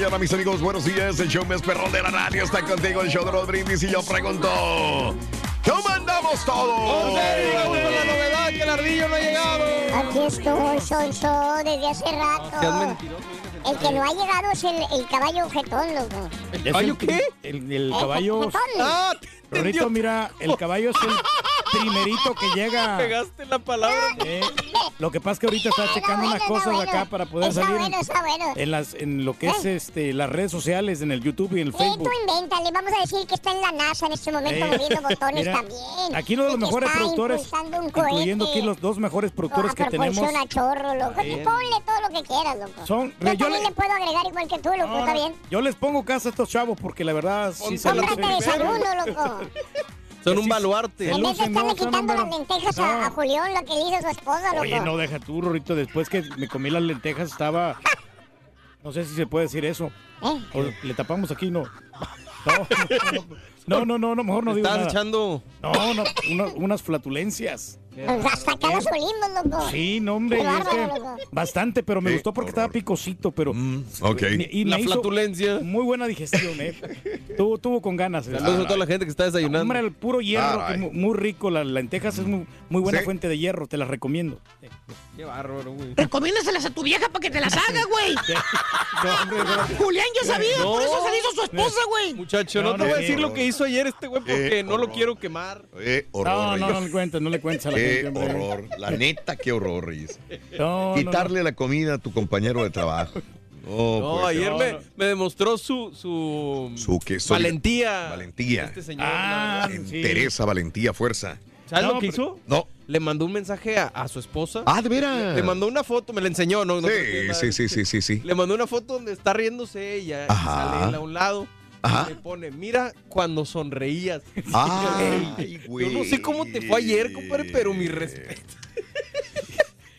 Mañana, mis amigos. Buenos días. El show más perrón de la radio está contigo. El show de los brindis. Y yo pregunto: ¿Cómo andamos todos? Llegamos con la novedad que el ardillo no ha llegado. Aquí estoy, Sonso, desde hace rato. El que no ha llegado es el, el caballo jetón, loco. ¿El caballo qué? El, el El caballo. jetón. Ah, mira, el caballo es el primerito que llega. pegaste la palabra. Eh, lo que pasa es que ahorita está checando unas cosas bueno. acá para poder Está salir bueno, está bueno. en las en lo que es este las redes sociales, en el YouTube y en el Sí, Facebook. tú invéntale, vamos a decir que está en la NASA en este momento Eh, moviendo botones mira, también. Aquí uno de Y los mejores productores, incluyendo aquí los dos mejores productores Ah, que tenemos. propulsiona chorro, loco. Bien. Ponle todo lo que quieras, loco. Son- yo yo también le- le... puedo agregar igual que tú, loco, No, está bien. Yo les pongo casa a estos chavos porque la verdad sí se lucen. desayuno, loco. Son un baluarte. En vez de estarle quitando las lentejas a, a Julián, lo que le hizo su esposa, loco. Oye, no deja tú, Rorrito, después que me comí las lentejas estaba no sé si se puede decir eso. ¿Eh? O le tapamos aquí, no. No, no, no, no, no, mejor no digo Estás nada. echando. No, no, uno- unas flatulencias. Pues Hasta acá los olimos, loco. Sí, no, hombre, es que bastante, pero me gustó porque estaba picosito, pero Ok. y La flatulencia. muy buena digestión, eh. Tuvo, tuvo con ganas. eh. Saludos a toda la gente que está desayunando. Hombre, el puro hierro, que es muy rico, las lentejas es muy, muy buena Sí. fuente de hierro, te las recomiendo. Qué bárbaro, güey. Recomiéndaselas a tu vieja para que te las haga, güey. No, hombre, no. Julián ya sabía, No. por eso se le hizo su esposa, güey. Muchacho, no, No, te voy a decir lo que hizo ayer este güey porque Eh, no lo quiero quemar. Eh, No, horror, no, no le cuentes, no le cuentes a la Qué gente. hombre. horror. La neta, qué horror, Reyes. No, no, no. Quitarle la comida a tu compañero de trabajo. No, No, pues, ayer no, me, no. me demostró su, su, Su que soy- valentía. Valentía. Este señor. Ah, sí. Teresa, valentía, fuerza. ¿Sabes No, lo que hizo? No. Le mandó un mensaje a, a su esposa. Ah, de veras. Le mandó una foto, me la enseñó, ¿no? no Sí, nada- sí, sí, sí, sí, sí. Le mandó una foto donde está riéndose ella y Ajá. sale él a un lado. Ajá. Y le pone, mira cuando sonreías. Ay, güey. Yo no sé cómo te fue ayer, compadre, pero mi respeto.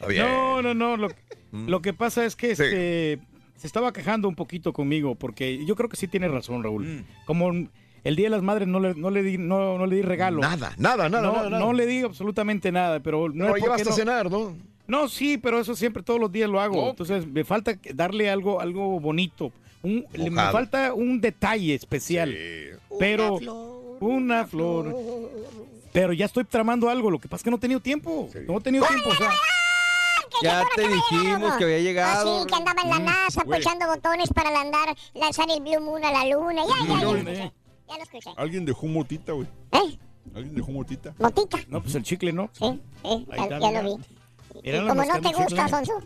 Bien. No, no, no. Lo, Mm. lo que pasa es que Sí. este, se estaba quejando un poquito conmigo, porque yo creo que sí tiene razón, Raúl. Mm. Como el Día de las Madres no le, no le, di, no, no le di regalo. Nada, nada, nada, no, nada, nada. no le di absolutamente nada, pero no porque llevaste no, a cenar, ¿no? No, sí, pero eso siempre todos los días lo hago. No. Entonces me falta darle algo, algo bonito. Un- le- me falta un detalle especial. Sí. Pero una flor. Pero ya estoy tramando algo. Lo que pasa es que no he tenido tiempo. No he tenido tiempo. O sea, Ya te dijimos que había llegado. Ah, sí, que andaba en la NASA, güey. echando botones para landar, lanzar el Blue Moon a la luna. Ya, ya, ya, escuché. Ya lo escuché. Alguien dejó motita, güey. ¿Eh? Alguien dejó motita. Motita. no, pues el chicle no. Sí, sí, ya, lo vi. Y como no te gusta. Sonso.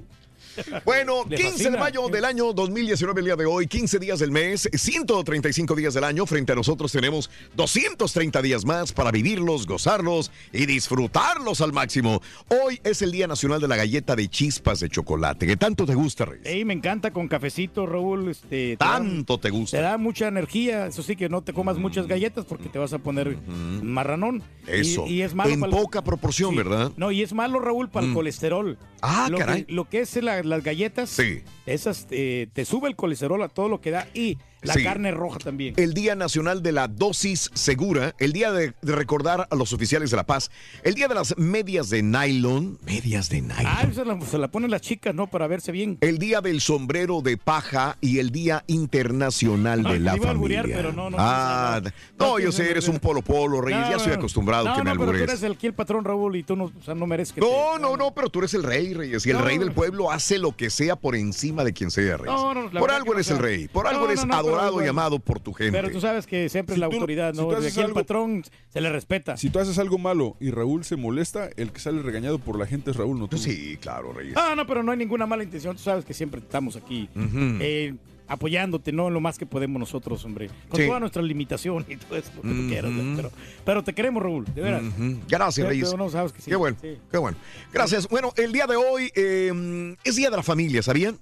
Bueno, Le 15 de mayo del año 2019, el día de hoy, 15 días del mes, 135 días del año. Frente a nosotros tenemos 230 días más para vivirlos, gozarlos y disfrutarlos al máximo. Hoy es el Día Nacional de la Galleta de Chispas de Chocolate. ¿Qué tanto te gusta, Reyes? Ey, me encanta con cafecito, Raúl. Este, te Tanto te Te gusta. da mucha energía. Eso sí, que no te comas muchas galletas porque te vas a poner marranón. Eso. Y, es malo en el- poca proporción, Sí. ¿verdad? No, y es malo, Raúl, para el Mm. colesterol. Ah, lo caray. Que, lo que es la- las galletas, Sí. esas eh, te sube el colesterol a todo lo que da y la Sí. carne roja también. El Día Nacional de la Dosis Segura, el Día de, de recordar a los oficiales de la paz, el Día de las medias de nylon, medias de nylon. Ah, se la, se la ponen las chicas, ¿no? Para verse bien. El día del sombrero de paja y el día internacional No, de la iba a familia. alburear, pero no, no, ah, no, no, yo sé, eres un polo polo, Reyes. Ya estoy acostumbrado que me no, pero tú albures. eres el, aquí el patrón, Raúl, y tú no, o sea, no mereces que No, te- no, no, pero tú eres el rey, Reyes. Y el rey del pueblo hace lo que sea por encima de quien sea, Reyes. No, no, la por algo eres el rey. Por algo eres no, adorado y amado por tu gente. Pero tú sabes que siempre Si la tú- autoridad, si ¿no? tú haces aquí el algo- patrón se le respeta. Si tú haces algo malo y Raúl se molesta, el que sale regañado por la gente es Raúl, no tú. Sí, claro, Reyes. Ah, no, pero no hay ninguna mala intención. Tú sabes que siempre estamos aquí eh, apoyándote, ¿no? Lo más que podemos nosotros, hombre. Con Sí. toda nuestra limitación y todo eso, lo que quieras. Pero, pero te queremos, Raúl, de veras. Ujú. Gracias, Pero- Reyes. no, sabes que sí, qué bueno, sí. qué bueno. Gracias. Bueno, el día de hoy eh, es Día de la Familia, ¿sabían?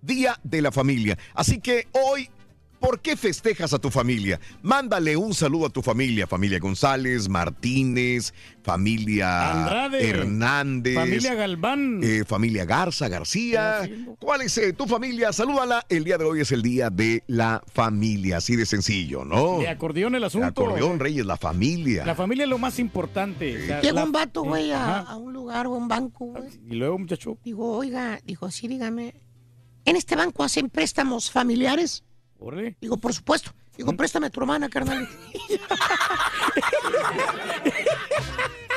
Día de la Familia. Así que hoy, ¿por qué festejas a tu familia? Mándale un saludo a tu familia. Familia González, Martínez, familia Andrade, Hernández. Familia Galván. eh, familia Garza, García. ¿Cuál es eh, tu familia? Salúdala. El día de hoy es el día de la familia. Así de sencillo, ¿no? de acordeón el asunto. Acordeón, Reyes, la familia. La familia es lo más importante. o sea, Llega la- un vato, güey, a, un lugar o a un banco, güey. Y luego, muchacho, Digo, oiga, dijo, sí, dígame. ¿En este banco hacen préstamos familiares? Órale. Digo, por supuesto. Digo, préstame a tu hermana, carnal.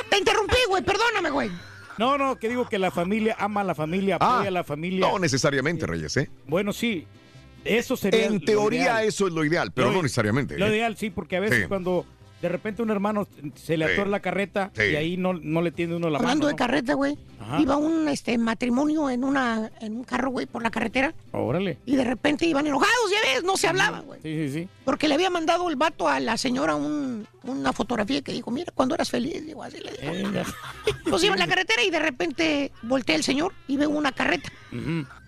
Te interrumpí, güey, perdóname, güey. No, no, que digo que la familia ama a la familia, apoya Ah, a la familia. No necesariamente, Reyes, ¿eh? Bueno, sí, eso sería. En lo teoría ideal. eso es lo ideal, pero Lo no necesariamente. Lo ¿eh? ideal, sí, porque a veces Sí. cuando de repente un hermano se le Sí. atora la carreta Sí. y ahí no, no le tiende uno la Hablando mano. de ¿no? carreta, güey. Iba un este, matrimonio en, una, en un carro, güey, por la carretera. Órale. Y de repente iban enojados, ya ves, no se hablaban, güey. Sí, sí, sí. Porque le había mandado el vato a la señora un- una fotografía que dijo, mira, cuando eras feliz, digo, así le. Pues iba en la carretera y de repente voltea el señor y ve una carreta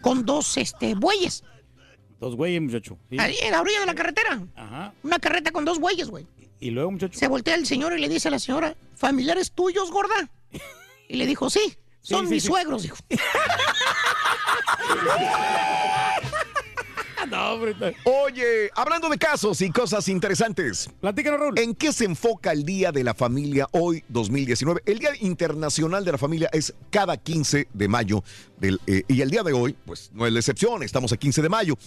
con dos este, bueyes. Dos güeyes, muchacho. Sí. Ahí en la orilla de la carretera. Ajá. Una carreta con dos bueyes, güey. Y luego, muchacho. Se voltea el señor y le dice a la señora, ¿familiares tuyos, gorda? Y le dijo, sí, son sí, mis sí. suegros, dijo. No, Oye, hablando de casos y cosas interesantes, Platícanos, Raúl. ¿en qué se enfoca el Día de la Familia hoy, 2019? El Día Internacional de la Familia es cada 15 de mayo del, eh, y el día de hoy, pues no es la excepción, estamos a 15 de mayo.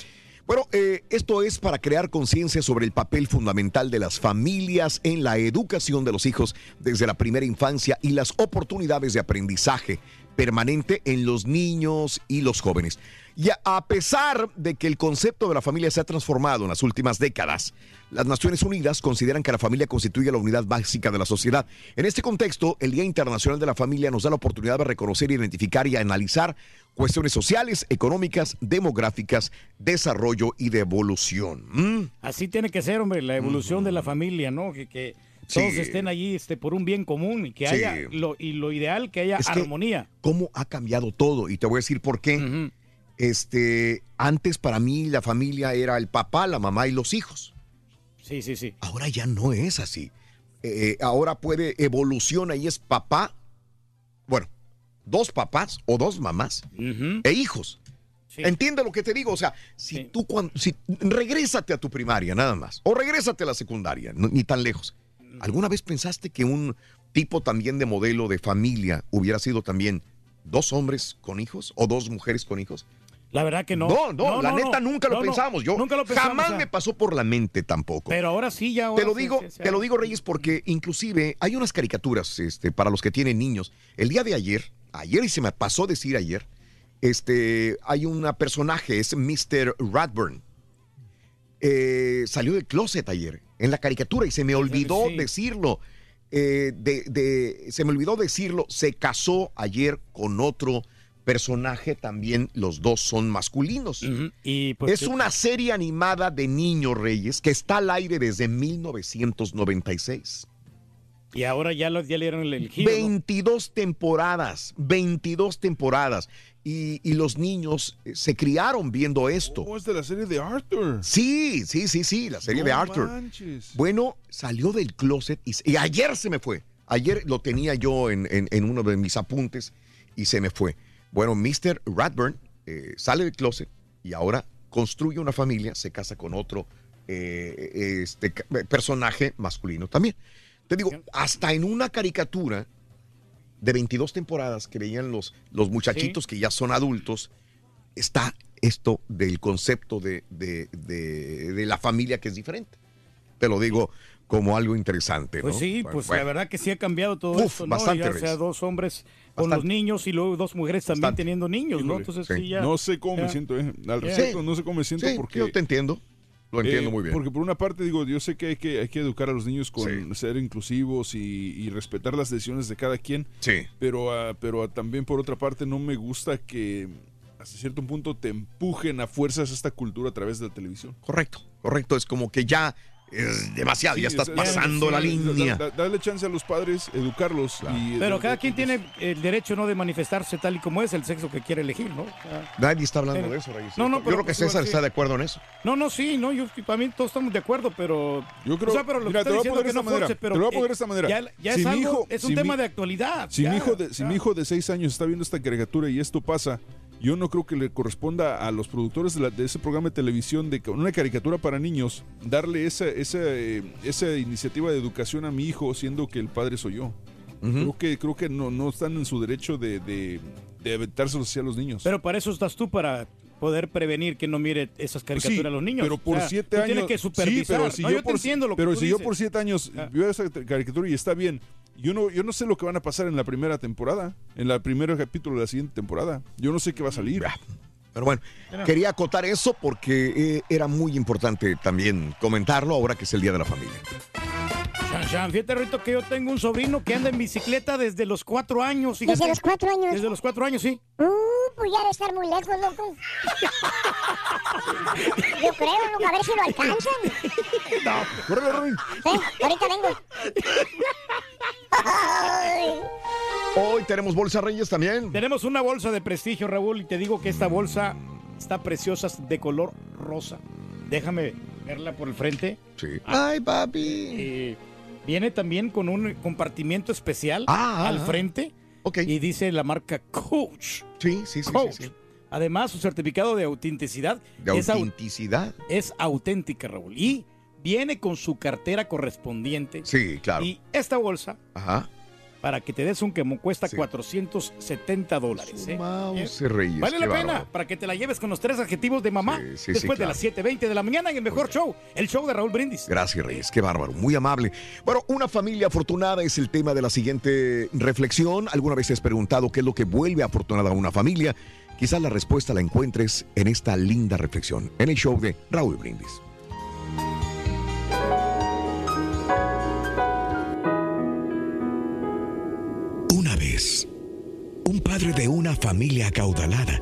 Bueno, eh, esto es para crear conciencia sobre el papel fundamental de las familias en la educación de los hijos desde la primera infancia y las oportunidades de aprendizaje permanente en los niños y los jóvenes. Y a- pesar de que el concepto de la familia se ha transformado en las últimas décadas, las Naciones Unidas consideran que la familia constituye la unidad básica de la sociedad. En este contexto, el Día Internacional de la Familia nos da la oportunidad de reconocer, identificar y analizar cuestiones sociales, económicas, demográficas, desarrollo y de evolución. ¿Mm? Así tiene que ser, hombre, la evolución de la familia, ¿no? Que, que Sí. todos estén allí este, por un bien común y que Sí. haya, lo, y lo ideal, que haya Es que- armonía. ¿Cómo ha cambiado todo? Y te voy a decir por qué. Este, antes para mí la familia era el papá, la mamá y los hijos. Sí, sí, sí. Ahora ya no es así. Eh, ahora puede evoluciona y es papá, bueno, dos papás o dos mamás e hijos. Sí. Entiende lo que te digo, o sea, si Sí. tú cuando, si regrésate a tu primaria nada más o regrésate a la secundaria, no- ni tan lejos. ¿Alguna vez pensaste que un tipo también de modelo de familia hubiera sido también dos hombres con hijos o dos mujeres con hijos? La verdad que no. No, no, la neta nunca lo pensamos. Yo nunca lo pensamos, jamás o sea, me pasó por la mente tampoco. Pero ahora sí, ya. ahora Te lo sí, digo, sí, sí, te lo digo, Reyes, porque inclusive hay unas caricaturas este, para los que tienen niños. El día de ayer, ayer y se me pasó decir ayer, este, hay un personaje, es Mr. Radburn. Eh, salió del closet ayer en la caricatura y se me olvidó sí. decirlo. Eh, de, de- se me olvidó decirlo. Se casó ayer con otro personaje también los dos son masculinos. y pues, es una serie animada de niños reyes que está al aire desde 1996. Y ahora ya, lo, ya le dieron el, giro, ¿no? 22 temporadas, 22 temporadas. Y, y los niños eh, se criaron viendo esto. Oh, es de la serie de Arthur. Sí, sí, sí, sí, la serie No de Arthur. manches. Bueno, salió del closet y, y ayer se me fue. Ayer lo tenía yo en, en- en uno de mis apuntes y se me fue. Bueno, Mr. Radburn eh, sale del closet y ahora construye una familia, se casa con otro eh, este, personaje masculino también. Te digo, hasta en una caricatura de 22 temporadas que veían los, los muchachitos que ya son adultos, está esto del concepto de, de- de- de la familia que es diferente. Te lo digo como algo interesante. Pues ¿no? sí, Bueno, pues bueno. la verdad que sí ha cambiado todo Uf, esto, ¿no? bastante, ya sea dos hombres con Bastante. los niños y luego dos mujeres también Bastante. teniendo niños, ¿no? Híjole, Entonces sí. sí ya. No sé cómo ya. me siento, eh. Al Sí. respecto, no sé cómo me siento Sí, porque. yo te entiendo. Lo entiendo Eh, muy bien. Porque por una parte digo, yo sé que hay que, hay que educar a los niños con ser inclusivos y, y respetar las decisiones de cada quien. Sí. Pero, ah, pero ah, también por otra parte no me gusta que hasta cierto punto te empujen a fuerzas esta cultura a través de la televisión. Correcto, correcto. Es como que ya es demasiado, ya estás es- pasando la línea. da- Darle chance a los padres, educarlos. y- Pero de- cada de- quien tiene el derecho no de manifestarse tal y como es el sexo que quiere elegir, ¿no? Nadie está hablando de eso, Reyes. No, no, yo pero creo que pues César sí. está de acuerdo en eso. No, no, sí, no, yo para mí todos estamos de acuerdo, pero Yo creo- o sea, pero lo mira, que te está lo voy a diciendo poner que de no esta manera, force, pero te lo voy a eh, poner de esta manera. Ya, ya Si es mi algo, hijo- es un si tema mi- de actualidad. Si, ya, mi hijo de, si mi hijo de seis años está viendo esta caricatura y esto pasa, yo no creo que le corresponda a los productores de, la- de ese programa de televisión de una caricatura para niños darle esa, esa, eh, esa iniciativa de educación a mi hijo siendo que el padre soy yo. Creo que, creo que no, no están en su derecho de, de, de aventárselos hacia los niños. Pero para eso estás tú, para poder prevenir que no mire esas Pues caricaturas sí, a los niños. Pero por O sea, siete años. Tienes que supervisar. Sí, pero si No, yo, yo te por, entiendo lo que pero tú si yo por siete años Ah. veo esa caricatura y está bien, yo no, yo no sé lo que van a pasar en la primera temporada, en el primer capítulo de la siguiente temporada. Yo no sé qué va a salir. Pero bueno, quería acotar eso porque eh, era muy importante también comentarlo ahora que es el Día de la Familia. Chan, chan, fíjate, Rito, que yo tengo un sobrino que anda en bicicleta desde los cuatro años. fíjate. ¿Desde los cuatro años? Desde los cuatro años, sí. Uh, pues ya debe estar muy lejos, loco. Yo creo, loco, a ver si lo alcanzan. Córrele, Robin. Sí, ahorita vengo. Hoy tenemos Bolsa Reyes también. Tenemos una bolsa de prestigio, Raúl, y te digo que esta bolsa está preciosa, de color rosa. Déjame verla por el frente. Sí. Ay, papi. viene también con un compartimiento especial Ah, ah, al ah. frente. Y dice la marca Coach. Sí, sí, sí. Coach. sí, sí. Además, su certificado de autenticidad De es, au- autenticidad. es auténtica, Raúl. Y viene con su cartera correspondiente. Sí, claro. Y esta bolsa, Ajá. Para que te des un quemo, cuesta Sí. 470 dólares. ¿eh? Mouse Reyes. Vale la pena para que te la lleves con los tres adjetivos de mamá Sí, sí, sí, después de las 7.20 de la mañana en el mejor show, el show de Raúl Brindis. Gracias, Reyes. Qué bárbaro. Muy amable. Bueno, una familia afortunada es el tema de la siguiente reflexión. ¿Alguna vez te has preguntado qué es lo que vuelve afortunada a una familia? Quizás la respuesta la encuentres en esta linda reflexión, en el show de Raúl Brindis. Un padre de una familia acaudalada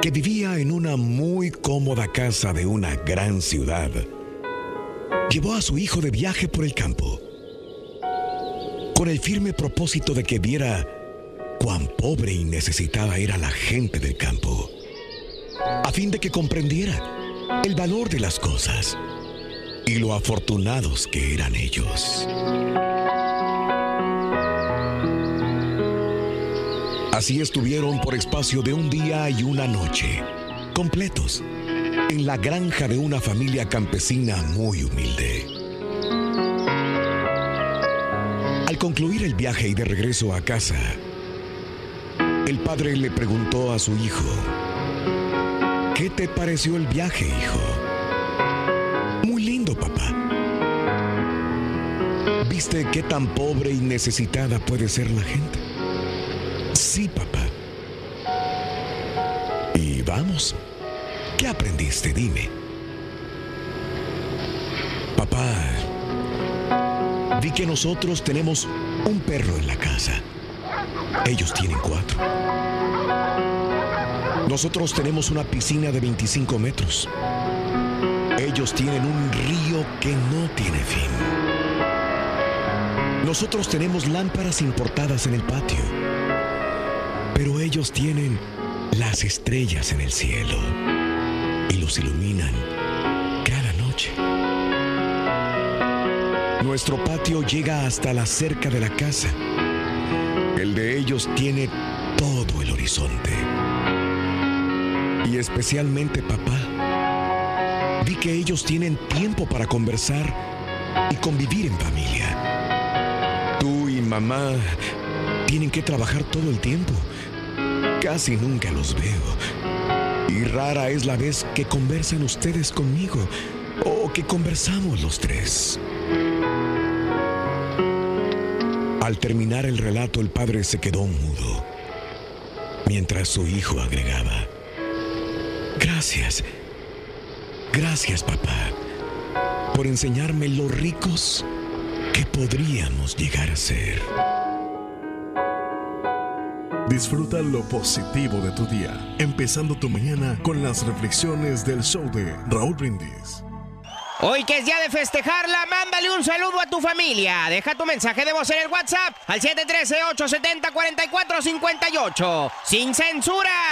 que vivía en una muy cómoda casa de una gran ciudad, llevó a su hijo de viaje por el campo con el firme propósito de que viera cuán pobre y necesitada era la gente del campo, a fin de que comprendiera el valor de las cosas y lo afortunados que eran ellos. Así estuvieron por espacio de un día y una noche, completos, en la granja de una familia campesina muy humilde. Al concluir el viaje y de regreso a casa, el padre le preguntó a su hijo, ¿qué te pareció el viaje, hijo? Muy lindo, papá. ¿Viste qué tan pobre y necesitada puede ser la gente? Sí, papá. Y vamos. ¿Qué aprendiste? Dime. Papá, vi que nosotros tenemos un perro en la casa. Ellos tienen cuatro. Nosotros tenemos una piscina de 25 metros. Ellos tienen un río que no tiene fin. Nosotros tenemos lámparas importadas en el patio. Pero ellos tienen las estrellas en el cielo y los iluminan cada noche. Nuestro patio llega hasta la cerca de la casa. El de ellos tiene todo el horizonte. Y especialmente papá. Vi que ellos tienen tiempo para conversar y convivir en familia. Tú y mamá tienen que trabajar todo el tiempo. Casi nunca los veo. Y rara es la vez que conversan ustedes conmigo o que conversamos los tres. Al terminar el relato el padre se quedó mudo, mientras su hijo agregaba, Gracias, gracias papá, por enseñarme lo ricos que podríamos llegar a ser. Disfruta lo positivo de tu día, empezando tu mañana con las reflexiones del show de Raúl Brindis. Hoy que es día de festejarla, mándale un saludo a tu familia. Deja tu mensaje de voz en el WhatsApp al 713-870-4458. ¡Sin censura!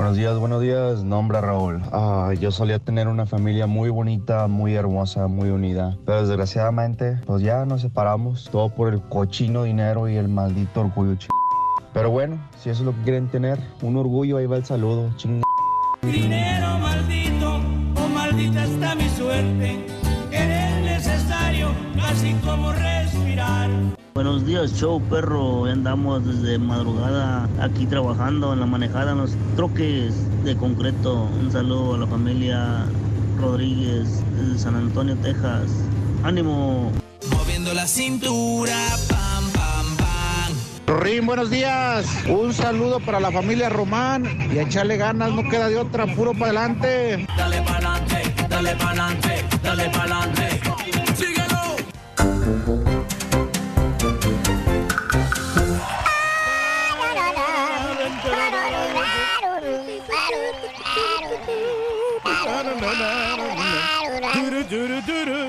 Buenos días, buenos días. Nombre Raúl. Ah, yo solía tener una familia muy bonita, muy hermosa, muy unida. Pero desgraciadamente, pues ya nos separamos. Todo por el cochino dinero y el maldito orgullo. ch- Pero bueno, si eso es lo que quieren tener, un orgullo, ahí va el saludo. Ching. Dinero maldito, oh maldita está mi suerte. Eres necesario, casi como respirar. Buenos días, show perro. Andamos desde madrugada aquí trabajando en la manejada en los troques de concreto. Un saludo a la familia Rodríguez de San Antonio, Texas. ¡Ánimo! Moviendo la cintura, pam, pam, pam. Rin, buenos días. Un saludo para la familia Román y a echarle ganas, no queda de otra, puro para adelante. Dale pa'lante, dale pa'lante, dale pa'lante. Síguelo.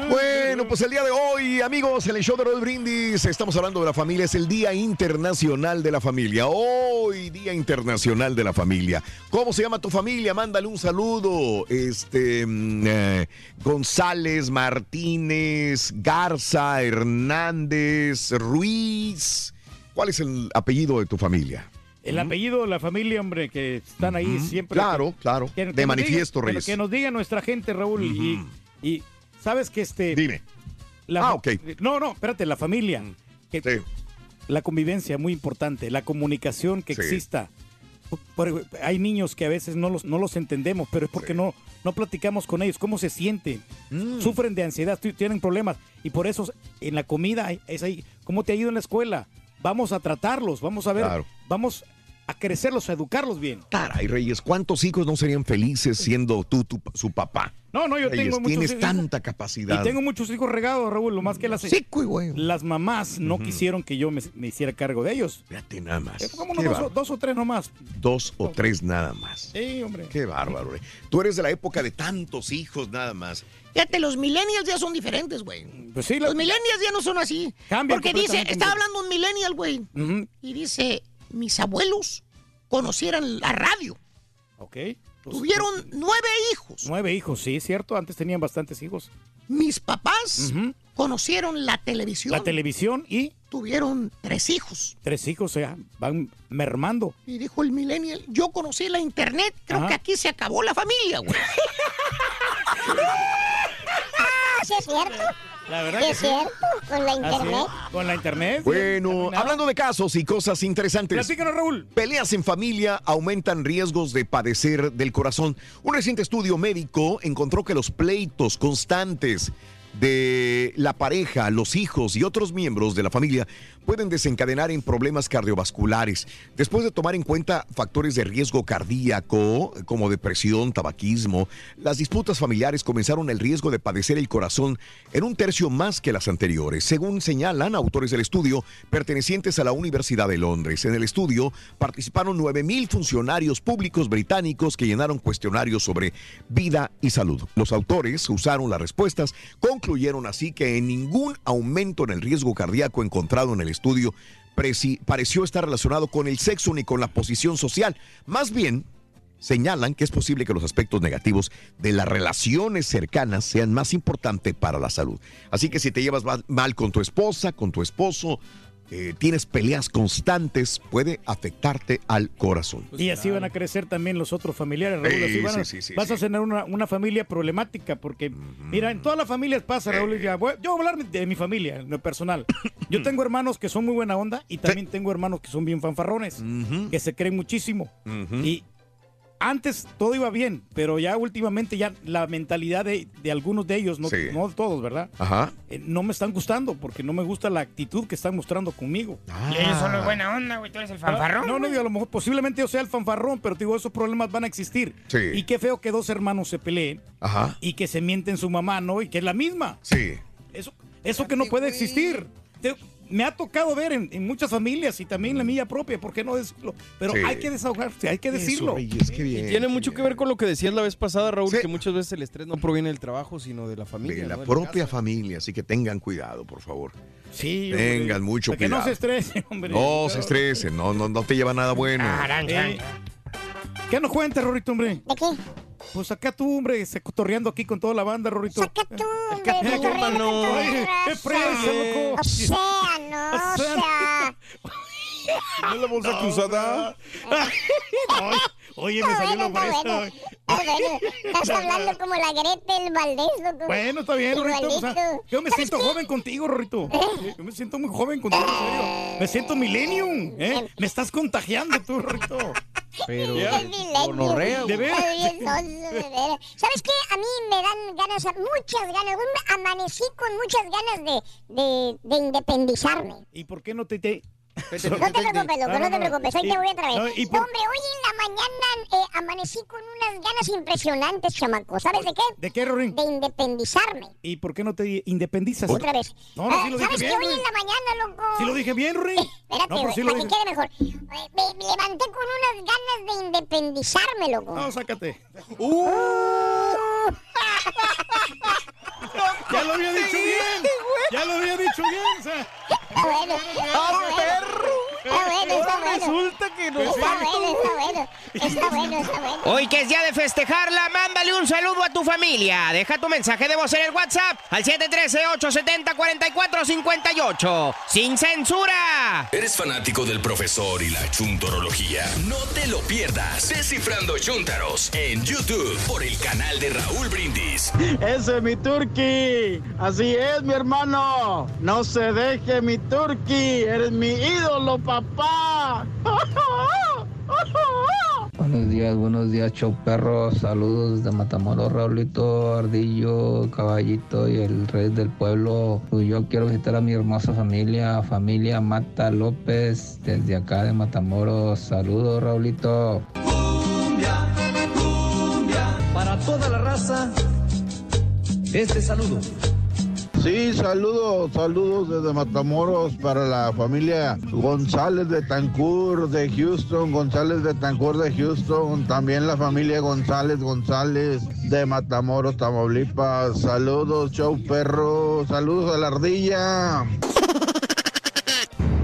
Bueno, pues el día de hoy, amigos, el show de Raúl Brindis, estamos hablando de la familia, es el Día Internacional de la Familia. Hoy, Día Internacional de la Familia. ¿Cómo se llama tu familia? Mándale un saludo. Este, mm, eh, González, Martínez, Garza, Hernández, Ruiz. ¿Cuál es el apellido de tu familia? El apellido de la familia, hombre, que están ahí siempre. Claro, claro. Que- que De manifiesto, diga- Reyes. Que nos diga nuestra gente, Raúl. y, y sabes que este. Dime. la- Ah, ok. No, no, espérate, la familia. Que La convivencia, muy importante. La comunicación que Sí. exista. Por- hay niños que a veces no los, no los entendemos, pero es porque no, no platicamos con ellos. ¿Cómo se sienten? Mm. Sufren de ansiedad, tienen problemas. Y por eso en la comida es ahí. ¿Cómo te ha ido en la escuela? Vamos a tratarlos, vamos a ver. Claro. Vamos a crecerlos, a educarlos bien. Caray, Reyes, ¿cuántos hijos no serían felices siendo tú tu- su papá? No, no, yo Reyes, tengo muchos Tienes hijos. tanta Y capacidad. tengo muchos hijos regados, Raúl, lo más que las, las mamás no quisieron que yo me, me hiciera cargo de ellos. Fíjate nada más. Eh, unos dos, o- dos o tres nomás. Dos o tres nada más. Sí, hombre. Qué bárbaro, Rey. Tú eres de la época de tantos hijos nada más. Fíjate, los millennials ya son diferentes, güey. Pues sí, Los millennials ya no son así. Cambian Porque dice, estaba hablando un millennial, güey. Y dice, mis abuelos conocieran la radio. Ok. Tuvieron nueve hijos. Nueve hijos, sí, es cierto. Antes tenían bastantes hijos. Mis papás conocieron la televisión. La televisión y Tuvieron tres hijos. tres hijos, o sea, van mermando. Y dijo el millennial, yo conocí la internet, creo Ajá. que aquí se acabó la familia, güey. Sí es cierto. La verdad que es sí. cierto, con la internet. Con la internet. Bueno, hablando de casos y cosas interesantes. Platícanos, Raúl. Peleas en familia aumentan riesgos de padecer del corazón. Un reciente estudio médico encontró que los pleitos constantes de la pareja, los hijos y otros miembros de la familia pueden desencadenar en problemas cardiovasculares. Después de tomar en cuenta factores de riesgo cardíaco como depresión, tabaquismo, las disputas familiares comenzaron el riesgo de padecer el corazón en un tercio más que las anteriores, según señalan autores del estudio pertenecientes a la Universidad de Londres. En el estudio participaron 9.000 funcionarios públicos británicos que llenaron cuestionarios sobre vida y salud. Los autores usaron las respuestas, concluyeron así que en ningún aumento en el riesgo cardíaco encontrado en el estudio pareció estar relacionado con el sexo ni con la posición social. Más bien, señalan que es posible que los aspectos negativos de las relaciones cercanas sean más importantes para la salud. Así que si te llevas mal con tu esposa, con tu esposo, eh, tienes peleas constantes, puede afectarte al corazón. Y así van a crecer también los otros familiares, Raúl. vas a tener una, familia problemática, porque, mira, en todas las familias pasa, Raúl. yo voy a hablar de mi familia, en lo personal. Yo tengo hermanos que son muy buena onda y también tengo hermanos que son bien fanfarrones, que se creen muchísimo. Y antes todo iba bien, pero ya últimamente ya la mentalidad de, algunos de ellos, no, no todos, ¿verdad? Ajá. Eh, no me están gustando porque no me gusta la actitud que están mostrando conmigo. Y ellos son los buena onda, güey, tú eres el ah, fanfarrón. No, no, a lo mejor posiblemente yo sea el fanfarrón, pero digo, esos problemas van a existir. Sí. Y qué feo que dos hermanos se peleen Ajá. y que se mienten su mamá, ¿no? Y que es la misma. Sí. Eso, eso que no puede existir me ha tocado ver en, muchas familias y también la mía propia, ¿por qué no decirlo? Pero hay que desahogarse, hay que decirlo. y tiene mucho que ver con lo que decías la vez pasada, Raúl, que muchas veces el estrés no proviene del trabajo, sino de la familia. De la propia familia, así que tengan cuidado, por favor. Sí, tengan mucho cuidado. Que no se estresen, hombre. No se estresen, no, no, no te lleva nada bueno. Eh, ¿Qué nos cuenta, Rorito, hombre? ¿De qué? Pues acá tú, hombre, se cotorreando aquí con toda la banda, Rorito. Saca tú, hombre, cotorreando con ¡Qué presa, loco! O sea, no, o sea... ¿No es la bolsa cruzada? Oye, me salió la presa. Estás hablando como la Gretel Valdés, loco. Bueno, está bien, Rorito. yo me siento joven contigo, Rorito. ¿Eh? Yo me siento muy joven contigo, en serio. Me siento millennium, ¿eh? Me estás contagiando tú, Rorito. Pero gonorrea. ¿De veras? ¿Sabes qué? A mí me dan ganas, muchas ganas. Amanecí con muchas ganas de, de, de independizarme. ¿Y por qué no te, te no te preocupes, loco, no, te preocupes. Hoy te voy otra vez. Hombre, hoy en la mañana eh, amanecí con unas ganas impresionantes, chamaco. ¿Sabes de qué? ¿De qué, Rorín? De independizarme. ¿Y por qué no te independizas? Otra vez. No, no, sí lo ah, ¿Sabes dije qué? Hoy en la mañana, loco. Sí lo dije bien, Rorín. espérate, no, sí para que quede mejor. Eh, me levanté con unas ganas de independizarme, loco. No, sácate. Uh. ya lo había dicho bien. Ya lo había dicho bien. Está bueno. ¡Ah, perro! Está bueno, está bueno. Resulta que no Está bueno, está bueno. Está bueno, está bueno. Hoy que es día de festejarla, mándale un saludo a tu familia. Deja tu mensaje de voz en el WhatsApp al 713-870-4458. ¡Sin censura! ¿Eres fanático del profesor y la chuntorología? No te lo pierdas. Descifrando Chuntaros en YouTube por el canal de Raúl Brindis. Ese es mi turqui. Así es, mi hermano. No se deje mi turqui. Eres mi ídolo, papá. Buenos días, buenos días, show perros. Saludos de Matamoros, Raulito, Ardillo, Caballito y el rey del pueblo. Pues yo quiero visitar a mi hermosa familia, familia Mata López, desde acá de Matamoros. Saludos, Raulito. Para toda la raza, este saludo. Sí, saludos, saludos desde Matamoros para la familia González de Tancur de Houston, González de Tancur de Houston, también la familia González González de Matamoros, Tamaulipas. Saludos, show perro, saludos a la ardilla.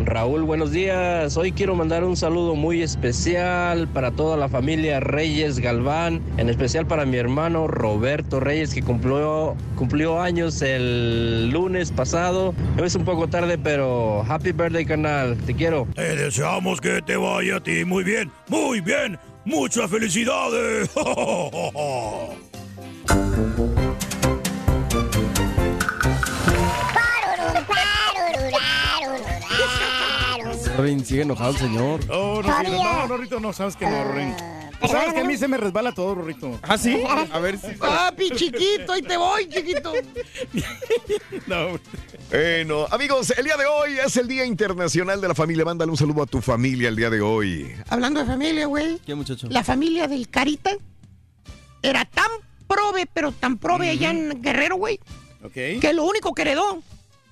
Raúl, buenos días. Hoy quiero mandar un saludo muy especial para toda la familia Reyes Galván, en especial para mi hermano Roberto Reyes que cumplió, cumplió años el lunes pasado. Es un poco tarde, pero happy birthday canal. Te quiero. Te deseamos que te vaya a ti muy bien, muy bien. Muchas felicidades. Rin, sigue enojado el señor. No, no, no, no, Rito, no, sabes que no, Rin. Sabes que a mí se me resbala todo, Rorrito. ¿Ah, sí? A ver si... Papi, chiquito, ahí te voy, chiquito. no. Bueno, amigos, el día de hoy es el Día Internacional de la Familia. Mándale un saludo a tu familia el día de hoy. Hablando de familia, güey. ¿Qué muchacho? La familia del Carita era tan prove, pero tan prove allá en Guerrero, güey. Ok. Que lo único que heredó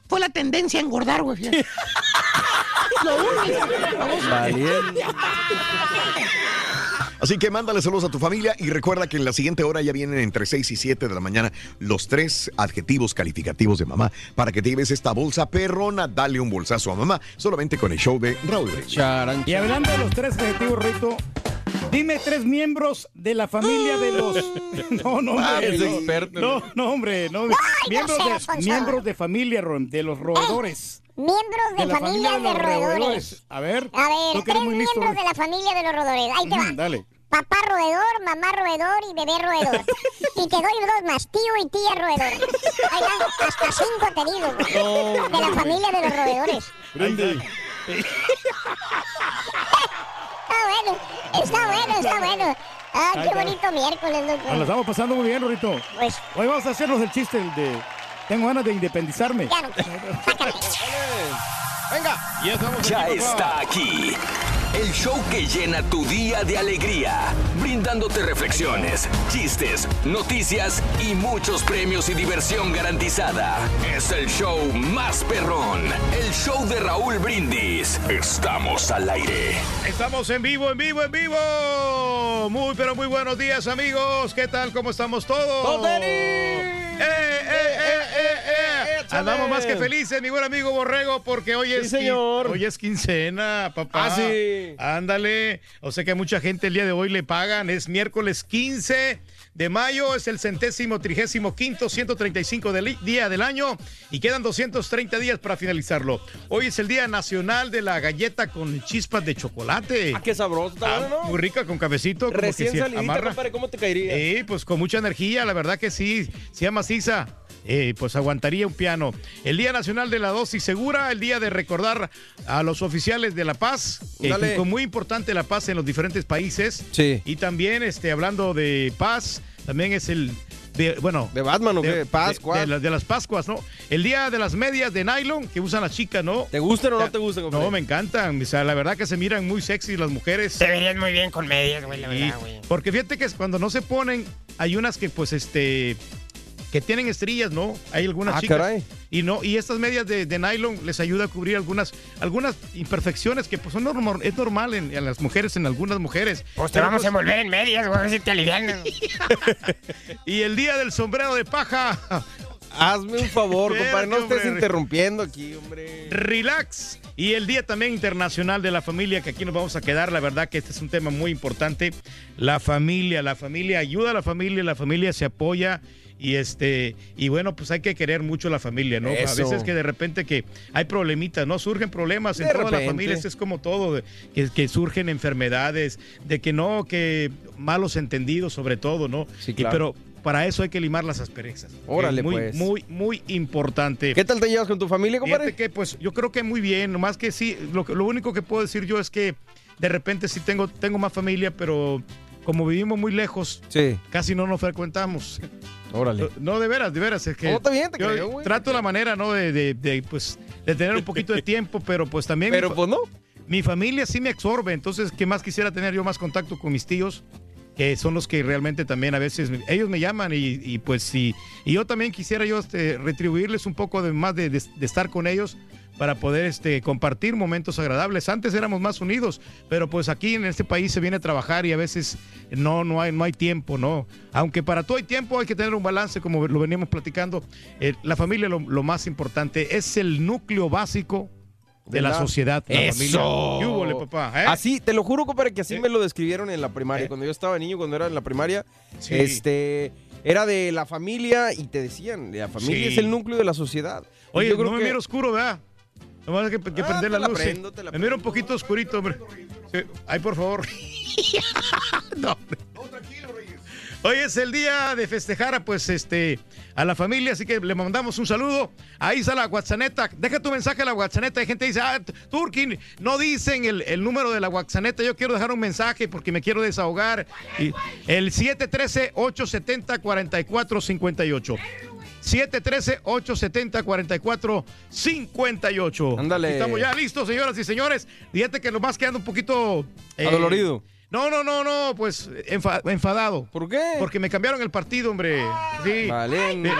fue la tendencia a engordar, güey. lo único. Valiente. Así que mándale saludos a tu familia y recuerda que en la siguiente hora ya vienen entre 6 y 7 de la mañana los tres adjetivos calificativos de mamá para que te lleves esta bolsa perrona. Dale un bolsazo a mamá solamente con el show de Raúl. Y hablando de los tres adjetivos, Rito, dime tres miembros de la familia de los. No, no, hombre. es no, experto. No, no, hombre. No, miembros, de, miembros de familia, de los roedores. Miembros de, la familia, de, los roedores. A ver, A ver, tres listo. miembros de la familia de los roedores. Ahí te va. Dale. Papá roedor, mamá roedor y bebé roedor. y te doy dos más, tío y tía roedor. Ahí va, hasta cinco te digo, güey. No, de la familia de los roedores. Brindis. Está bueno, está bueno, está bueno. Ah, qué bonito miércoles, Nos la loco. estamos pasando muy bien, Rorito. Pues, Hoy vamos a hacernos el chiste de. Tengo ganas de independizarme. ya no. Venga. Ya estamos Ya aquí, papá. está aquí. El show que llena tu día de alegría, brindándote reflexiones, chistes, noticias y muchos premios y diversión garantizada. Es el show más perrón, el show de Raúl Brindis. Estamos al aire. Estamos en vivo, en vivo, en vivo. Muy, pero muy buenos días, amigos. ¿Qué tal? ¿Cómo estamos todos? ¡Eh, eh, eh, eh, eh! Andamos más que felices, mi buen amigo Borrego, porque hoy Sí, es, señor. hoy es quincena, papá. Ah, sí. Ándale. O sea que a mucha gente el día de hoy le pagan. Es miércoles 15 de mayo, es el centésimo trigésimo quinto, 135 del día del año y quedan 230 días para finalizarlo. Hoy es el Día Nacional de la Galleta con chispas de chocolate. Ah, qué sabroso. Está Ah, ¿no? Muy rica, con cafecito, como Recién que se salidita, amarra. compadre, ¿cómo te caería? Sí, pues con mucha energía, la verdad que sí, sí maciza. Eh, pues aguantaría un piano. El Día Nacional de la Dosis Segura, el día de recordar a los oficiales de la paz, fue muy importante la paz en los diferentes países. Sí. Y también, este, hablando de paz, también es el de, bueno, ¿De Batman o qué? Pascua. De, de las- de las Pascuas, ¿no? El día de las medias de nylon que usan las chicas, ¿no? ¿Te gustan o no te gustan? No, me encantan. O sea, la verdad que se miran muy sexy las mujeres. Se verían muy bien con medias, güey, la Y- verdad, güey. porque fíjate que cuando no se ponen, hay unas que pues este que tienen estrías, ¿no? Hay algunas Ah, chicas. caray. Y no, y estas medias de, de nylon les ayuda a cubrir algunas, algunas imperfecciones que pues son normal, es normal en, en las mujeres, en algunas mujeres. Pues te Pero, vamos a pues, envolver en medias, güey, a ver si te alivian. Y el día del sombrero de paja. Hazme un favor, compadre. No estés hombre. interrumpiendo aquí, hombre. Relax. Y el Día también Internacional de la Familia, que aquí nos vamos a quedar. La verdad que este es un tema muy importante. La familia, la familia ayuda a la familia, la familia se apoya. Y este, y bueno, pues hay que querer mucho la familia, ¿no? Eso. A veces que de repente que hay problemitas, ¿no? Surgen problemas en De toda la familia, esto es como todo, que, que surgen enfermedades, de que no, que malos entendidos sobre todo, ¿no? Sí, Y claro. pero para eso hay que limar las asperezas. Órale, muy, pues. Muy, muy importante. ¿Qué tal te llevas con tu familia, compadre? Fíjate que pues yo creo que muy bien, nomás que sí, lo, lo único que puedo decir yo es que de repente sí tengo, tengo más familia, pero como vivimos muy lejos, Sí. casi no nos frecuentamos. Órale. No, de veras, de veras, es que No, está bien, te yo creo, güey. trato la manera, ¿no? De, de- de, pues, de tener un poquito de tiempo, pero pues también... Pero pues no. mi familia sí me absorbe, entonces, ¿qué más quisiera tener yo más contacto con mis tíos? Que son los que realmente también a veces, ellos me llaman y, pues sí, y yo también quisiera yo este, retribuirles un poco de más de, estar con ellos para poder este, compartir momentos agradables. Antes éramos más unidos, pero pues aquí en este país se viene a trabajar y a veces no, no, hay, no hay tiempo, ¿no? Aunque para todo hay tiempo hay que tener un balance, como lo veníamos platicando. Eh, la familia lo más importante es el núcleo básico de, la, sociedad. La Eso. familia. ¿Qué hubo, le, papá? ¿Eh? Así, te lo juro, compadre, que así me lo describieron en la primaria. Cuando yo estaba niño, cuando era en la primaria, Sí. este, era de la familia y te decían, la familia Sí. es el núcleo de la sociedad. Oye, yo creo no me que- miro oscuro, ¿verdad? Nomás que, que Ah, prender la la luz. prendo, la me miro un poquito oscurito, hombre. Sí, Ay, por favor. no, hombre. Hoy es el día de festejar a, pues, este, a la familia, así que le mandamos un saludo. Ahí está la WhatsApp. Deja tu mensaje a la WhatsApp. Hay gente que dice, ah, Turkin, no dicen el, el número de la WhatsApp. Yo quiero dejar un mensaje porque me quiero desahogar. Y el 713-870-4458. 713-870-4458. Ándale. Estamos ya listos, señoras y señores. Fíjate que nomás quedando un poquito... eh, Adolorido. No, no, no, no, pues enfa- enfadado. ¿Por qué? Porque me cambiaron el partido, hombre. Sí. Vale. Me-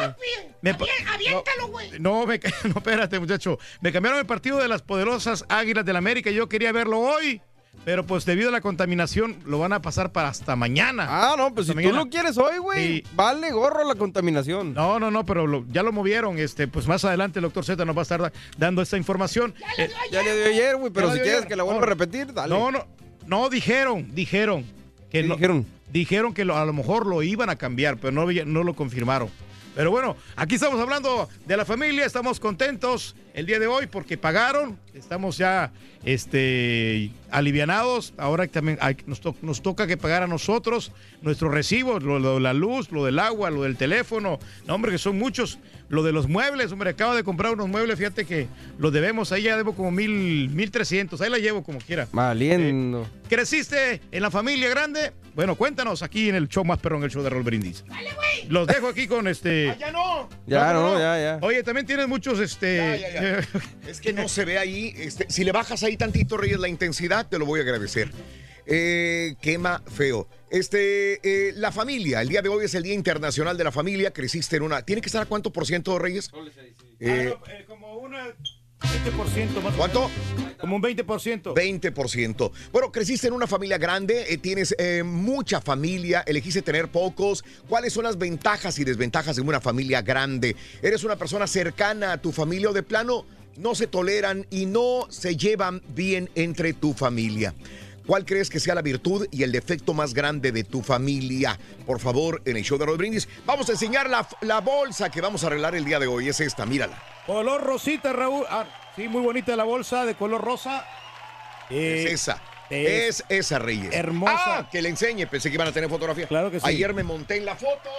me pa- Aviéntalo, güey. no, me, no, espérate, muchacho. Me cambiaron el partido de las poderosas Águilas del la América. Yo quería verlo hoy, pero pues debido a la contaminación lo van a pasar para hasta mañana. Ah, no, pues si tú lo quieres hoy, güey, Sí. vale gorro la contaminación. No, no, no, pero lo- ya lo movieron. Este, pues más adelante el doctor Z nos va a estar da- dando esta información. Eh, Ya le dio ayer, güey, pero si quieres ayer. que la vuelva No, a repetir, dale. No, no, no dijeron, dijeron que ¿Qué no, dijeron? dijeron que lo- a lo mejor lo iban a cambiar, pero no, no lo confirmaron. Pero bueno, aquí estamos hablando de la familia, estamos contentos el día de hoy porque pagaron, estamos ya este, alivianados, ahora también hay- nos, to- nos toca que pagar a nosotros nuestros recibos, lo, de la luz, lo del agua, lo del teléfono, no hombre que son muchos, lo de los muebles, hombre, acabo de comprar unos muebles, fíjate que los debemos, ahí ya debo como mil, mil trescientos, ahí la llevo como quiera. Valiendo. ¿Creciste en la familia grande? Bueno, cuéntanos aquí en el show más perrón, el show de Rol Brindis. Los dejo aquí con este. Ya no. Ya, no, ya, ya. Oye, también tienes muchos, este. Ya, ya, ya. Es que no se ve ahí. Este, si le bajas ahí tantito, Reyes, la intensidad, te lo voy a agradecer. Eh, quema feo. Este, eh, la familia, el día de hoy es el Día Internacional de la Familia. Creciste en una. ¿Tiene que estar a cuánto por ciento, Reyes? Eh, Ah, no, eh, como un 20% más. o ¿Cuánto? Como un 20%. 20%. Bueno, creciste en una familia grande, eh, tienes eh, mucha familia, elegiste tener pocos. ¿Cuáles son las ventajas y desventajas de una familia grande? ¿Eres una persona cercana a tu familia o de plano no se toleran y no se llevan bien entre tu familia? ¿Cuál crees que sea la virtud y el defecto más grande de tu familia? Por favor, en el show de Brindis, vamos a enseñar la, la bolsa que vamos a arreglar el día de hoy. Es esta, mírala. Color rosita, Raúl. Ah, sí, muy bonita la bolsa de color rosa. Eh, Es esa. es Es esa, Reyes. hermosa. Ah, que le enseñe. Pensé que iban a tener fotografía. Claro que sí. Ayer me monté en la foto.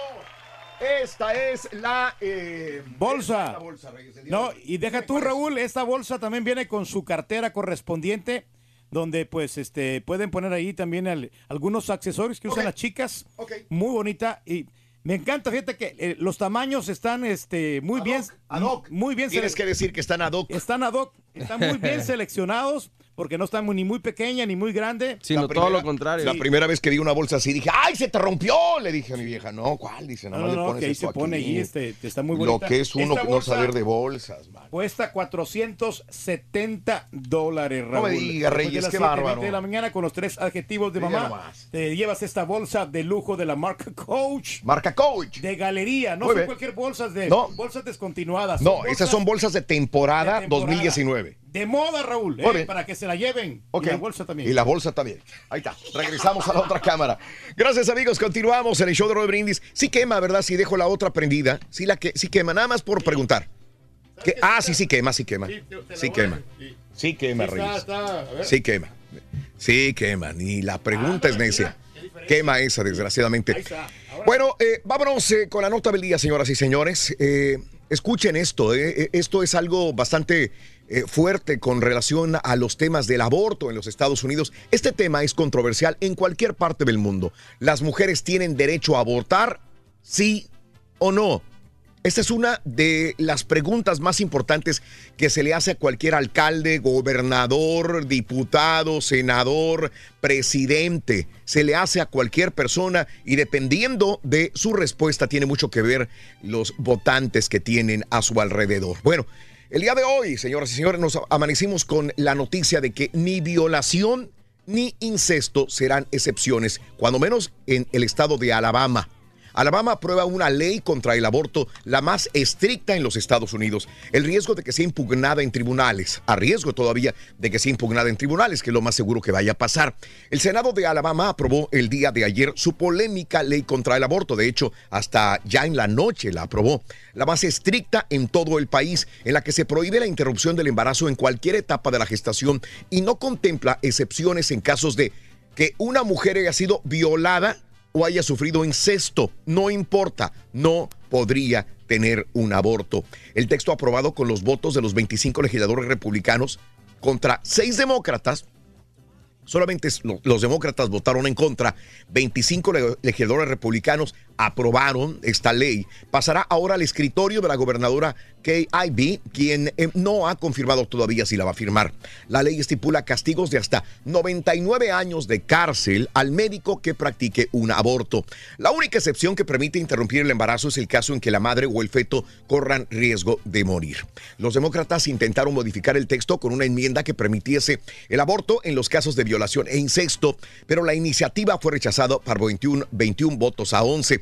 Esta es la eh, Bolsa. la Reyes. No, y deja tú, Raúl, esta bolsa también viene con su cartera correspondiente, donde pues este pueden poner ahí también al- algunos accesorios que usan las chicas. Ok. Muy bonita y me encanta, fíjate que eh, los tamaños están este muy bien Ad hoc. muy bien Tienes que decir que están ad hoc. están ad hoc, están muy bien seleccionados porque no están muy- ni muy pequeña ni muy grande. Sino La todo primera- lo contrario. La primera vez que vi una bolsa así dije, ¡ay, se te rompió! Le dije a mi vieja, no, ¿cuál? Dice, No, nada más no, le no, pones que ahí esto se pone aquí". ahí, este, está muy Lo bonita. que es uno no saber de bolsas, man. Cuesta 470 dólares, Raúl. me digas, Reyes, qué 7:20 bárbaro. de la mañana con los tres adjetivos de mamá. Te llevas esta bolsa de lujo de la marca Coach. Marca Coach. De galería, no Muy son bien. cualquier bolsas de No. bolsas descontinuadas. No, bolsas esas son bolsas de temporada, de temporada. 2019. De moda, Raúl, eh, para que se la lleven. Y la bolsa también. Y la bolsa también. Ahí está. Regresamos a la otra cámara. Gracias, amigos. Continuamos en el show de Roy Brindis. Sí quema, ¿verdad? Si dejo la otra prendida. Sí, la que, sí quema. Nada más por preguntar. Ah, sí, sí quema, sí quema. Sí quema. Sí quema, Sí, Reyes. está. Sí quema. Sí quema. Ni la pregunta es necia. Quema esa, desgraciadamente. Bueno, eh, vámonos eh, con la nota del día, señoras y señores. Eh, escuchen esto. esto es algo bastante eh, fuerte con relación a los temas del aborto en los Estados Unidos. Este tema es controversial en cualquier parte del mundo. ¿Las mujeres tienen derecho a abortar? ¿Sí o no? Esta es una de las preguntas más importantes que se le hace a cualquier alcalde, gobernador, diputado, senador, presidente. Se le hace a cualquier persona y dependiendo de su respuesta tiene mucho que ver los votantes que tienen a su alrededor. Bueno, el día de hoy, señoras y señores, nos amanecimos con la noticia de que ni violación ni incesto serán excepciones, cuando menos en el estado de Alabama. Alabama aprueba una ley contra el aborto, la más estricta en los Estados Unidos. El riesgo de que sea impugnada en tribunales, a riesgo todavía de que sea impugnada en tribunales, que es lo más seguro que vaya a pasar. El Senado de Alabama aprobó el día de ayer su polémica ley contra el aborto. De hecho, hasta ya en la noche la aprobó. La más estricta en todo el país, en la que se prohíbe la interrupción del embarazo en cualquier etapa de la gestación y no contempla excepciones en casos de que una mujer haya sido violada o haya sufrido incesto, no importa, no podría tener un aborto. El texto aprobado con los votos de los 25 legisladores republicanos contra seis demócratas Solamente los demócratas votaron en contra. 25 legisladores republicanos aprobaron esta ley. Pasará ahora al escritorio de la gobernadora Ivey, quien eh, no ha confirmado todavía si la va a firmar. La ley estipula castigos de hasta 99 años de cárcel al médico que practique un aborto. La única excepción que permite interrumpir el embarazo es el caso en que la madre o el feto corran riesgo de morir. Los demócratas intentaron modificar el texto con una enmienda que permitiese el aborto en los casos de violación e incesto, pero la iniciativa fue rechazada por 21, 21 votos a 11.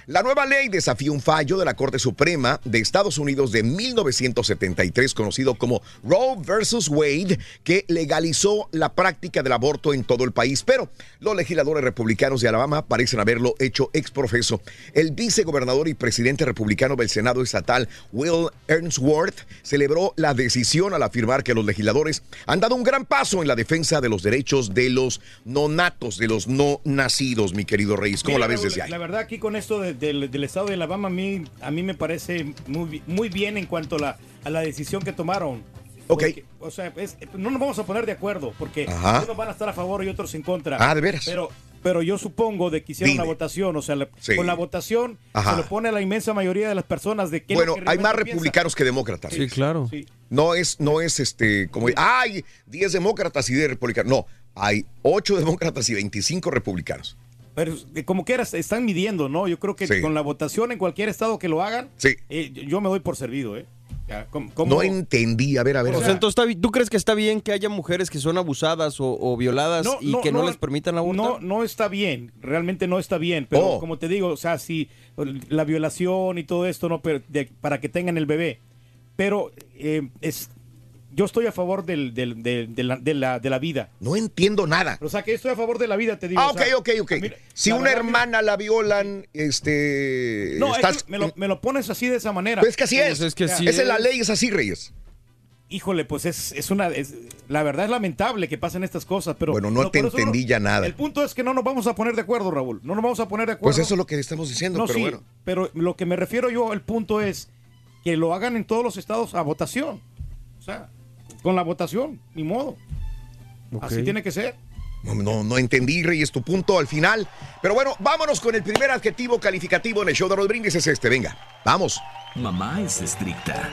La nueva ley desafía un fallo de la Corte Suprema de Estados Unidos de 1973, conocido como Roe versus Wade, que legalizó la práctica del aborto en todo el país. Pero los legisladores republicanos de Alabama parecen haberlo hecho exprofeso. El vicegobernador y presidente republicano del Senado estatal, Will Ernstworth, celebró la decisión al afirmar que los legisladores han dado un gran paso en la defensa de los derechos de los no natos, de los no nacidos, mi querido Reyes. ¿Cómo la ves desde ahí? La verdad, aquí con esto de del, estado de Alabama a mí, a mí me parece muy, muy bien en cuanto a la, a la decisión que tomaron. ok. o sea, no nos vamos a poner de acuerdo porque unos van a estar a favor y otros en contra. Ah, de veras. Pero, pero yo supongo de que hicieron una votación, o sea, con la votación se lo pone a la inmensa mayoría de las personas de que Bueno, hay más republicanos que demócratas. Sí, claro. No es, no es este, como, hay 10 demócratas y 10 republicanos. No, hay 8 demócratas y 25 republicanos. Pero eh, como quieras, están midiendo, ¿no? Yo creo que con la votación en cualquier estado que lo hagan, sí. Eh, yo me doy por servido, ¿eh? No entendí, a ver, a ver. O sea, entonces, ¿tú crees que está bien que haya mujeres que son abusadas o, violadas y que no, les permitan abortar? No, no está bien, realmente no está bien, pero oh. como te digo, o sea, si la violación y todo esto, no para que tengan el bebé, pero eh, es yo estoy a favor del, de, la, de, la, vida. No entiendo nada. O sea, que estoy a favor de la vida, te digo. Ah, ok, ok, ok. si una hermana la violan, este... No, me, lo, pones así de esa manera. Pues es que así es. es que Esa es la ley, es así, Reyes. Híjole, pues es, es una... la verdad es lamentable que pasen estas cosas, pero... Bueno, no, te entendí ya nada. El punto es que no nos vamos a poner de acuerdo, Raúl. No nos vamos a poner de acuerdo. Pues eso es lo que estamos diciendo, no, pero sí, bueno. Pero lo que me refiero yo, el punto es que lo hagan en todos los estados a votación. O sea con la votación, ni modo. Así tiene que ser. No, no, entendí, Reyes, tu punto al final. Pero bueno, vámonos con el primer adjetivo calificativo en el show de Rodríguez. Es este, venga, vamos. Mamá es estricta.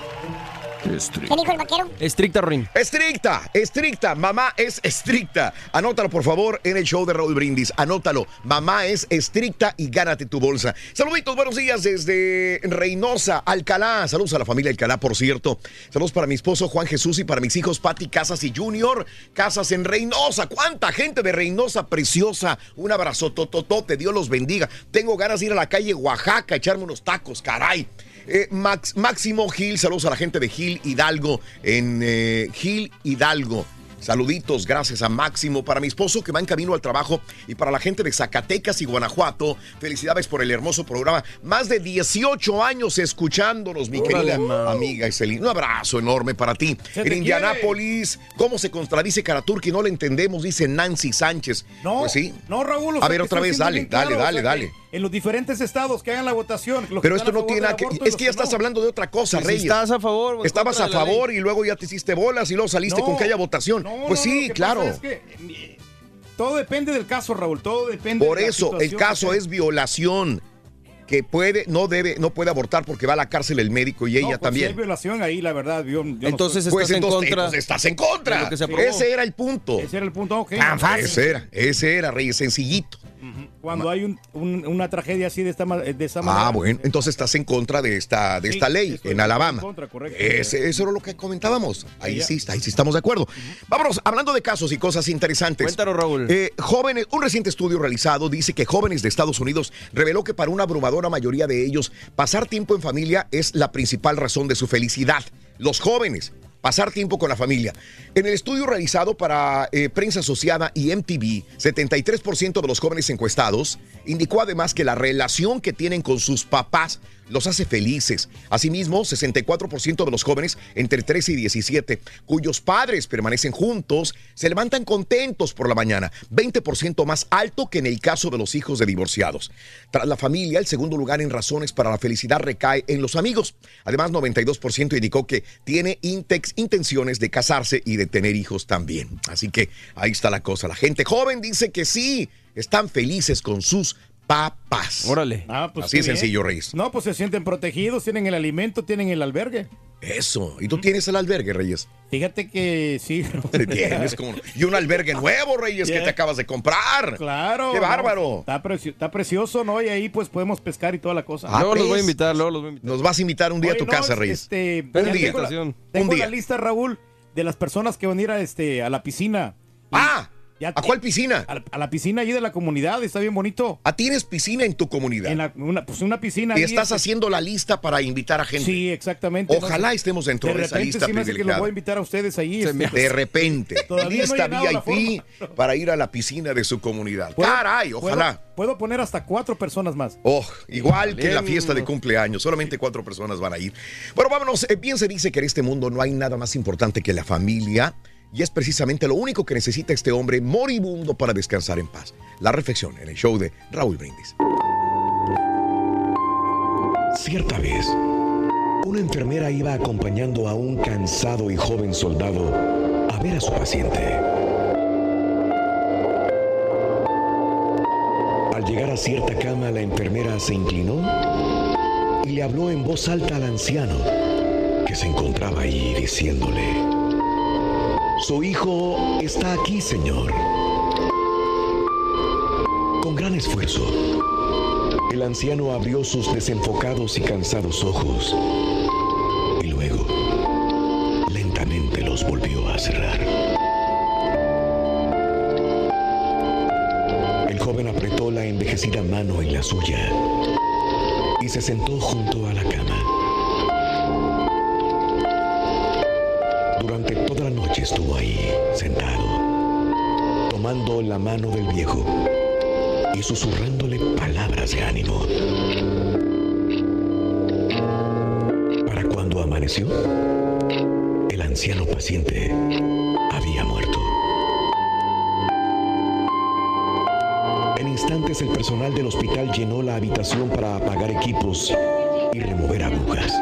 Estricta. ¿Qué dijo el vaquero? Estricta, Rin. Estricta, estricta. Mamá es estricta. Anótalo, por favor, en el show de Raúl Brindis. Anótalo. Mamá es estricta y gánate tu bolsa. Saluditos, buenos días desde Reynosa, Alcalá. Saludos a la familia Alcalá, por cierto. Saludos para mi esposo Juan Jesús y para mis hijos Pati Casas y Junior. Casas en Reynosa. ¿Cuánta gente de Reynosa preciosa? Un abrazo, tototote. Dios los bendiga. Tengo ganas de ir a la calle Oaxaca, echarme unos tacos, caray. Eh, Max, Máximo Gil, saludos a la gente de Gil Hidalgo, en eh, Gil Hidalgo. Saluditos, gracias a Máximo, para mi esposo que va en camino al trabajo y para la gente de Zacatecas y Guanajuato. Felicidades por el hermoso programa. Más de 18 años escuchándonos, mi querida amiga Iselín. Un abrazo enorme para ti. En Indianápolis, ¿cómo se contradice Caratur que no le entendemos? Dice Nancy Sánchez. No, pues sí. No, Raúl. a ver, otra vez, dale, dale, dale, dale en los diferentes estados que hagan la votación. Pero esto no tiene nada que. Es que ya estás hablando de otra cosa, Reyes. Estás a favor. Estabas a favor y luego ya te hiciste bolas y luego saliste con que haya votación. pues sí, claro. todo depende del caso, Raúl. Todo depende. Por eso, el caso es violación que puede, no debe, no puede abortar porque va a la cárcel el médico y ella pues también. Si hay violación ahí, la verdad. entonces estás pues en contra. estás en contra. ese era el punto. Ese era el punto, ok. Ese era, ese era, Reyes, sencillito. Cuando hay una tragedia así de esta, de esa manera. Ah, bueno, entonces estás en contra de esta, de esta ley en Alabama. Ese, eso era lo que comentábamos. Ahí sí, ahí sí estamos de acuerdo. Vámonos, hablando de casos y cosas interesantes. Cuéntanos, Raúl. Eh, jóvenes, un reciente estudio realizado dice que jóvenes de Estados Unidos reveló que para una abrumadora mayoría de ellos, pasar tiempo en familia es la principal razón de su felicidad. Los jóvenes pasar tiempo con la familia. En el estudio realizado para eh, Prensa Asociada y MTV, 73% de los jóvenes encuestados indicó además que la relación que tienen con sus papás los hace felices. Asimismo, 64% de los jóvenes entre 13 y 17, cuyos padres permanecen juntos, se levantan contentos por la mañana, 20% más alto que en el caso de los hijos de divorciados. Tras la familia, el segundo lugar en razones para la felicidad recae en los amigos. Además, 92% indicó que tiene intenciones de casarse y de tener hijos también. Así que ahí está la cosa. La gente joven dice que sí, están felices con sus papas. Órale. Ah, pues Así es sencillo, Reyes. No, pues se sienten protegidos, tienen el alimento, tienen el albergue. Eso. ¿Y tú tienes el albergue, Reyes? Fíjate que sí. Tienes como... Y un albergue nuevo, Reyes, que te acabas de comprar. Claro. ¡Qué no, bárbaro! está, preci- está precioso, ¿no? Y ahí pues podemos pescar y toda la cosa. Ah, luego los voy a invitar, luego los voy a invitar. Nos vas a invitar un día a tu no, casa, Reyes. Este, Un ya día. Tengo, la, Un tengo día. la lista, Raúl, de las personas que van a ir a, este, a la piscina. ¡Ah! Ya ¿A cuál piscina? A, la- a la piscina ahí de la comunidad, está bien bonito. ¿Ah, tienes piscina en tu comunidad? En la- una, pues una piscina. Y estás este, haciendo la lista para invitar a gente. Sí, exactamente. Ojalá No estemos dentro de, de esa lista sí me hace que los voy a invitar a ustedes ahí. Se este, me De repente, Todavía lista VIP para ir a la piscina de su comunidad. ¿Puedo- Caray, ojalá. Puedo, poner hasta cuatro personas más. Oh, igual que en la fiesta de cumpleaños, solamente cuatro personas van a ir. Bueno, vámonos. Eh, Bien se dice que en este mundo no hay nada más importante que la familia y es precisamente lo único que necesita este hombre moribundo para descansar en paz. La reflexión en el show de Raúl Brindis. Cierta vez, una enfermera iba acompañando a un cansado y joven soldado a ver a su paciente. Al llegar a cierta cama, la enfermera se inclinó y le habló en voz alta al anciano que se encontraba ahí diciéndole, Su hijo está aquí, señor. Con gran esfuerzo, el anciano abrió sus desenfocados y cansados ojos y luego lentamente los volvió a cerrar. El joven apretó la envejecida mano en la suya y se sentó junto a la cama. Durante toda la noche estuvo ahí, sentado, tomando la mano del viejo y susurrándole palabras de ánimo. Para cuando amaneció, el anciano paciente había muerto. En instantes el personal del hospital llenó la habitación para apagar equipos y remover agujas.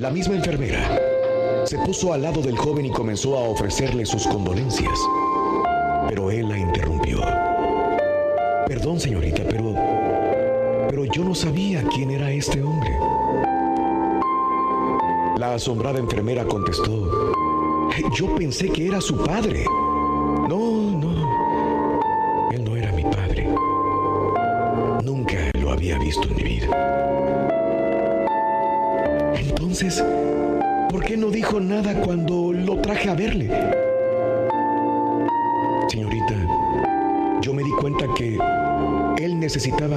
La misma enfermera se puso al lado del joven y comenzó a ofrecerle sus condolencias. Pero él la interrumpió. Perdón, señorita, pero. Pero yo no sabía quién era este hombre. La asombrada enfermera contestó. Yo pensé que era su padre.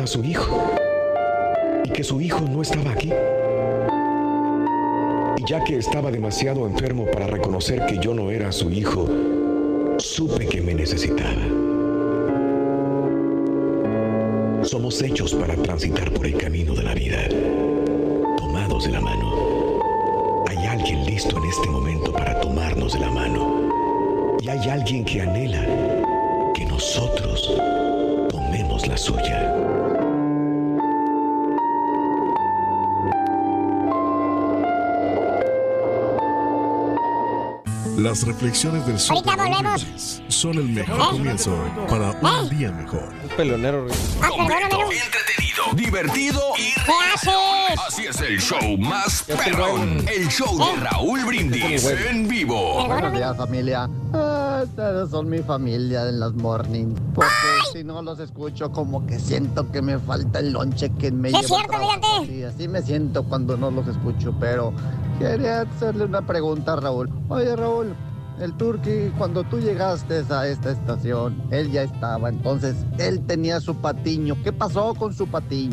Su hijo y que su hijo no estaba aquí. Y ya que estaba demasiado enfermo para reconocer que yo no era su hijo, supe que me necesitaba. Somos hechos para transitar por el camino de la vida, Las reflexiones del show Ahorita volvemos. Son el mejor comienzo para un día mejor. Un pelonero. Ah, perdóname. Entretenido, divertido y ¿Qué haces? Así es el show más perrón. El show de Raúl Brindis en vivo. Buenos días, familia. Ah, ustedes son mi familia en las morning. Porque si no los escucho, como que siento que me falta el lonche que me es lleva al cierto, fíjate. Sí, así me siento cuando no los escucho. Pero quería hacerle una pregunta a Raúl. Oye, Raúl. El Turqui, cuando tú llegaste a esta estación, él ya estaba, entonces él tenía su patiño. ¿Qué pasó con su patiño?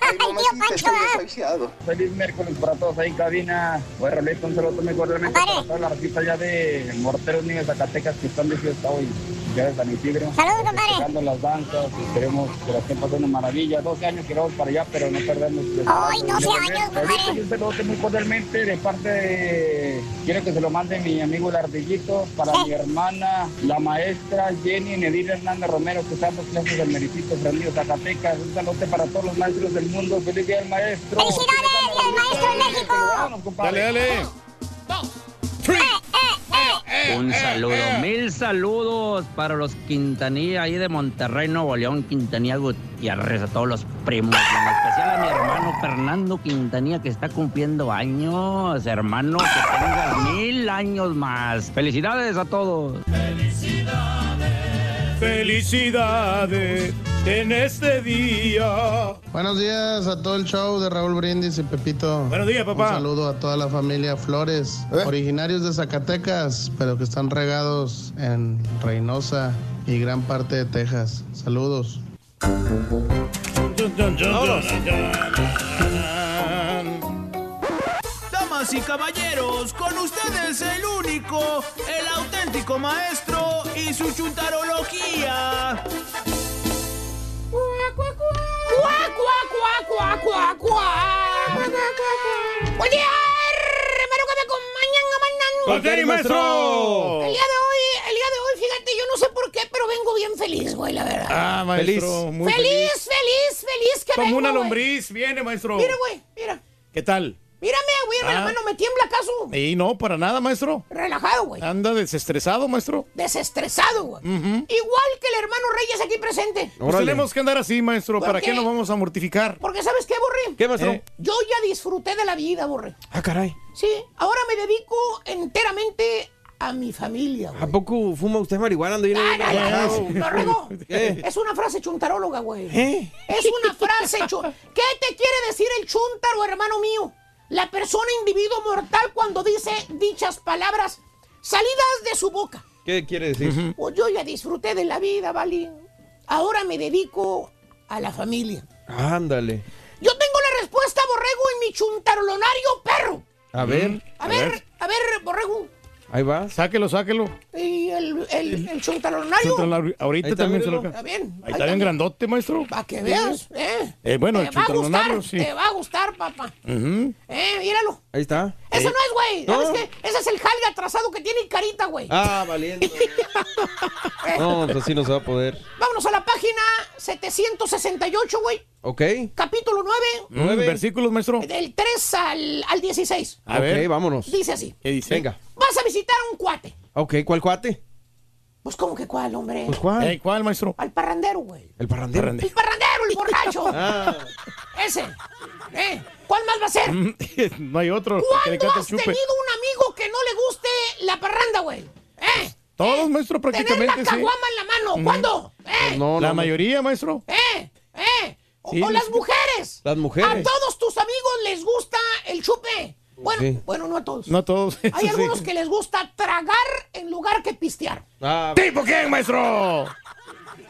Ay, tío Pancho, ¿verdad? Feliz miércoles para todos ahí en cabina. Voy a Rolito, un saludo muy cordialmente para toda la racita ya de Morteros Niños Zacatecas que están de fiesta hoy. Ya de San Isidro. Saludos, compadre. Las danzas y queremos que la estén pasando maravilla. 12 años que vamos para allá, pero no perdemos. Ay, 12 años, compadre. Un saludo muy cordialmente de parte de... Quiero que se lo mande mi amigo el Ardillito para mi hermana, la maestra Jenny Nedir Hernández Romero, que está dando clases del Mericito Fernando Zacatecas. Un saludo para todos los maestros del mundo. ¡Feliz día del maestro! ¡Felicidades, Día del Maestro en México! Dale, dale. Un saludo, mil saludos para los Quintanilla ahí de Monterrey, Nuevo León, Quintanilla Gutiérrez, a todos los primos, en especial a mi hermano Fernando Quintanilla que está cumpliendo años, hermano, que tengas mil años más. Felicidades a todos. Felicidades en este día. Buenos días a todo el show de Raúl Brindis y Pepito. Buenos días, papá. Un saludo a toda la familia Flores, originarios de Zacatecas, pero que están regados en Reynosa y gran parte de Texas. Saludos. Damas y caballeros, con ustedes el único, el auténtico maestro y su chuntarología. Buen día, hermano que me. Con tenis, maestro. El día de hoy, el día de hoy, fíjate, yo no sé por qué, pero vengo bien feliz, güey, la verdad. Ah, maestro, Feliz. muy feliz, feliz. feliz, feliz, que Como vengo, una güey. lombriz, viene, maestro. Mira, güey, mira. ¿Qué tal? Mírame, güey, Ah. hermano, me tiembla acaso. Y no, para nada, maestro. Relajado, güey. Anda desestresado, maestro. Desestresado, güey. Igual que el hermano Reyes aquí presente. Pues tenemos que andar así, maestro. ¿Por ¿Para qué qué? nos vamos a mortificar? Porque ¿sabes qué, Borre? ¿Qué, maestro? Eh. Yo ya disfruté de la vida, Borre. Ah, caray. Sí, ahora me dedico enteramente a mi familia, güey. ¿A poco fuma usted marihuana? Ando Ah, no, no, no. ¿Qué? Es una frase chuntaróloga, güey. ¿Eh? Es una frase ¿Qué te quiere decir el chuntaro, hermano mío? La persona individuo mortal cuando dice dichas palabras salidas de su boca. ¿Qué quiere decir? Pues yo ya disfruté de la vida, ¿vale? Ahora me dedico a la familia. Ándale. Yo tengo la respuesta, Borrego, en mi chuntarolonario perro. A ver. A ver, a ver, Borrego. Ahí va. Sáquelo, sáquelo. Y el, el, el chuntarolonario. Ahorita Ahí está, también se lo... Está bien. Ahí está bien grandote, maestro. Para que veas, ¿eh? Eh, bueno, el te va a gustar, chuntarolonario, sí. te va a gustar, papá. Ujú. Eh, míralo. Ahí está. Eso no es, güey. ¿Sabes No. qué? Ese es el jalga atrasado que tiene carita, güey. Ah, valiente. No, pues así no se va a poder. Vámonos a la página 768, güey. Ok. Capítulo 9. Mm, Nueve. versículos, maestro. Del 3 al, al 16. A ver. Ok, vámonos. Dice así. ¿Qué dice? Venga. Vas a visitar a un cuate. Ok, ¿cuál cuate? Pues, ¿cómo que cuál, hombre? Pues cuál. Ey, ¿Cuál, maestro? Al parrandero, güey. El parrandero. El parrandero, el borracho. Ah. Ese. ¿Eh? ¿Cuál más va a ser? no hay otro. que le ¿Cuándo cante el has chupe. tenido un amigo que no le guste la parranda, güey? ¿Eh? Todos, maestro, Tener prácticamente, la sí. caguama en la mano. Ujú. ¿Cuándo? ¿Eh? No, La no, no. mayoría, maestro. ¿Eh? ¿Eh? O, Sí, o las mujeres. Las mujeres. A todos tus amigos les gusta el chupe. Bueno, Sí. bueno, no a todos. No todos. eso Hay sí. algunos que les gusta tragar en lugar que pistear. Ah, ¿Tipo quién, maestro?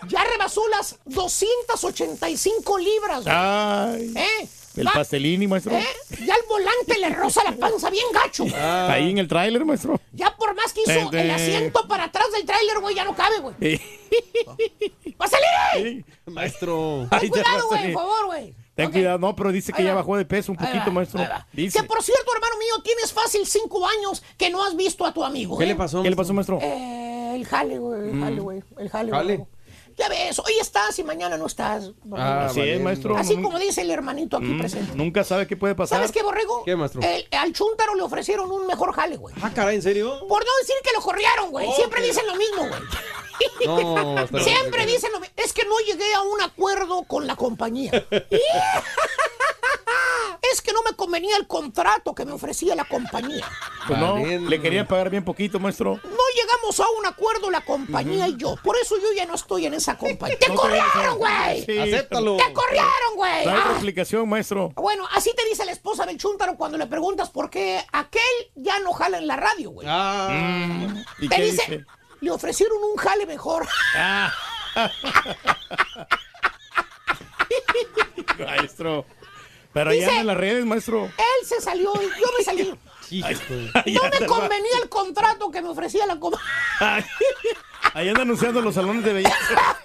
Ya rebasó las 285 libras. güey. Ay. ¿Eh? El Va- pastelini, maestro. ¿Eh? Ya el volante le roza la panza bien gacho. ah. Ahí en el tráiler, maestro. Ya por más que hizo ten. el asiento para atrás del tráiler, güey, ya no cabe, güey. Sí. Maestro. Ay, Ten ya cuidado, a güey, por favor, güey. Ten cuidado, no, pero dice que Ahí ya va. bajó de peso un Ahí poquito, va, maestro. Dice. Que por cierto, hermano mío, tienes fácil cinco años que no has visto a tu amigo. ¿Qué ¿eh? le pasó? ¿Qué le pasó, maestro? Eh, el jale, güey. El jale, güey. El jale, güey. Jale. Ya ves, hoy estás y mañana no estás. Ah, Así es, maestro. Así como dice el hermanito aquí Mm, presente. Nunca sabe qué puede pasar. ¿Sabes qué, Borrego? ¿Qué, maestro? El- al Chuntaro le ofrecieron un mejor jale, güey. Ah, caray, ¿en serio? Por no decir que lo corrieron, güey. Siempre dicen lo mismo, güey. No, Siempre dicen lo mismo. Es que no llegué a un acuerdo con la compañía. es que no me convenía el contrato que me ofrecía la compañía. Pues no, le querían pagar bien poquito, maestro. No llegamos a un acuerdo la compañía y yo. Por eso yo ya no estoy en esa compañía. ¡Te No corrieron, güey! Sí. Acéptalo. ¡Te corrieron, güey! Otra Ah. explicación, maestro. Bueno, así te dice la esposa del Chuntaro cuando le preguntas por qué aquel ya no jala en la radio, güey. Ah. ¿Y te qué dice, dice? Le ofrecieron un jale mejor. Maestro. Pero Dice- anda en las redes, maestro. Él se salió, yo me salí. No me convenía el contrato que me ofrecía la coma. Ahí anda anunciando los salones de belleza.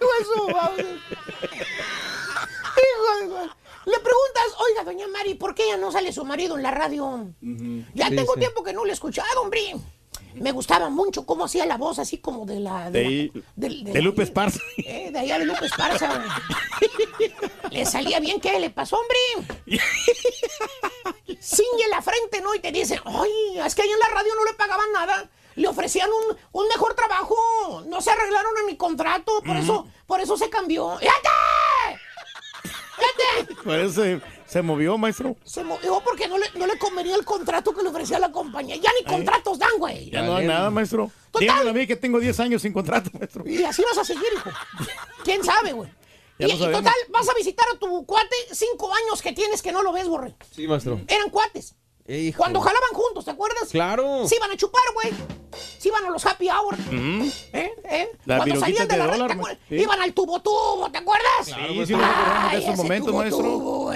Le preguntas, oiga, doña Mari, ¿por qué ya no sale su marido en la radio? Ya Sí, tengo sí. tiempo que no le he escuchado, hombre. Me gustaba mucho cómo hacía la voz, así como de la... De, De, ahí- la- del- de de la- Lupe Esparza. eh, de allá de Lupe Esparza. Le salía bien, ¿qué le pasó, hombre? Ciñe la frente, ¿no? Y te dicen, ay, es que ahí en la radio no le pagaban nada. Le ofrecían un, un mejor trabajo. No se arreglaron en mi contrato. Por eso, por eso se cambió. ¡Fíjate! ¡Fíjate! Por eso se, movió, maestro. Se movió porque no le, no le convenía el contrato que le ofrecía la compañía. Ya ni contratos dan, güey. Ya no hay nada, maestro. Total. Díganme a mí que tengo 10 años sin contrato, maestro. Y así vas a seguir, hijo. ¿Quién sabe, güey? Ya Y, total, vas a visitar a tu cuate cinco años que tienes que no lo ves, borre. Sí, maestro. Eran cuates. Hijo. Cuando jalaban juntos, ¿te acuerdas? Claro. Se iban a chupar, güey. Se iban a los happy hour. ¿Eh? ¿Eh? Las Cuando salían de de la red, dólar, ¿te ma- acuerdas? sí. Iban al tubo tubo, ¿te acuerdas? Sí, sí nos acordamos de esos momentos, tubo maestro. tubo.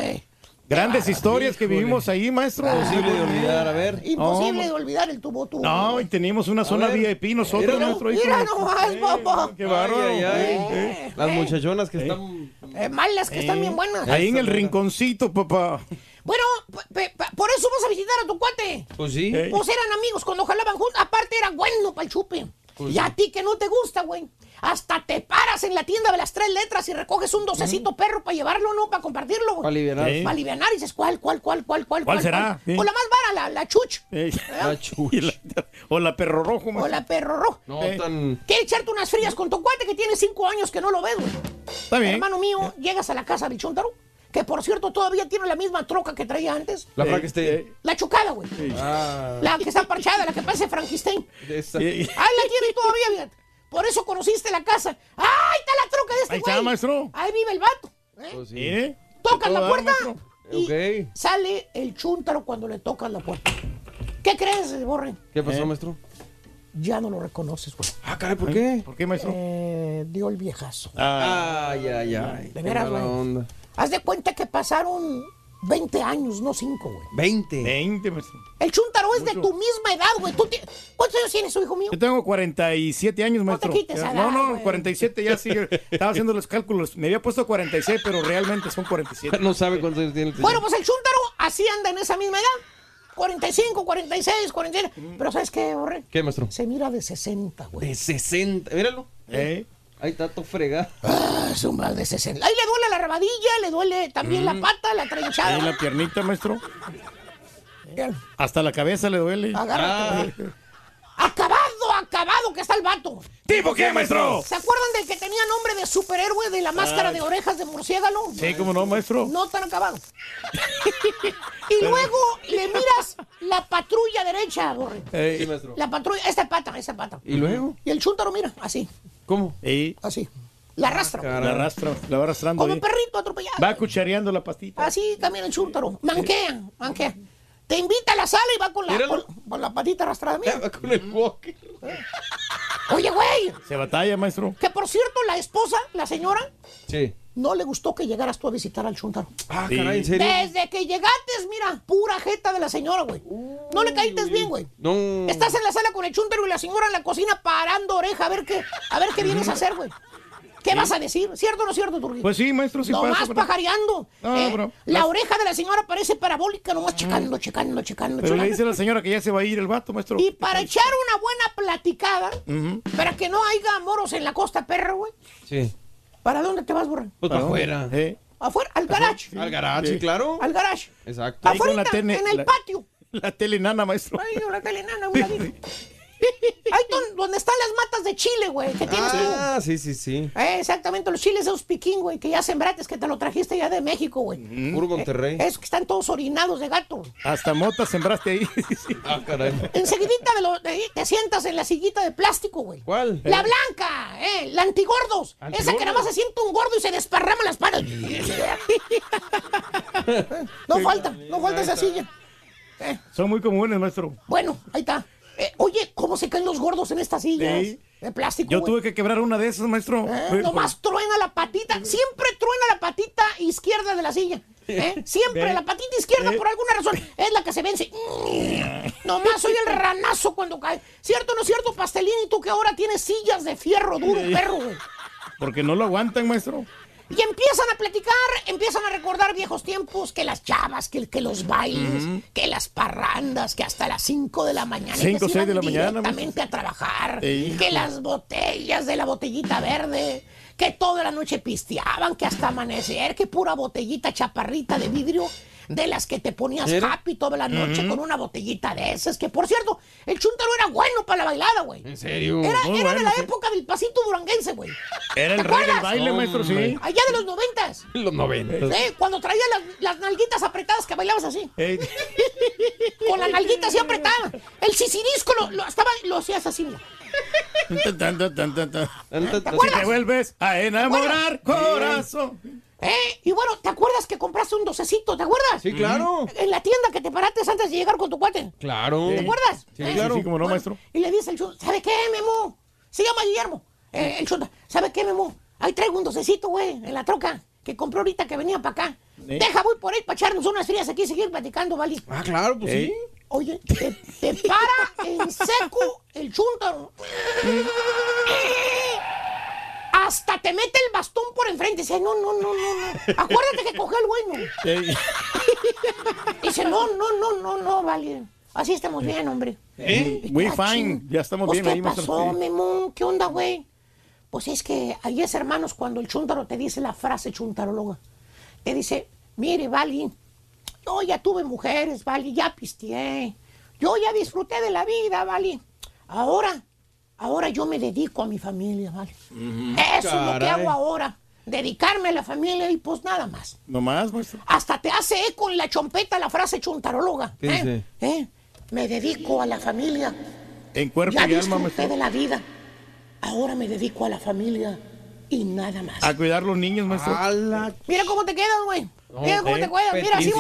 Grandes historias que vivimos ahí, maestro. Imposible de olvidar, a ver. Imposible de olvidar el tubo tubo. No, y teníamos una zona ver. VIP nosotros, Mira, maestro. Mira nomás, papá. Qué bárbaro. Ay, ay, ay. Eh, Las muchachonas que están. Eh, malas que están bien buenas. Ahí en el rinconcito, papá. Bueno, por eso vas a visitar a tu cuate. Pues sí. Eh. Pues eran amigos cuando jalaban juntos. Aparte era bueno para el chupe. Pues y a ti que no te gusta, güey. Hasta te paras en la tienda de las tres letras y recoges un docecito perro para llevarlo, ¿no? Para compartirlo, güey. Para alivianar. Sí. Para aliviar y dices, ¿cuál, cuál, cuál, cuál, cuál? ¿Cuál será? Sí. O la más vara, la, la chuch. Eh, La la- o la perro rojo, O maestro. la perro rojo. No Eh. tan. Quiere echarte unas frías con tu cuate que tiene cinco años que no lo ves, güey. Está bien. Hermano mío, llegas a la casa del Chuntaro, que por cierto todavía tiene la misma troca que traía antes. La Eh, Frankenstein. eh, La chocada, güey. Ah. La que está parchada, la que parece Frankenstein. de Ahí la tiene todavía, fíjate. Por eso conociste la casa. ¡Ay, está la troca de este Ahí güey! está, maestro. Ahí vive el vato. ¿eh? Pues sí. mire. Tocas A la puerta y Ok. sale el chúntaro cuando le tocas la puerta. ¿Qué crees, Borre? ¿Qué pasó, Eh. maestro? Ya no lo reconoces, güey. Ah, caray, ¿por qué? ¿Por qué, maestro? Eh, dio el viejazo. Ah, Ay, ay, ay. De Qué veras, mala güey. onda. Haz de cuenta que pasaron 20 años, no 5, güey. 20. 20, maestro. El chúntaro es de Mucho. tu misma edad, güey. ¿Cuántos años tienes, hijo mío? Yo tengo 47 años, No te maestro. quites Ya- no, no, güey. 47 ya sí. Estaba haciendo los cálculos. Me había puesto 46, pero realmente son 47. No sabe cuántos años tiene el. Bueno, pues el chúntaro así anda en esa misma edad. 45, 46, 47. Pero ¿sabes qué, Borre? ¿Qué, maestro? Se mira de 60, güey. De 60. Míralo. ¿Eh? Ahí está todo fregado. Ah, es un mal de 60. Ahí le duele la rabadilla, le duele también la pata, la trenchada. Ahí la piernita, maestro. Bien. Hasta la cabeza le duele. Agárrate. Acabado, acabado que está el vato. ¿Tipo qué, maestro? ¿Se acuerdan del que tenía nombre de superhéroe de la máscara de orejas de murciélago? Sí, cómo no, maestro. No tan acabado. y luego le miras la patrulla derecha, Borre. Sí, maestro. La patrulla, esta pata, esta pata. ¿Y luego? Y el chúntaro, mira, así, ¿Cómo? y así. La arrastra. la arrastra, la va arrastrando. Como ahí. perrito atropellado. Va cuchareando la pastita. Así también el chúntaro. Manquea, manquea. Te invita a la sala y va con la, con, con la patita arrastrada. Mira. va con el walker. Oye, güey, Se batalla, maestro. que por cierto, la esposa, la señora, Sí. No le gustó que llegaras tú a visitar al chúntaro. Ah, Sí. caray, ¿en serio? Desde que llegaste, mira, pura jeta de la señora, güey. No le caíste bien, güey. No. Estás en la sala con el chúntaro y la señora en la cocina parando oreja a ver qué, a ver qué vienes a hacer, güey. ¿Qué vas a decir? ¿Cierto o no cierto, Turquía? Pues sí, maestro, sí nomás pasa. pero- pajareando. No, ¿eh? bro. La Las- oreja de la señora parece parabólica, nomás checando, checando, checando, Pero le dice a la señora que ya se va a ir el vato, maestro. Y para echar una buena platicada, para que no haya moros en la costa perra, güey. Sí. ¿Para dónde te vas, burra? Pues para afuera. Eh, Afuera, al garage. Al garage, Sí. claro. Al garage. Exacto. Afuera, la tele- en el la- patio. La tele nana, maestro. Ay, una telenana, un ladito. Ahí don- donde están las matas de chile, güey, que tienes Ah, sí, sí, sí. tú. Eh, exactamente, los chiles de los piquín, güey, que ya sembrates, que te lo trajiste ya de México, güey. Puro Monterrey. Es que están todos orinados de gato. Hasta mota sembraste ahí. Ah, caray. Enseguidita de lo- de ahí te sientas en la sillita de plástico, güey. ¿Cuál? La blanca, eh, la antigordos. Esa que Antigordos. nada más se siente un gordo y se desparrama las patas. no falta, no falta esa silla. Eh, Son muy comunes, maestro. bueno, ahí está. Eh, oye, ¿cómo se caen los gordos en estas sillas? Sí. De plástico. Yo tuve que quebrar una de esas, maestro. Eh, nomás truena la patita, siempre truena la patita izquierda de la silla. ¿eh? Siempre la patita izquierda, por alguna razón, es la que se vence. Nomás soy el ranazo cuando cae. ¿Cierto o no es cierto, Pastelín? Y tú que ahora tienes sillas de fierro duro, perro. Porque no lo aguantan, maestro. Y empiezan a platicar, empiezan a recordar viejos tiempos, que las chavas, que, que los bailes, que las parrandas, que hasta las 5 de la mañana. Cinco, que se seis de iban la mañana, Directamente a trabajar. Que las botellas de la botellita verde, que toda la noche pisteaban, que hasta amanecer, que pura botellita chaparrita de vidrio. De las que te ponías ¿Era? happy toda la noche con una botellita de esas. Que por cierto, el chuntaro era bueno para la bailada, güey. ¿En serio? Era, era de la sí. época del pasito duranguense, güey. Era el ¿Te rey del baile, maestro, sí. Allá de los noventas. Los 90. Sí, cuando traía las, las nalguitas apretadas que bailabas así. Con la nalguita así apretada. El sisirisco lo, lo, estaba, lo hacías así. mira. tan. Si acuerdas? te vuelves a enamorar, corazón. ¿Eh? Y bueno, ¿te acuerdas que compraste un docecito? ¿Te acuerdas? Sí, claro. En la tienda que te paraste antes de llegar con tu cuate. Claro. ¿Te acuerdas? Sí, ¿Eh? claro. Sí, como no, maestro. Y le dice el chunta, ¿sabe qué, Memo? Se llama Guillermo. Eh, el chunta, ¿sabe qué, Memo? Ahí traigo un docecito, güey, en la troca, que compré ahorita que venía para acá. ¿Eh? Deja, voy por ahí para echarnos unas frías aquí y seguir platicando, ¿vale? Ah, claro, pues sí. Oye, te, te para en seco el chúntaro. Hasta te mete el bastón por enfrente. Dice, no, no, no, no, no. Acuérdate que cogió el bueno. Dice, no, no, no, no, no, vale. Así estamos bien, hombre. ¿Eh? Muy fine. Ya estamos Pues, bien ¿qué ahí, pasó. Memón? ¿Qué onda, güey? Pues es que ahí es, hermanos, cuando el chúntaro te dice la frase chuntaróloga. Te dice, mire, Vali, yo ya tuve mujeres, Vali, ya pisteé. Yo ya disfruté de la vida, Vali. Ahora, ahora yo me dedico a mi familia, ¿vale? Eso es lo que hago ahora. Dedicarme a la familia y pues nada más. No más, maestro. Hasta te hace eco en la chompeta la frase chuntaróloga. ¿Qué ¿eh? ¿Eh? Me dedico a la familia. En cuerpo ya y alma, maestro. de la vida. Ahora me dedico a la familia y nada más. A cuidar los niños, maestro. Mira cómo te quedas, güey. No, Mira cómo te así sí.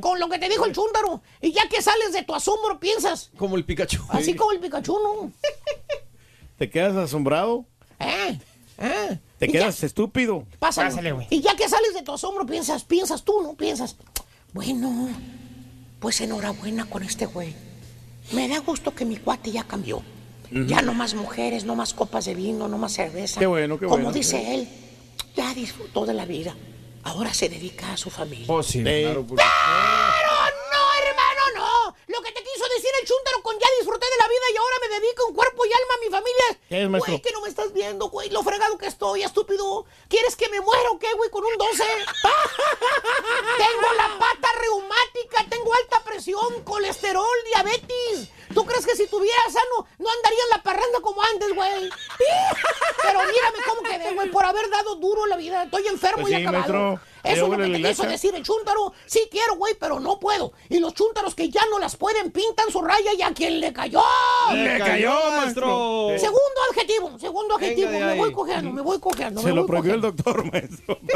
Con, y lo que te dijo el chúndaro. Y ya que sales de tu asombro, piensas. Como el Pikachu. Así como el Pikachu, ¿no? ¿Te quedas asombrado? ¿Eh? ¿Eh? ¿Te quedas estúpido? Pásale. Y ya que sales de tu asombro, piensas, piensas tú, ¿no? Piensas, bueno, pues enhorabuena con este güey. Me da gusto que mi cuate ya cambió. Ya no más mujeres, no más copas de vino, no más cerveza. Qué bueno, qué Como bueno. dice él, ya disfrutó de la vida. Ahora se dedica a su familia. Oh, sí, claro. porque- Pero no, hermano, no. Lo que te quiso decir el chúntaro con ya disfruté de la vida y ahora me dedico en cuerpo y alma a mi familia. ¿Qué es, maestro? Güey, que no me estás viendo, güey. Lo fregado que estoy, estúpido. ¿Quieres que me muera o qué, güey, con un 12? tengo la pata reumática, tengo alta presión, colesterol, diabetes. ¿Tú crees que si tuviera sano no andaría en la parranda como antes, güey? Pero mírame cómo quedé, güey, por haber dado duro la vida. Estoy enfermo Pues y sí, acabado. maestro. Eso es lo que quiso decir el chúntaro. Sí quiero, güey, pero no puedo. Y los chúntaros que ya no las pueden pintan su raya y a quien le cayó. Le cayó, maestro. Segundo adjetivo, segundo adjetivo. Me voy cojeando, me voy cojeando. Se me lo prohibió el doctor, maestro.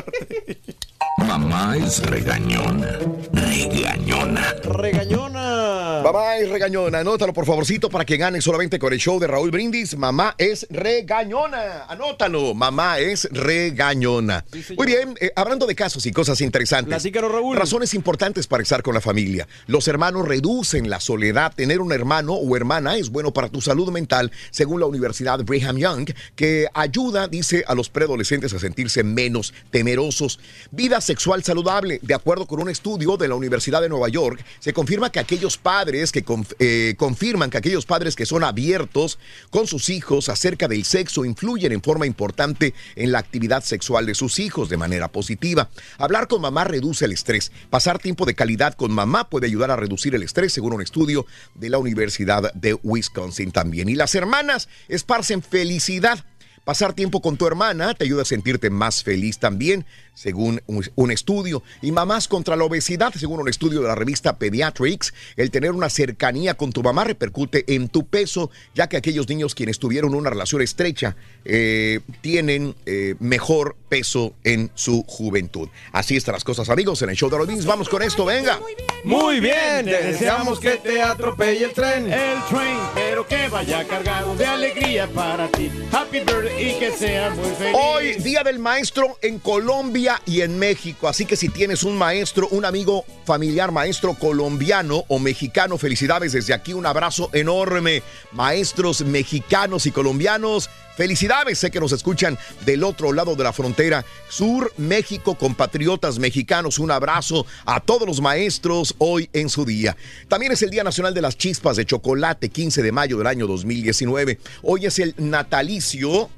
Mamá es regañona. Regañona. Regañona. Mamá es regañona. Anótalo, por favorcito, para que gane solamente con el show de Raúl Brindis. Mamá es regañona. Anótalo. Mamá es regañona. Muy bien, eh, hablando de casos y cosas interesantes. Raúl. Razones importantes para estar con la familia. Los hermanos reducen la soledad. Tener un hermano o hermana es bueno para tu salud mental, según la Universidad Brigham Young, que ayuda, dice, a los preadolescentes a sentirse menos temerosos. Vida sexual saludable. De acuerdo con un estudio de la Universidad de Nueva York, se confirma que aquellos padres que conf- eh, confirman que aquellos padres que son abiertos con sus hijos acerca del sexo influyen en forma importante en la actividad sexual de sus hijos de manera positiva. Hablar con mamá reduce el estrés. Pasar tiempo de calidad con mamá puede ayudar a reducir el estrés, según un estudio de la Universidad de Wisconsin también. Y las hermanas esparcen felicidad. Pasar tiempo con tu hermana te ayuda a sentirte más feliz también, según un, estudio. Y mamás contra la obesidad, según un estudio de la revista Pediatrics, el tener una cercanía con tu mamá repercute en tu peso, ya que aquellos niños quienes tuvieron una relación estrecha eh, tienen eh, mejor peso en su juventud. Así están las cosas, amigos, en el show de los Beans. Vamos con esto, venga. Muy bien, te deseamos que te atropelle el tren. El train, pero que vaya cargado de alegría para ti. Happy birthday y que sea muy feliz. Hoy, Día del Maestro en Colombia y en México. Así que si tienes un maestro, un amigo familiar maestro colombiano o mexicano, felicidades desde aquí. Un abrazo enorme. Maestros mexicanos y colombianos. Felicidades, sé que nos escuchan del otro lado de la frontera. Sur, México, compatriotas mexicanos, un abrazo a todos los maestros hoy en su día. También es el Día Nacional de las Chispas de Chocolate, 15 de mayo del año 2019. Hoy es el natalicio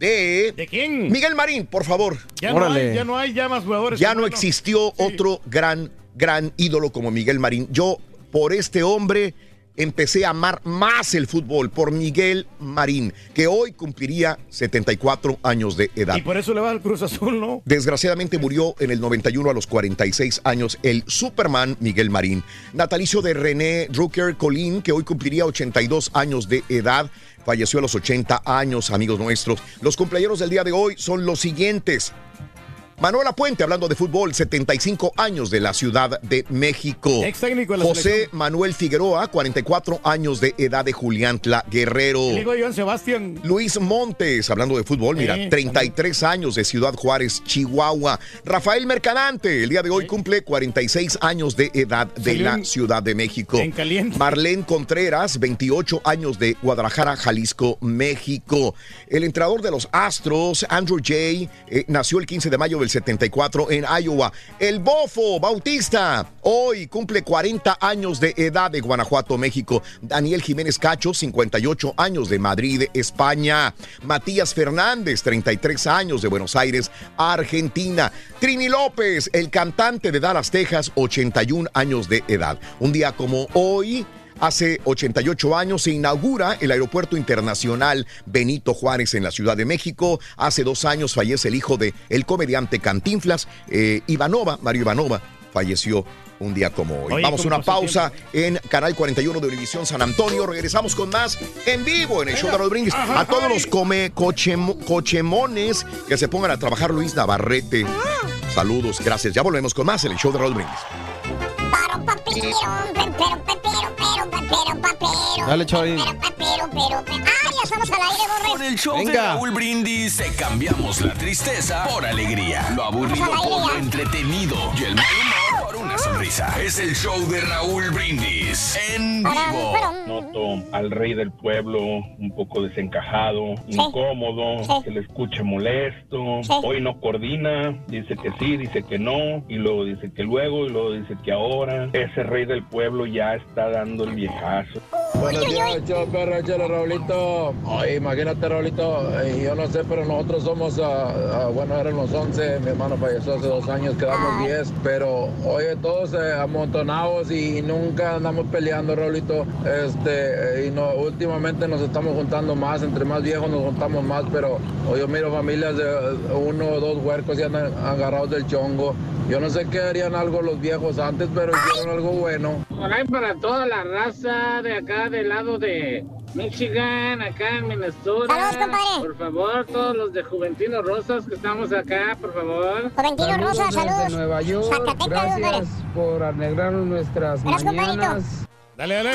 de... ¿De quién? Miguel Marín, por favor. Ya no, hay, ya no hay ya más jugadores. Ya no existió otro gran, gran ídolo como Miguel Marín. Yo, por este hombre, empecé a amar más el fútbol, por Miguel Marín, que hoy cumpliría 74 años de edad. Y por eso le va al Cruz Azul, ¿no? Desgraciadamente murió en el 91 a los 46 años el Superman Miguel Marín. Natalicio de René Drucker Colín, que hoy cumpliría 82 años de edad. Falleció a los 80 años, amigos nuestros. Los cumpleaños del día de hoy son los siguientes. Manuela Puente, hablando de fútbol, 75 años de la Ciudad de México. Ex técnico de la José selección. Manuel Figueroa, 44 años de edad de Guerrero. Hijo de Joan Sebastián. Luis Montes, hablando de fútbol, mira, Sí, 33 años de Ciudad Juárez, Chihuahua. Rafael Mercadante, el día de hoy cumple 46 años de edad de Salió la Ciudad de México. en caliente. Marlene Contreras, 28 años de Guadalajara, Jalisco, México. El entrenador de los Astros, Andrew Jay, eh, nació el 15 de mayo del 74 en Iowa. El Bofo Bautista, hoy cumple 40 años de edad de Guanajuato, México. Daniel Jiménez Cacho, 58 años de Madrid, España. Matías Fernández, 33 años de Buenos Aires, Argentina. Trini López, el cantante de Dallas, Texas, 81 años de edad. Un día como hoy. Hace 88 años se inaugura el Aeropuerto Internacional Benito Juárez en la Ciudad de México. Hace dos años fallece el hijo de el comediante Cantinflas, eh, Ivanova, Mario Ivanova, falleció un día como hoy. Oye, Vamos a ¿cómo una pausa en Canal 41 de Univisión San Antonio. Regresamos con más en vivo en el show de los Brindis. A todos los come cochemo- cochemones que se pongan a trabajar Luis Navarrete. Saludos, gracias. Ya volvemos con más en el show de Raúl Brindis. Dale, Chavín. Pero, pero, pero. ¡Ah, ya estamos al aire, borre! Con el show de Raúl Brindis te cambiamos la tristeza por alegría, lo aburrido por lo entretenido y el mal humor sonrisa. Es el show de Raúl Brindis en vivo. Noto al rey del pueblo un poco desencajado, incómodo, que le escuche molesto. Hoy no coordina, dice que sí, dice que no, y luego dice que luego, y luego dice que ahora. Ese rey del pueblo ya está dando el viejazo. Buenos días, chao, perro, échale, Raulito. Ay, imagínate, Raulito, eh, yo no sé, pero nosotros somos, ah, ah, bueno, éramos 11, mi hermano falleció hace dos años, quedamos 10, pero oye, todos eh, amontonados y nunca andamos peleando, Raulito. Este, eh, y no, últimamente nos estamos juntando más, entre más viejos nos juntamos más, pero yo miro familias de eh, uno o dos huercos y andan agarrados del chongo. Yo no sé qué harían algo los viejos antes, pero hicieron algo bueno. Hola para toda la raza de acá del lado de Michigan, acá en Minnesota. Saludos, compadre. Por favor, todos los de Juventino Rosas que estamos acá, por favor. Juventino Rosas, saludos. desde Nueva York. Zacatecas, Gracias compadre. por alegrarnos nuestras Gracias, compadrito. mañanas. Dale, dale.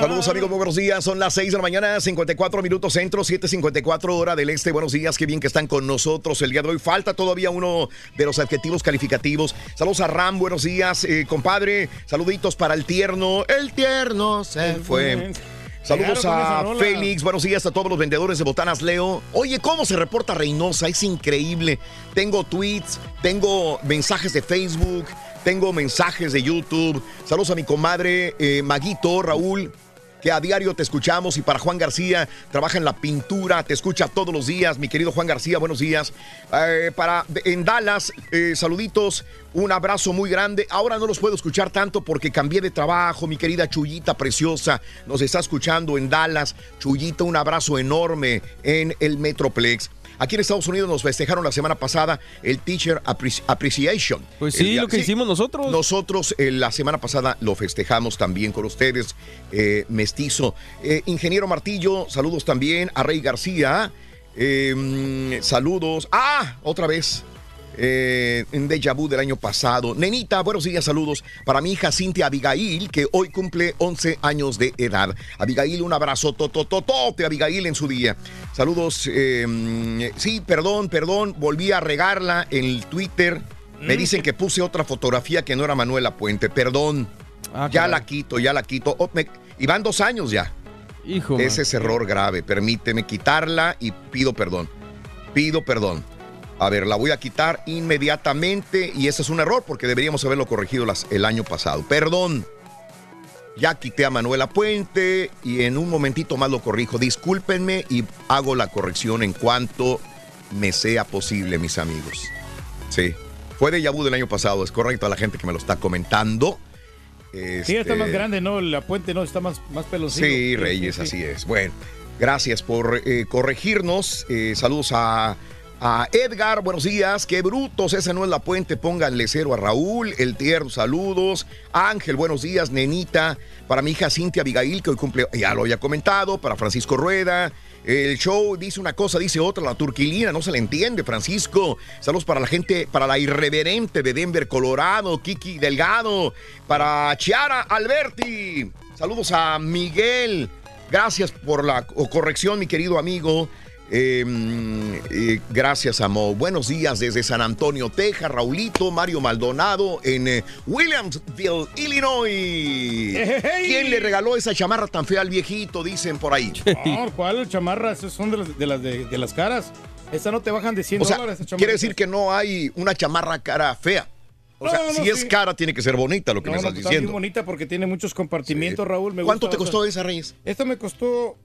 Saludos amigos, muy buenos días. Son las 6 de la mañana, 54 minutos centro, 7.54 hora del este. Buenos días, qué bien que están con nosotros el día de hoy. Falta todavía uno de los adjetivos calificativos. Saludos a Ram, buenos días, eh, compadre. Saluditos para el tierno. El tierno se fue. Saludos a. Félix, buenos días a todos los vendedores de botanas Leo. Oye, ¿cómo se reporta Reynosa? Es increíble. Tengo tweets, tengo mensajes de Facebook, tengo mensajes de YouTube. Saludos a mi comadre eh, Maguito, Raúl que a diario te escuchamos y para Juan García, trabaja en la pintura, te escucha todos los días, mi querido Juan García, buenos días. Eh, para en Dallas, eh, saluditos, un abrazo muy grande. Ahora no los puedo escuchar tanto porque cambié de trabajo, mi querida Chuyita preciosa, nos está escuchando en Dallas. Chuyita, un abrazo enorme en el Metroplex. Aquí en Estados Unidos nos festejaron la semana pasada el Teacher Appreci- Appreciation. Pues sí, lo que hicimos nosotros. Nosotros eh, la semana pasada lo festejamos también con ustedes, eh, mestizo. Eh, Ingeniero Martillo, saludos también a Rey García. eh, mm, saludos. Ah, otra vez. Eh, en Deja Vu del año pasado. Nenita, buenos días, saludos para mi hija Cintia Abigail, que hoy cumple 11 años de edad. Abigail, un abrazo totototote, Abigail, en su día. Saludos. eh, sí, perdón, perdón, volví a regarla en el Twitter. Me Mm. dicen que puse otra fotografía que no era Manuela Puente. Perdón. Ah, ya la quito, ya la quito. Oh, me- y van dos años ya. Hijo. Ese es error grave. Permíteme quitarla y pido perdón. Pido perdón. A ver, la voy a quitar inmediatamente y ese es un error porque deberíamos haberlo corregido las- el año pasado. Perdón. Ya quité a Manuela Puente y en un momentito más lo corrijo. Discúlpenme y hago la corrección en cuanto me sea posible, mis amigos. Sí. Fue de Yabu del año pasado, es correcto a la gente que me lo está comentando. Sí, está Este, más grande, ¿no? La puente no está más, más pelosito. Sí, Reyes, así es. Bueno, gracias por eh, corregirnos. Eh, saludos a, a Edgar, buenos días. Qué brutos, esa no es la puente. Pónganle cero a Raúl, el tierno, saludos. Ángel, buenos días. Nenita, para mi hija Cintia Abigail, que hoy cumple, ya lo había comentado. Para Francisco Rueda. El show dice una cosa, dice otra, la turquilina, no se le entiende, Francisco. Saludos para la gente, para la irreverente de Denver, Colorado, Kiki Delgado, para Chiara Alberti. Saludos a Miguel. Gracias por la co- corrección, mi querido amigo. Eh, mm, eh, gracias, Amo. Buenos días desde San Antonio, Texas. Raulito, Mario Maldonado en eh, Williamsville, Illinois. ¿Quién le regaló esa chamarra tan fea al viejito? Dicen por ahí. No, ¿cuál chamarra? Esas son de las de las, de, de las caras. Esta no te bajan de 100 O sea, dólares. esa chamarra. quiere decir que no hay una chamarra cara fea. O No, sea, no, si es cara, tiene que ser bonita lo que me estás está bien diciendo. bonita porque tiene muchos compartimientos, Sí. Raúl. Me ¿Cuánto gusta, te o costó sea, esa, Reyes? Esta me costó,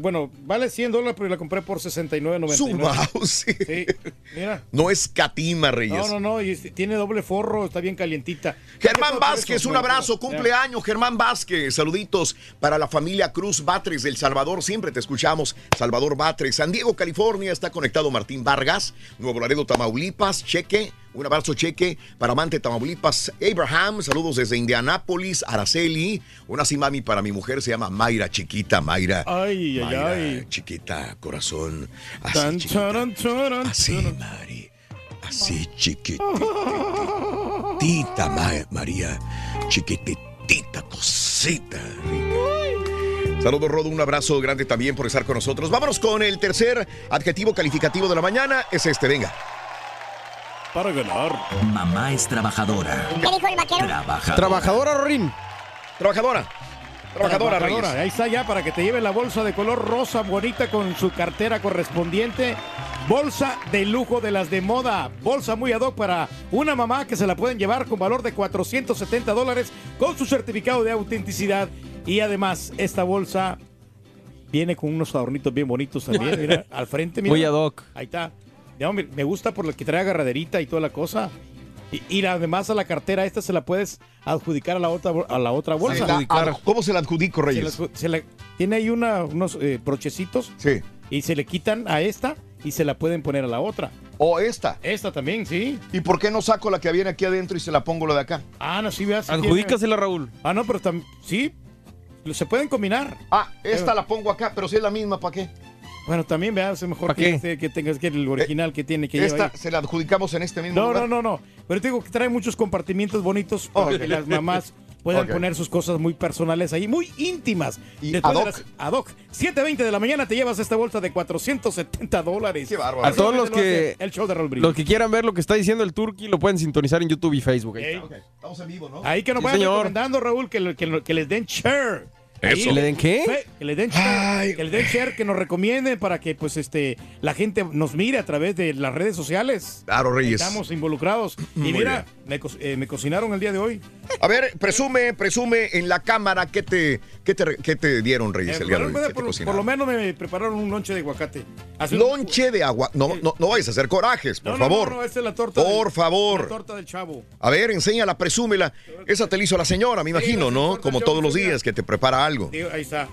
bueno, vale 100 dólares, pero la compré por 69.99. Su mouse. Sí, mira. No es catima, Reyes. No, no, no, y es- tiene doble forro, está bien calientita. Germán Vázquez, un abrazo, cumpleaños, Germán Vázquez. Saluditos para la familia Cruz Batres del Salvador. Siempre te escuchamos, Salvador Batres. San Diego, California, está conectado Martín Vargas. Nuevo Laredo, Tamaulipas, Cheque. Un abrazo, Cheque. Para Amante, Tamaulipas, Abraham. Saludos desde Indianápolis, Araceli. Una mami para mi mujer se llama Mayra, chiquita, Mayra. Ay, ay, Mayra, ay. Chiquita, corazón. Así, Tan, chiquita. charan, charan, Así, charan. Mari. Así, chiquitita. Ma- María. Chiquitita, cosita. rica. Saludos, Rodo. Un abrazo grande también por estar con nosotros. Vámonos con el tercer adjetivo calificativo de la mañana. Es este, venga. Para ganar. Mamá es trabajadora. ¿Qué dijo el vaquero? Trabajadora. Trabajadora, Rorín. Trabajadora. Trabajadora, Reyes. Ahí está ya para que te lleve la bolsa de color rosa bonita con su cartera correspondiente. Bolsa de lujo de las de moda. Bolsa muy ad hoc para una mamá que se la pueden llevar con valor de 470 dólares con su certificado de autenticidad. Y además, esta bolsa viene con unos adornitos bien bonitos también. Mira, al frente, mira. Muy ad hoc. Ahí está. Ya, hombre, me gusta por la que trae agarraderita y toda la cosa. Y, y además a la cartera esta se la puedes adjudicar a la otra, a la otra bolsa. Se la ad- ¿Cómo se la adjudico, Se Reyes? la- se la- tiene ahí una- unos eh, brochecitos. Sí. Y se le quitan a esta y se la pueden poner a la otra. ¿O esta? Esta también, sí. ¿Y por qué no saco la que viene aquí adentro y se la pongo la de acá? Ah, no, sí, veas. Adjudícasela, Raúl. Ah, no, pero también. Sí. Se pueden combinar. Ah, esta la pongo acá, pero si es la misma, ¿para qué? Bueno, también veas, es mejor ¿Pa que, este- que tengas que el original que tiene que Esta se la adjudicamos en este mismo No, lugar. no, no, no. Pero te digo que trae muchos compartimientos bonitos para Ok. que las mamás puedan Ok. poner sus cosas muy personales ahí, muy íntimas. Y Después ad hoc. las- ad hoc. 7.20 de la mañana te llevas esta bolsa de 470 dólares. Qué bárbaro. A todos los que, El show de los que quieran ver lo que está diciendo el Turqui lo pueden sintonizar en YouTube y Facebook. Ahí está. Estamos en vivo, ¿no? Ahí que nos Sí, vayan señor. recomendando, Raúl, que, que que les den share. Ahí, ¿Que le den qué? Que le den share, que le den share, que nos recomienden para que pues este la gente nos mire a través de las redes sociales. Claro, Reyes. Estamos involucrados. Y Muy mira, me, eh, me cocinaron el día de hoy. A ver, presume, presume en la cámara qué te, qué te, qué te dieron, Reyes, Eh, el día de hoy. por, lo menos me prepararon un lonche de aguacate. Un- Lonche de agua. No, no, no vayas a hacer corajes, por No, favor. No, no, esa es la torta. Por del- favor. La torta del chavo. A ver, enséñala, presúmela. Esa te la hizo la señora, me imagino, ¿no? Como todos los días que te prepara algo. Ahí está.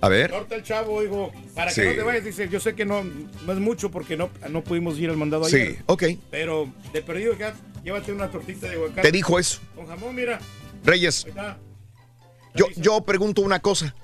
A ver. Torta del chavo, digo, para Sí. que no te vayas, dice, yo sé que no, no es mucho porque no, no pudimos ir al mandado Sí, ayer. ok. Pero de perdido ya, llévate una tortita de aguacate. Te dijo eso. Con jamón, mira. Reyes, yo, yo pregunto una cosa.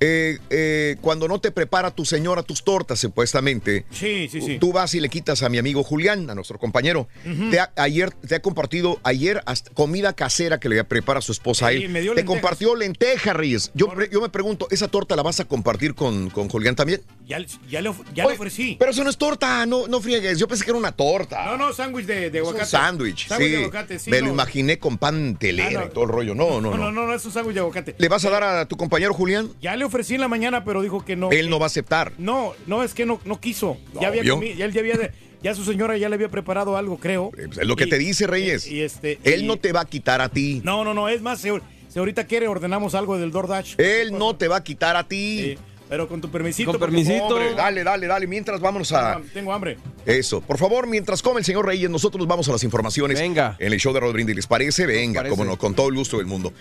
Eh, eh, cuando no te prepara tu señora tus tortas, supuestamente. Sí, sí, sí. Tú vas y le quitas a mi amigo Julián, a nuestro compañero. Ujú. te ha- ayer te ha compartido ayer hasta comida casera que le prepara su esposa a Sí, él. me dio te lentejas. compartió lentejas, Reyes. Yo, yo me pregunto, ¿esa torta la vas a compartir con, con Julián también? Ya, ya, le, ya le ofrecí. Pero eso no es torta, no, no friegues. Yo pensé que era una torta. No, no, sándwich de, de aguacate. sándwich, Sándwich de sí. aguacate, sí. Me no. lo imaginé con pan telera Ah, no. y todo el rollo. No, no, No, no. no, no, no, es un sándwich de aguacate. ¿Le vas a dar a tu compañero Julián? Ya le ofrecí en la mañana, pero dijo que no. Él no va a aceptar. No, no, es que no, no quiso. Ya había comido, ya él ya había, ya su señora ya le había preparado algo, creo. Pues es lo que Y- te dice, Reyes. Y, este, Él y- no te va a quitar a ti. No, no, no, es más, si, si ahorita quiere ordenamos algo del DoorDash. Él no te va a quitar a ti. Pero con tu permisito. Con porque- permisito. Hombre, Dale, dale, dale. Mientras vámonos a. Tengo hambre. Eso. Por favor, mientras come el señor Reyes, nosotros vamos a las informaciones. Venga. En el show de Rod Brindis. ¿Les parece? Venga, parece. como no, con todo el gusto del mundo.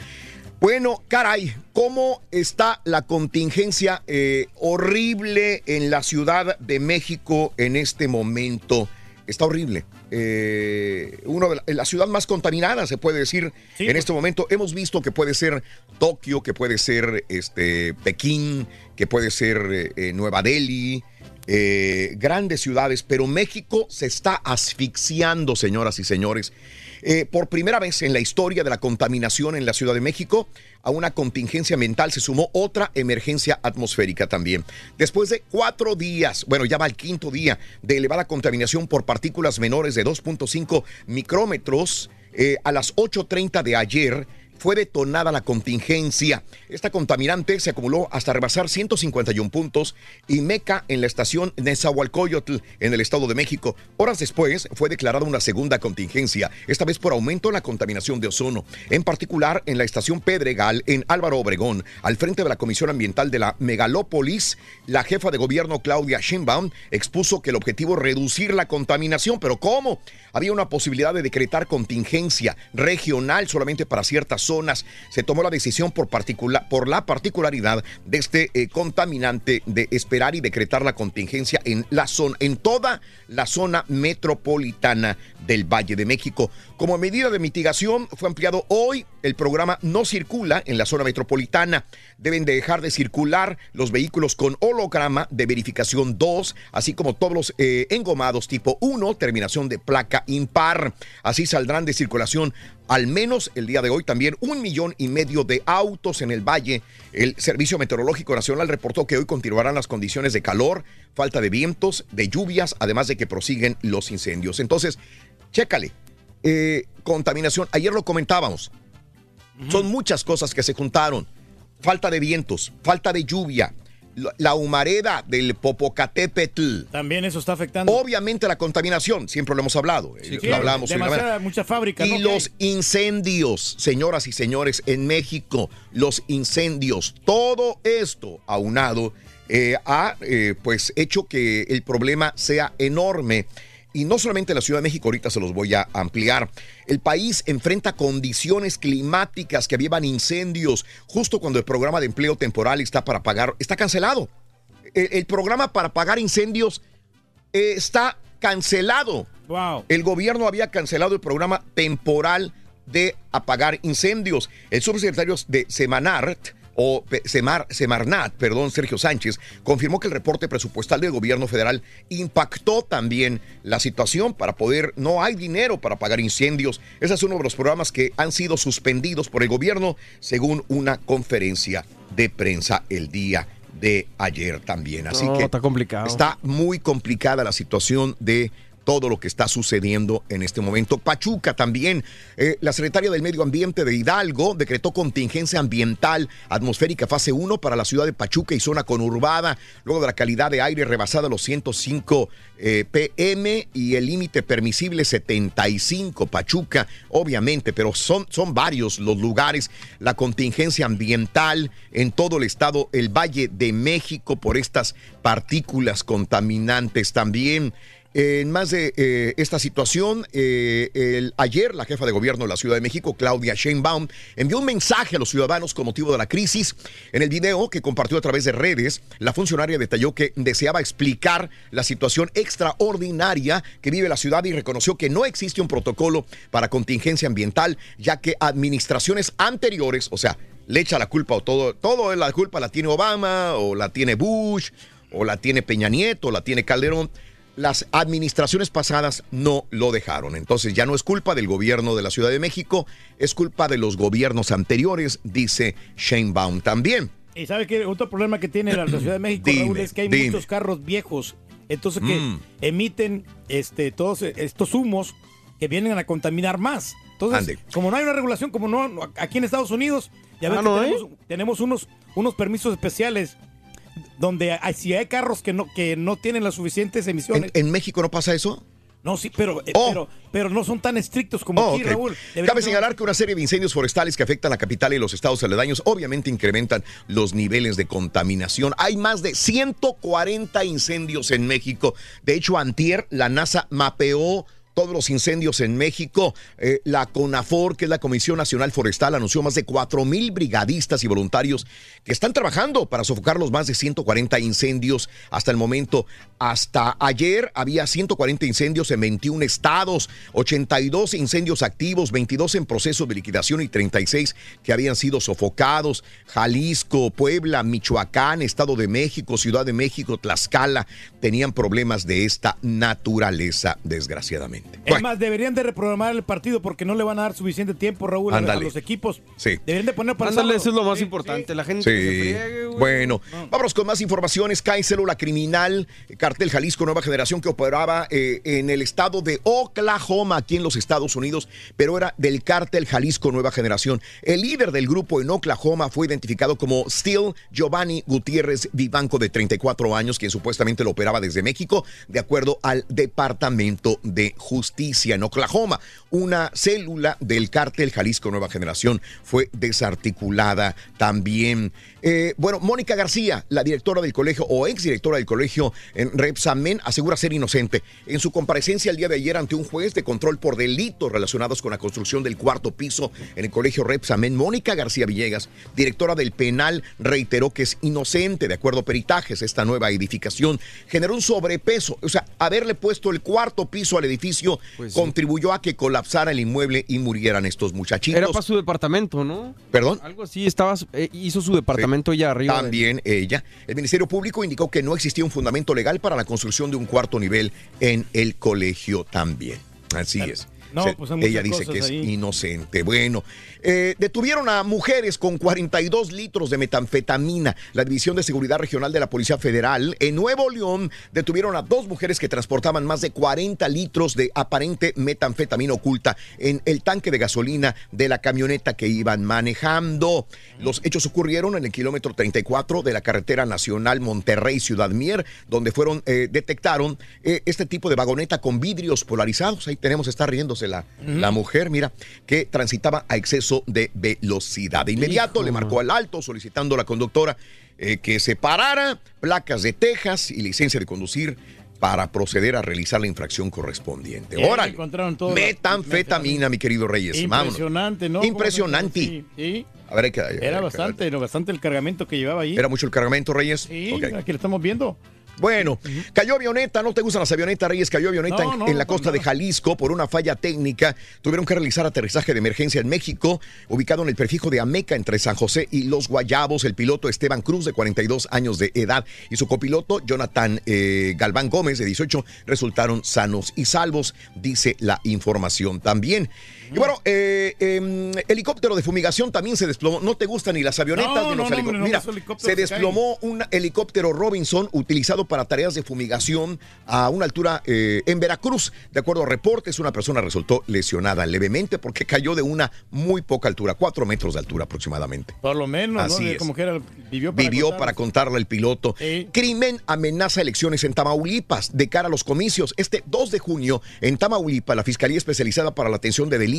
Bueno, caray, ¿cómo está la contingencia eh, horrible en la Ciudad de México en este momento? Está horrible. Eh, uno de la, la ciudad más contaminada, se puede decir, en este momento. Hemos visto que puede ser Tokio, que puede ser este, Pekín, que puede ser eh, eh, Nueva Delhi, eh, grandes ciudades, pero México se está asfixiando, señoras y señores. Eh, por primera vez en la historia de la contaminación en la Ciudad de México, a una contingencia ambiental se sumó otra emergencia atmosférica también. Después de cuatro días, bueno, ya va el quinto día de elevada contaminación por partículas menores de 2.5 micrómetros, eh, a las 8.30 de ayer fue detonada la contingencia. Esta contaminante se acumuló hasta rebasar 151 puntos y Meca en la estación Nezahualcóyotl en el Estado de México. Horas después fue declarada una segunda contingencia, esta vez por aumento en la contaminación de ozono, en particular en la estación Pedregal en Álvaro Obregón, al frente de la Comisión Ambiental de la Megalópolis. La jefa de gobierno Claudia Sheinbaum expuso que el objetivo es reducir la contaminación, pero ¿cómo? Había una posibilidad de decretar contingencia regional solamente para ciertas zonas. Se tomó la decisión por, particular, por la particularidad de este eh, contaminante de esperar y decretar la contingencia en la zona, en toda la zona metropolitana del Valle de México. Como medida de mitigación, fue ampliado hoy el programa No Circula en la zona metropolitana. Deben de dejar de circular los vehículos con holograma de verificación 2, así como todos los eh, engomados tipo 1, terminación de placa impar. Así saldrán de circulación al menos el día de hoy también un millón y medio de autos en el valle. El Servicio Meteorológico Nacional reportó que hoy continuarán las condiciones de calor, falta de vientos, de lluvias, además de que prosiguen los incendios. Entonces, chécale. Eh, contaminación, ayer lo comentábamos. Son muchas cosas que se juntaron. Falta de vientos, falta de lluvia, la- humareda del Popocatépetl. También eso está afectando. Obviamente la contaminación, siempre lo hemos hablado. eh, Sí, lo hablamos. muchas fábricas. Y ¿no? los incendios, señoras y señores, en México, los incendios, todo esto aunado eh, ha eh, pues hecho que el problema sea enorme. Y no solamente en la Ciudad de México, ahorita se los voy a ampliar. El país enfrenta condiciones climáticas que avivan incendios justo cuando el programa de empleo temporal está para pagar, está cancelado. El, el programa para pagar incendios eh, está cancelado. Wow. El gobierno había cancelado el programa temporal de apagar incendios. El subsecretario de Semanart o Semar, Semarnat, perdón, Sergio Sánchez, confirmó que el reporte presupuestal del gobierno federal impactó también la situación para poder, no hay dinero para pagar incendios. Ese es uno de los programas que han sido suspendidos por el gobierno, según una conferencia de prensa el día de ayer también. Así No, que está complicado. Está muy complicada la situación de todo lo que está sucediendo en este momento. Pachuca también, eh, la secretaria del Medio Ambiente de Hidalgo decretó contingencia ambiental atmosférica fase 1 para la ciudad de Pachuca y zona conurbada, luego de la calidad de aire rebasada los 105 eh, PM y el límite permisible 75 Pachuca, obviamente, pero son, son varios los lugares, la contingencia ambiental en todo el estado, el Valle de México por estas partículas contaminantes también. En más de eh, esta situación, eh, ayer la jefa de gobierno de la Ciudad de México, Claudia Sheinbaum, envió un mensaje a los ciudadanos con motivo de la crisis. En el video que compartió a través de redes, la funcionaria detalló que deseaba explicar la situación extraordinaria que vive la ciudad y reconoció que no existe un protocolo para contingencia ambiental, ya que administraciones anteriores, o sea, le echa la culpa o todo, todo la culpa la tiene Obama o la tiene Bush o la tiene Peña Nieto o la tiene Calderón. Las administraciones pasadas no lo dejaron. Entonces ya no es culpa del gobierno de la Ciudad de México, es culpa de los gobiernos anteriores, dice Shane Baum también. Y sabe que otro problema que tiene la Ciudad de México, Dime, Raúl, es que hay dime. muchos carros viejos, entonces que Mm. emiten este todos estos humos que vienen a contaminar más. Entonces, Ande. como no hay una regulación, como no aquí en Estados Unidos, ya ves Ah, que ¿no tenemos, tenemos unos unos permisos especiales donde hay, si hay carros que no que no tienen las suficientes ¿En, emisiones. en México no pasa eso? no, sí, pero, eh, Oh. pero pero no son tan estrictos como Oh, aquí. Raúl. Cabe señalar que una serie de incendios forestales que afectan la capital y los estados aledaños obviamente incrementan los niveles de contaminación. Hay más de 140 incendios en México. De hecho, antier la NASA mapeó todos los incendios en México. Eh, la CONAFOR, que es la Comisión Nacional Forestal, anunció más de 4 mil brigadistas y voluntarios que están trabajando para sofocar los más de 140 incendios hasta el momento. Hasta ayer había 140 incendios en 21 estados, 82 incendios activos, 22 en proceso de liquidación y 36 que habían sido sofocados. Jalisco, Puebla, Michoacán, Estado de México, Ciudad de México, Tlaxcala tenían problemas de esta naturaleza, desgraciadamente. Es más, deberían de reprogramar el partido porque no le van a dar suficiente tiempo, Raúl, a- a los equipos. Sí. Deberían de poner para el Ándale, sábado. eso es lo más importante. La gente que se Sí. friegue, güey. Bueno, vámonos con más informaciones. Cae célula criminal, eh, cartel Jalisco Nueva Generación que operaba eh, en el estado de Oklahoma, aquí en los Estados Unidos, pero era del cártel Jalisco Nueva Generación. El líder del grupo en Oklahoma fue identificado como Steel Giovanni Gutiérrez Vivanco, de 34 años, quien supuestamente lo operaba desde México, de acuerdo al Departamento de Justicia en Oklahoma. Una célula del cártel Jalisco Nueva Generación fue desarticulada también. Eh, bueno, Mónica García, la directora del colegio o exdirectora del colegio en Repsamen, asegura ser inocente. En su comparecencia el día de ayer ante un juez de control por delitos relacionados con la construcción del cuarto piso en el colegio Repsamen, Mónica García Villegas, directora del penal, reiteró que es inocente. De acuerdo a peritajes, esta nueva edificación generó un sobrepeso. O sea, haberle puesto el cuarto piso al edificio Pues sí. contribuyó a que colapsara el inmueble y murieran estos muchachitos. Era para su departamento, ¿no? ¿Perdón? Algo así, estaba, eh, hizo su departamento ya arriba. de- También ella. El Ministerio Público indicó que no existía un fundamento legal para la construcción de un cuarto nivel en el colegio también. Así es. No, Se- pues hay ella dice que es ahí. inocente. Bueno, eh, detuvieron a mujeres con 42 litros de metanfetamina. La División de Seguridad Regional de la Policía Federal en Nuevo León detuvieron a dos mujeres que transportaban más de 40 litros de aparente metanfetamina oculta en el tanque de gasolina de la camioneta que iban manejando. Los hechos ocurrieron en el kilómetro 34 de la carretera nacional Monterrey-Ciudad Mier, donde fueron, eh, detectaron eh, este tipo de vagoneta con vidrios polarizados. Ahí tenemos, está riéndose la, la mujer, mira, que transitaba a exceso de velocidad. De inmediato Hijo, le marcó al alto solicitando a la conductora eh, que se parara, placas de Texas y licencia de conducir para proceder a realizar la infracción correspondiente. Órale. encontraron todo. Metanfetamina, mi querido Reyes. Vámonos. Impresionante, ¿no? Impresionante. Sí, sí. A ver, hay que- hay Era bastante, era bastante el cargamento que llevaba ahí. ¿Era mucho el cargamento, Reyes? Sí, aquí lo estamos viendo. Bueno, cayó avioneta, no te gustan las avionetas, Reyes, cayó avioneta No, en, no, en la costa de Jalisco por una falla técnica. Tuvieron que realizar aterrizaje de emergencia en México, ubicado en el prefijo de Ameca entre San José y Los Guayabos. El piloto Esteban Cruz, de 42 años de edad, y su copiloto Jonathan eh, Galván Gómez, de 18, resultaron sanos y salvos, dice la información también. Y bueno, eh, em, helicóptero de fumigación también se desplomó. No te gustan ni las avionetas No, ni los no, helicópteros. no, Mira, helicópteros se se desplomó un helicóptero Robinson utilizado para tareas de fumigación a una altura eh, en Veracruz. De acuerdo a reportes, una persona resultó lesionada levemente porque cayó de una muy poca altura, cuatro metros de altura aproximadamente. Por lo menos, Así es. Como que era, vivió para Vivió para contarle el piloto. Crimen amenaza elecciones en Tamaulipas de cara a los comicios. Este 2 de junio, en Tamaulipas, la Fiscalía Especializada para la Atención de Delitos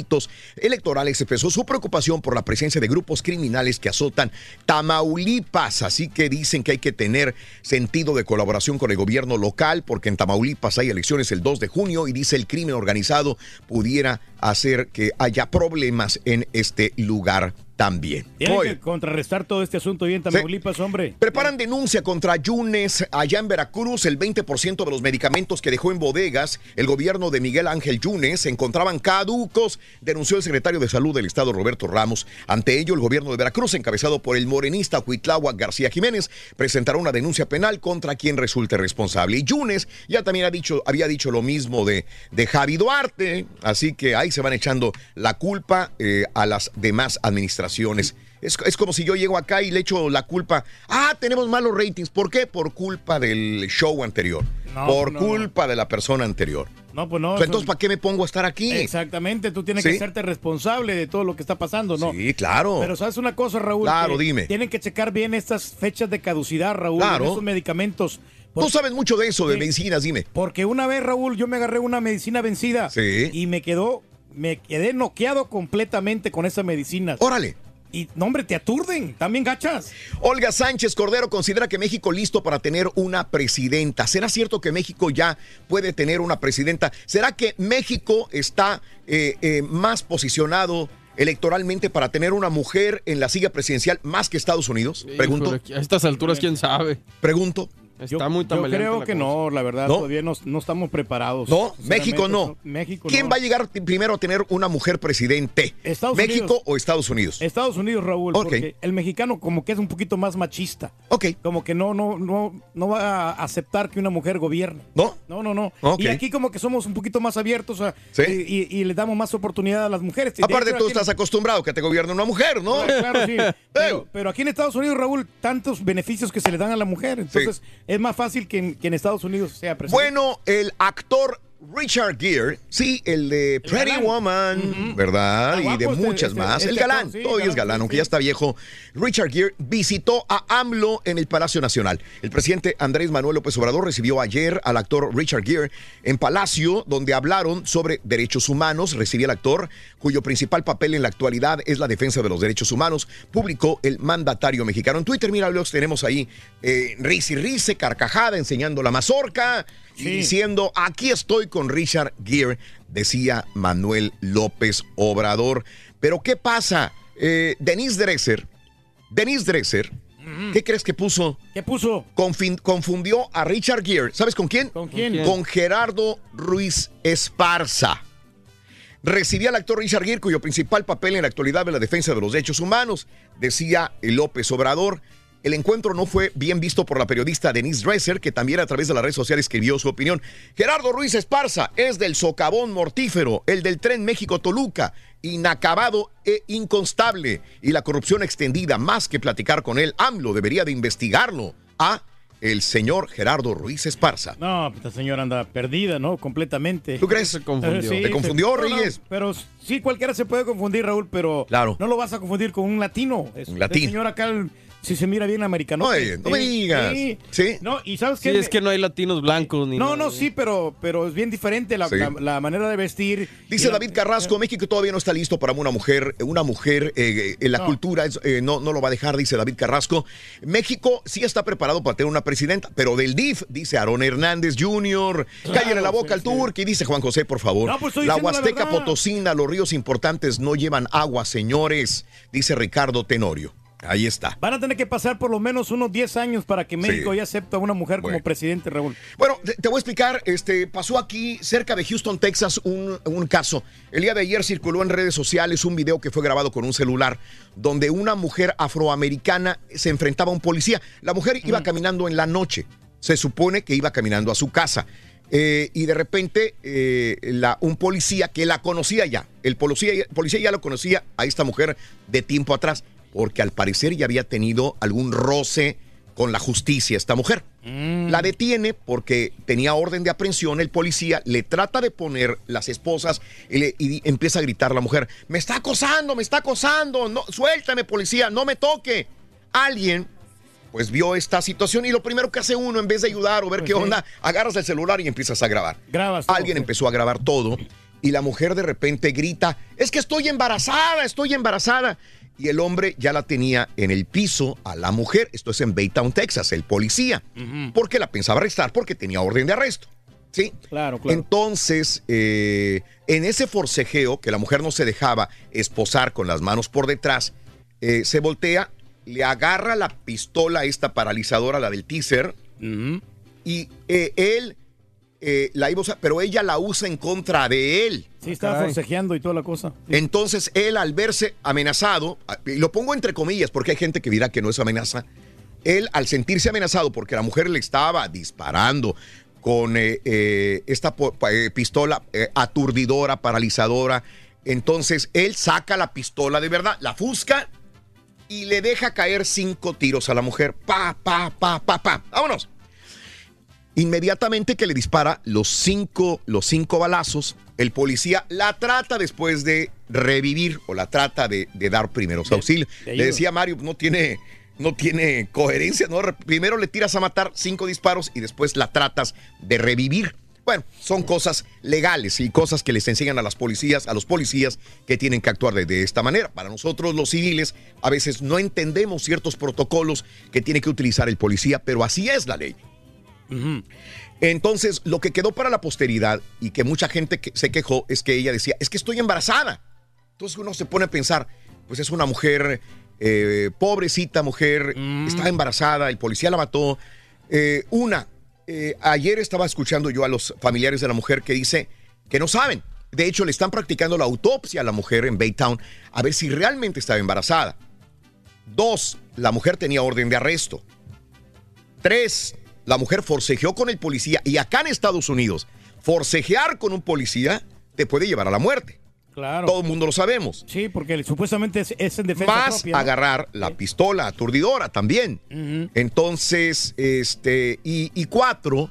Electorales expresó su preocupación por la presencia de grupos criminales que azotan Tamaulipas. Así que dicen que hay que tener sentido de colaboración con el gobierno local, porque en Tamaulipas hay elecciones el 2 de junio y dice el crimen organizado pudiera hacer que haya problemas en este lugar también. Tienen Muy que contrarrestar todo este asunto bien, Tamaulipas, hombre. Preparan denuncia contra Yunes allá en Veracruz. El 20% de los medicamentos que dejó en bodegas el gobierno de Miguel Ángel Yunes se encontraban caducos, denunció el secretario de Salud del Estado, Roberto Ramos. Ante ello, el gobierno de Veracruz, encabezado por el morenista Huitláhuac García Jiménez, presentará una denuncia penal contra quien resulte responsable. Y Yunes ya también ha dicho, había dicho lo mismo de, de Javi Duarte, así que ahí se van echando la culpa eh, a las demás administraciones. Es, es como si yo llego acá y le echo la culpa. Ah, tenemos malos ratings. ¿Por qué? Por culpa del show anterior. No, por no, culpa de la persona anterior. No, pues no. Entonces, ¿para qué me pongo a estar aquí? Exactamente, tú tienes Sí. que hacerte responsable de todo lo que está pasando, ¿no? Sí, claro. Pero sabes una cosa, Raúl. Claro, dime. Tienen que checar bien estas fechas de caducidad, Raúl, Claro. de esos medicamentos. Tú sabes mucho de eso, de Sí. medicinas, dime. Porque una vez, Raúl, yo me agarré una medicina vencida. Sí. Y me quedó, me quedé noqueado completamente con esa medicina. Órale. Y, no, hombre, te aturden, también gachas. Olga Sánchez Cordero considera que México listo para tener una presidenta. ¿Será cierto que México ya puede tener una presidenta? ¿Será que México está eh, eh, más posicionado electoralmente para tener una mujer en la silla presidencial más que Estados Unidos? Pregunto. Híjole, a estas alturas, quién sabe. Pregunto. Está muy Yo creo que no, la verdad, ¿No? todavía no, no estamos preparados. No, México no. México ¿Quién no. va a llegar primero a tener una mujer presidente? Estados ¿México Unidos. o Estados Unidos? Estados Unidos, Raúl, porque el mexicano como que es un poquito más machista. Ok. Como que no, no, no, no va a aceptar que una mujer gobierne. ¿No? No, no, no. Y aquí como que somos un poquito más abiertos a- Sí. y, y- y le damos más oportunidad a las mujeres. Aparte, tú estás acostumbrado que te gobierne una mujer, ¿no? Claro, sí. Pero, pero aquí en Estados Unidos, Raúl, tantos beneficios que se le dan a la mujer. Entonces, es más fácil que en, Estados Unidos sea presidente. Bueno, el actor Richard Gere, sí, el de Pretty galán. Woman, ¿verdad? Y de este- muchas este- más. este el galán, actor, sí, todavía es galán, galán, sí, aunque ya está viejo. Richard Gere visitó a AMLO en el Palacio Nacional. El presidente Andrés Manuel López Obrador recibió ayer al actor Richard Gere en Palacio, donde hablaron sobre derechos humanos. Recibió al actor, cuyo principal papel en la actualidad es la defensa de los derechos humanos, publicó el mandatario mexicano. En Twitter, mira, los tenemos ahí, eh, risa y risa, carcajada, enseñando la mazorca y diciendo, aquí estoy con Richard Gere, decía Manuel López Obrador. Pero ¿qué pasa? Eh, Denise Dresser, Denise Dresser, ¿qué crees que puso? ¿Qué puso? Confin- confundió a Richard Gere. ¿Sabes con quién? ¿Con quién? Con Gerardo Ruiz Esparza. Recibía al actor Richard Gere, cuyo principal papel en la actualidad es la defensa de los derechos humanos, decía López Obrador. El encuentro no fue bien visto por la periodista Denise Dresser, que también a través de las redes sociales escribió su opinión. Gerardo Ruiz Esparza es del socavón mortífero, el del tren México-Toluca, inacabado e inconstable, y la corrupción extendida. Más que platicar con él, AMLO debería de investigarlo a el señor Gerardo Ruiz Esparza. No, esta señora anda perdida, ¿no? Completamente. ¿Tú crees? Se confundió. ¿Te confundió, no, no, Reyes? pero sí, cualquiera se puede confundir, Raúl, pero Claro. no lo vas a confundir con un latino. Es, Un latino. El señor acá, el- si se mira bien americano. Oye, no me digas. Sí. No, y sabes Sí, qué? es que no hay latinos blancos ni No, nada. no, sí, pero, pero es bien diferente la, Sí. la- la manera de vestir. Dice y la- David Carrasco, México todavía no está listo para una mujer, una mujer eh, en la No. cultura es- eh, no, no lo va a dejar, dice David Carrasco. México sí está preparado para tener una presidenta, pero del DIF, dice Aaron Hernández Jr. Claro, Cállale la boca sí, al sí. turqui, dice Juan José, por favor. No, pues la Huasteca. Potosina, los ríos importantes no llevan agua, señores, dice Ricardo Tenorio. Ahí está. Van a tener que pasar por lo menos unos 10 años para que México Sí. ya acepte a una mujer como presidente, Raúl. Bueno, te, te voy a explicar, este, pasó aquí cerca de Houston, Texas, un, un caso. El día de ayer circuló en redes sociales un video que fue grabado con un celular donde una mujer afroamericana se enfrentaba a un policía. La mujer iba caminando en la noche, se supone que iba caminando a su casa. Eh, y de repente eh, la- un policía que la conocía ya, el policía, el policía ya lo conocía a esta mujer de tiempo atrás, porque al parecer ya había tenido algún roce con la justicia esta mujer. La detiene porque tenía orden de aprehensión, el policía le trata de poner las esposas y, le- y empieza a gritar la mujer, me está acosando, me está acosando, no, suéltame policía, no me toque. Alguien pues vio esta situación y lo primero que hace uno en vez de ayudar o ver Pues qué sí. onda, agarras el celular y empiezas a grabar. Grabas Alguien empezó a grabar todo y la mujer de repente grita, es que estoy embarazada, estoy embarazada. Y el hombre ya la tenía en el piso a la mujer, esto es en Baytown, Texas, el policía, porque la pensaba arrestar porque tenía orden de arresto. ¿Sí? Claro, claro. Entonces, eh, en ese forcejeo, que la mujer no se dejaba esposar con las manos por detrás, eh, se voltea, le agarra la pistola esta paralizadora, la del teaser, y eh, él eh, la iba a usar, pero ella la usa en contra de él. Sí, estaba forcejeando y toda la cosa. Entonces él al verse amenazado, y lo pongo entre comillas porque hay gente que dirá que no es amenaza, él al sentirse amenazado porque la mujer le estaba disparando con eh, eh, esta eh, pistola eh, aturdidora, paralizadora, entonces él saca la pistola de verdad, la fusca y le deja caer cinco tiros a la mujer. Pa, pa, pa, pa, pa. Vámonos. Inmediatamente que le dispara los cinco, los cinco balazos, el policía la trata después de revivir o la trata de, de dar primeros auxilios. Le decía Mario, no tiene, no tiene coherencia, ¿no? Primero le tiras a matar cinco disparos y después la tratas de revivir. Bueno, son cosas legales y cosas que les enseñan a las policías, a los policías que tienen que actuar de, de esta manera. Para nosotros los civiles a veces no entendemos ciertos protocolos que tiene que utilizar el policía, pero así es la ley. Entonces, lo que quedó para la posteridad y que mucha gente que- se quejó es que ella decía, es que estoy embarazada. Entonces uno se pone a pensar, pues es una mujer, eh, pobrecita mujer, está embarazada, el policía la mató. Eh, una, eh, ayer estaba escuchando yo a los familiares de la mujer que dice que no saben. De hecho, le están practicando la autopsia a la mujer en Baytown a ver si realmente estaba embarazada. Dos, la mujer tenía orden de arresto. Tres, la mujer forcejeó con el policía y acá en Estados Unidos, forcejear con un policía te puede llevar a la muerte. Claro. Todo el mundo lo sabemos. Sí, porque supuestamente es, es en defensa propia. ¿no? agarrar la pistola aturdidora también. Entonces, este, y, y cuatro,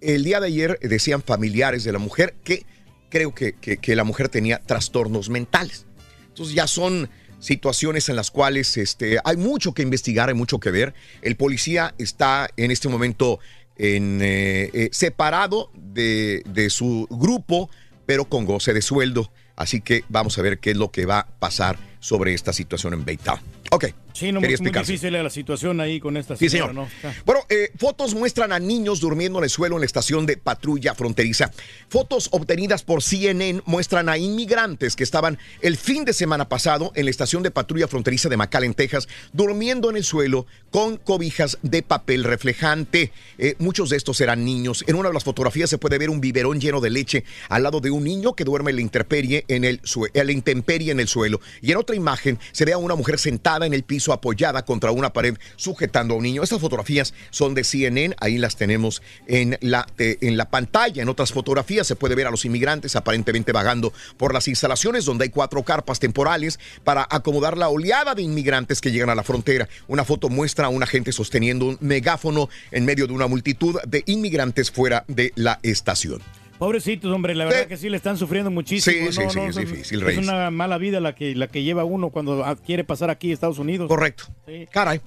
el día de ayer decían familiares de la mujer que creo que, que- que la mujer tenía trastornos mentales. Entonces ya son situaciones en las cuales este, hay mucho que investigar, hay mucho que ver. El policía está en este momento en, eh, eh, separado de, de su grupo, pero con goce de sueldo. Así que vamos a ver qué es lo que va a pasar sobre esta situación en Baytown. Ok. Sí, no, quería muy, muy difícil la situación ahí con esta Sí, señora, señor. ¿no? Está- Bueno, eh, fotos muestran a niños durmiendo en el suelo en la estación de patrulla fronteriza. Fotos obtenidas por CNN muestran a inmigrantes que estaban el fin de semana pasado en la estación de patrulla fronteriza de McAllen, Texas, durmiendo en el suelo con cobijas de papel reflejante. Eh, muchos de estos eran niños. En una de las fotografías se puede ver un biberón lleno de leche al lado de un niño que duerme en la intemperie en el, sue- en la intemperie en el suelo. Y en otra imagen se ve a una mujer sentada en el piso apoyada contra una pared sujetando a un niño. Estas fotografías son de CNN, ahí las tenemos en la, eh, en la pantalla. En otras fotografías se puede ver a los inmigrantes aparentemente vagando por las instalaciones donde hay cuatro carpas temporales para acomodar la oleada de inmigrantes que llegan a la frontera. Una foto muestra a un agente sosteniendo un megáfono en medio de una multitud de inmigrantes fuera de la estación. Pobrecitos, hombre, la verdad que sí le están sufriendo muchísimo. Sí, sí, No, sí, no, es son- difícil, Es Reyes. una mala vida la que, la que lleva uno cuando ah, quiere pasar aquí a Estados Unidos. Correcto. Caray.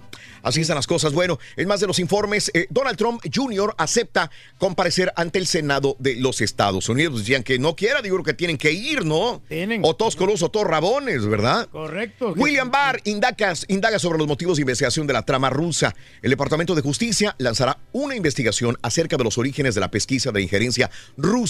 Así están las cosas. Bueno, en más de los informes, eh, Donald Trump Jr. acepta comparecer ante el Senado de los Estados Unidos. Decían que no quiera, digo que tienen que ir, ¿no? O todos o todos rabones, ¿verdad? Correcto. William Barr indaga, indaga sobre los motivos de investigación de la trama rusa. El Departamento de Justicia lanzará una investigación acerca de los orígenes de la pesquisa de injerencia rusa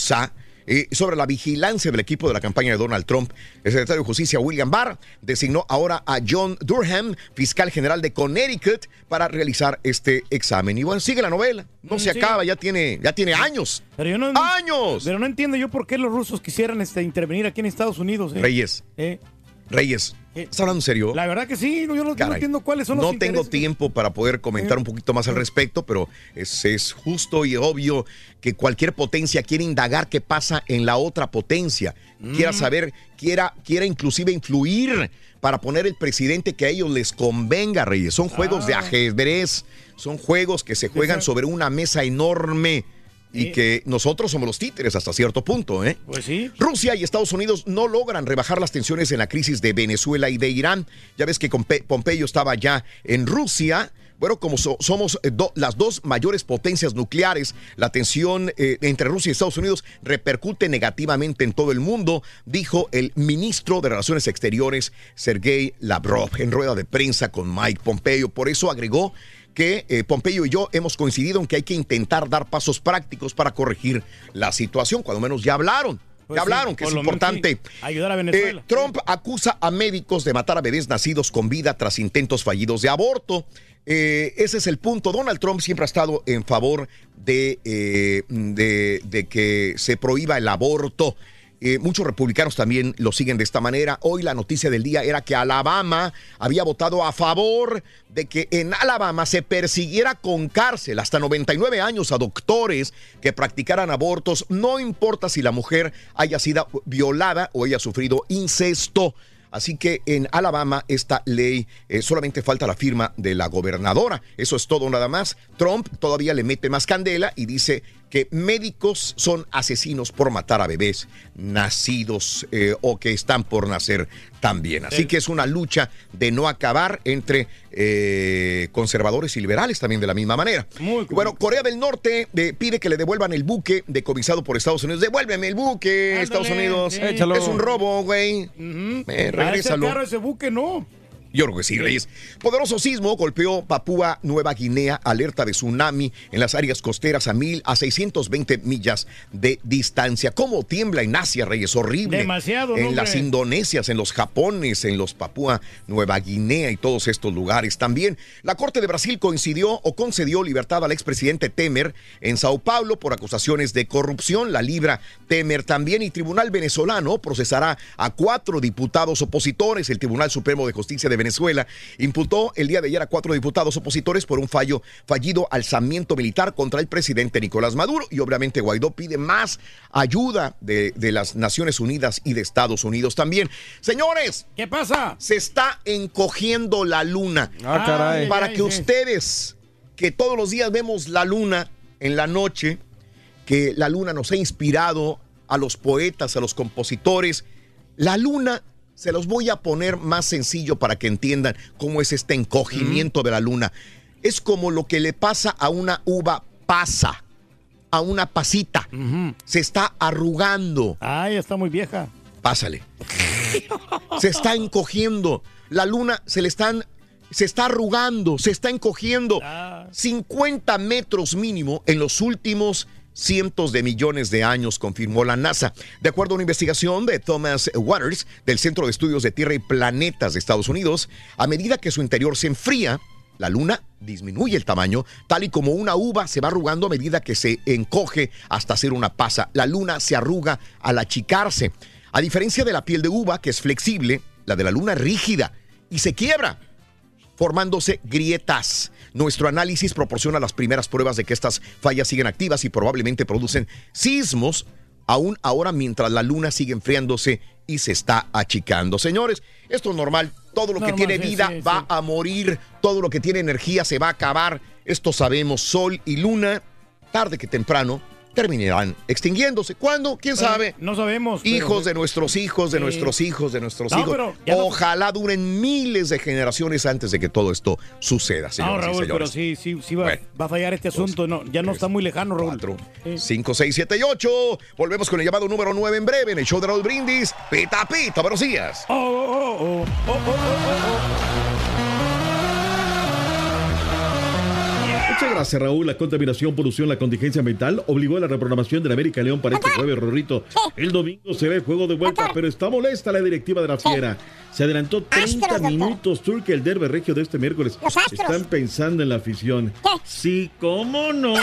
eh, sobre la vigilancia del equipo de la campaña de Donald Trump. El secretario de Justicia, William Barr, designó ahora a John Durham, fiscal general de Connecticut, para realizar este examen. Y bueno, sigue la novela. No Mm, se sí. acaba, ya tiene, ya tiene años. Pero yo no, ¡Años! Pero no entiendo yo por qué los rusos quisieran este, intervenir aquí en Estados Unidos. eh. Reyes. Eh, Reyes. ¿Estás hablando en serio? La verdad que sí, no, yo no, yo no Caray. entiendo cuáles son los No tengo tiempo para poder comentar Eh. un poquito más al respecto, pero es, es justo y obvio que cualquier potencia quiere indagar qué pasa en la otra potencia, quiera Mm. saber, quiera, quiera inclusive influir para poner el presidente que a ellos les convenga, Reyes. Son juegos de Ah. ajedrez, son juegos que se juegan sobre una mesa enorme. Y que nosotros somos los títeres hasta cierto punto, ¿eh? Pues sí. Rusia y Estados Unidos no logran rebajar las tensiones en la crisis de Venezuela y de Irán. Ya ves que Pompe- Pompeyo estaba ya en Rusia. Bueno, como so- somos eh, do- las dos mayores potencias nucleares, la tensión eh, entre Rusia y Estados Unidos repercute negativamente en todo el mundo, dijo el ministro de Relaciones Exteriores, Sergei Lavrov, en rueda de prensa con Mike Pompeo. Por eso agregó que eh, Pompeyo y yo hemos coincidido en que hay que intentar dar pasos prácticos para corregir la situación, cuando menos ya hablaron. Pues ya sí, hablaron, que es importante. sí, ayudar a Venezuela. Eh, Trump acusa a médicos de matar a bebés nacidos con vida tras intentos fallidos de aborto. Eh, ese es el punto. Donald Trump siempre ha estado en favor de, eh, de, de que se prohíba el aborto. Eh, muchos republicanos también lo siguen de esta manera. Hoy la noticia del día era que Alabama había votado a favor de que en Alabama se persiguiera con cárcel hasta 99 años a doctores que practicaran abortos, no importa si la mujer haya sido violada o haya sufrido incesto. Así que en Alabama esta ley eh, solamente falta la firma de la gobernadora. Eso es todo nada más. Trump todavía le mete más candela y dice que médicos son asesinos por matar a bebés nacidos eh, o que están por nacer también. Así que es una lucha de no acabar entre eh, conservadores y liberales también de la misma manera. Y bueno, Corea del Norte eh, pide que le devuelvan el buque decomisado por Estados Unidos. Devuélveme el buque, Estados Unidos. sí. Échalo. Es un robo, güey. Eh, ese regrésalo. carro, ese buque, no. Yo creo que sí, Reyes. Poderoso sismo golpeó Papúa Nueva Guinea, alerta de tsunami en las áreas costeras a mil a 620 millas de distancia. ¿Cómo tiembla en Asia, Reyes? Horrible. Demasiado, En hombre. las Indonesias, en los Japones, en los Papúa Nueva Guinea y todos estos lugares. También la Corte de Brasil coincidió o concedió libertad al expresidente Temer en Sao Paulo por acusaciones de corrupción. La libra Temer también y Tribunal venezolano procesará a cuatro diputados opositores. El Tribunal Supremo de Justicia de Venezuela imputó el día de ayer a cuatro diputados opositores por un fallo fallido alzamiento militar contra el presidente Nicolás Maduro y obviamente Guaidó pide más ayuda de, de las Naciones Unidas y de Estados Unidos también. Señores, ¿qué pasa? Se está encogiendo la luna. Ah, caray. Para que ustedes, que todos los días vemos la luna en la noche, que la luna nos ha inspirado a los poetas, a los compositores, la luna se los voy a poner más sencillo para que entiendan cómo es este encogimiento de la luna. Es como lo que le pasa a una uva pasa, a una pasita. Se está arrugando. Ah, ya está muy vieja. Pásale. Se está encogiendo. La luna se le están se está arrugando, se está encogiendo. 50 metros mínimo en los últimos cientos de millones de años, confirmó la NASA. De acuerdo a una investigación de Thomas Waters del Centro de Estudios de Tierra y Planetas de Estados Unidos, a medida que su interior se enfría, la luna disminuye el tamaño, tal y como una uva se va arrugando a medida que se encoge hasta ser una pasa. La luna se arruga al achicarse. A diferencia de la piel de uva, que es flexible, la de la luna es rígida y se quiebra formándose grietas. Nuestro análisis proporciona las primeras pruebas de que estas fallas siguen activas y probablemente producen sismos aún ahora mientras la luna sigue enfriándose y se está achicando. Señores, esto es normal. Todo lo que tiene sí, vida sí, va a morir. Todo lo que tiene energía se va a acabar. Esto sabemos. Sol y luna, tarde que temprano, terminarán extinguiéndose. ¿Cuándo? ¿Quién Bueno, sabe? no sabemos, pero- Hijos de nuestros hijos, de Sí. nuestros hijos, de nuestros No, hijos. pero ya no- Ojalá duren miles de generaciones antes de que todo esto suceda, No, señoras y Raúl, pero sí, sí, sí va, Bueno. va a fallar este asunto. No, ya no está muy lejano, Raúl. 5, 6, 7 y 8. Volvemos con el llamado número 9 en breve en el show de Raúl Brindis. Pita, pita, buenos días. Oh, oh, oh, oh, oh, oh, oh, Muchas gracias, Raúl. La contaminación, polución, la contingencia ambiental obligó a la reprogramación del América León para este jueves, Rorrito. El domingo se ve el juego de vuelta, pero está molesta la directiva de la Fiera. Se adelantó 30 minutos Turque el derbe regio de este miércoles. Están pensando en la afición. Sí, cómo no.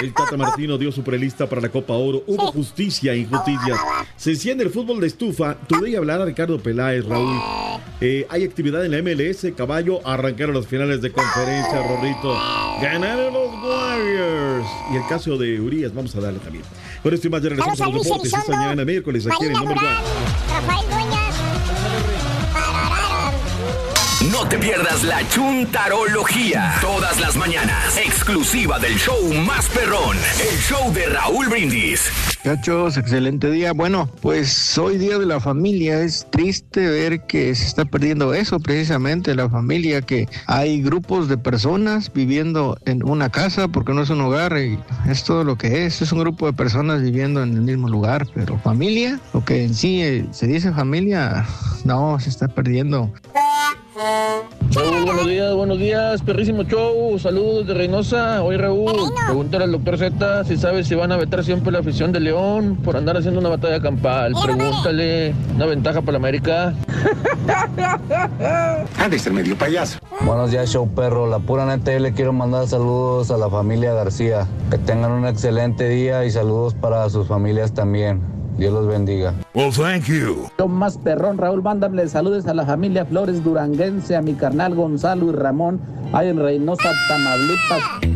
El Tata Martino dio su prelista para la Copa Oro. Hubo justicia e injusticia. Se enciende el fútbol de estufa. Tuve hablar a Ricardo Peláez, Raúl. Eh, hay actividad en la MLS. Caballo arrancaron las finales de conferencia, Rorrito. Ganaron los Warriors. Y el caso de Urias, vamos a darle también. Con esto y más, ya regresamos a los deportes. Esta mañana miércoles aquí en el. Durán, Rafael Dueñas. No te pierdas la chuntarología. Todas las mañanas. Exclusiva del show más perrón. El show de Raúl Brindis. Muchachos, excelente día. Bueno, pues hoy día de la familia es triste ver que se está perdiendo eso precisamente, la familia, que hay grupos de personas viviendo en una casa porque no es un hogar y es todo lo que es, es un grupo de personas viviendo en el mismo lugar, pero familia, lo que en sí eh, se dice familia, no, se está perdiendo. Raúl, buenos días, buenos días, perrísimo show, saludos de Reynosa. Oye Raúl, pregúntale al doctor Z si sabe si van a vetar siempre la afición de León por andar haciendo una batalla campal. Pregúntale, una ventaja para la América. Ha de ser medio payaso. Buenos días, show perro. La pura neta, yo le quiero mandar saludos a la familia García. Que tengan un excelente día y saludos para sus familias también. Dios los bendiga. Well, thank you. Yo más perrón, Raúl, mándame saludos a la familia Flores Duranguense, a mi carnal Gonzalo y Ramón, ahí en Reynosa, Tamaulipas.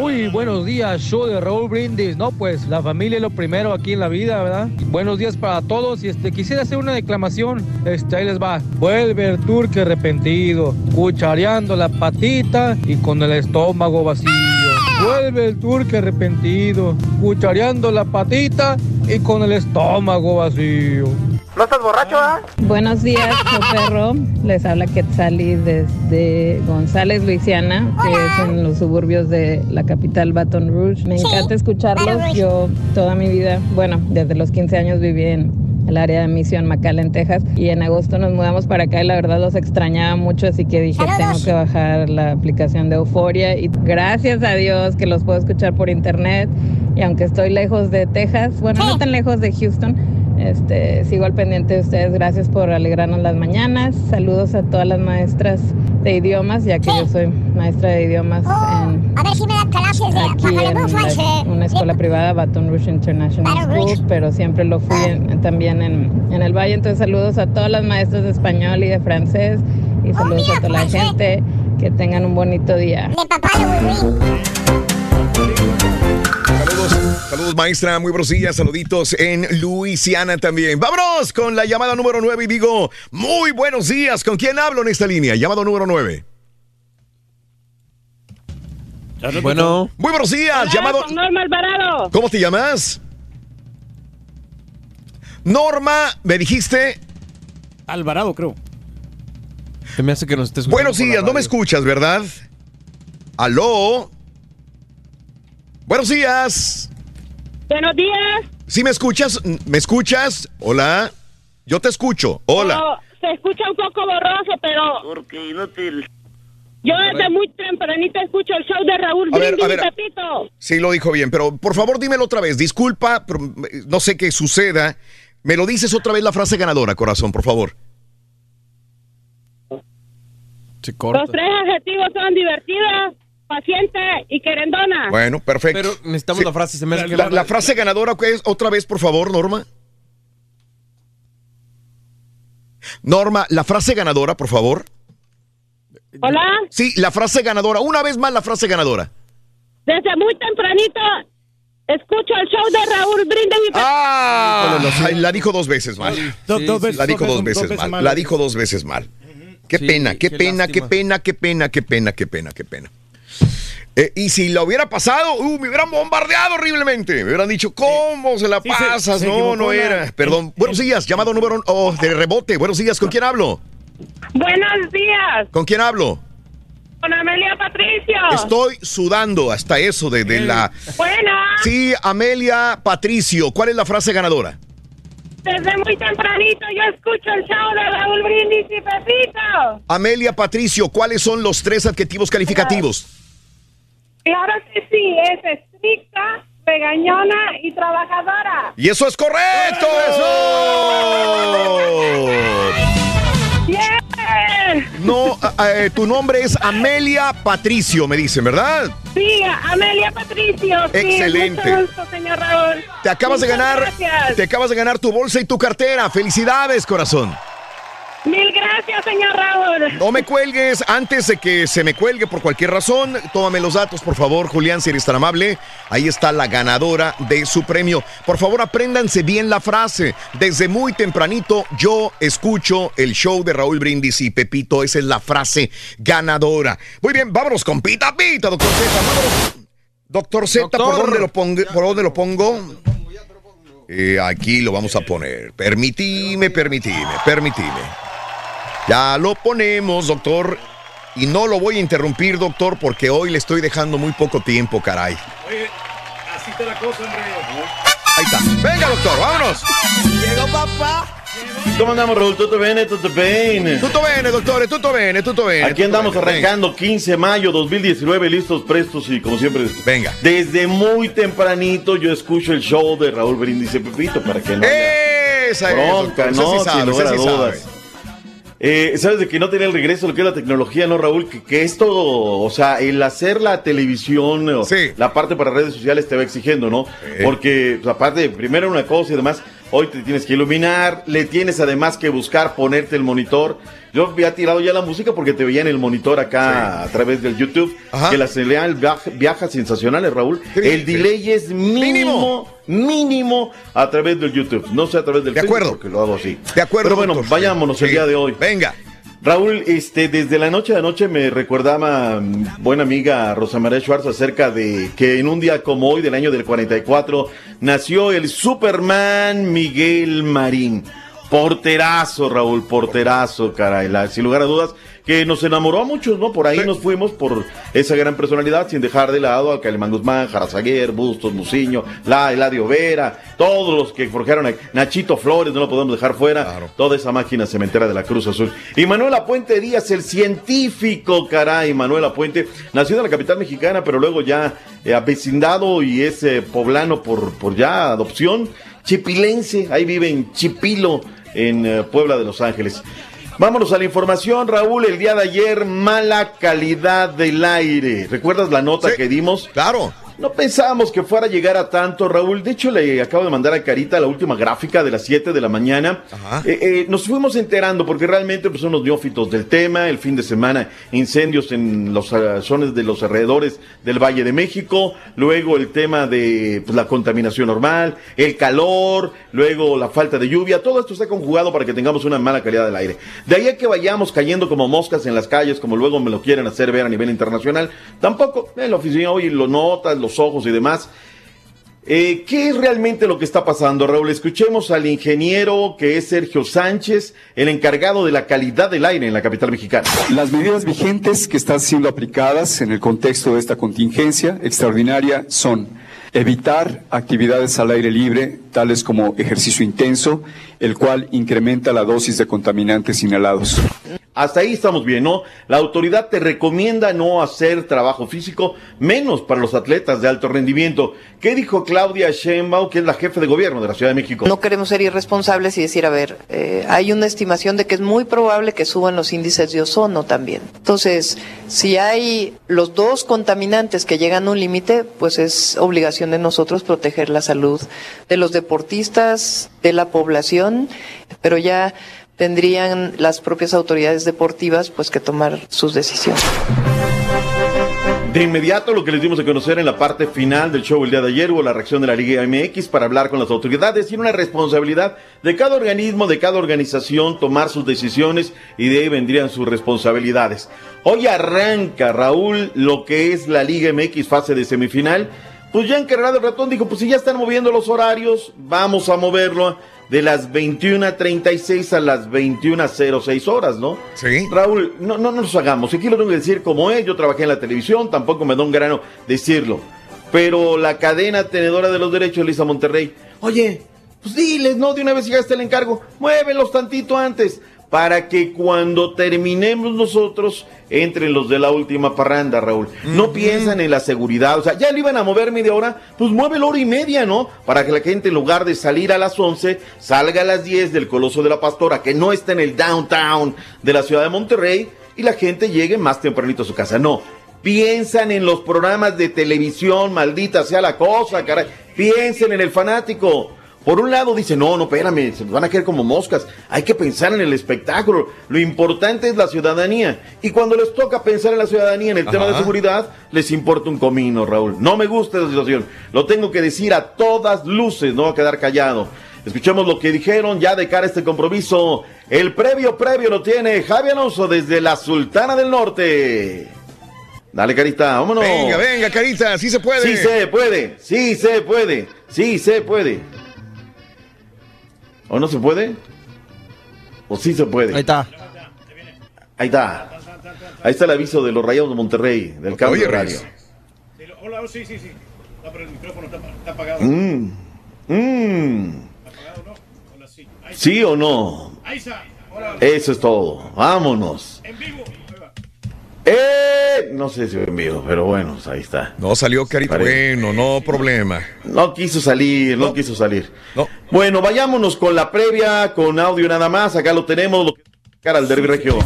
Muy buenos días, show de Raúl Brindis. No, pues la familia es lo primero aquí en la vida, ¿verdad? Buenos días para todos. Y este, quisiera hacer una declamación. Este, ahí les va. Vuelve el turque arrepentido, cuchareando la patita y con el estómago vacío. Vuelve el turque arrepentido, cuchareando la patita y con el estómago vacío. ¿No estás borracho, ah? Buenos días, perro. Les habla Quetzali desde González, Luisiana, que es en los suburbios de la capital Baton Rouge. Me encanta escucharlos. Yo toda mi vida, bueno, desde los 15 años viví en el área de Mission McAllen, Texas, y en agosto nos mudamos para acá y la verdad los extrañaba mucho, así que dije, tengo que bajar la aplicación de Euforia y gracias a Dios que los puedo escuchar por internet y aunque estoy lejos de Texas, bueno, no tan lejos de Houston, este, sigo al pendiente de ustedes. Gracias por alegrarnos las mañanas. Saludos a todas las maestras de idiomas, ya que yo soy maestra de idiomas en, A ver si me dan clases de aquí en una, una escuela privada, Baton Rouge International School, pero siempre lo fui en- también en, en el Valle. Entonces, saludos a todas las maestras de español y de francés. Y saludos a toda la gente. Que tengan un bonito día. Saludos, saludos maestra, muy buenos días, saluditos en Luisiana también. Vámonos con la llamada número 9 y digo, muy buenos días, ¿con quién hablo en esta línea? Llamado número 9. Bueno. Muy buenos días, llamado... Norma Alvarado. ¿Cómo te llamas? Norma, me dijiste... Alvarado, creo. Se me hace que nos estés Buenos días, no me escuchas, ¿verdad? ¿Aló? Buenos días. Buenos días. ¿Sí me escuchas? ¿Me escuchas? Hola. Yo te escucho. Hola. Oh, se escucha un poco borroso, pero. Porque inútil. Yo desde muy tempranito escucho el show de Raúl A ver, Brindis a y ver. Pepito. Sí, lo dijo bien, pero por favor dímelo otra vez. Disculpa, pero, eh, no sé qué suceda. Me lo dices otra vez la frase ganadora, corazón, por favor. Se Los tres adjetivos son divertida, paciente y querendona. Bueno, perfecto. Pero necesitamos la frase. Se me que La, la frase ganadora, ¿qué es? Otra vez, por favor, Norma. Norma, la frase ganadora, por favor. Hola. Sí, la frase ganadora. Una vez más la frase ganadora. Desde muy tempranito escucho el show de Raúl Brindis y. Ah, ay, la dijo dos veces mal. Dos veces- la dijo dos dos veces- veces, dos veces mal. mal. La dijo dos veces mal. Qué Sí, pena, qué, qué pena, qué pena, qué pena, qué pena, qué pena, qué pena. Eh, y si lo hubiera pasado, uh, me hubieran bombardeado horriblemente. Me hubieran dicho, ¿cómo se la Sí, pasas? se no, no la- era. Perdón. Buenos días, llamado número oh, de rebote. Buenos días, ¿con quién hablo? Buenos días, ¿Con quién hablo? con Amelia Patricio. Estoy sudando hasta eso de, de la... Bueno, Sí, Amelia Patricio, ¿cuál es la frase ganadora? desde muy tempranito yo escucho el show de Raúl Brindis y Pepito. Amelia Patricio, ¿cuáles son los tres adjetivos calificativos? Claro que sí, es estricta, regañona y trabajadora. Y eso es correcto. ¡Bien! No, eh, tu nombre es Amelia Patricio, me dicen, ¿verdad? Sí, Amelia Patricio. sí, Excelente. mucho gusto, señor Raúl. Te acabas de ganar, Gracias. te acabas de ganar tu bolsa y tu cartera. Felicidades, corazón. Mil gracias, señor Raúl. No me cuelgues antes de que se me cuelgue por cualquier razón. Tómame los datos, por favor, Julián, si eres tan amable. Ahí está la ganadora de su premio. Por favor, apréndanse bien la frase. Desde muy tempranito yo escucho el show de Raúl Brindis y Pepito. Esa es la frase ganadora. Muy bien, vámonos con Pita Pita, doctor Z. Vámonos. Doctor Z, ¿por dónde lo pongo? ¿Por dónde lo pongo? Eh, aquí lo vamos a poner. Permitime, permitime, permitime. Ya lo ponemos, doctor. Y no lo voy a interrumpir, doctor, porque hoy le estoy dejando muy poco tiempo, caray. Oye, así está la cosa, hombre. Ahí está. Venga, doctor, vámonos. Llegó papá. ¿Cómo andamos, Raúl? ¿Tutto bene? ¿Tutto bene? Tutto bene, doctores, tutto bene, tutto bene. Aquí tutto andamos bene. arrancando 15 de mayo 2019, listos, prestos y como siempre. Venga. Desde muy tempranito yo escucho el show de Raúl Brindis y Pepito para que no haya Esa es, bronca, doctor, usted ¿no? sí sabe, Sin lugar a dudas. sabe. Eh, Sabes de que no tenía el regreso lo que es la tecnología, ¿no, Raúl? Que, que esto, o sea, el hacer la televisión, o la parte para redes sociales te va exigiendo, ¿no? Porque, pues, aparte, primero una cosa y demás, hoy te tienes que iluminar, le tienes además que buscar ponerte el monitor. Yo había tirado ya la música porque te veía en el monitor acá a través del YouTube, que la señal viaja, viaja sensacionales, Raúl. El delay es mínimo, mínimo a través del YouTube, no sé a través del De Facebook, acuerdo. porque lo hago así. De acuerdo, Pero bueno, doctor. váyamonos el día de hoy. Venga. Raúl, este, desde la noche a noche me recordaba mm, buena amiga Rosa María Schwartz acerca de que en un día como hoy del año del 44 nació el Superman Miguel Marín. Porterazo, Raúl, porterazo, caray, la- sin lugar a dudas, que nos enamoró a muchos, ¿no? Por ahí nos fuimos por esa gran personalidad, sin dejar de lado a Calimán Guzmán, Jarazaguer, Bustos, Muciño, La, Eladio Vera, todos los que forjaron ahí, Nachito Flores, no lo podemos dejar fuera, toda esa máquina cementera de la Cruz Azul. Y Manuel Apuente Díaz, el científico, caray, Manuel Apuente, nació en la capital mexicana, pero luego ya eh, avecindado y es eh, poblano por, por ya adopción, chipilense, ahí vive en Chipilo, en eh, Puebla de Los Ángeles. Vámonos a la información, Raúl. El día de ayer, mala calidad del aire. ¿Recuerdas la nota que dimos? Claro. No pensábamos que fuera a llegar a tanto, Raúl. De hecho, le acabo de mandar a Carita la última gráfica de las 7 de la mañana. Eh, eh, nos fuimos enterando porque realmente pues, son los neófitos del tema. El fin de semana, incendios en los ah, zonas de los alrededores del Valle de México. Luego el tema de pues, la contaminación normal, el calor, luego la falta de lluvia. Todo esto está conjugado para que tengamos una mala calidad del aire. De ahí a que vayamos cayendo como moscas en las calles, como luego me lo quieren hacer ver a nivel internacional. Tampoco. En la oficina hoy lo notas, los ojos y demás. Eh, ¿Qué es realmente lo que está pasando, Raúl? Escuchemos al ingeniero que es Sergio Sánchez, el encargado de la calidad del aire en la capital mexicana. Las medidas vigentes que están siendo aplicadas en el contexto de esta contingencia extraordinaria son evitar actividades al aire libre, tales como ejercicio intenso, el cual incrementa la dosis de contaminantes inhalados. Hasta ahí estamos bien, ¿no? La autoridad te recomienda no hacer trabajo físico, menos para los atletas de alto rendimiento. ¿Qué dijo Claudia Sheinbaum, que es la jefe de gobierno de la Ciudad de México? No queremos ser irresponsables y decir, a ver, eh, hay una estimación de que es muy probable que suban los índices de ozono también. Entonces, si hay los dos contaminantes que llegan a un límite, pues es obligación de nosotros proteger la salud de los deportistas, de la población, pero ya tendrían las propias autoridades deportivas pues que tomar sus decisiones. De inmediato, lo que les dimos a conocer en la parte final del show el día de ayer, hubo la reacción de la Liga MX para hablar con las autoridades y una responsabilidad de cada organismo, de cada organización, tomar sus decisiones y de ahí vendrían sus responsabilidades. Hoy arranca, Raúl, lo que es la Liga MX fase de semifinal. Pues ya encargado el ratón dijo, pues si ya están moviendo los horarios, vamos a moverlo de las 21.36 a las 21.06 horas, ¿no? Sí. Raúl, no, no nos hagamos. Aquí lo tengo que decir como es. Yo trabajé en la televisión, tampoco me da un grano decirlo. Pero la cadena tenedora de los derechos, Lisa Monterrey, oye, pues diles, ¿no? De una vez llegaste el encargo, muévelos tantito antes. Para que cuando terminemos nosotros entren los de la última parranda, Raúl. No piensan en la seguridad. O sea, ya le iban a mover media hora, pues mueve la hora y media, ¿no? Para que la gente en lugar de salir a las 11, salga a las 10 del Coloso de la Pastora, que no está en el downtown de la ciudad de Monterrey, y la gente llegue más tempranito a su casa. No. Piensan en los programas de televisión, maldita sea la cosa, caray. Piensen en el fanático. Por un lado dice, no, no, espérame, se nos van a quedar como moscas. Hay que pensar en el espectáculo. Lo importante es la ciudadanía. Y cuando les toca pensar en la ciudadanía, en el tema de seguridad, les importa un comino, Raúl. No me gusta esa situación. Lo tengo que decir a todas luces, no va a quedar callado. Escuchemos lo que dijeron ya de cara a este compromiso. El previo previo lo tiene Javi Alonso desde la Sultana del Norte. Dale, Carita, vámonos. Venga, venga, Carita, sí se puede. Sí se puede, sí se puede, sí se puede. ¿O no se puede? ¿O sí se puede? Ahí está. Ahí está. Ahí está el aviso de los Rayados de Monterrey, del cambio de radio. Hola, sí, sí, sí. No, pero el micrófono está, está apagado. Mm, mm. ¿Sí o no? Eso es todo. Vámonos. Eh, no sé si en vivo, pero bueno, pues ahí está. No salió Carito Bueno, no problema. No quiso salir, no, quiso salir. Bueno, vayámonos con la previa, con audio nada más. Acá lo tenemos, lo que cara al Derby Regio.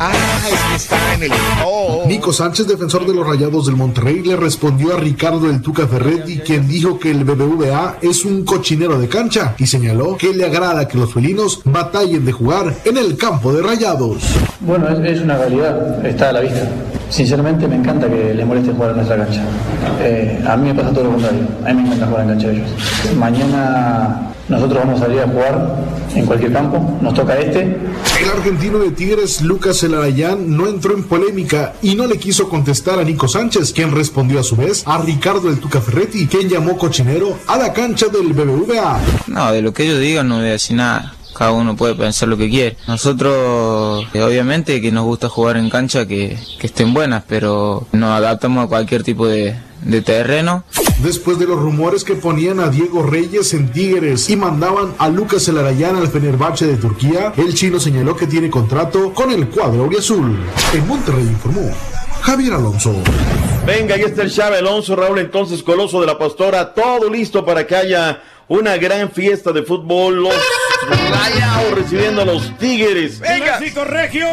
Ah, es que está en el. Oh, Nico Sánchez, defensor de los Rayados del Monterrey, le respondió a Ricardo del Tuca Ferretti, quien dijo que el BBVA es un cochinero de cancha y señaló que le agrada que los felinos batallen de jugar en el campo de Rayados. Bueno, es, es una realidad, está a la vista. Sinceramente me encanta que les moleste jugar en nuestra cancha. Eh, a mí me pasa todo lo contrario, a mí me encanta jugar en cancha de ellos. Mañana nosotros vamos a salir a jugar en cualquier campo, nos toca este. El argentino de Tigres, Lucas Elarayán, no entró en polémica y no le quiso contestar a Nico Sánchez, quien respondió a su vez a Ricardo del Tuca Ferretti, quien llamó cochinero a la cancha del BBVA. No, de lo que ellos digan no voy a decir nada. Cada uno puede pensar lo que quiere. Nosotros, eh, obviamente, que nos gusta jugar en cancha que, que estén buenas, pero nos adaptamos a cualquier tipo de, de terreno. Después de los rumores que ponían a Diego Reyes en Tigres y mandaban a Lucas Elarayán al Fenerbahce de Turquía, el chino señaló que tiene contrato con el cuadro auriazul. En Monterrey informó Javier Alonso. Venga, ahí está el Chave Alonso, Raúl, entonces Coloso de la Pastora, todo listo para que haya una gran fiesta de fútbol. Los Rayados recibiendo a los Tigres. Clásico Regio.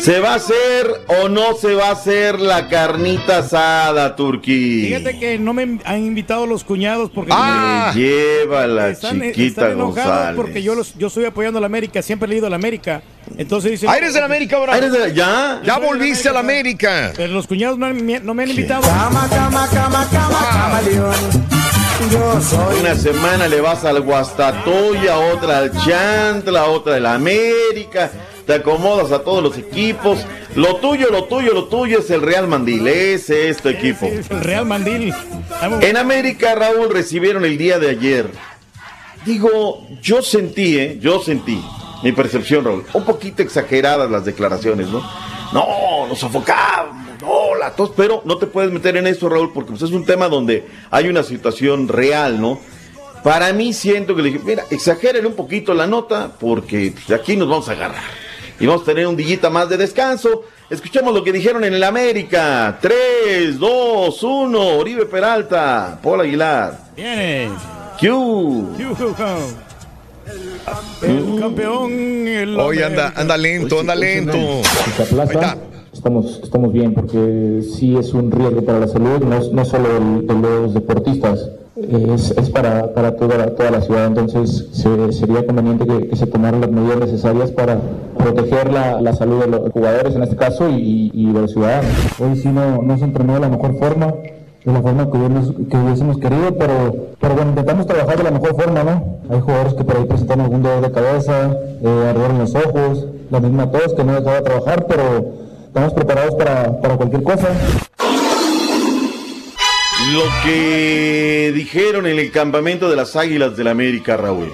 ¿Se va a hacer o no se va a hacer la carnita asada, Turquí? Fíjate que no me han invitado los cuñados porque Ah, lleva la están, chiquita están enojados González. porque yo los, yo estoy apoyando a la América, siempre he leído a la América. Entonces dicen, Ah, eres de la América ahora. Ah, eres de- ya. Ya volviste a la América. Pero los cuñados no, han- no me han invitado. Cama, cama, cama, cama, camaleón. Yo soy. Una semana le vas al Guastatoya, otra al Chantla, otra al América. Te acomodas a todos los equipos. Lo tuyo, lo tuyo, lo tuyo es el Real Mandil. Ese es tu equipo. El Real Mandil. En América, Raúl, recibieron el día de ayer. Digo, yo sentí, ¿eh? Yo sentí, mi percepción, Raúl, un poquito exageradas las declaraciones, ¿no? No, nos sofocamos, no, la tos, pero no te puedes meter en eso, Raúl, porque pues, es un tema donde hay una situación real, ¿no? Para mí siento que le dije, mira, exageren un poquito la nota, porque pues, de aquí nos vamos a agarrar. Y vamos a tener un dillita más de descanso. Escuchemos lo que dijeron en el América. 3, 2, 1, Oribe Peralta, Paul Aguilar. Viene. Q. El campeón. El Oye, anda, anda lento, anda lento. Plaza, estamos, estamos bien porque sí es un riesgo para la salud, no, no solo de los deportistas, es, es para, para toda, toda la ciudad. Entonces se- sería conveniente que, se tomaran las medidas necesarias para proteger la, la salud de los jugadores en este caso y, y de los ciudadanos. Hoy sí no, no se entrenó de la mejor forma, de la forma que hubiésemos, que hubiésemos querido, pero, pero bueno, intentamos trabajar de la mejor forma, ¿no? Hay jugadores que por ahí presentaron algún dolor de cabeza, eh, en los ojos, la misma tos que no dejaba trabajar, pero estamos preparados para, para cualquier cosa. Lo que dijeron en el campamento de las Águilas del América, Raúl.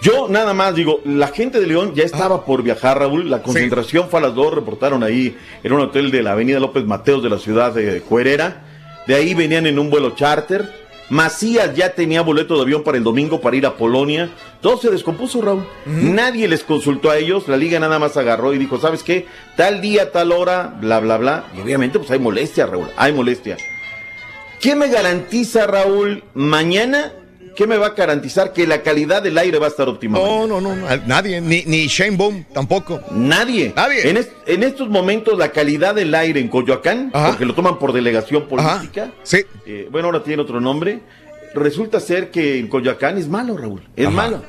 Yo nada más digo, la gente de León ya estaba por viajar, Raúl. La concentración fue a las dos, reportaron ahí en un hotel de la Avenida López Mateos de la ciudad de Cuerera. De ahí venían en un vuelo charter. Macías ya tenía boleto de avión para el domingo para ir a Polonia. Todo se descompuso, Raúl. Nadie les consultó a ellos. La liga nada más agarró y dijo, ¿sabes qué? Tal día, tal hora, bla, bla, bla. Y obviamente pues hay molestia, Raúl. Hay molestia. ¿Qué me garantiza, Raúl, mañana? ¿Qué me va a garantizar que la calidad del aire va a estar óptima? No, no, no, nadie, ni, ni Shane Boom tampoco. Nadie. Nadie. En, es- en estos momentos la calidad del aire en Coyoacán, porque lo toman por delegación política. Sí. eh, bueno, ahora tiene otro nombre. Resulta ser que en Coyoacán es malo, Raúl. Es malo.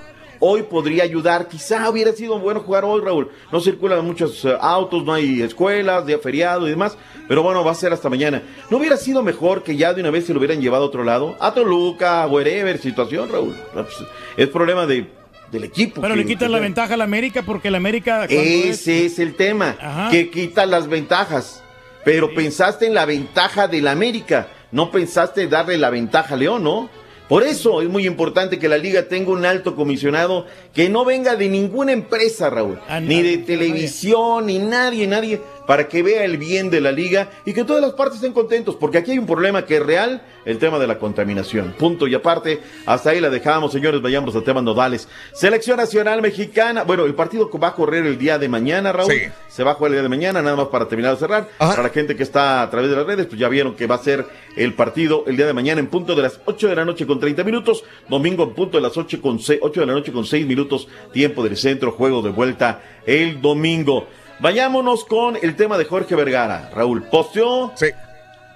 Hoy podría ayudar, quizá hubiera sido bueno jugar hoy, Raúl. No circulan muchos eh, autos, no hay escuelas, día feriado y demás. Pero bueno, va a ser hasta mañana. ¿No hubiera sido mejor que ya de una vez se lo hubieran llevado a otro lado? A Toluca, wherever, situación, Raúl. Pues, Es problema de, del equipo. Pero que- le quitan la que- ventaja a la América porque la América. es- ese es el tema, Ajá. que quita las ventajas. Pero pensaste en la ventaja de la América, no pensaste darle la ventaja a León, ¿no? Por eso es muy importante que la liga tenga un alto comisionado que no venga de ninguna empresa, Raúl, ni de televisión, ni nadie, nadie, para que vea el bien de la liga y que todas las partes estén contentos, porque aquí hay un problema que es real, el tema de la contaminación. Punto y aparte, hasta ahí la dejamos, señores, vayamos a temas nodales. Selección Nacional Mexicana, bueno, el partido va a correr el día de mañana, Raúl. Sí. Se va a jugar el día de mañana, nada más para terminar de cerrar. Para la gente que está a través de las redes, pues ya vieron que va a ser el partido el día de mañana en punto de las 8 de la noche con 30 minutos, domingo en punto de las 8, con 6, 8 de la noche con 6 minutos, tiempo del centro, juego de vuelta el domingo. Vayámonos con el tema de Jorge Vergara. Raúl, posteó.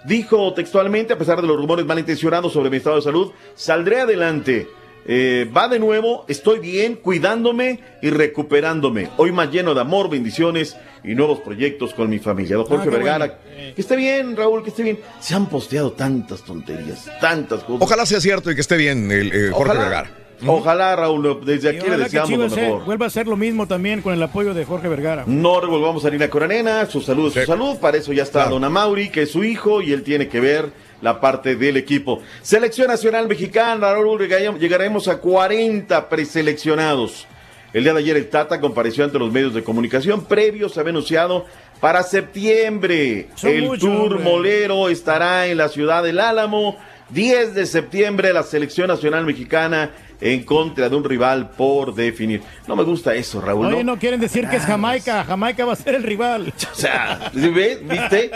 Dijo textualmente, a pesar de los rumores malintencionados sobre mi estado de salud, saldré adelante. Eh, va de nuevo, estoy bien, cuidándome y recuperándome. Hoy más lleno de amor, bendiciones y nuevos proyectos con mi familia. Don Jorge Ah, Vergara, bueno. que esté bien, Raúl, que esté bien. Se han posteado tantas tonterías, tantas cosas. Ojalá sea cierto y que esté bien el eh, Jorge Ojalá. Vergara. Ojalá, Raúl, desde aquí le deseamos lo eh, mejor. vuelva a hacer lo mismo también con el apoyo de Jorge Vergara. No revolvamos a Nina Coranena, su salud es su salud, para eso ya está Don Amauri, que es su hijo, y él tiene que ver la parte del equipo. Selección Nacional Mexicana, Raúl, llegare- llegaremos a 40 preseleccionados. El día de ayer el Tata compareció ante los medios de comunicación, previo se había anunciado para septiembre. Son el muchos, Tour hombre. Molero estará en la ciudad del Álamo. 10 de septiembre la Selección Nacional Mexicana en contra de un rival por definir. No me gusta eso, Raúl. Oye, ¿no? no quieren decir que es Jamaica. Jamaica va a ser el rival. O sea, ¿sí ¿ves? ¿Viste?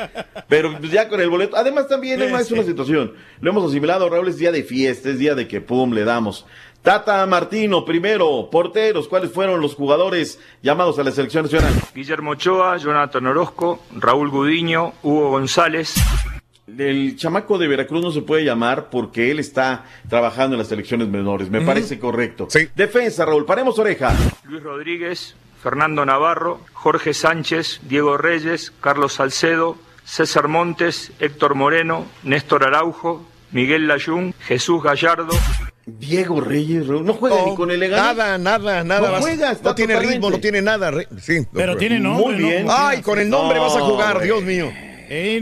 Pero ya con el boleto. Además, también Sí, es una sí. situación. Lo hemos asimilado, Raúl, es día de fiesta, es día de que pum, le damos. Tata Martino, primero, porteros, ¿cuáles fueron los jugadores llamados a la selección nacional? Guillermo Ochoa, Jonathan Orozco, Raúl Gudiño, Hugo González. El chamaco de Veracruz no se puede llamar porque él está trabajando en las selecciones menores. Me parece correcto. Defensa, Raúl, paremos oreja. Luis Rodríguez, Fernando Navarro, Jorge Sánchez, Diego Reyes, Carlos Salcedo, César Montes, Héctor Moreno, Néstor Araujo, Miguel Layún, Jesús Gallardo. Diego Reyes, Raúl, no juega ni con el Nada, nada, nada. No juega, está no tiene totalmente. ritmo, no tiene nada. sí, Pero tiene nombre, Muy bien. ¿no? Ay, con el nombre No, vas a jugar. Dios mío.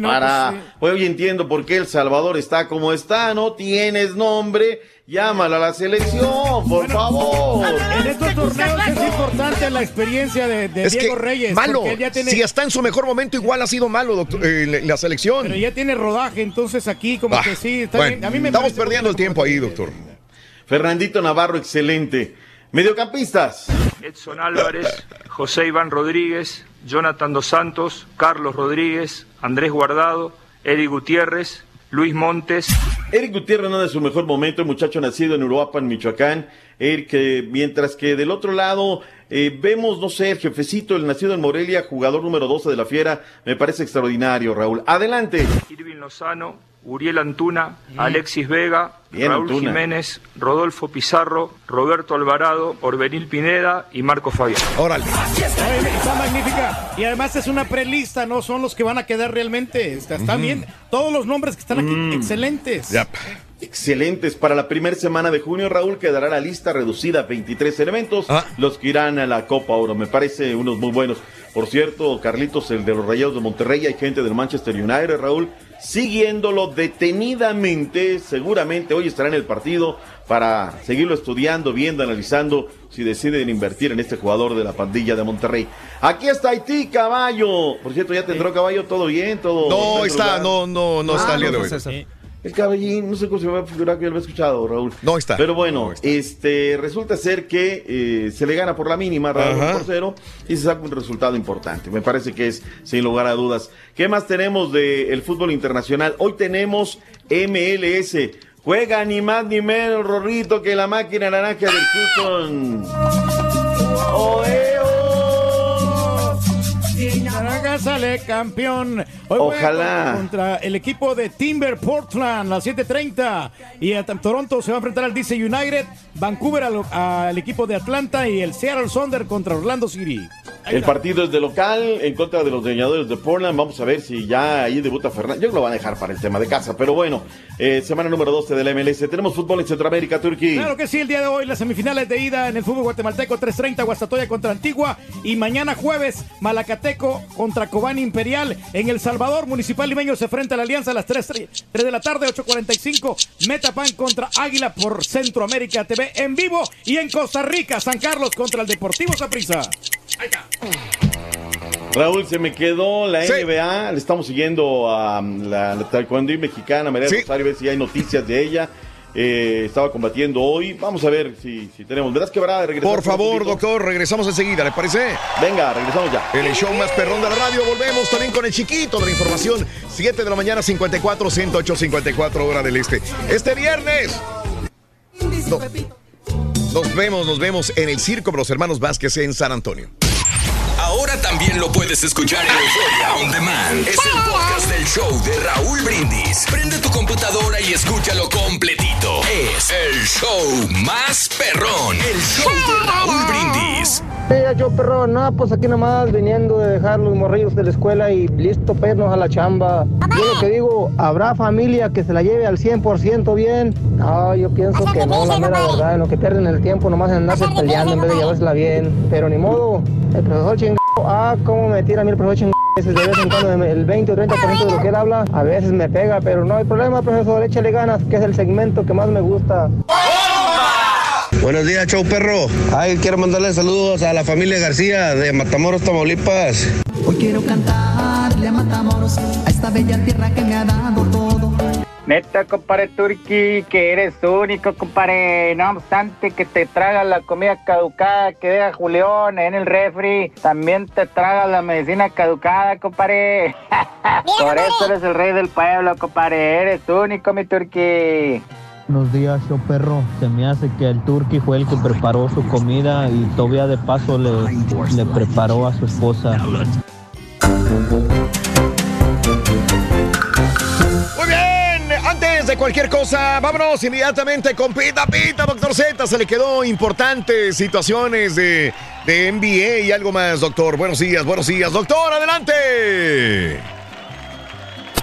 Para, hoy entiendo por qué El Salvador está como está, no tienes nombre, llámala a la selección, por favor. En estos torneos es importante la experiencia de, de Es Diego que Reyes. malo. porque él ya tiene, Si está en su mejor momento, igual ha sido malo, doctor, eh, la- la selección. Pero ya tiene rodaje, entonces aquí como Ah, que sí. Está bueno, bien. A mí me estamos perdiendo el tiempo ahí, doctor. Fernandito Navarro, excelente. Mediocampistas. Edson Álvarez, José Iván Rodríguez, Jonathan Dos Santos, Carlos Rodríguez, Andrés Guardado, Eddie Gutiérrez, Luis Montes. Eric Gutiérrez no es su mejor momento, muchacho nacido en Uruapan, Michoacán. Eric, mientras que del otro lado eh, vemos, no sé, el jefecito, el nacido en Morelia, jugador número 12 de la Fiera, me parece extraordinario, Raúl. Adelante. Irving Lozano, Uriel Antuna, Alexis Vega, Bien, Raúl Antuna. Jiménez, Rodolfo Pizarro, Roberto Alvarado, Orbenil Pineda y Marco Fabián. Órale. Está magnífica. Y además es una prelista, no son los que van a quedar realmente. Está, está bien. Todos los nombres que están aquí, Mm. excelentes. Excelentes. Para la primera semana de junio, Raúl, quedará la lista reducida a 23 elementos, los que irán a la Copa Oro. Me parece unos muy buenos. Por cierto, Carlitos, el de los Rayados de Monterrey, hay gente del Manchester United, Raúl, siguiéndolo detenidamente. Seguramente hoy estará en el partido para seguirlo estudiando, viendo, analizando si deciden invertir en este jugador de la pandilla de Monterrey. Aquí está Haití, caballo. Por cierto, ya tendró caballo, todo bien, todo. No está, lugar? no, no, no Ah, está el día de no, hoy. El caballín, no sé cómo se me va a figurar que ya lo he escuchado, Raúl. No está. Pero bueno, este resulta ser que eh, se le gana por la mínima, Raúl, Ajá. por cero, y se saca un resultado importante. Me parece que es sin lugar a dudas. ¿Qué más tenemos del fútbol internacional? Hoy tenemos MLS. Juega ni más ni menos, Rorrito, que la máquina naranja del Houston. ¡Oe, Sale campeón. Hoy Ojalá. con- Contra el equipo de Timber Portland, a las 7:30. Y a Toronto se va a enfrentar al DC United. Vancouver al, equipo de Atlanta. Y el Seattle Sonder contra Orlando City. El partido es de local en contra de los leñadores de Portland. Vamos a ver si ya ahí debuta Fernández. Yo lo van a dejar para el tema de casa. Pero bueno, eh, semana número 12 de la MLS. Tenemos fútbol en Centroamérica, Turquía. Claro que sí, el día de hoy las semifinales de ida en el fútbol guatemalteco 3.30 Guastatoya contra Antigua y mañana jueves Malacateco contra Cobán Imperial en El Salvador Municipal Limeño se enfrenta a la Alianza a las 3, 3 de la tarde 8.45 Metapan contra Águila por Centroamérica TV en vivo y en Costa Rica San Carlos contra el Deportivo Saprissa. Raúl, se me quedó la NBA. Le estamos siguiendo a la, la taekwondo mexicana, María Rosario, a ver si hay noticias de ella. Eh, estaba combatiendo hoy. Vamos a ver si, si tenemos. ¿Verdad que verdad? Por favor, doctor, regresamos enseguida, ¿le parece? Venga, regresamos ya. El show más perrón de la radio volvemos también con el chiquito de la información. 7 de la mañana, 54, 108, 54 hora del este. Este viernes. No. Nos vemos, nos vemos en el circo de los hermanos Vázquez en San Antonio. Ahora también lo puedes escuchar en Euforia On Demand. Es el podcast del show de Raúl Brindis. Prende tu computadora y escúchalo completito. Es el show más perrón. El show de Raúl Brindis. yo perro, no, pues aquí nomás viniendo de dejar los morrillos de la escuela y listo para irnos a la chamba. Yo lo que digo, ¿habrá familia que se la lleve al 100% bien? No, yo pienso que no, la mera verdad, en lo que pierden el tiempo nomás en andarse peleando en vez de llevársela bien. Pero ni modo, el profesor chingado, ah, cómo me tira a mí el profesor. De vez en cuando el 20 o 30% de lo que él habla, a veces me pega, pero no hay problema, profesor, échale ganas, que es el segmento que más me gusta. Buenos días, show perro. Ay, quiero mandarle saludos a la familia García de Matamoros, Tamaulipas. Hoy quiero cantarle a Matamoros, a esta bella tierra que me ha dado todo. Neta, compadre Turki, que eres único, compadre. No obstante que te traga la comida caducada que deja Julián en el refri, también te traga la medicina caducada, compadre. Por eso eres el rey del pueblo, compadre. Eres único, mi Turki. Buenos días, show perro. Se me hace que el turqui fue el que preparó su comida y todavía de paso le, le preparó a su esposa. Muy bien, de cualquier cosa, vámonos inmediatamente con Pita Pita, doctor Z. Se le quedó importantes situaciones de, de NBA y algo más, doctor. Buenos días, buenos días, doctor, adelante.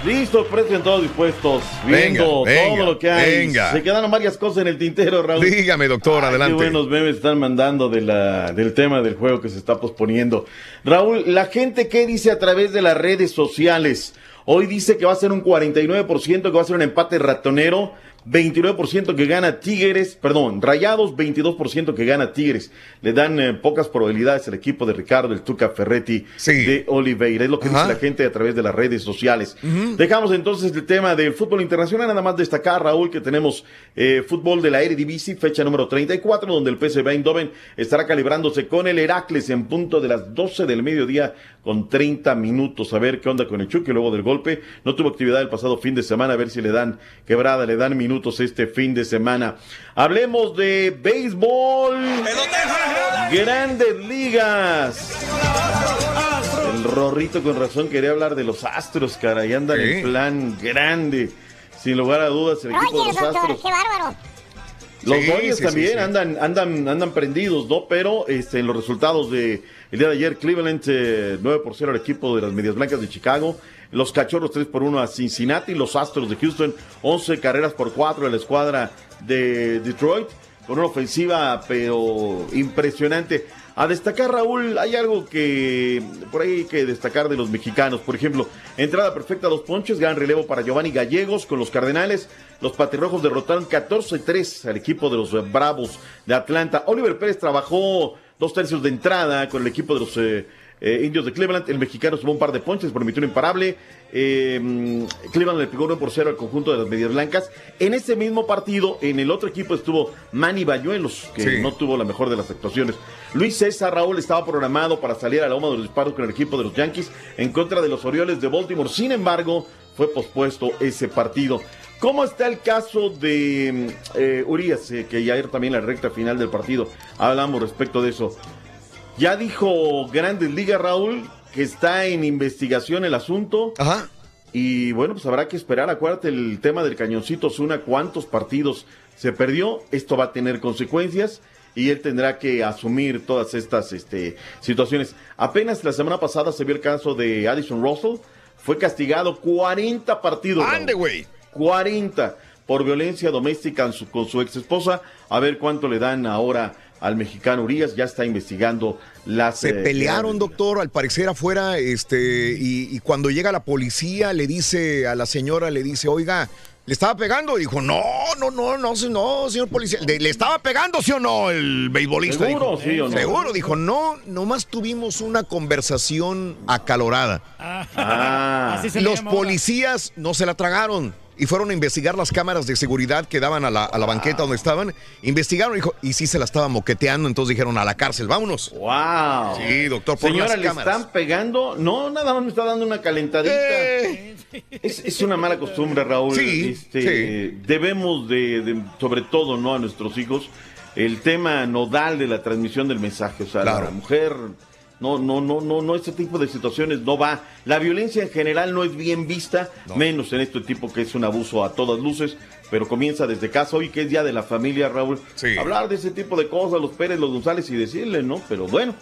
Listo, presten todos dispuestos, viendo Venga, venga, todo lo que hay. venga. Se quedaron varias cosas en el tintero, Raúl. Dígame, doctor, Ay, adelante. Qué buenos memes están mandando de la, del tema del juego que se está posponiendo. Raúl, la gente, ¿qué dice a través de las redes sociales? Hoy dice que va a ser un 49%, que va a ser un empate ratonero. 29% que gana Tigres, perdón, Rayados, 22% que gana Tigres. Le dan eh, pocas probabilidades al equipo de Ricardo, el Tuca Ferretti de Oliveira. Es lo que Ajá. dice la gente a través de las redes sociales. Dejamos entonces el tema del fútbol internacional. Nada más destacar, Raúl, que tenemos eh, fútbol de la Eredivisie, fecha número 34, donde el PSV Eindhoven estará calibrándose con el Heracles en punto de las 12 del mediodía con 30 minutos. A ver qué onda con el Chucky luego del golpe. No tuvo actividad el pasado fin de semana. A ver si le dan quebrada, le dan minutos este fin de semana. Hablemos de béisbol. Grandes ligas. El Rorrito con razón quería hablar de los Astros, cara, y andan en plan grande. Sin lugar a dudas, el equipo de los doctor, Astros. qué bárbaro. Los Sí, Dodgers sí, también sí, sí. andan andan andan prendidos, ¿no? Pero este, en los resultados de el día de ayer, Cleveland eh, 9 por 0 al equipo de las Medias Blancas de Chicago. Los Cachorros 3 por 1 a Cincinnati. Los Astros de Houston 11 carreras por 4 a la escuadra de Detroit. Con una ofensiva, pero impresionante. A destacar, Raúl, hay algo que por ahí hay que destacar de los mexicanos. Por ejemplo, entrada perfecta a dos ponches, gran relevo para Giovanni Gallegos con los Cardenales. Los Patirrojos derrotaron 14-3 al equipo de los Bravos de Atlanta. Oliver Pérez trabajó dos tercios de entrada con el equipo de los eh, eh, Indios de Cleveland. El mexicano sumó un par de ponches, permitió un imparable. Eh, mm, Cleveland le pegó 1 por 0 al conjunto de las Medias Blancas. En ese mismo partido, en el otro equipo estuvo Manny Bañuelos, que Sí. no tuvo la mejor de las actuaciones. Luis César Raúl estaba programado para salir a la loma de los disparos con el equipo de los Yankees en contra de los Orioles de Baltimore. Sin embargo, fue pospuesto ese partido. ¿Cómo está el caso de mm, eh, Urias, eh, que ya era también la recta final del partido? Hablamos respecto de eso. Ya dijo Grandes Ligas, Raúl, que está en investigación el asunto. Ajá. Y bueno, pues habrá que esperar. Acuérdate el tema del cañoncito Zuna, cuántos partidos se perdió. Esto va a tener consecuencias y él tendrá que asumir todas estas este, situaciones. Apenas la semana pasada se vio el caso de Addison Russell. Fue castigado 40 partidos. Ande, Raúl. 40 por violencia doméstica con su, con su ex esposa. A ver cuánto le dan ahora al mexicano Urias. Ya está investigando las. Se eh, pelearon, doctor, al parecer afuera, este, y, y cuando llega la policía le dice a la señora, le dice, oiga, le estaba pegando. Y dijo, no, no, no, no, no, señor policía. ¿Le, le estaba pegando, sí o no, el beisbolista? ¿Seguro, Dijo, sí o no? Seguro, dijo, no, nomás tuvimos una conversación acalorada. Ah. Así se le Los llama policías no se la tragaron y fueron a investigar las cámaras de seguridad que daban a la, a la banqueta donde estaban. Investigaron dijo, y sí se la estaban moqueteando, entonces dijeron a la cárcel, vámonos. ¡Wow! Sí, doctor, por Señora, las le cámaras. están pegando. No, nada más me está dando una calentadita. Eh. Es, es una mala costumbre, Raúl. Sí, Este, sí. Debemos de, de- sobre todo, ¿no? A nuestros hijos, el tema nodal de la transmisión del mensaje. O sea, Claro. la mujer. No, no, no, no, no, este tipo de situaciones no va. La violencia en general no es bien vista, menos en este tipo que es un abuso a todas luces, pero comienza desde casa. Hoy que es día de la familia, Raúl, hablar de ese tipo de cosas, los Pérez, los González y decirle, ¿no? Pero bueno,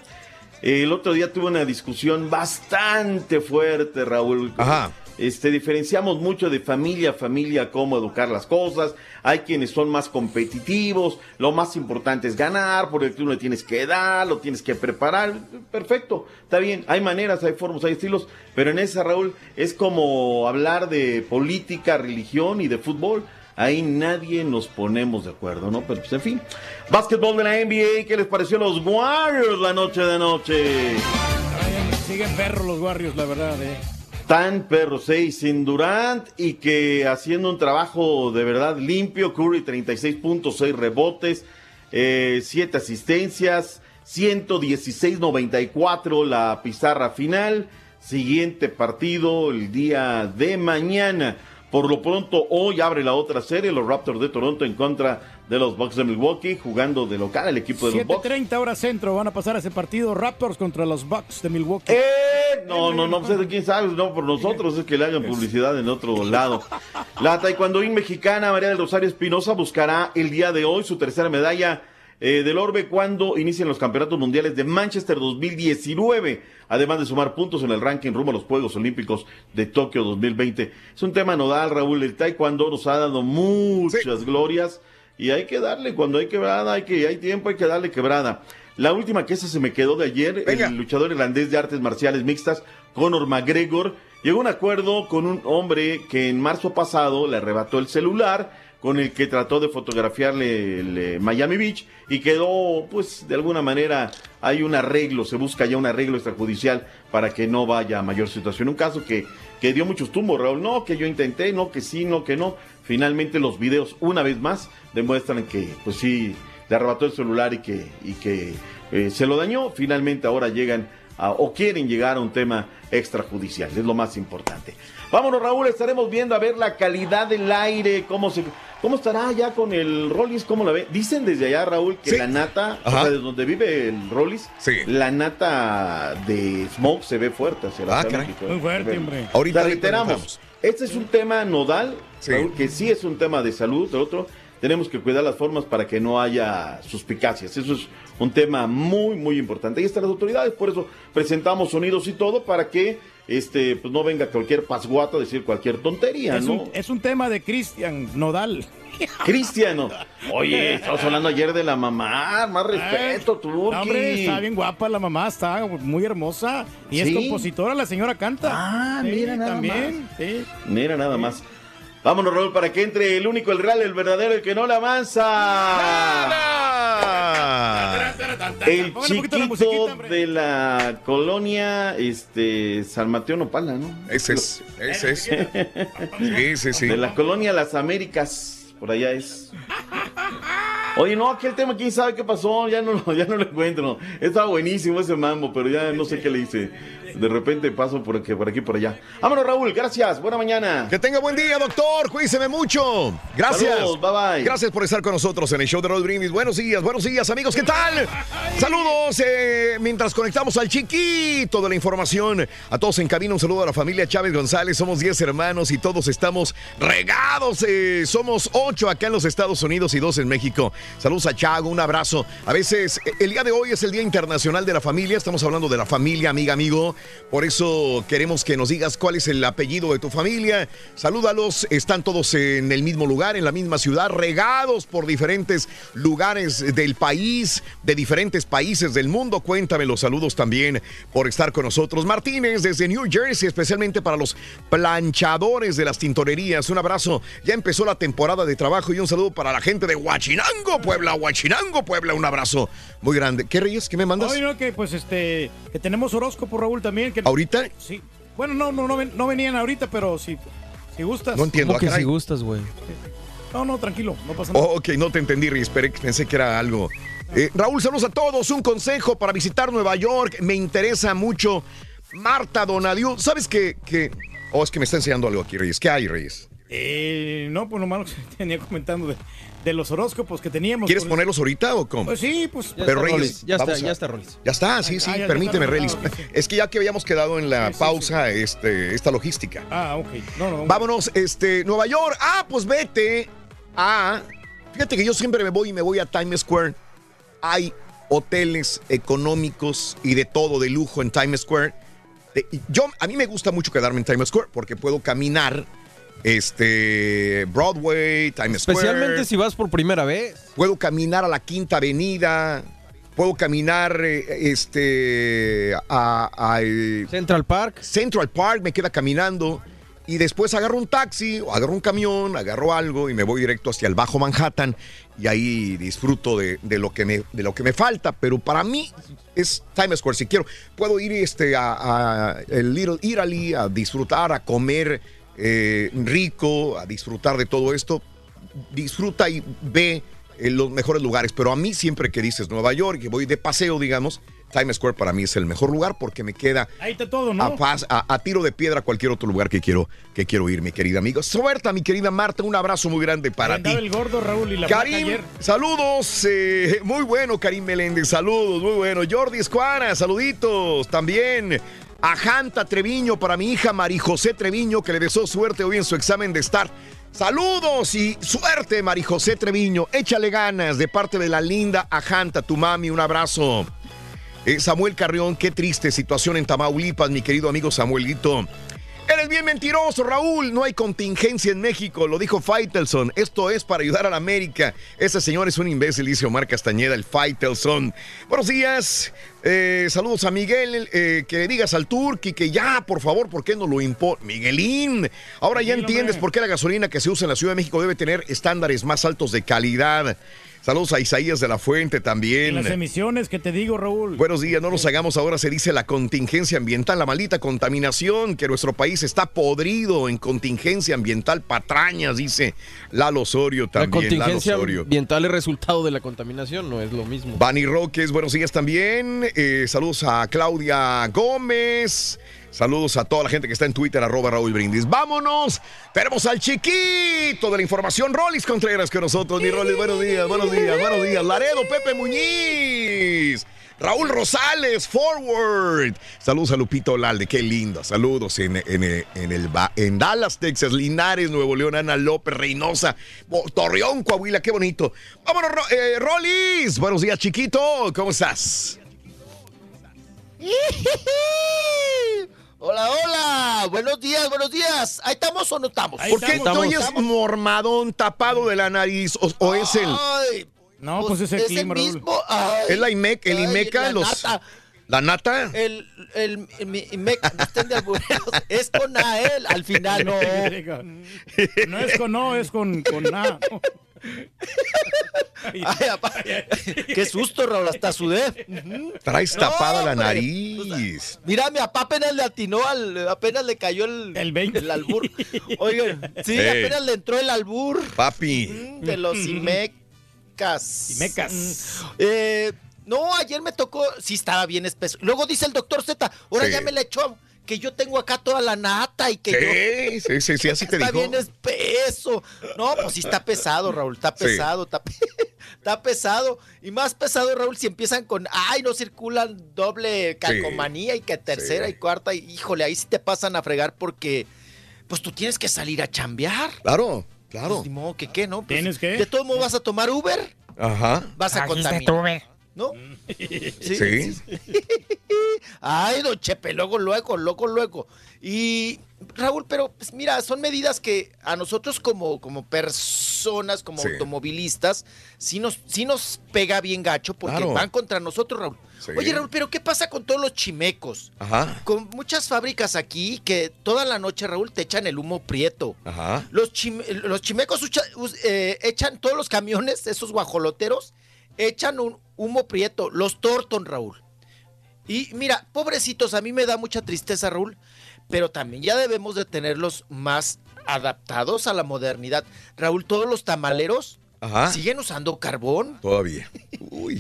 el otro día tuve una discusión bastante fuerte, Raúl. Ajá. Este, diferenciamos mucho de familia a familia, cómo educar las cosas. Hay quienes son más competitivos. Lo más importante es ganar, porque tú no tienes que dar, lo tienes que preparar. Perfecto, está bien. Hay maneras, hay formas, hay estilos. Pero en esa, Raúl, es como hablar de política, religión y de fútbol. Ahí nadie nos ponemos de acuerdo, ¿no? Pero pues en fin. Básquetbol de la NBA, ¿qué les pareció a los Warriors la noche de noche? Ay, siguen perros los Warriors, la verdad, eh. Tan perro 6 sin Durant y que haciendo un trabajo de verdad limpio, Curry 36 puntos, 6 rebotes, 7 asistencias, 116-94 la pizarra final. Siguiente partido el día de mañana. Por lo pronto, hoy abre la otra serie, los Raptors de Toronto en contra de los Bucks de Milwaukee, jugando de local el equipo de los Bucks. 7.30 horas centro van a pasar ese partido Raptors contra los Bucks de Milwaukee. Eh, no, no, no, pues quién sabe, no por nosotros, es que le hagan publicidad en otro lado. La taekwondoín mexicana María del Rosario Espinosa buscará el día de hoy su tercera medalla eh, del orbe cuando inician los campeonatos mundiales de Manchester 2019, además de sumar puntos en el ranking rumbo a los Juegos Olímpicos de Tokio 2020. Es un tema nodal, Raúl, el taekwondo nos ha dado muchas glorias y hay que darle, cuando hay quebrada, hay que hay tiempo, hay que darle quebrada. La última que esa se me quedó de ayer, el luchador irlandés de artes marciales mixtas, Conor McGregor, llegó a un acuerdo con un hombre que en marzo pasado le arrebató el celular con el que trató de fotografiarle el, eh, Miami Beach y quedó, pues, de alguna manera hay un arreglo, se busca ya un arreglo extrajudicial para que no vaya a mayor situación. Un caso que, que dio muchos tumbos, Raúl. No, que yo intenté, no, que sí, no, que no. Finalmente los videos, una vez más, demuestran que, pues sí, le arrebató el celular y que, y que eh, se lo dañó. Finalmente ahora llegan a- o quieren llegar a un tema extrajudicial, es lo más importante. Vámonos, Raúl, estaremos viendo a ver la calidad del aire, cómo se, cómo estará ya con el Rollis, cómo la ve. Dicen desde allá, Raúl, que la nata, o sea, desde donde vive el Rollis, la nata de Smoke se ve fuerte hacia la Ah, de. México, Muy ¿eh? fuerte, Se hombre. Ahorita le reiteramos. Este es un tema nodal, Raúl, que sí es un tema de salud, del otro, tenemos que cuidar las formas para que no haya suspicacias. Eso es un tema muy, muy importante. Ahí están las autoridades, por eso presentamos sonidos y todo para que este pues no venga cualquier pasguato a decir cualquier tontería, Es, ¿no? un, es un tema de Cristian Nodal. Cristiano. Oye, estamos hablando ayer de la mamá, más respeto. No, hombre, está bien guapa la mamá, está muy hermosa. Y ¿Sí? es compositora, la señora canta. Ah, Sí, mira nada también. sí. Mira nada más. Vámonos, Raúl, para que entre el único, el real, el verdadero, el que no la avanza. El De chiquito de la colonia este, San Mateo Nopala, ¿no? Ese es, ese es. Sí, sí, sí. De la colonia Las Américas, por allá es. Oye, no, aquel tema, quién sabe qué pasó, ya no, lo- ya no lo encuentro. Estaba buenísimo ese mambo, pero ya no sé qué le hice. De repente paso por aquí, por aquí, por allá. Vámonos, Raúl, gracias, buena mañana. Que tenga buen día, doctor. Cuídese mucho. Gracias. Saludos, bye bye. Gracias por estar con nosotros en el show de Roll Brindis. Buenos días, buenos días, amigos. ¿Qué tal? Saludos. eh, mientras conectamos al chiquito de la información, a todos en cabina, un saludo a la familia Chávez González. Somos 10 hermanos y todos estamos regados. eh, somos 8 acá en los Estados Unidos y 2 en México. Saludos a Chago, un abrazo. A veces, eh, el día de hoy es el Día Internacional de la Familia. Estamos hablando de la familia, amiga, amigo. Por eso queremos que nos digas cuál es el apellido de tu familia. Salúdalos, están todos en el mismo lugar, en la misma ciudad, regados por diferentes lugares del país, de diferentes países del mundo. Cuéntame los saludos también por estar con nosotros. Martínez desde New Jersey, especialmente para los planchadores de las tintorerías. Un abrazo. Ya empezó la temporada de trabajo y un saludo para la gente de Huachinango, Puebla, Huachinango, Puebla. Un abrazo muy grande. ¿Qué Reyes? ¿Qué me mandas? Oye, no, que pues este, que tenemos horóscopo, Raúl, también. Que, ¿Ahorita? Sí. Bueno, no, no, no, ven- no venían ahorita, pero si, si gustas. No entiendo, ¿Cómo ah, que caray. si gustas, güey? No, no, tranquilo, no pasa nada. Oh, ok, no te entendí, Reyes. Esperé, pensé que era algo. Eh, Raúl, saludos a todos. Un consejo para visitar Nueva York. Me interesa mucho. Marta Donadiu. ¿Sabes qué? Que... Oh, es que me está enseñando algo aquí, Reyes. ¿Qué hay, Reyes? Eh, no, pues nomás tenía comentando de, de los horóscopos que teníamos. ¿Quieres ponerlos ahorita o cómo? Pues sí, pues. Pero Reyes, Ya está, a- ya está, Rolis. Ya está, sí, sí, Ah, permíteme, sí. Es que ya que habíamos quedado en la pausa, Este, esta logística. Ah, ok. No, no. Vámonos, este, Nueva York. Ah, pues vete a. Fíjate que yo siempre me voy y me voy a Times Square. Hay hoteles económicos y de todo de lujo en Times Square. Yo, a mí me gusta mucho quedarme en Times Square porque puedo caminar este Broadway, Times Square. Especialmente si vas por primera vez. Puedo caminar a la Quinta Avenida. Puedo caminar eh, este a, a, Central Park. Central Park, me queda caminando y después agarro un taxi o agarro un camión, agarro algo y me voy directo hacia el Bajo Manhattan y ahí disfruto de, de lo, que me, de lo que me falta. Pero para mí es Times Square. Si quiero, puedo ir este, a, a el Little Italy a disfrutar, a comer eh, rico, a disfrutar de todo esto. Disfruta y ve en los mejores lugares. Pero a mí siempre que dices Nueva York, que voy de paseo, digamos, Times Square para mí es el mejor lugar porque me queda Ahí está todo, ¿no? a, paz, a, a tiro de piedra cualquier otro lugar que quiero, que quiero ir, mi querida amigo. Suelta, mi querida Marta, un abrazo muy grande para ti. El gordo Raúl y la Karim, ayer. saludos. eh, muy bueno, Karim Meléndez, saludos, muy bueno. Jordi Escuana, saluditos también. A Janta Treviño para mi hija Mari José Treviño, que le deseo suerte hoy en su examen de estar. Saludos y suerte, Mari José Treviño. Échale ganas de parte de la linda Ajanta, tu mami. Un abrazo. Eh, Samuel Carrión, qué triste situación en Tamaulipas, mi querido amigo Samuelito. Eres bien mentiroso, Raúl. No hay contingencia en México, lo dijo Faitelson. Esto es para ayudar a la América. Ese señor es un imbécil, dice Omar Castañeda, el Faitelson. Buenos días. Eh, saludos a Miguel. eh, que le digas al Turqui que ya, por favor, ¿por qué no lo impone? Miguelín, ahora ya entiendes por qué la gasolina que se usa en la Ciudad de México debe tener estándares más altos de calidad. Saludos a Isaías de la Fuente también. Las emisiones que te digo, Raúl. Buenos días, no nos hagamos ahora, se dice la contingencia ambiental, la maldita contaminación, que nuestro país está podrido en contingencia ambiental, patrañas, dice Lalo Osorio La también. Lalo contingencia Osorio. ambiental es resultado de la contaminación, no es lo mismo. Bani Roques, buenos días también. Eh, saludos a Claudia Gómez. Saludos a toda la gente que está en Twitter, arroba Raúl Brindis. ¡Vámonos! Tenemos al chiquito de la información, Rolis Contreras, con nosotros. Mi Rolis, buenos días, buenos días, buenos días. Laredo, Pepe Muñiz. Raúl Rosales, forward. Saludos a Lupito Olalde, qué lindo. Saludos en, en, el, en Dallas, Texas, Linares, Nuevo León, Ana López, Reynosa, Torreón, Coahuila, qué bonito. Vámonos, eh, Rolis. Buenos días, chiquito. ¿Cómo estás? Hola, hola. Buenos días, buenos días. ¿Ahí estamos o no estamos? ¿Por qué oyes mormadón tapado de la nariz? ¿O, o es el, Ay, No, pues es el clima, Raúl. mismo. Ay, es la IMEC, el ay, IMECA, la los, nata. la nata? El, el, el, mi- IMEC, no estén de albureros. Es con A, él. Al final no. No es con no, es con, con A. Ay. Qué susto, Raúl, hasta sudé. Ujú. Traes No, tapada la nariz. Mira, mi papá apenas le atinó al, apenas le cayó el, el, albur. Oigan, sí, apenas le entró el albur Papi. Mm, de los Imecas. Imecas. Mm, Eh, no, ayer me tocó, sí estaba bien espeso. Luego dice el doctor Z, ahora Sí. ya me le echó que yo tengo acá toda la nata y que yo... Sí, sí, sí, sí, así te está dijo. bien espeso. No, pues sí está pesado, Raúl, está Sí. pesado, está, pe- está pesado. Y más pesado, Raúl, si empiezan con, ay, no circulan doble calcomanía y que tercera y cuarta. Y, híjole, ahí sí te pasan a fregar porque, pues tú tienes que salir a chambear. Claro, claro. Pues, ni modo que qué, ¿no? Pues, ¿Tienes que? De todos modos vas a tomar Uber, Ajá. vas a está contaminar. ¿No? Sí. Ay, don Chepe, luego, luego, luego, luego. Y Raúl, pero pues mira, son medidas que a nosotros como, como personas, como Sí. automovilistas, sí nos, sí nos pega bien gacho porque Claro. van contra nosotros, Raúl. Sí. Oye, Raúl, pero ¿qué pasa con todos los chimecos? Ajá. Con muchas fábricas aquí que toda la noche, Raúl, te echan el humo prieto. Ajá. Los, los chimecos ucha- eh, echan todos los camiones, esos guajoloteros, echan un humo prieto, los torton, Raúl. Y mira, pobrecitos, a mí me da mucha tristeza, Raúl, pero también ya debemos de tenerlos más adaptados a la modernidad. Raúl, todos los tamaleros Ajá. siguen usando carbón. Todavía. Uy.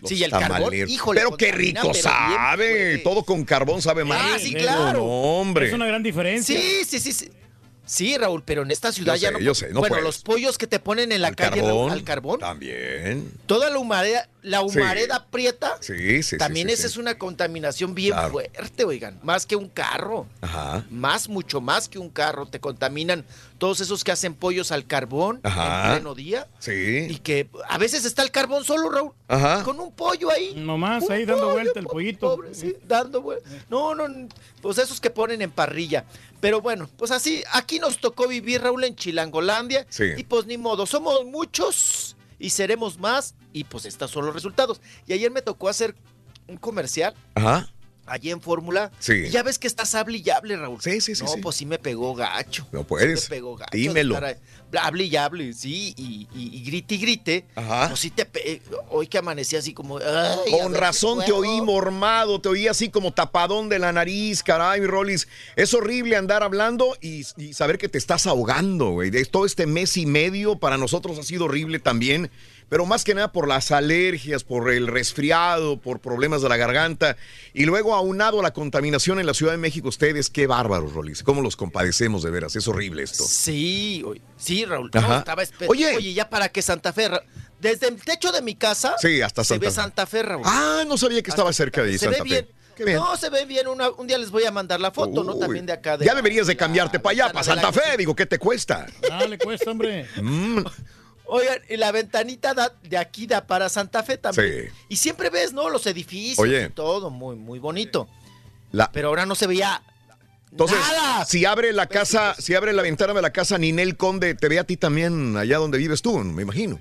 Los Sí, el carbón, tamaleros. híjole, Pero qué rico pero bien sabe. Todo con carbón sabe más. Ah, sí, claro. No, hombre. Es una gran diferencia. Sí, sí, sí, sí. Sí, Raúl, pero en esta ciudad Yo ya sé, no. yo sé, no bueno, puedes. los pollos que te ponen en la Al calle, carbón. Al carbón. También. Toda la humareda, la Sí. humareda prieta. Sí, sí, sí, También sí, esa sí. es una contaminación bien Claro. fuerte, oigan. Más que un carro. Ajá. Más, mucho más que un carro. Te contaminan todos esos que hacen pollos al carbón Ajá. en pleno día. Sí. Y que a veces está el carbón solo, Raúl. Ajá. Con un pollo ahí. Nomás ahí dando pollo, vuelta el po- pollito. pobre, sí, dando vuelta. No, no, no, pues esos que ponen en parrilla. Pero bueno, pues así, aquí nos tocó vivir, Raúl, en Chilangolandia. Sí. Y pues ni modo, somos muchos y seremos más. Y pues estos son los resultados. Y ayer me tocó hacer un comercial Ajá. Allí en Fórmula. Sí. Ya ves que estás hable y hable, Raúl. Sí, sí, sí, No, sí. pues sí me pegó gacho. No puedes. Sí me pegó gacho. Dímelo. Hable y hable, sí, y, y- y grite y grite. Ajá. Pues sí te pe- Hoy que amanecí así como. ay, Con ver razón te oí mormado, te oí así como tapadón de la nariz, caray, mi Rolis. Es horrible andar hablando y, y saber que te estás ahogando, güey. Todo este mes y medio para nosotros ha sido horrible también. Pero más que nada por las alergias, por el resfriado, por problemas de la garganta. Y luego aunado a la contaminación en la Ciudad de México, ustedes, qué bárbaros, Rolis. ¿Cómo los compadecemos de veras? Es horrible esto. Sí, oye, sí, Raúl. No, estaba Oye. Oye. ya para que Santa Fe. Desde el techo de mi casa. Sí, hasta se Santa ve Fe. Santa Fe, Raúl. Ah, no sabía que estaba cerca de ahí, se Santa ve Fe. bien. No, se ve bien. Una- un día les voy a mandar la foto, ¿no? También de acá. De Ya deberías de cambiarte para allá, para Santa la- Fe. Digo, ¿qué te cuesta? Ah, le cuesta, hombre. Mm, Oigan, y la ventanita da- de aquí da para Santa Fe también. Sí. Y siempre ves, ¿no? Los edificios Oye. y todo, muy, muy bonito. la- Pero ahora no se veía Entonces, nada. si abre la casa, si abre la ventana de la casa Ninel Conde, te ve a ti también allá donde vives tú, me imagino.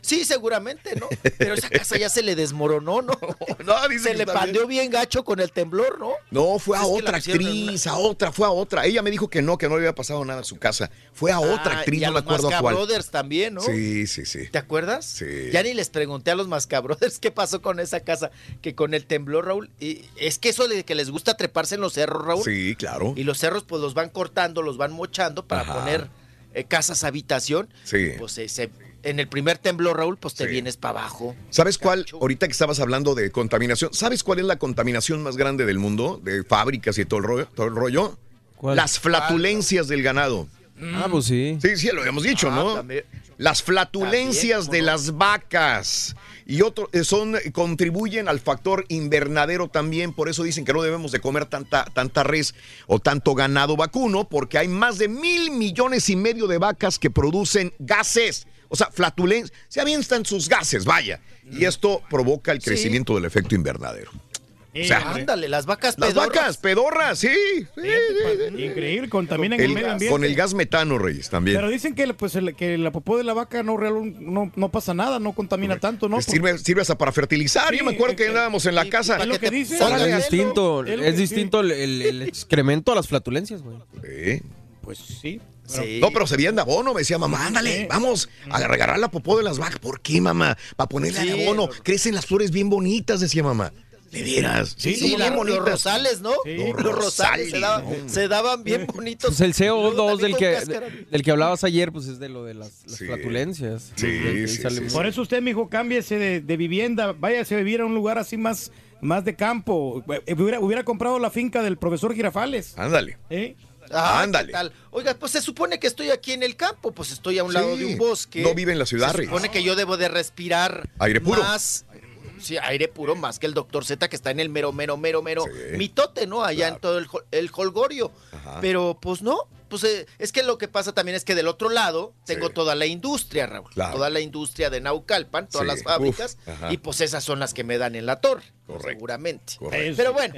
Sí, seguramente, ¿no? Pero esa casa ya se le desmoronó, ¿no? No, dice se le pandeó bien gacho con el temblor, ¿no? No, fue a Es otra actriz, a otra, fue a otra. Ella me dijo que no, que no le había pasado nada a su casa. Fue a otra Ah, actriz, y a no me acuerdo a Masca cuál. Brothers también, ¿no? Sí, sí, sí. ¿Te acuerdas? Sí. Ya ni les pregunté a los Mascabrothers qué pasó con esa casa, que con el temblor, Raúl. Y es que eso de que les gusta treparse en los cerros, Raúl. Sí, claro. Y los cerros, pues los van cortando, los van mochando para Ajá. poner eh, casas habitación. Sí. Pues eh, se- en el primer temblor, Raúl, pues te Sí. vienes para abajo. ¿Sabes cuál? Ahorita que estabas hablando de contaminación, ¿sabes cuál es la contaminación más grande del mundo? De fábricas y todo el rollo. Todo el rollo? ¿Cuál? Las flatulencias del ganado. Ah, pues sí. Sí, sí, lo habíamos dicho, Ah, ¿no? también. Las flatulencias También, de las vacas y otro eh, son contribuyen al factor invernadero también, por eso dicen que no debemos de comer tanta tanta res o tanto ganado vacuno porque hay más de mil millones y medio de vacas que producen gases, o sea, flatulencias, se avientan sus gases, vaya, y esto provoca el Sí. crecimiento del efecto invernadero. O sea, Ándale, las vacas las pedorras. vacas pedorras, sí, sí, Increíble, contaminan el, El- medio ambiente. con el gas metano, Reyes, también. Pero dicen que, pues, el- que la popó de la vaca no, real- no, no pasa nada, no contamina tanto, ¿no? Sirve, sirve hasta para fertilizar. Sí, Yo me acuerdo que es que- andábamos en la casa. Es lo que dice. salga Es distinto, Es distinto el, el- el excremento a las flatulencias, güey. Sí. Pues sí. Sí. No, pero se veían de abono, me decía mamá, ándale, Sí. vamos a agarrar la popó de las vacas. ¿Por qué, mamá? Para ponerle Sí, de abono. Crecen las flores bien bonitas, decía mamá. De veras. Sí, la- bien los rosales, ¿no? Sí. Los Los rosales se daban, se daban bien bonitos. Pues el Y luego CO2 también del que, del que hablabas ayer, pues es de lo de las, las Sí. flatulencias. Sí, sí, sí. Por eso usted, mijo, cámbiese de, de vivienda, váyase a vivir a un lugar así más, más de campo. Eh, Hubiera, hubiera comprado la finca del profesor Girafales. Ándale. ¿eh? Ah, Ándale. Oiga, pues se supone que estoy aquí en el campo, pues estoy a un lado de un bosque. No vive en la ciudad, Se supone que yo debo de respirar Aire puro. más. Sí, aire puro más que el doctor Z que está en el mero, mero, mero, mero Sí. mitote, ¿no? Allá Claro. en todo el, el holgorio. Ajá. Pero pues no, pues eh, es que lo que pasa también es que del otro lado tengo toda la industria, Raúl. Claro. Toda la industria de Naucalpan, todas Sí, las fábricas. uf, y pues esas son las que me dan en la torre. Seguramente. Pero bueno.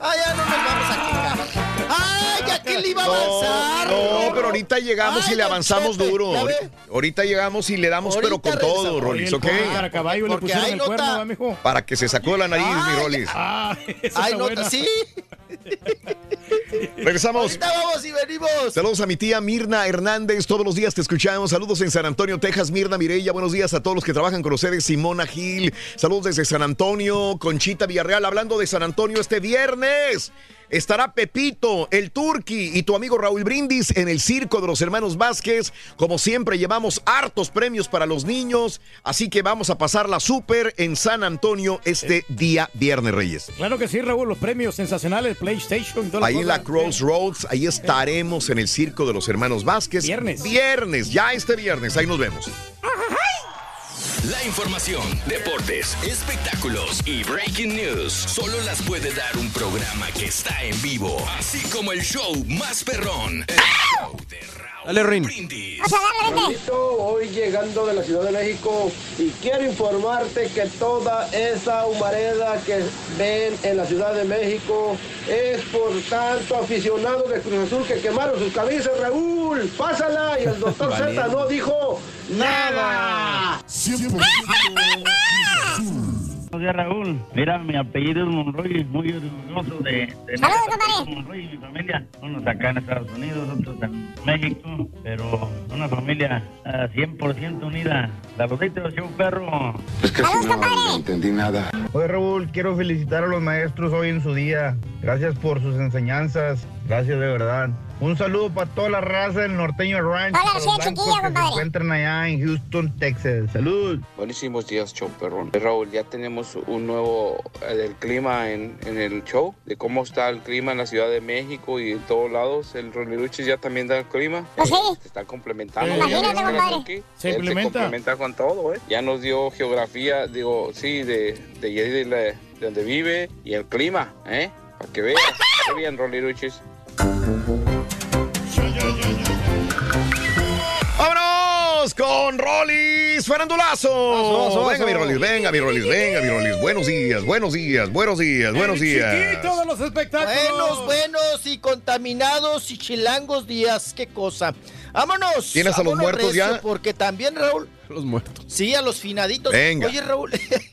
Ah, ya no nos vamos a quejar. ¡Ay, ya que le iba a avanzar! No, pero ahorita llegamos y le avanzamos duro. Ahorita llegamos y le damos, pero con todo. Rolis, ¿ok? Oye, el Caracaballo le Porque pusieron hay el nota. cuerno, ¿va, mijo? Para que se sacó la nariz, mi Rolis. Ah, ¡Ay, no! buena. ¡Sí! Regresamos. ¡Ahorita vamos y venimos! Saludos a mi tía Mirna Hernández, todos los días te escuchamos. Saludos en San Antonio, Texas, Mirna Mireya. Buenos días a todos los que trabajan con ustedes. Simona Gil, saludos desde San Antonio, Conchita Villarreal, hablando de San Antonio este viernes. Estará Pepito, el Turqui y tu amigo Raúl Brindis en el circo de los hermanos Vázquez. Como siempre, llevamos hartos premios para los niños, así que vamos a pasarla súper en San Antonio este día viernes, Reyes. Claro que sí, Raúl, los premios sensacionales, PlayStation, Ahí en la. Crossroads, ahí estaremos en el circo de los hermanos Vázquez. Viernes. Viernes, ya este viernes, ahí nos vemos. La información, deportes, espectáculos y breaking news solo las puede dar un programa que está en vivo, así como el show más perrón. El show de Dale, Rin. Brindis. Raulito, hoy llegando de la Ciudad de México y quiero informarte que toda esa humareda que ven en la Ciudad de México es por tanto aficionado de Cruz Azul que quemaron sus camisas, Raúl. Pásala y el doctor. Z no dijo nada. Buenos días, Raúl. Mira, mi apellido es Monroy, muy orgulloso de, de Saludos, compadre. Monroy y mi familia. Unos acá en Estados Unidos, otros en México, pero una familia ah, 100% unida. Saluditos, show perro. Es que si no, no entendí nada. Oye, Raúl, quiero felicitar a los maestros hoy en su día. Gracias por sus enseñanzas. Gracias de verdad. Un saludo para toda la raza del norteño ranch. Hola, sí, los chiquilla, que se compadre. encuentran allá en Houston, Texas. Salud. Buenísimos días, show perrón. Raúl, ya tenemos un nuevo eh, del clima en, en el show, de cómo está el clima en la Ciudad de México y en todos lados. El Roliruchis ya también da el clima. Pues sí. Se está complementando. Eh, Imagínate, compadre. Se implementa. complementa con todo, ¿eh? Ya nos dio geografía, digo, sí, de, de, de, la- de donde vive y el clima, ¿eh? Para que veas. Qué bien, Roliruchis. Con Rolis Farandulazo! Venga, mi Rolis, venga, mi Rolis, venga, mi Rolis. Buenos días, buenos días, buenos días, buenos días. chiquito de los espectáculos. Buenos, buenos y contaminados y chilangos días, qué cosa. Vámonos. ¿Tienes a los muertos recio, ya? Porque también, Raúl, Los muertos. sí, a los finaditos. Venga. Oye, Raúl,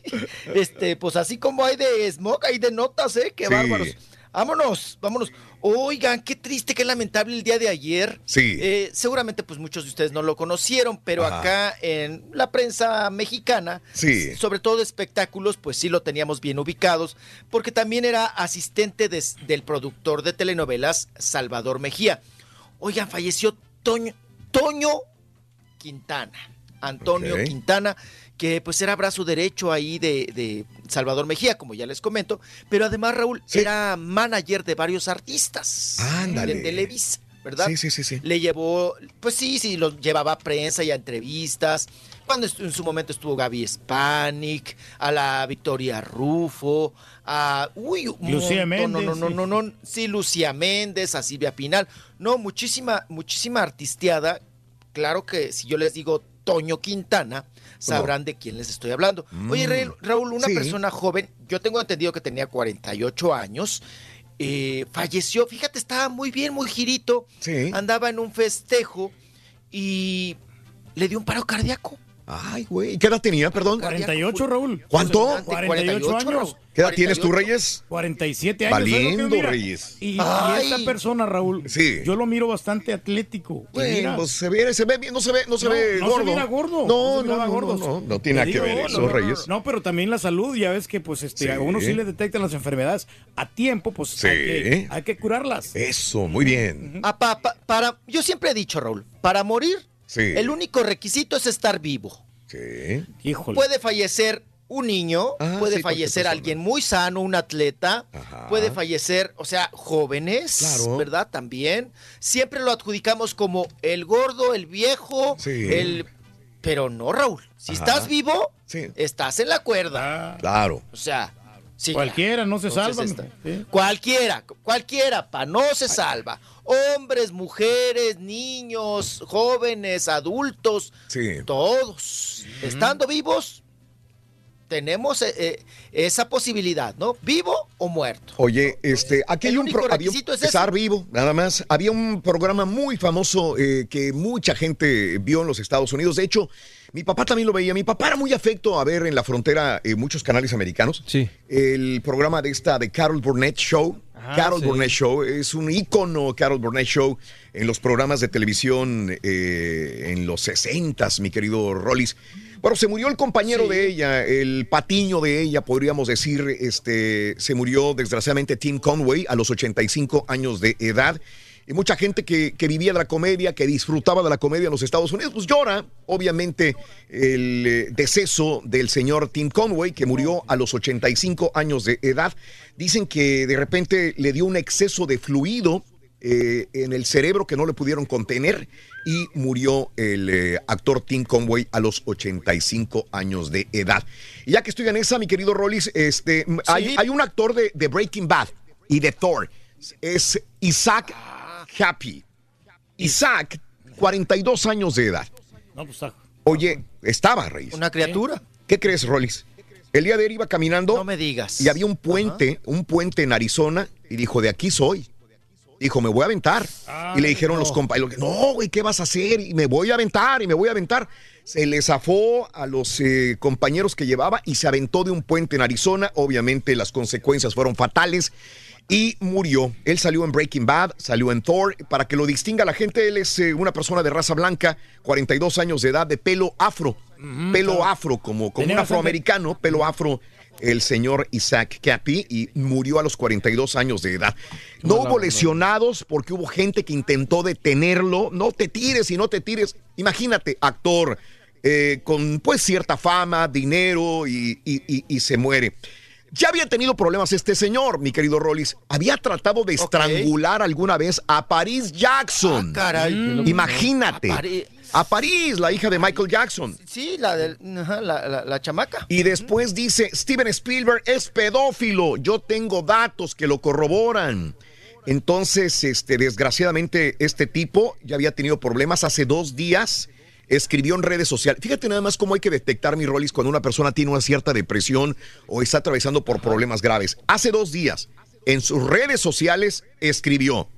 este, pues así como hay de smoke, hay de notas, ¿eh? Qué Sí. bárbaros. Vámonos, vámonos. Oigan, qué triste, qué lamentable el día de ayer. Sí. Eh, seguramente, pues muchos de ustedes no lo conocieron, pero Ajá. acá en la prensa mexicana, Sí. sobre todo de espectáculos, pues sí lo teníamos bien ubicados, porque también era asistente del productor de telenovelas Salvador Mejía. Oigan, falleció Toño, Toño Quintana, Antonio. Quintana, que pues era brazo derecho ahí de, de Salvador Mejía, como ya les comento, pero además Raúl era manager de varios artistas Ándale. de Televisa. ¿verdad? Sí, sí, sí, sí. Le llevó, pues sí, sí, los llevaba a prensa y a entrevistas. Cuando en su momento estuvo Gaby Spanik, a la Victoria Rufo, a uy, Lucía no, no, no, sí. no, no, sí, Lucía Méndez, a Silvia Pinal. No, muchísima, muchísima artisteada. Claro que si yo les digo Toño Quintana, sabrán de quién les estoy hablando. Oye, Ra- Raúl, una sí. persona joven, yo tengo entendido que tenía 48 años, eh, falleció, fíjate, estaba muy bien, muy girito, andaba en un festejo y le dio un paro cardíaco. Ay, güey. ¿Qué edad tenía, perdón? 48, Raúl. ¿Cuánto? 48 años. ¿Qué edad tienes tú, Reyes? 47 años. ¿sabes lo que Valiendo? Reyes. Y, y esta persona, Raúl, Sí. yo lo miro bastante atlético. Güey, mira, pues se ve, se ve bien, no se ve, no se no, ve no gordo. se mira gordo. No, no, no, gordo. no, no, no tiene nada que ver no, eso, no, no, Reyes. No, pero también la salud, ya ves que pues este, Sí. a uno sí le detectan las enfermedades a tiempo, pues Sí. hay, que, hay que curarlas. Eso, muy bien. Ah, pa- pa- para, yo siempre he dicho, Raúl, para morir, Sí. el único requisito es estar vivo. Sí. Híjole. Puede fallecer un niño, Ah, puede sí, fallecer alguien muy sano, un atleta, puede fallecer, o sea, jóvenes, Claro. ¿verdad? También. Siempre lo adjudicamos como el gordo, el viejo, Sí. el... Pero no, Raúl. Si Ajá. estás vivo, Sí. estás en la cuerda. Claro. O sea, Sí, Cualquiera no se Entonces, salva. Cualquiera, cualquiera, pa, no se salva. Hombres, mujeres, niños, jóvenes, adultos, Sí. todos, estando vivos, tenemos eh, eh, esa posibilidad, ¿no? Vivo o muerto. Oye, este, aquí hay un, pro- había un- es estar vivo, nada más. Había un programa muy famoso eh, que mucha gente vio en los Estados Unidos. De hecho, mi papá también lo veía. Mi papá era muy afecto a ver en la frontera eh, muchos canales americanos. Sí. El programa de esta de Carol Burnett Show. Ah, Carol sí. Burnett Show es un ícono, Carol Burnett Show, en los programas de televisión eh, en los 60 mi querido Rollis. Bueno, se murió el compañero de ella, el patiño de ella, podríamos decir, este, se murió desgraciadamente Tim Conway a los 85 años de edad. Y mucha gente que, que vivía de la comedia, que disfrutaba de la comedia en los Estados Unidos, pues llora, obviamente, el eh, deceso del señor Tim Conway, que murió a los 85 años de edad. Dicen que de repente le dio un exceso de fluido eh, en el cerebro que no le pudieron contener y murió el eh, actor Tim Conway a los 85 años de edad. Y ya que estoy en esa, mi querido Rollis, este, hay un actor de, de Breaking Bad y de Thor, es Isaac Happy. Isaac, 42 años de edad. No, pues está. Oye, estaba, Reyes. Una criatura. ¿Qué crees, Rollis? El día de ayer iba caminando. No me digas. Y había un puente, un puente en Arizona, y dijo, de aquí soy. Dijo, me voy a aventar. y le dijeron los compañeros, no, güey, ¿qué vas a hacer? Y me voy a aventar, y me voy a aventar. Se le zafó a los eh, compañeros que llevaba y se aventó de un puente en Arizona. Obviamente las consecuencias fueron fatales y murió. Él salió en Breaking Bad, salió en Thor. Para que lo distinga la gente, él es eh, una persona de raza blanca, 42 años de edad, de pelo afro. pelo afro, como, como un afroamericano, pelo afro, el señor Isaac Capi, y murió a los 42 años de edad. No hubo lesionados porque hubo gente que intentó detenerlo. No te tires y no te tires. Imagínate, actor eh, con pues cierta fama, dinero y, y- y- y se muere. Ya había tenido problemas este señor, mi querido Rollis. Había tratado de estrangular alguna vez a Paris Jackson. caray. Mm. Imagínate. A Pari- A Paris, la hija de Michael Jackson. Sí, la, del, ajá, la, la- la chamaca. Y después dice, Steven Spielberg es pedófilo. Yo tengo datos que lo corroboran. Entonces, este, desgraciadamente, este tipo ya había tenido problemas hace dos días. Escribió en redes sociales. Fíjate nada más cómo hay que detectar, mi Rollis, cuando una persona tiene una cierta depresión o está atravesando por problemas graves. Hace dos días, en sus redes sociales, escribió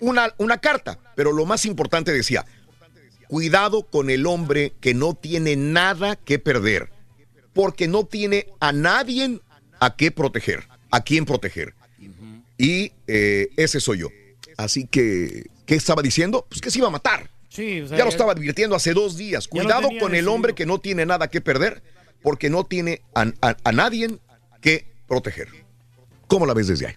una, una carta, pero lo más importante decía, cuidado con el hombre que no tiene nada que perder, porque no tiene a nadie a qué proteger, a quién proteger. Y eh, ese soy yo. Así que, ¿qué estaba diciendo? Pues que se iba a matar. Sí, o sea, ya lo estaba advirtiendo hace dos días. Cuidado con el decidido. hombre que no tiene nada que perder, porque no tiene a, a- a nadie que proteger. ¿Cómo la ves desde ahí?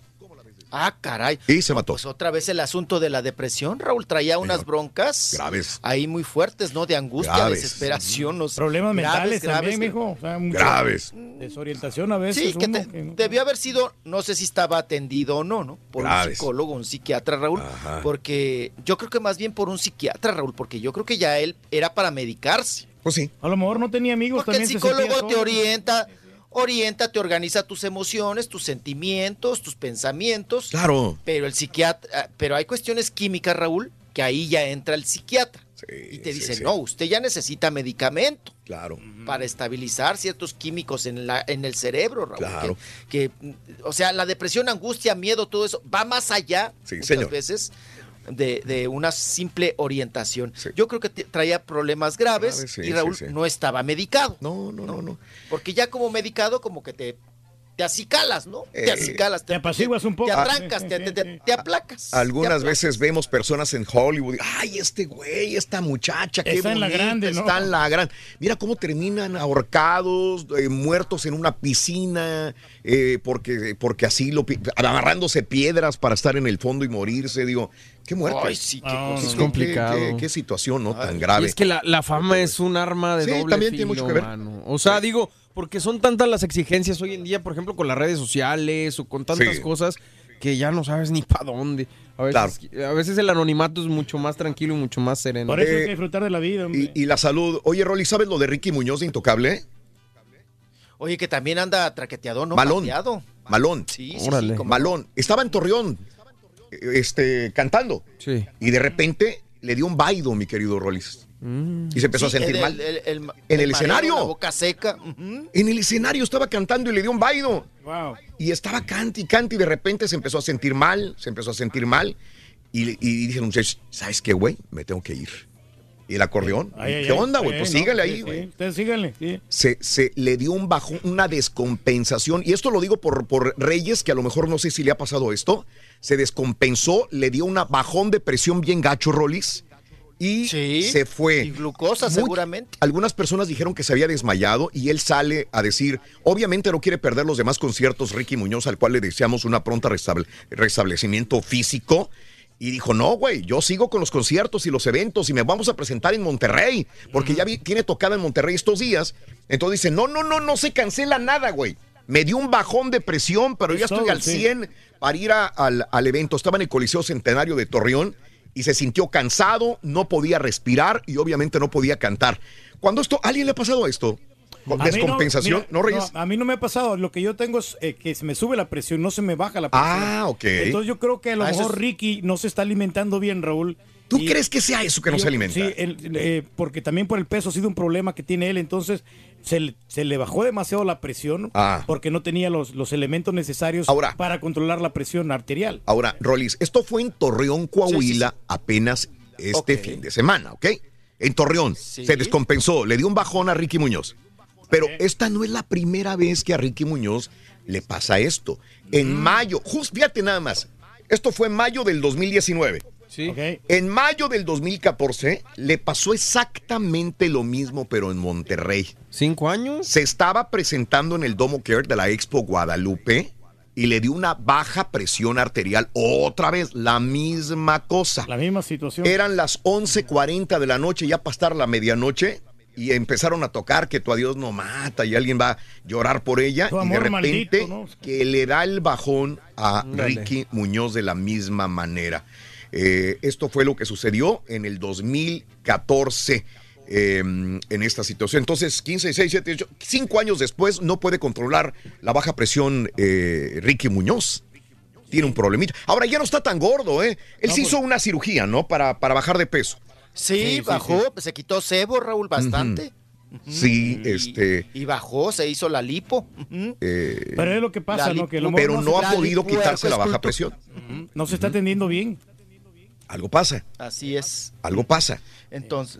Ah, caray. Y se mató. Pues otra vez el asunto de la depresión, Raúl. Traía unas broncas. Graves. Ahí muy fuertes, ¿no? De angustia, Graves. desesperación. los- Problemas graves, mentales graves también, que- mijo. O sea, mucha Graves. Desorientación a veces. Sí, que, uno te- que no- debió haber sido, no sé si estaba atendido o no, ¿no? Por un Graves. psicólogo, un psiquiatra, Raúl. Ajá. Porque yo creo que más bien por un psiquiatra, Raúl, porque yo creo que ya él era para medicarse. Pues sí. A lo mejor no tenía amigos Porque el también. se sentía psicólogo te solo. orienta, orienta, te organiza tus emociones, tus sentimientos, tus pensamientos. Claro. Pero el psiquiatra, pero hay cuestiones químicas, Raúl, que ahí ya entra el psiquiatra. y te sí, dice, sí. no, usted ya necesita medicamento. Claro. Para estabilizar ciertos químicos en, la, en el cerebro, Raúl. Claro. Que, que, o sea, la depresión, angustia, miedo, todo eso va más allá, Sí, muchas señor. veces, de, de una simple orientación. Yo creo que te- traía problemas graves Graves, sí, y Raúl sí, sí. no estaba medicado. No, no, no, no. Porque ya como medicado, como que te, te acicalas, ¿no? Eh, te acicalas. Te, apaciguas un poco. Te atrancas, te, te- te- te aplacas. Algunas te veces vemos personas en Hollywood. Ay, este güey, esta muchacha, qué Está en la grande, ¿no? Está en la gran. Mira cómo terminan ahorcados, eh, muertos en una piscina, eh, porque, porque así lo agarrándose piedras para estar en el fondo y morirse. Digo, qué muerte. Ay, sí, qué No, cosa. es Qué- complicado. Qué, qué- qué situación, ¿no? Tan Y grave. es que la, la fama es un arma de Sí, doble también tiene mucho que ver. mano. O sea, digo, porque son tantas las exigencias hoy en día, por ejemplo, con las redes sociales o con tantas Sí. cosas que ya no sabes ni para dónde. A veces, a veces el anonimato es mucho más tranquilo y mucho más sereno. Por eso hay Eh, que disfrutar de la vida, hombre. Y, y la salud. Oye, Rolly, ¿sabes lo de Ricky Muñoz de Intocable? Oye, que también anda traqueteado, ¿no? Malón. Malón. Sí, sí, sí, Malón. Estaba en Torreón, este, cantando. Sí. Y de repente le dio un vaido, mi querido Rolis. Y se empezó Sí, a sentir el- mal. el- el- el- en el mareo, escenario. La boca seca. En el escenario estaba cantando y le dio un vaido. Wow. Y estaba cante y cante y de repente se empezó a sentir mal, se empezó a sentir mal. Y, y dijeron, muchachos, ¿sabes qué, güey? Me tengo que ir. ¿Y el acordeón? Ay, ¿Qué ay. onda, güey? Sí, Pues no, sígale sí, ahí, sí. güey. Ustedes síganle. sí. Se, se le dio un bajón, una descompensación. Y esto lo digo por, por Reyes, que a lo mejor no sé si le ha pasado esto. Se descompensó, le dio una bajón de presión bien gacho, Rolis. Y Sí, se fue. Y glucosa, seguramente. Algunas personas dijeron que se había desmayado y él sale a decir, obviamente no quiere perder los demás conciertos, Ricky Muñoz, al cual le deseamos una pronta restable- restablecimiento físico. Y dijo, no, güey, yo sigo con los conciertos y los eventos y me vamos a presentar en Monterrey, porque ya vi- tiene tocada en Monterrey estos días. Entonces dice, no, no, no, no se cancela nada, güey. Me dio un bajón de presión, pero ya Es estoy al sí. 100 para ir a- al, al evento. Estaba en el Coliseo Centenario de Torreón y se sintió cansado, no podía respirar y obviamente no podía cantar. Cuando esto, ¿a alguien le ha pasado esto? ¿Con A mí descompensación? mira, ¿No, Reyes? a mí no me ha pasado. Lo que yo tengo es eh, que se me sube la presión, no se me baja la presión. Ah, ok. Entonces yo creo que a lo Ah, mejor es- Ricky no se está alimentando bien, Raúl. ¿Tú Y- crees que sea eso que no yo- se alimenta? Sí, el- eh, porque también por el peso ha sido un problema que tiene él. Entonces se, le- se le bajó demasiado la presión Ah. porque no tenía los, los elementos necesarios Ahora. para controlar la presión arterial. Ahora, Rolis, esto fue en Torreón, Coahuila, Sí, sí, apenas este fin de semana, ¿ok? En Torreón, Sí. se descompensó, le dio un bajón a Ricky Muñoz. Pero esta no es la primera vez que a Ricky Muñoz le pasa esto. En mayo, justo, fíjate nada más, esto fue en mayo del 2019. Sí. En mayo del 2014 le pasó exactamente lo mismo, pero en Monterrey. ¿Cinco años? Se estaba presentando en el Domo Care de la Expo Guadalupe y le dio una baja presión arterial. Otra vez, la misma cosa. La misma situación. Eran las 11:40 de la noche, ya para estar la medianoche, y empezaron a tocar que tu adiós no mata y alguien va a llorar por ella. Tu y de repente maldito, ¿no? que le da el bajón a Ándale. Ricky Muñoz de la misma manera. Eh, esto fue lo que sucedió en el 2014 eh, en esta situación. Entonces, 15, 16, 17, 18, cinco años después no puede controlar la baja presión eh, Ricky Muñoz. Tiene un problemita. Ahora ya no está tan gordo, ¿eh? Él se hizo una cirugía, ¿no? Para, para bajar de peso. Sí, sí, bajó, se quitó sebo, Raúl, bastante. Sí, Y- este. Y bajó, se hizo la lipo. Eh, Pero es lo que pasa, La ¿no? Que mejor pero no, ha la podido quitarse la baja presión. no se está atendiendo bien. Algo pasa, Así es. algo pasa. Entonces,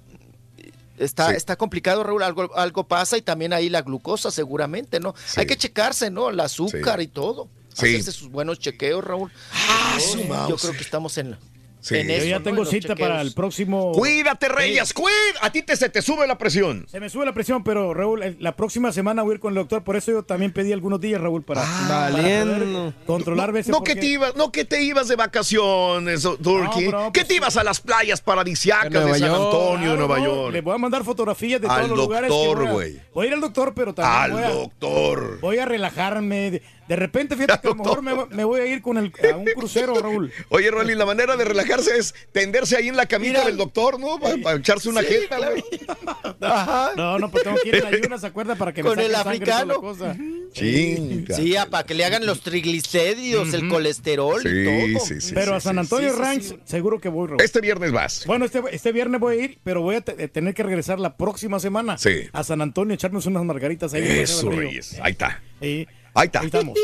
está, Sí. está complicado, Raúl. Algo, algo pasa y también ahí la glucosa, seguramente, ¿no? Sí. Hay que checarse, ¿no? El azúcar y todo. Sí. Hacerse sus buenos chequeos, Raúl. Ah, Yo- su Yo creo que estamos en, Sí. en Yo ya ¿no? tengo cita para el próximo. Cuídate, Reyes, cuida. A ti te, se te sube la presión. Se me sube la presión, pero Raúl, el- la próxima semana voy a ir con el doctor. Por eso yo también pedí algunos días, Raúl, para, para Valiendo. poder controlar veces. No que te ibas, no que te ibas de vacaciones, oh, Turkey. No, bro, que pues te ibas a las playas paradisíacas De San York. Antonio, de Nueva Le York. voy a mandar fotografías de Al todos los lugares. que doctor, voy a- güey. Voy a ir al doctor, pero también Al voy a, doctor. voy a relajarme. De, repente, fíjate que a lo mejor me, me voy a ir con el, a un crucero, Raúl. Oye, Rolly, la manera de relajarse es tenderse ahí en la camita Mira. del doctor, ¿no? Para, echarse una jeta, güey. Ajá. No, no, pues tengo que ir en ayunas, ¿se acuerda? Para que me Con el y la africano. cosa. Chinga. Sí, ah, para que le hagan los triglicéridos, el colesterol Sí, y todo. sí, sí. Pero sí, a San sí. Antonio sí, sí, Ranch, sí. seguro que voy, Raúl. Este viernes vas. Bueno, este, este viernes voy a ir, pero voy a te- tener que regresar la próxima semana Sí. a San Antonio, echarnos unas margaritas ahí. Eso. Reyes. Ahí está. Sí. Ahí está. Ahí estamos.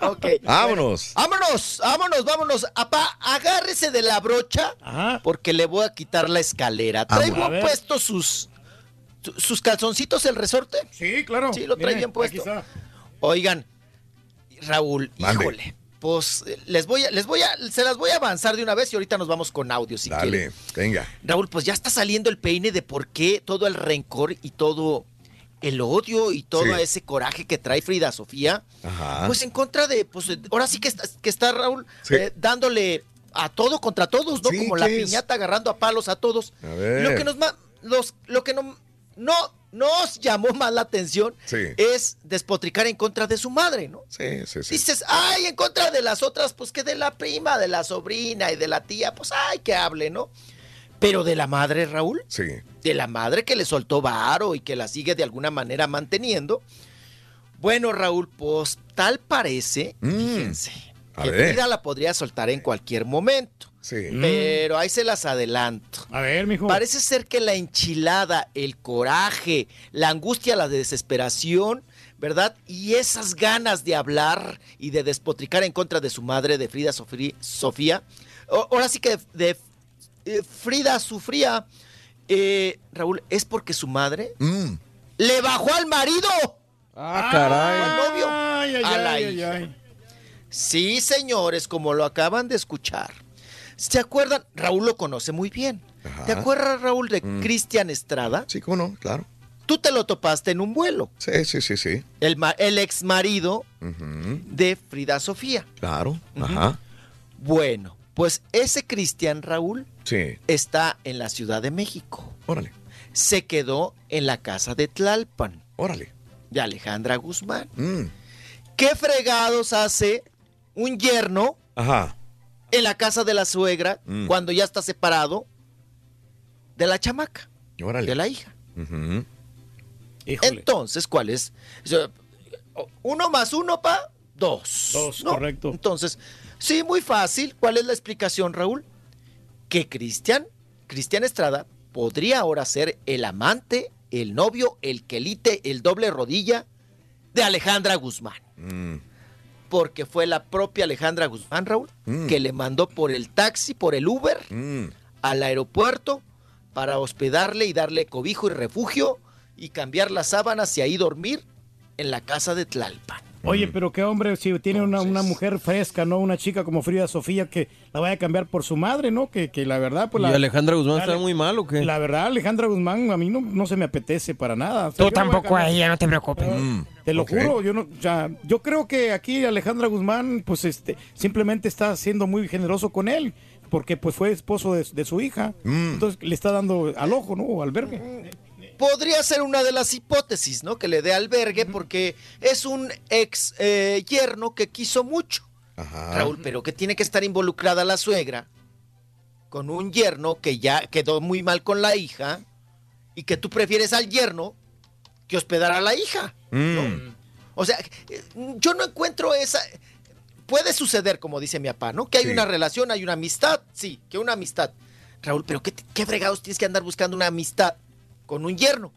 Ok. Vámonos. Vámonos, vámonos, vámonos. Apá, agárrese de la brocha Ajá. porque le voy a quitar la escalera. ¿Traigo puesto sus, su- sus calzoncitos el resorte? Sí, claro. Sí, lo trae bien puesto. Oigan, Raúl, Mande. híjole. Pues eh, les voy a, les voy a, se las voy a avanzar de una vez y ahorita nos vamos con audio si quieren. Dale, venga. Raúl, pues ya está saliendo el peine de por qué todo el rencor y todo el odio y todo Sí. ese coraje que trae Frida Sofía. Ajá. Pues en contra de, pues ahora sí que está, que está Raúl Sí. eh, dándole a todo contra todos, ¿no? Sí, Como la piñata agarrando a palos a todos. A ver. Lo que nos los, lo que no, no nos llamó más la atención Sí. es despotricar en contra de su madre, ¿no? Sí, sí, sí. Dices, ay, en contra de las otras, pues que de la prima, de la sobrina y de la tía, pues ay, que hable, ¿no? Pero de la madre, Raúl, Sí. De la madre que le soltó varo y que la sigue de alguna manera manteniendo, Bueno, Raúl, pues tal parece, fíjense, Mm. a que ver. Frida la podría soltar en cualquier momento. Sí. Pero ahí se las adelanto. A ver, mijo. Parece ser que la enchilada, el coraje, la angustia, la desesperación, ¿verdad? Y esas ganas de hablar y de despotricar en contra de su madre, de Frida Sofri- Sofía. o- Ahora sí que de, eh, Frida sufría, eh, Raúl, es porque su madre Mm. le bajó al marido. Ah, caray. Al novio. Ay, ay, a la ay, ay, hija. ay. Sí, señores, como lo acaban de escuchar. ¿Se acuerdan? Raúl lo conoce muy bien. ¿Te acuerdas, Raúl, de Mm. Cristian Estrada? Sí, cómo no, claro. Tú te lo topaste en un vuelo. Sí, sí, sí, sí. El, ma- el ex marido de Frida Sofía. Claro. Ajá. Bueno, pues ese Cristian Raúl Sí. está en la Ciudad de México. Órale. Se quedó en la casa de Tlalpan. Órale. De Alejandra Guzmán. Mm. ¿Qué fregados hace un yerno Ajá. en la casa de la suegra Mm. cuando ya está separado de la chamaca, Órale. de la hija? Entonces, ¿cuál es? Uno más uno, pa, dos. Dos, ¿no? correcto. Entonces, sí, muy fácil. ¿Cuál es la explicación, Raúl? Que Cristian, Cristian Estrada, podría ahora ser el amante, el novio, el quelite, el doble rodilla de Alejandra Guzmán. Mm. Porque fue la propia Alejandra Guzmán, Raúl, Mm. que le mandó por el taxi, por el Uber, Mm. al aeropuerto para hospedarle y darle cobijo y refugio y cambiar las sábanas y ahí dormir en la casa de Tlalpan. Oye, pero qué hombre, si tiene una, una mujer fresca, ¿no? Una chica como Frida Sofía que la vaya a cambiar por su madre, ¿no? Que, que la verdad, pues ¿Y la... Alejandra Guzmán la- está muy mal o qué? La verdad, Alejandra Guzmán a mí no, no se me apetece para nada. O sea, Tú tampoco a ella, no te preocupes. Mm. Te lo juro, yo no, o sea, yo creo que aquí Alejandra Guzmán, pues este, simplemente está siendo muy generoso con él, porque pues fue esposo de, de su hija, Mm. entonces le está dando al ojo, ¿no? O albergue. Podría ser una de las hipótesis, ¿no? Que le dé albergue porque es un ex eh, yerno que quiso mucho. Ajá. Raúl, pero que tiene que estar involucrada la suegra con un yerno que ya quedó muy mal con la hija y que tú prefieres al yerno que hospedar a la hija. Mm. O sea, yo no encuentro esa... Puede suceder, como dice mi papá, ¿no? Que hay Sí. una relación, hay una amistad, sí, que una amistad. Raúl, pero ¿qué, qué fregados tienes que andar buscando una amistad con un yerno?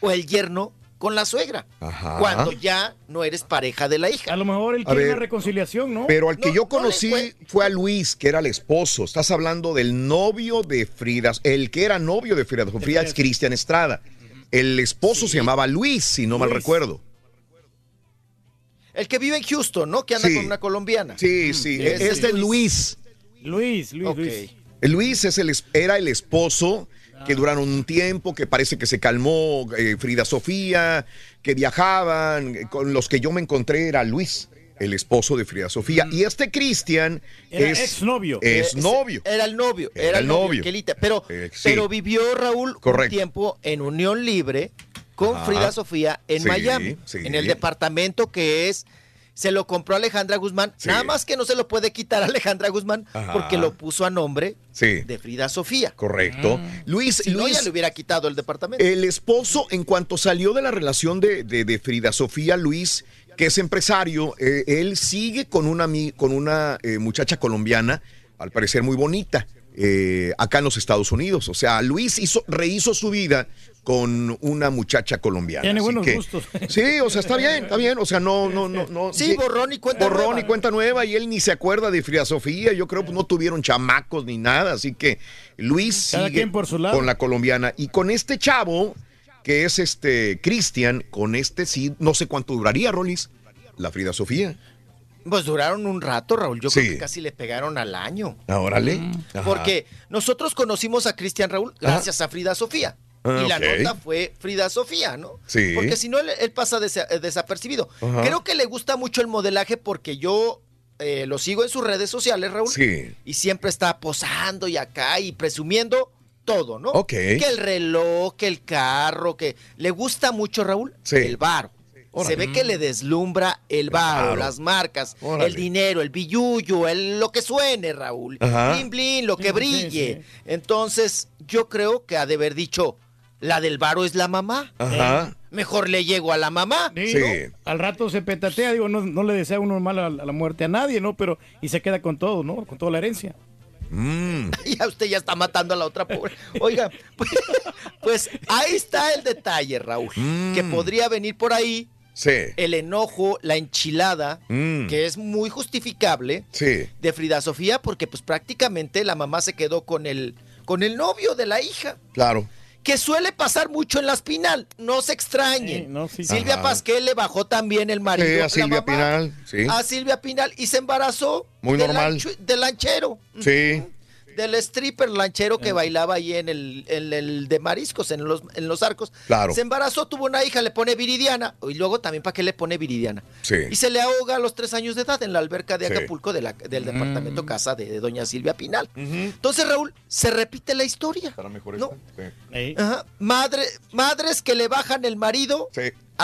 O el yerno con la suegra. Ajá. Cuando ya no eres pareja de la hija. A lo mejor él quiere ver, una reconciliación, ¿no? Pero al que No, yo conocí fue a Luis, que era el esposo. Estás hablando del novio de Frida, el que era novio de Frida. Frida es Cristian Estrada. El esposo se llamaba Luis, si no mal recuerdo. El que vive en Houston, ¿no? Que anda Sí. con una colombiana. Sí, sí. Ese Este es Luis. Luis, Luis. Luis. Luis es el, es- era el esposo que duraron un tiempo, que parece que se calmó eh, Frida Sofía, que viajaban. eh, Con los que yo me encontré era Luis, el esposo de Frida Sofía. Y este Cristian es exnovio. Es Eh, novio. Era el novio. Era, Era el novio. novio. Quelita, Pero, Eh, sí. pero vivió Raúl Correcto. un tiempo en unión libre con Ajá. Frida Sofía en Sí, Miami. sí. En el departamento que es. Se lo compró Alejandra Guzmán. Sí. Nada más que no se lo puede quitar a Alejandra Guzmán Ajá. porque lo puso a nombre Sí, de Frida Sofía. correcto. Luis, Si no, Luis, ya le hubiera quitado el departamento. el esposo, en cuanto salió de la relación de, de- de Frida Sofía, Luis, que es empresario, eh, él sigue con una, con una eh, muchacha colombiana, al parecer muy bonita, eh, acá en los Estados Unidos. O sea, Luis hizo, rehizo su vida con una muchacha colombiana. Tiene Así buenos que- gustos. Sí, o sea, está bien, está bien. O sea, no, no, no, no. Sí, borrón y cuenta borrón nueva. y cuenta nueva y él ni se acuerda de Frida Sofía. Yo creo que no tuvieron chamacos ni nada, así que Luis Cada sigue quien por su lado. con la colombiana y con este chavo que es este Cristian, con este sí, no sé cuánto duraría, Rolis, la Frida Sofía. Pues duraron un rato, Raúl. Yo Sí. creo que casi le pegaron al año. Ah, órale. Mm. Porque nosotros conocimos a Cristian Raúl gracias a Frida Sofía. Ah, y la nota fue Frida Sofía, ¿no? Sí. Porque si no, él, él pasa desa- eh, desapercibido. Ajá. Creo que le gusta mucho el modelaje porque yo eh, lo sigo en sus redes sociales, Raúl. Sí. Y siempre está posando y acá y presumiendo todo, ¿no? Ok. Que el reloj, que el carro, que le gusta mucho, Raúl, Sí. el varo. Se ve que le deslumbra el varo, varo. las marcas, el dinero, el billuyo, el, lo que suene, Raúl. Ajá. Blin, blin, lo que Sí, brille. sí, Entonces, yo creo que ha de haber dicho, la del varo es la mamá. Ajá. mejor le llego a la mamá. Sí. Al rato se petatea, digo, no, no le desea uno mal a, a la muerte a nadie, ¿no? Pero, y se queda con todo, ¿no? Con toda la herencia. Mm. Ya usted ya está matando a la otra pobre. Oiga, pues, pues ahí está el detalle, Raúl. Mm. Que podría venir por ahí Sí. el enojo, la enchilada, Mm. que es muy justificable Sí. de Frida Sofía, porque pues prácticamente la mamá se quedó con el, con el novio de la hija. Claro. Que suele pasar mucho en las Pinal, no se extrañen. Silvia Ajá. Pasquel le bajó también el marido. Sí, a la Silvia mamá, Pinal, sí. A Silvia Pinal y se embarazó. Muy del normal. lancho- del lanchero. Sí. Del stripper lanchero Eh. que bailaba ahí en el, en el de mariscos, en los, en los arcos. Claro. Se embarazó, tuvo una hija, le pone viridiana. Y luego también, ¿para qué le pone viridiana? Sí. Y se le ahoga a los tres años de edad en la alberca de Sí. Acapulco de la- del Mm. departamento casa de, de doña Silvia Pinal. Entonces, Raúl, se repite la historia. ¿no? Ajá. Madre, madres que le bajan el marido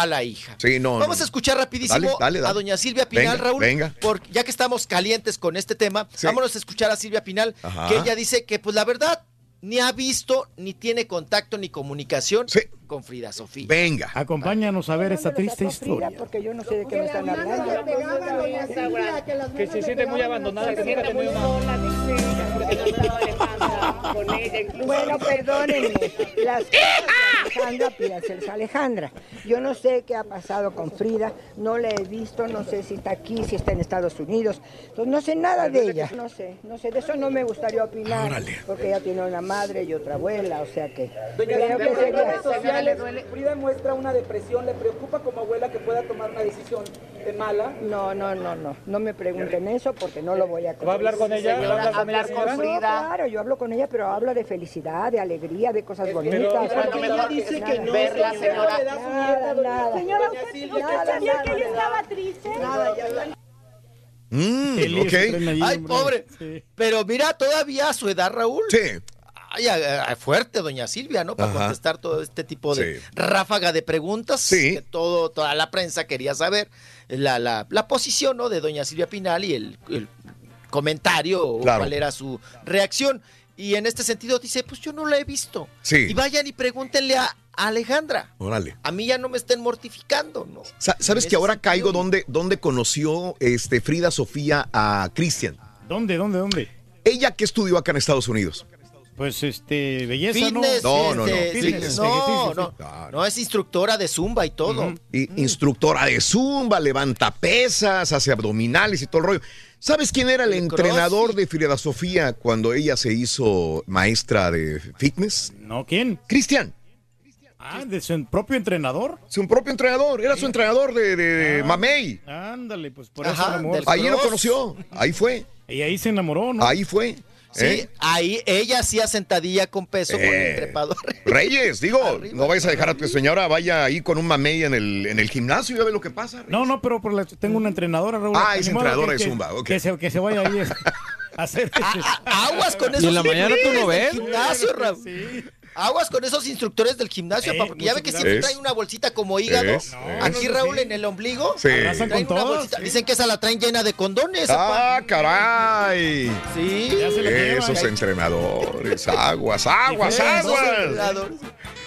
a la hija. Sí, no. Vamos no. a escuchar rapidísimo Dale, dale, dale. a doña Silvia Pinal, Venga, Raúl. venga. Porque ya que estamos calientes con este tema, Sí. vámonos a escuchar a Silvia Pinal, Ajá. que ella dice que, pues la verdad, ni ha visto, ni tiene contacto, ni comunicación con Frida Sofía. Venga. Acompáñanos a ver esta triste historia. Porque yo no sé de qué me están hablando. Que se siente muy abandonada, que nunca ha tenido Bueno, perdónenme. Las Alejandra, pídaselas a Alejandra. Yo no sé qué ha pasado con Frida, no la he visto, no sé si está aquí, si está en Estados Unidos. Entonces no sé nada de ella. No sé, no sé, de eso no me gustaría opinar. Porque ella tiene una madre y otra abuela, o sea que. creo que en sería- redes sociales, Frida muestra una depresión. ¿Le preocupa como abuela que pueda tomar una decisión de mala? No, no, no, no. No me pregunten eso porque no lo voy a ¿Va a hablar con ella? ¿Va a hablar con ella, No, claro, yo hablo con ella, pero habla de felicidad, de alegría, de cosas bonitas. porque ella dice que no, Verla, señora. Nada. Señora, usted- usted sabía que ella estaba triste. Nada, ya- Mm, Elías ok. se traen ahí, Ay, pobre. Pero mira, todavía a su edad, Raúl. Sí. Ay, a- a- fuerte, doña Silvia, ¿no? Para Ajá. contestar todo este tipo de Sí. ráfaga de preguntas que todo, toda la prensa quería saber. La, la, la posición, ¿no? De doña Silvia Pinal y el, el comentario o Claro. cuál era su reacción. Y en este sentido dice, pues yo no la he visto. Sí. Y vayan y pregúntenle a Alejandra. Órale. A mí ya no me estén mortificando, ¿no? Sa- ¿Sabes En que ahora sentido, caigo donde, donde conoció este, Frida Sofía a Cristian? ¿Dónde, dónde, dónde? ¿Ella qué estudió acá en Estados Unidos? Pues este, belleza, Fitness, No, no, no. este, Fitness. sí, no, no, no, es instructora de Zumba y todo. Y- Instructora de Zumba, levanta pesas, hace abdominales y todo el rollo. ¿Sabes quién era el El entrenador de Frida Sofía cuando ella se hizo maestra de fitness? No, ¿quién? Cristian. Ah, de su propio entrenador. Su propio entrenador, era su entrenador de, de- de Mamey. Ándale, pues por Ajá, eso se enamoró. del Ahí lo conoció, ahí fue. Y ahí se enamoró, ¿no? Ahí fue. Sí, ¿eh? ahí ella hacía sentadilla con peso con Eh. el trepador. Reyes, digo, no vayas a dejar a tu señora, vaya ahí con un mamey en el, en el gimnasio y ya ve lo que pasa. No, no, pero por la- tengo una entrenadora, Raúl. Ah, es entrenadora que- de Zumba, ok. Que se, que se vaya ahí a hacer Aguas con ¿Y esos en la mañana tú no ves? gimnasio, Raúl. Aguas con esos instructores del gimnasio, Eh, pa, porque ya ve que siempre Es. traen una bolsita como hígado. Es, es. Aquí, Raúl, en el ombligo. Sí. Traen con una todos, bolsita. sí. Dicen que esa la traen llena de condones. ¡Ah, caray! Sí. Esos entrenadores, aguas, aguas, Esos aguas.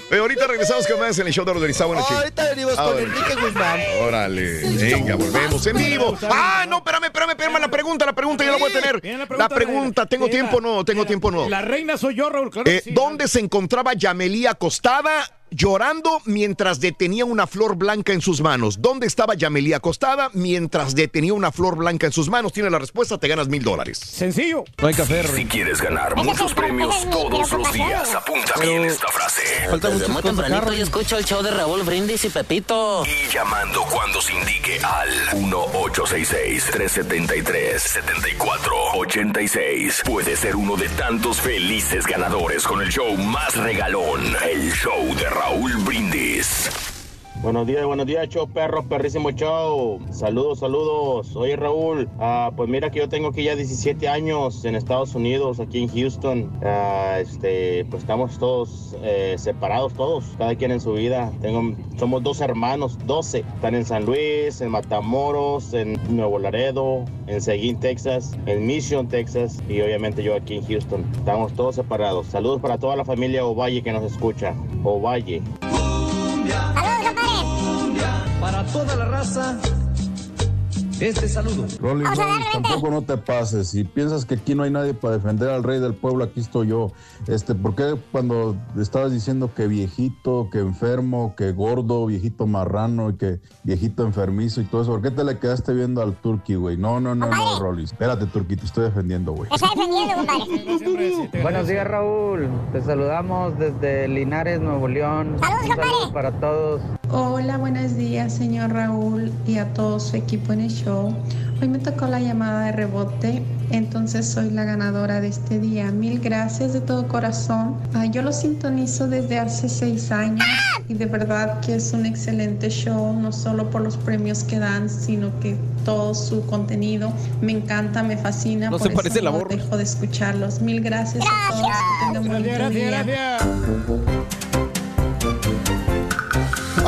Entrenadores. Eh, ahorita regresamos con más en el show de Organizado. Bueno, Ahorita venimos Ah, con bueno. Enrique Guzmán. Órale, venga, volvemos en vivo. Ah, no, espérame, espérame, espérame, la pregunta, la pregunta yo la voy a tener. La La pregunta, ¿tengo mira, tiempo o no? ¿Tengo tiempo o no? La reina soy yo, Raúl, claro Eh, sí. ¿Dónde se encontraba Yamelía acostada llorando mientras detenía una flor blanca en sus manos? ¿Dónde estaba Yamelía acostada mientras detenía una flor blanca en sus manos? Tiene la respuesta, te ganas mil dólares. Sencillo. No hay café, Si quieres ganar muchos premios todos los días, apunta bien esta frase. Falta muchas Muy tempranito yo escucho el show de Raúl Brindis y Pepito. Y llamando cuando se indique al 1-866-373-7486. Puede ser uno de tantos felices ganadores con el show más regalón, el show de Raúl Brindis. Buenos días, buenos días, show perro, perrísimo show. Saludos, saludos. Oye, Raúl, ah, pues mira que yo tengo aquí ya 17 años en Estados Unidos, aquí en Houston. Ah, este, pues estamos todos eh, separados, todos, cada quien en su vida. Tengo, somos dos hermanos, 12. Están en San Luis, en Matamoros, en Nuevo Laredo, en Seguín, Texas, en Mission, Texas y obviamente yo aquí en Houston. Estamos todos separados. Saludos para toda la familia Ovalle que nos escucha. Ovalle. Compadre. Toda la raza, este saludo. Rolling, Rolling, tampoco no te pases. Si piensas que aquí no hay nadie para defender al rey del pueblo, aquí estoy yo. Este, ¿Por qué cuando estabas diciendo que viejito, que enfermo, que gordo, viejito marrano y que viejito enfermizo y todo eso, ¿por qué te le quedaste viendo al Turqui, güey? No, no, no, no, Rolly. Espérate, Turqui, te estoy defendiendo, güey. Defendiendo, compadre. Buenos días, Raúl. Te saludamos desde Linares, Nuevo León. Un saludo para todos. Hola, buenos días, señor Raúl y a todo su equipo en el show. Hoy me tocó la llamada de rebote, entonces soy la ganadora de este día. Mil gracias de todo corazón. Ah, yo lo sintonizo desde hace seis años y de verdad que es un excelente show, no solo por los premios que dan, sino que todo su contenido me encanta, me fascina. No por se parece eso la no dejo de escucharlos. Mil gracias, a todos. Que tengan un bonito día.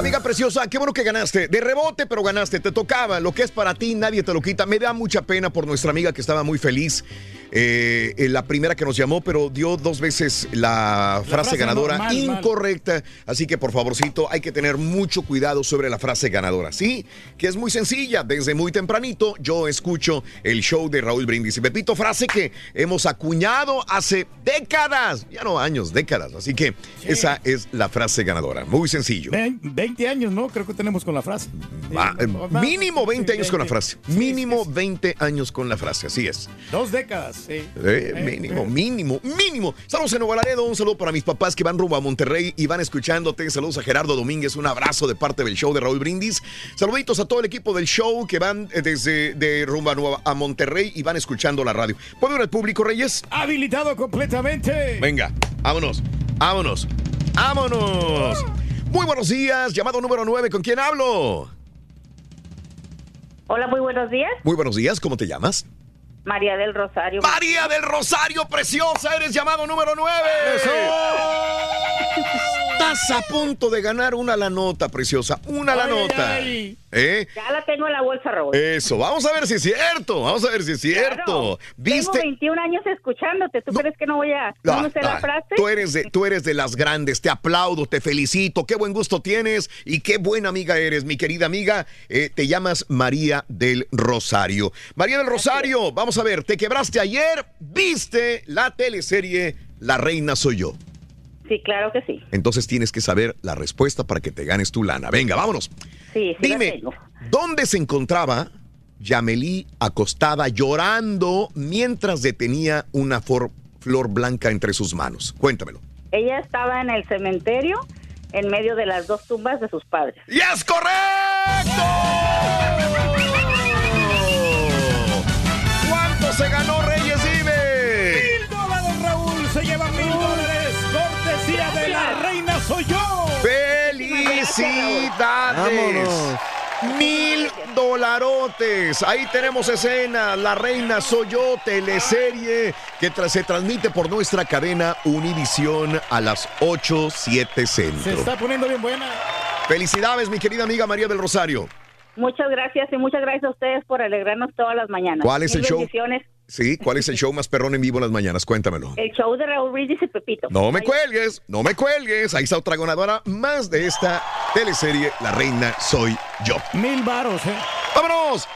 Amiga preciosa, qué bueno que ganaste. De rebote, pero ganaste. Te tocaba. Lo que es para ti, nadie te lo quita. Me da mucha pena por nuestra amiga que estaba muy feliz. Eh, eh, la primera que nos llamó, pero dio dos veces la, frase, frase ganadora no, mal, mal. incorrecta. Así que por favorcito, hay que tener mucho cuidado sobre la frase ganadora. Sí, que es muy sencilla. Desde muy tempranito yo escucho el show de Raúl Brindis. Y Pepito, frase que hemos acuñado hace décadas. Ya no años, décadas. Así que esa es la frase ganadora. Muy sencillo. 20 años, ¿no? Creo que tenemos con la frase. Eh, más. mínimo 20 años con la frase. Mínimo 20 años con la frase, así es. Dos décadas, sí. Eh, mínimo, mínimo, mínimo. Estamos en Nuevo Laredo. Un saludo para mis papás que van rumbo a Monterrey y van escuchándote. Saludos a Gerardo Domínguez. Un abrazo de parte del show de Raúl Brindis. Saluditos a todo el equipo del show que van eh, desde de rumbo a, Nueva- a Monterrey y van escuchando la radio. ¿Puedo ir al público, Reyes? Habilitado completamente. Venga, vámonos, vámonos, vámonos. Muy buenos días. Llamado número 9. ¿Con quién hablo? Hola, muy buenos días. Muy buenos días. ¿Cómo te llamas? María del Rosario. María del Rosario, preciosa, eres llamado número 9. Estás a punto de ganar una la nota, preciosa. Una la nota. ¿Eh? Ya la tengo en la bolsa, Raúl. Eso, vamos a ver si es cierto. Vamos a ver si es cierto. Claro. Tengo ¿Viste? 21 años escuchándote. ¿Tú crees que no voy a... No, Ah, me sé la ah, frase? Tú eres, de, tú eres de las grandes, te aplaudo, te felicito, qué buen gusto tienes y qué buena amiga eres, mi querida amiga. Eh, te llamas María del Rosario. María del Rosario, vamos a ver, te quebraste ayer, viste la teleserie La Reina Soy Yo. Sí, claro que sí. Entonces tienes que saber la respuesta para que te ganes tu lana. Venga, vámonos. Sí, sí Dime, tengo. ¿dónde se encontraba Yamelí acostada llorando mientras detenía una flor blanca entre sus manos? Cuéntamelo. Ella estaba en el cementerio en medio de las dos tumbas de sus padres. ¡Y es correcto! Reina soy yo. ¡Felicidades! Mil dolarotes. Ahí tenemos escena. La reina soy yo, teleserie que tra- se transmite por nuestra cadena Univisión a las 8, 7 Se centro. está poniendo bien buena. Felicidades, mi querida amiga María del Rosario. Muchas gracias y muchas gracias a ustedes por alegrarnos todas las mañanas. ¿Cuál es Mil el show? Sí, ¿cuál es el show más perrón en vivo en las mañanas? Cuéntamelo. El show de Raúl Brindis y Pepito. No me cuelgues, no me cuelgues. Ahí está otra ganadora más de esta teleserie La Reina Soy Yo. Mil varos, ¿eh? ¡Vámonos!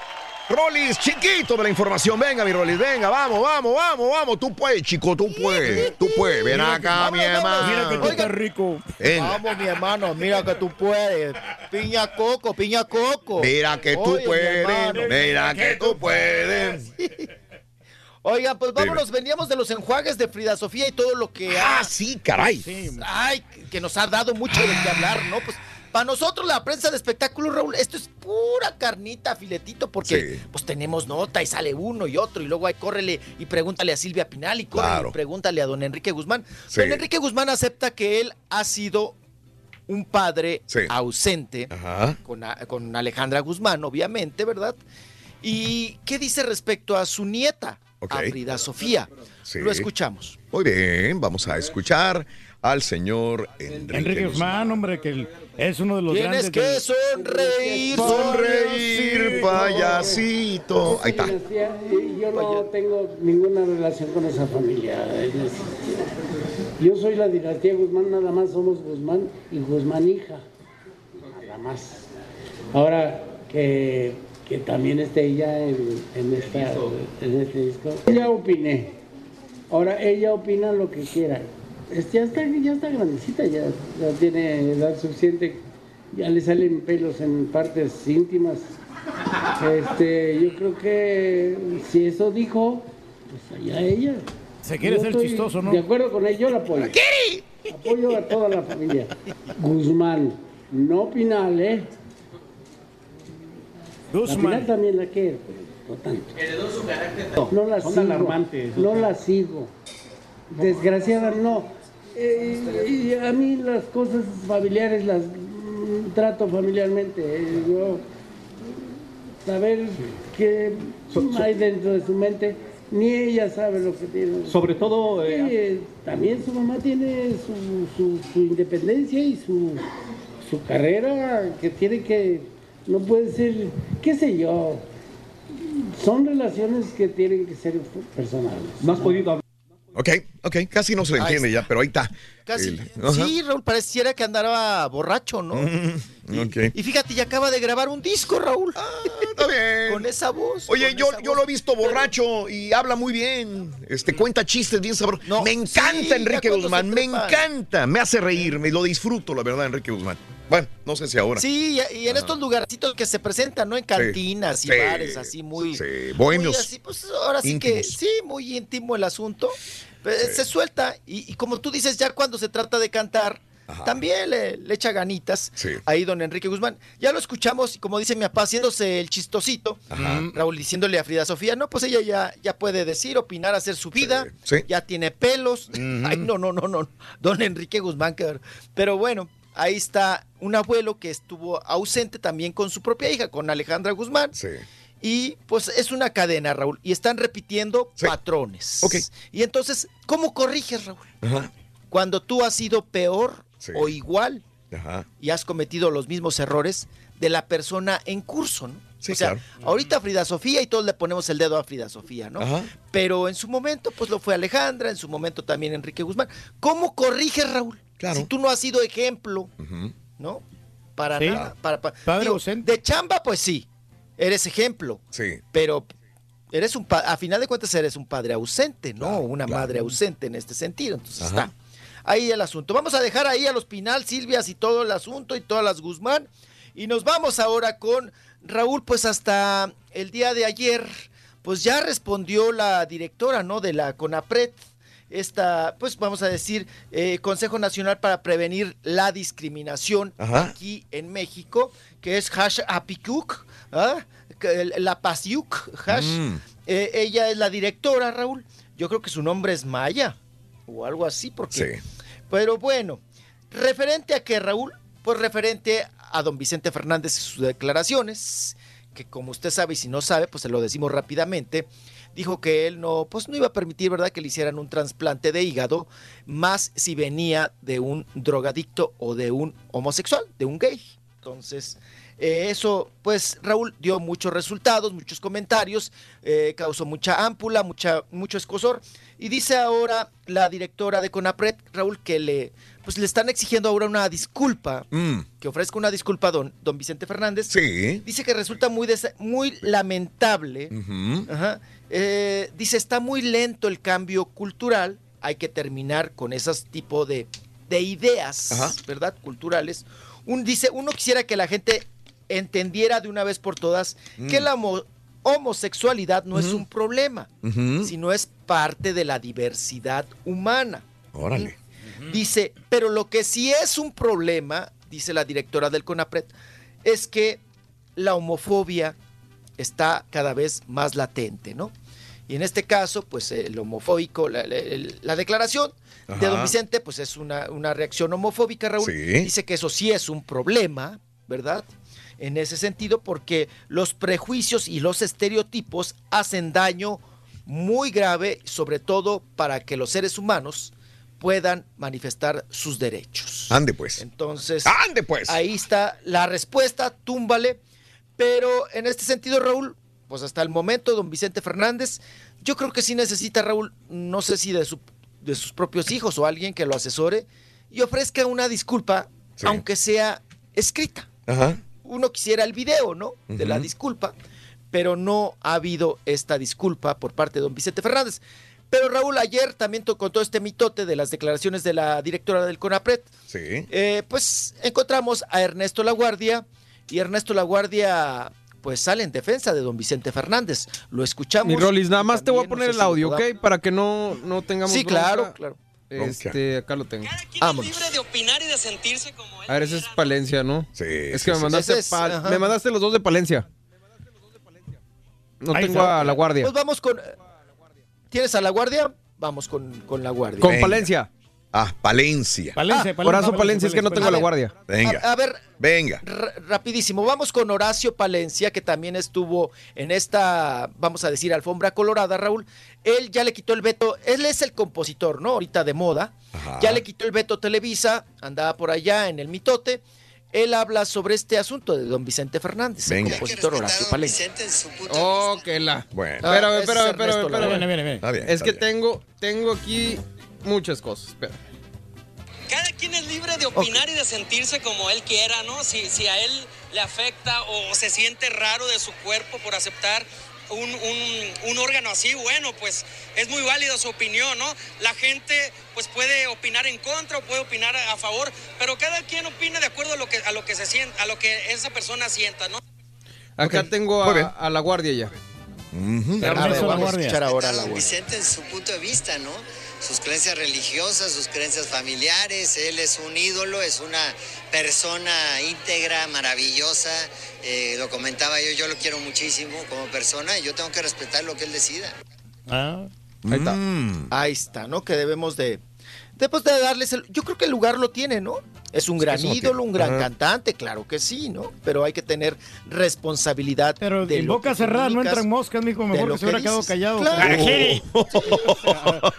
Rolis, chiquito de la información. Venga, mi Rolis, venga, vamos, vamos, vamos, vamos. Tú puedes, chico, tú puedes. Tú puedes. Ven acá, mi hermano. Mira que tú estás rico. Venga. Vamos, mi hermano, mira que tú puedes. Piña coco, piña coco. Mira que tú Oye, puedes, mira que tú puedes. Oigan, pues vámonos, veníamos de los enjuagues de Frida Sofía y todo lo que Ah, ha... sí, caray. Ay, que nos ha dado mucho de qué hablar, ¿no? Pues para nosotros la prensa de espectáculos, Raúl, esto es pura carnita, filetito, porque pues tenemos nota y sale uno y otro y luego ahí córrele y pregúntale a Silvia Pinal y córrele Claro. y pregúntale a don Enrique Guzmán. Sí. Don Enrique Guzmán acepta que él ha sido un padre ausente con, con Alejandra Guzmán, obviamente, ¿verdad? ¿Y qué dice respecto a su nieta, a Frida Sofía? Sí. Lo escuchamos. Muy bien, vamos a escuchar al señor Enrique, Enrique Guzmán, hombre, que es uno de los Tienes grandes. que sonreír, Sonreír, payasito. Ahí está. Yo no tengo ninguna relación con esa familia. Yo soy la dinastía Guzmán, nada más somos Guzmán y Guzmán hija. Nada más. Ahora que, que también esté ella en, en, esta, en este disco, ya opiné. Ahora ella opina lo que quiera. Es- ya, está, ya está grandecita, ya, ya tiene edad suficiente, ya le salen pelos en partes íntimas. Este, yo creo que si eso dijo, pues allá ella. Se quiere Yo ser chistoso, ¿no? De acuerdo con él, yo la apoyo. Apoyo a toda la familia. Guzmán, no Pinal, ¿eh? La Guzmán. Pinal también la quiero, pero no tanto. Heredó su carácter. No la Son sigo. alarmantes. No la sigo. Desgraciada no. Eh, y a mí las cosas familiares las mm, trato familiarmente. eh, Yo saber qué hay dentro de su mente, ni ella sabe lo que tiene. Sobre todo, Sí, eh, eh, también su mamá tiene su, su- su independencia y su, su carrera que tiene que, no puede ser, qué sé yo, son relaciones que tienen que ser personales. No has podido hablar. Ok, ok, casi no se le entiende ya, pero ahí está. Casi. El-. Sí, Raúl, pareciera que andaba borracho, ¿no? Ok. Y fíjate, ya acaba de grabar un disco, Raúl. está bien. Con esa voz. Oye, yo, yo voz. lo he visto borracho y habla muy bien. Este, cuenta chistes bien sabrosos. me encanta sí, Enrique Guzmán, me encanta. Me hace reír, me lo disfruto, la verdad, Enrique Guzmán. Bueno, no sé si ahora. Sí, y- y en estos lugarcitos que se presentan, ¿no? En cantinas y Sí. bares, así muy. Sí, bohemios. muy así, pues ahora sí que sí, muy íntimo el asunto. Pues, Se suelta y, y como tú dices, ya cuando se trata de cantar, también le, le echa ganitas. Ahí don Enrique Guzmán. Ya lo escuchamos y como dice mi papá, haciéndose el chistosito. Raúl diciéndole a Frida Sofía, no, pues ella ya, ya puede decir, opinar, hacer su vida. Ya tiene pelos. Ay, no, no, no, no. Don Enrique Guzmán. Pero bueno, ahí está un abuelo que estuvo ausente también con su propia hija, con Alejandra Guzmán. Y pues es una cadena, Raúl. Y están repitiendo patrones. Y entonces, ¿cómo corriges, Raúl? Ajá. Cuando tú has sido peor o igual Ajá. y has cometido los mismos errores de la persona en curso, ¿no? Sí, o sea, claro. ahorita Frida Sofía y todos le ponemos el dedo a Frida Sofía, ¿no? Ajá. Pero en su momento, pues lo fue Alejandra, en su momento también Enrique Guzmán. ¿Cómo corriges, Raúl? Claro. Si tú no has sido ejemplo, ¿no? Para Sí. nada. Para, para- Padre digo, ausente. de chamba, pues sí, eres ejemplo. Sí. Pero eres un pa- a final de cuentas eres un padre ausente, ¿no? Una madre ausente en este sentido. Entonces Ajá. está ahí el asunto. Vamos a dejar ahí a los Pinal, Silvias y todo el asunto y todas las Guzmán. Y nos vamos ahora con Raúl, pues hasta el día de ayer, pues ya respondió la directora, ¿no? De la CONAPRED, esta, pues vamos a decir, eh, Consejo Nacional para Prevenir la Discriminación Ajá. aquí en México, que es Hash Apicuk, ¿ah? La Pasiuk Hash. Mm. Eh, ella es la directora, Raúl. Yo creo que su nombre es Maya o algo así, porque. Pero bueno, referente a que Raúl, pues referente a don Vicente Fernández y sus declaraciones, que como usted sabe y si no sabe, pues se lo decimos rápidamente, dijo que él no, pues no iba a permitir, ¿verdad?, que le hicieran un trasplante de hígado, más si venía de un drogadicto o de un homosexual, de un gay. Entonces, eh, eso, pues Raúl dio muchos resultados, muchos comentarios, eh, causó mucha ámpula, mucha, mucho escosor. Y dice ahora la directora de CONAPRED, Raúl, que le, pues le están exigiendo ahora una disculpa, Mm. que ofrezca una disculpa a don, don Vicente Fernández. Sí. Dice que resulta muy, muy lamentable. Ajá. Eh, dice, está muy lento el cambio cultural, hay que terminar con esos tipo de, de ideas, Ajá. ¿verdad? Culturales. Un, dice, uno quisiera que la gente entendiera de una vez por todas Mm. que la homo- homosexualidad no es un problema, sino es parte de la diversidad humana. Órale. Dice, pero lo que sí es un problema, dice la directora del CONAPRED, es que la homofobia está cada vez más latente, ¿no? Y en este caso, pues el homofóbico, la, la- el- la declaración de don Vicente, pues es una, una reacción homofóbica, Raúl. Sí. Dice que eso sí es un problema, ¿verdad? En ese sentido, porque los prejuicios y los estereotipos hacen daño muy grave, sobre todo para que los seres humanos puedan manifestar sus derechos. Ande pues. Entonces, ande pues. ahí está la respuesta, túmbale. Pero en este sentido, Raúl, pues hasta el momento, don Vicente Fernández, yo creo que sí necesita, Raúl, no sé si de, su- de sus propios hijos o alguien que lo asesore y ofrezca una disculpa, aunque sea escrita. Ajá. uno quisiera el video, ¿no? De la disculpa, pero no ha habido esta disculpa por parte de don Vicente Fernández. Pero Raúl, ayer también con todo este mitote de las declaraciones de la directora del CONAPRED, Sí. eh, pues encontramos a Ernesto Laguardia y Ernesto Laguardia pues sale en defensa de don Vicente Fernández. Lo escuchamos. Mi Rolis, nada más te voy a no poner sé el si audio, ¿ok? Para que no, no tengamos Sí, bronca. claro, claro. Este, acá lo tengo. Vámonos. libre de opinar y de sentirse como él. A ver, ese es Palencia, ¿no? Sí. Es sí, que me mandaste, es, me mandaste los dos de Palencia. No Ahí tengo está. a la guardia. Pues vamos con... ¿Tienes a la guardia? Vamos con, con la guardia. Con Venga. Palencia. Ah, Palencia. Palencia, Ah, Palencia, Corazón Palencia, Palencia, es que no tengo la guardia. Venga. A, a ver, Venga. ra- rapidísimo, vamos con Horacio Palencia, que también estuvo en esta, vamos a decir, alfombra colorada, Raúl. Él ya le quitó el veto, él es el compositor, ¿no? Ahorita de moda. Ajá. Ya le quitó el veto Televisa, andaba por allá en el mitote. Él habla sobre este asunto de don Vicente Fernández, Venga. el compositor Horacio Palencia. Oh, que la. Bueno. Espérame, Ah, espérame, espérame. Viene, espérame. viene, viene. Está bien. Es está que bien. tengo, tengo aquí muchas cosas. Espera. Cada quien es libre de opinar y de sentirse como él quiera, ¿no? Si, si a él le afecta o se siente raro de su cuerpo por aceptar un, un- un órgano así, bueno, pues es muy válida su opinión, ¿no? La gente pues puede opinar en contra o puede opinar a, a favor, pero cada quien opina de acuerdo a lo que, a lo que se sienta, a lo que esa persona sienta, ¿no? Acá tengo a, a la guardia ya. Ujú. A ver, vamos a escuchar ahora a la guardia. Vicente en su punto de vista, ¿no? Sus creencias religiosas, sus creencias familiares, él es un ídolo, es una persona íntegra, maravillosa, eh, lo comentaba yo, yo lo quiero muchísimo como persona y yo tengo que respetar lo que él decida. Ah, Ahí está. Mm. Ahí está, ¿no? Que debemos de, después de darles el, yo creo que el lugar lo tiene, ¿no? Es un gran ídolo, un gran Ajá. cantante, claro que sí, ¿no? Pero hay que tener responsabilidad. pero de en boca cerrada no entran moscas, mijo. Mejor que se hubiera quedado callado. Claro.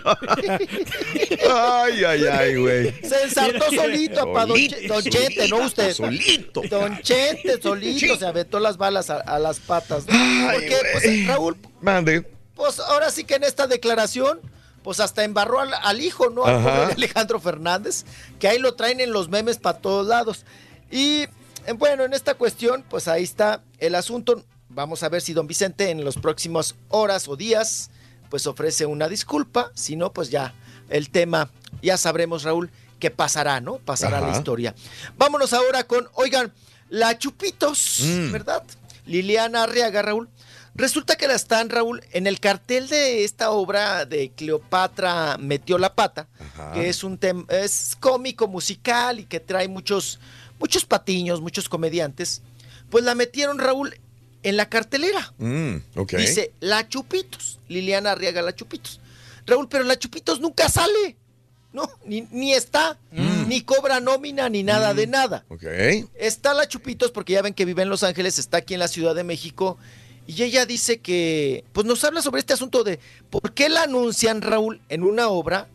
Ay, ay, ay, güey. Se ensartó solito, pa, don, Che- don Chete, no usted. Solito. Don Chete solito se aventó las balas a, a las patas. ¿no? Ay, Porque, pues, Raúl, Mande. pues ahora sí que en esta declaración, pues hasta embarró al, al hijo, ¿no? Al pobre Alejandro Fernández, que ahí lo traen en los memes para todos lados. Y bueno, en esta cuestión, pues ahí está el asunto. Vamos a ver si don Vicente en las próximas horas o días, pues ofrece una disculpa. Si no, pues ya el tema, ya sabremos, Raúl, qué pasará, ¿no? Pasará la historia. Vámonos ahora con, oigan, la Chupitos, Mm. ¿verdad? Liliana Arriaga, Raúl. Resulta que la están, Raúl, en el cartel de esta obra de Cleopatra Metió la Pata, Ajá. que es un tema, es cómico, musical y que trae muchos, muchos patiños, muchos comediantes. Pues la metieron, Raúl, en la cartelera. Mm. Dice La Chupitos, Liliana Arriaga La Chupitos. Raúl, pero La Chupitos nunca sale. No, ni, ni está, ni cobra nómina, ni nada de nada. Ok. Está la Chupitos, porque ya ven que vive en Los Ángeles, está aquí en la Ciudad de México. Y ella dice que, pues nos habla sobre este asunto de por qué la anuncian, Raúl, en una obra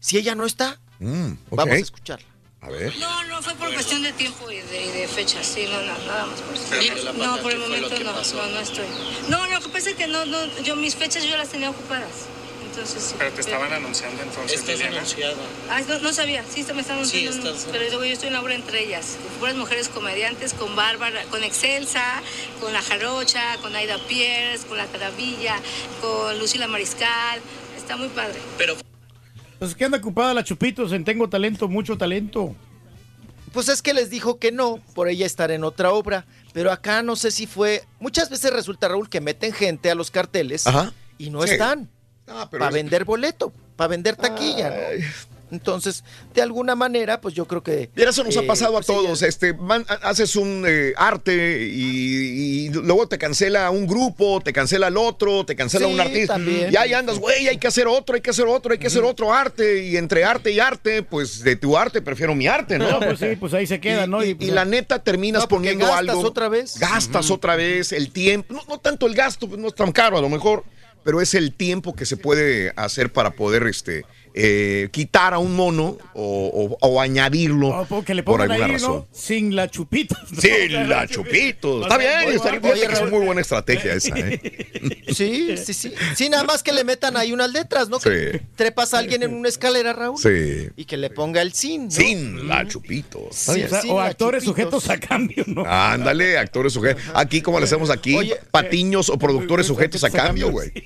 si ella no está. Mm. Vamos a escucharla. A ver. No, no, fue por cuestión de tiempo y de, y de fecha, sí, no, no, nada más por eso. No, por el ¿qué fue lo momento no, no, no estoy. No, lo que pasa es que no, no, yo mis fechas yo las tenía ocupadas. Entonces, sí. Pero te estaban anunciando entonces, Estás Liliana. Ay, no, no sabía, sí, me estaban Sí, anunciando. estás- Pero luego yo estoy en la obra entre ellas. Puras mujeres comediantes, con Bárbara, con Excelsa, con La Jarocha, con Aida Pierce, con La Caravilla, con Lucila Mariscal. Está muy padre. Pero Pues que anda ocupada la Chupitos en Tengo Talento, mucho talento. Pues es que les dijo que no, por ella estar en otra obra. Pero acá no sé si fue. Muchas veces resulta, Raúl, que meten gente a los carteles Ajá. y no Sí. están. Ah, para es- vender boleto, para vender taquilla. ¿no? Entonces, de alguna manera, pues yo creo que. Mira, eso nos ha eh, pasado a pues todos. Este, man- haces un eh, arte y, y luego te cancela un grupo, te cancela el otro, te cancela Sí, un artista. también. Y ahí andas, güey, hay que hacer otro, hay que hacer otro, hay que hacer otro arte. Y entre arte y arte, pues de tu arte prefiero mi arte, ¿no? No, pues sí, pues ahí se queda, y, ¿no? y- pues, y la neta terminas No, poniendo gastas algo. otra vez. Gastas otra vez el tiempo. No, no tanto el gasto, pues no es tan caro a lo mejor, pero es el tiempo que se puede hacer para poder este, eh, quitar a un mono o, o- o añadirlo porque le por alguna ahí, razón. ¿no? Sin la chupitos. Sin la chupitos. Está bien, está es muy buena estrategia esa, ¿eh? Sí, sí, sí. Sí, nada más que le metan ahí unas letras, ¿no? Que Sí. trepas a alguien en una escalera, Raúl. Sí. Y que le ponga el sin. ¿no? Sin la Sí, bien. o sea, O actores sujetos a cambio, ¿no? Ándale, actores sujetos. Aquí, como le hacemos aquí, patiños o productores sujetos a cambio, güey.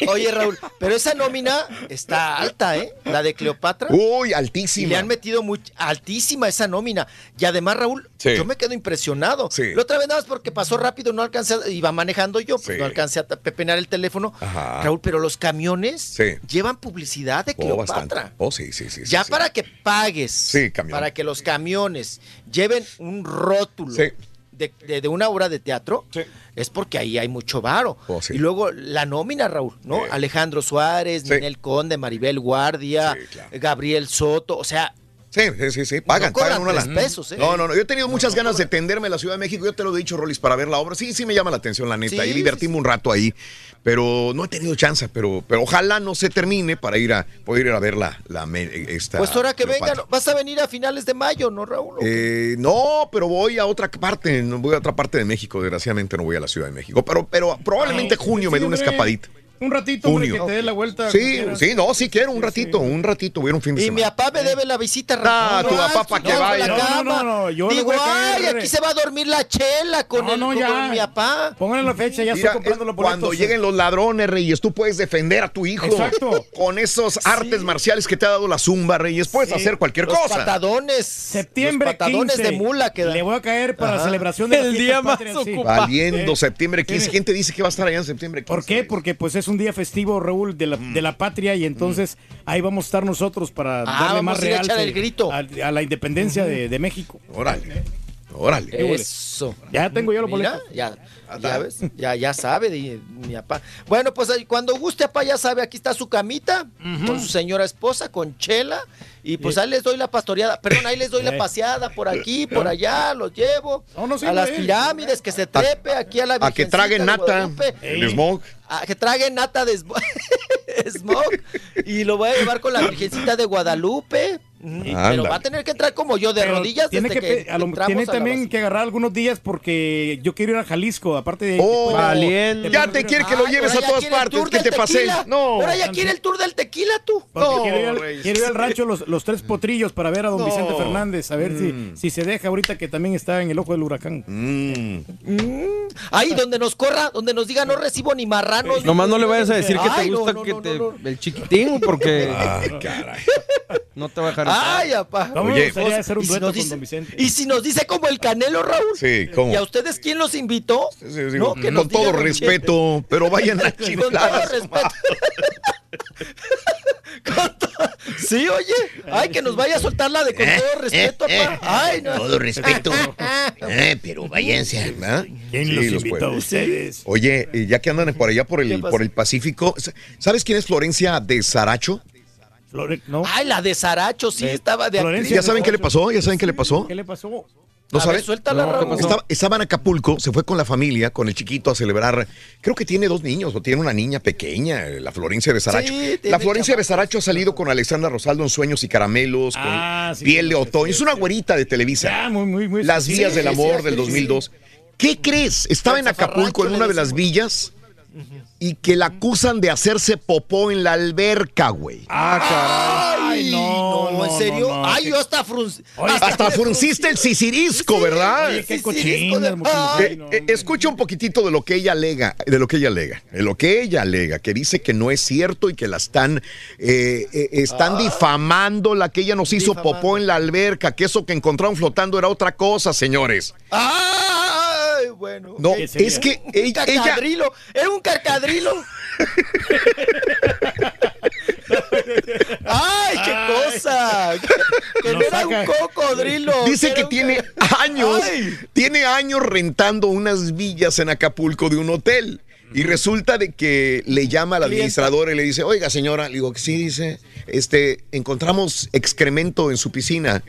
Oye, Raúl, pero esa nómina está alta, ¿eh? La de Cleopatra. Uy, Y altísima. le han metido muy altísima esa nómina. Y además, Raúl, Sí. yo me quedo impresionado. Sí. La otra vez nada más porque pasó rápido, no alcancé, a- iba manejando yo, pues no alcancé a pepenar el teléfono. Ajá. Raúl, pero los camiones llevan publicidad de Oh. Cleopatra. Oh, sí, sí, sí. sí, ya para que pagues, Sí, camión. para que los camiones lleven un rótulo Sí. De, de- de una obra de teatro, es porque ahí hay mucho varo. Oh, sí. Y luego la nómina, Raúl, ¿no? Sí. Alejandro Suárez. Ninel Conde, Maribel Guardia, Gabriel Soto, o sea, Sí, sí, sí, sí. Pagan, No pagan una tres pesos, ¿eh? No, no, no. Yo he tenido muchas ganas de tenderme a la Ciudad de México. Yo te lo he dicho, Rolis, para ver la obra. Sí, sí me llama la atención, la neta. Sí, y divertirme un rato ahí. Pero no he tenido chance. Pero, pero ojalá no se termine para ir a poder ir a ver la, esta. pues ahora que vengan, vas a venir a finales de mayo, ¿no, Raúl? Eh, no, pero voy a otra parte, no voy a otra parte de México, desgraciadamente no voy a la Ciudad de México, pero, pero probablemente Ay, junio me sí, dé una escapadita. Un ratito, hombre, que te dé la vuelta. Sí, sí, no, sí quiero un ratito, un ratito, voy a un fin de Y mi semana. papá me debe la visita, Ah, tu papá pa' que vaya. No, no, no, no, yo le Digo, voy a caer, ay, aquí se va a dormir la chela con, No, el, no, con mi papá. Pónganle la fecha, ya Mira, estoy comprando los boletos. cuando lleguen los ladrones, Reyes, tú puedes defender a tu hijo. Exacto. Con esos artes marciales que te ha dado la zumba, Reyes, puedes Sí. hacer cualquier Los cosa. patadones. Septiembre los patadones 15. de mula que dan. Le voy a caer para la Ajá. celebración de la El fiesta día más ocupado. Valiendo Eh, septiembre 15. tiene- ¿Quién te dice que va a estar allá en septiembre 15? ¿Por qué? Porque pues es un día festivo, Raúl, de la, de la patria y entonces ahí vamos a estar nosotros para Ah, darle más realce el grito. A, a la independencia de, de México. Órale, órale. Eso. Ya tengo yo los boletos. ya, ya ves, ya, ya sabe de, mi papá. Bueno, pues cuando guste, papá, ya sabe, aquí está su camita con su señora esposa, con chela, y pues ahí les doy la pastoreada, perdón, ahí les doy la Eh. paseada por aquí, por allá, los llevo No, no, sí, a las pirámides, que se trepe aquí a la A que traguen de nata, el smog. A que traguen nata de smo- smog y lo voy a llevar con la Virgencita de Guadalupe. Mm, Pero va a tener que entrar como yo de Pero rodillas tiene desde que, que, pe- a lo- entramos tiene a también que agarrar algunos días porque yo quiero ir a Jalisco, aparte de... Oh, valiente. Ya te quiere que lo Ay, lleves a todas partes, que te pases. tequila. No. Ahora ya quiere el tour del tequila, tú. No, quiero, ir al, Reyes. quiero ir al rancho los, los tres potrillos para ver a don No. Vicente Fernández, a ver Mm. si, si se deja ahorita que también está en el ojo del huracán. Mm. Ahí donde nos corra, donde nos diga no recibo ni marranos. Nomás no le vayas a decir que te Ay, gusta que te, el chiquitín, porque Ay, caray. no te va a dejar. Entrar. Ay, apá. No me Oye, hacer un y si dueto nos con dice- don Vicente. Y si nos dice como el Canelo, Raúl. Sí, ¿cómo? ¿Y a ustedes quién los invitó? Sí, sí, digo, No, que nos con todo respeto, pero vayan a Con todo chiflar. respeto. Con todo- Sí, oye. Ay, que nos vaya a soltar la de con todo respeto, apá. Ay, no. Todo respeto. Eh, pero váyanse. ¿verdad? ¿Quién Sí, los los invitó a ustedes? Oye, ya que andan por allá por ¿Qué el, por el Pacífico, ¿sabes quién es Florencia de Saracho? Flore- ¿no? Ay, la de Saracho, sí, estaba de Florencia ¿Ya saben qué le pasó? ¿Ya saben qué le pasó? ¿Qué le pasó? ¿No saben? No. Estaba, estaba en Acapulco, se fue con la familia, con el chiquito a celebrar. Creo que tiene dos niños o tiene una niña pequeña, la Florencia de Saracho. Sí, la Florencia de chamacos. Saracho ha salido con Alexandra Rosaldo en Sueños y Caramelos, con Ah, sí, Piel de Otoño. sí, Es una güerita de Televisa. Ya, muy, muy, muy. Las sí, Vías sí, del Amor sí, del sí. 2002. ¿Qué crees? Estaba en Acapulco en una de las villas y que la acusan de hacerse popó en la alberca, güey. Ah, caray. Ay, no, no, no, ¿en serio? no, no, Ay, yo hasta. Oye, Hasta frunciste el sisirisco, ¿verdad? Oye, qué disco de-. Ay, Eh, eh, escucha un poquitito de lo que ella alega, de lo que ella alega, de lo que ella alega, que dice que no es cierto y que la están, eh, eh, están difamando, la que ella nos hizo Difamando. popó en la alberca, que eso que encontraron flotando era otra cosa, señores. Ay, bueno. No, ¿Qué sería? es que Un ella, ella- carcadrilo, era un carcadrilo. ¡Ay, qué Ay. cosa! Que no era saca. un cocodrilo. dice que tiene ca- años, Ay. tiene años rentando unas villas en Acapulco de un hotel. Y resulta de que le llama al administrador y le dice, oiga señora, le digo que sí, dice, este, encontramos excremento en su piscina.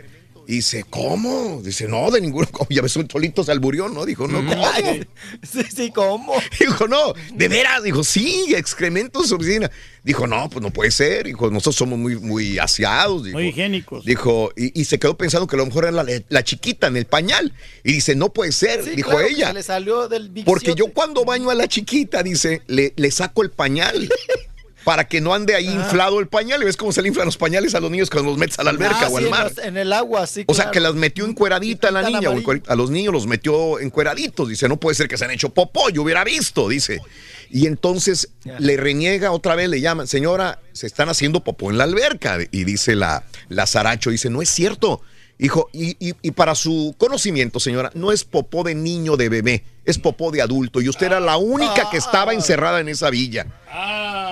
Y dice, ¿cómo? Dice, no, de ninguno. Ya ves, un solito se alburió, ¿no? Dijo, no, ¿cómo? Sí, sí, ¿cómo? Dijo, no, de veras. Dijo, sí, excrementos de su oficina. Dijo, no, pues no puede ser. Dijo, nosotros somos muy, muy aseados. Dijo, Muy higiénicos. Dijo, y, y se quedó pensando que a lo mejor era la, la chiquita en el pañal. Y dice, no puede ser. Sí, dijo claro, que ella. se le salió del Porque yo cuando baño a la chiquita, dice, le, le saco el pañal. Para que no ande ahí inflado el pañal. Y ves cómo se le inflan los pañales a los niños cuando los metes a la alberca Ah, o al sí, en mar. los- En, el agua, sí. O sea, que las metió encueradita a la niña. o A los niños los metió encueraditos. Dice, no puede ser que se han hecho popó. Yo hubiera visto, dice. Y entonces le reniega otra vez, le llaman, señora, se están haciendo popó en la alberca. Y dice la, la Zaracho, dice, no es cierto. Hijo, y, y- y para su conocimiento, señora, no es popó de niño, de bebé, es popó de adulto. Y usted era la única que estaba encerrada en esa villa.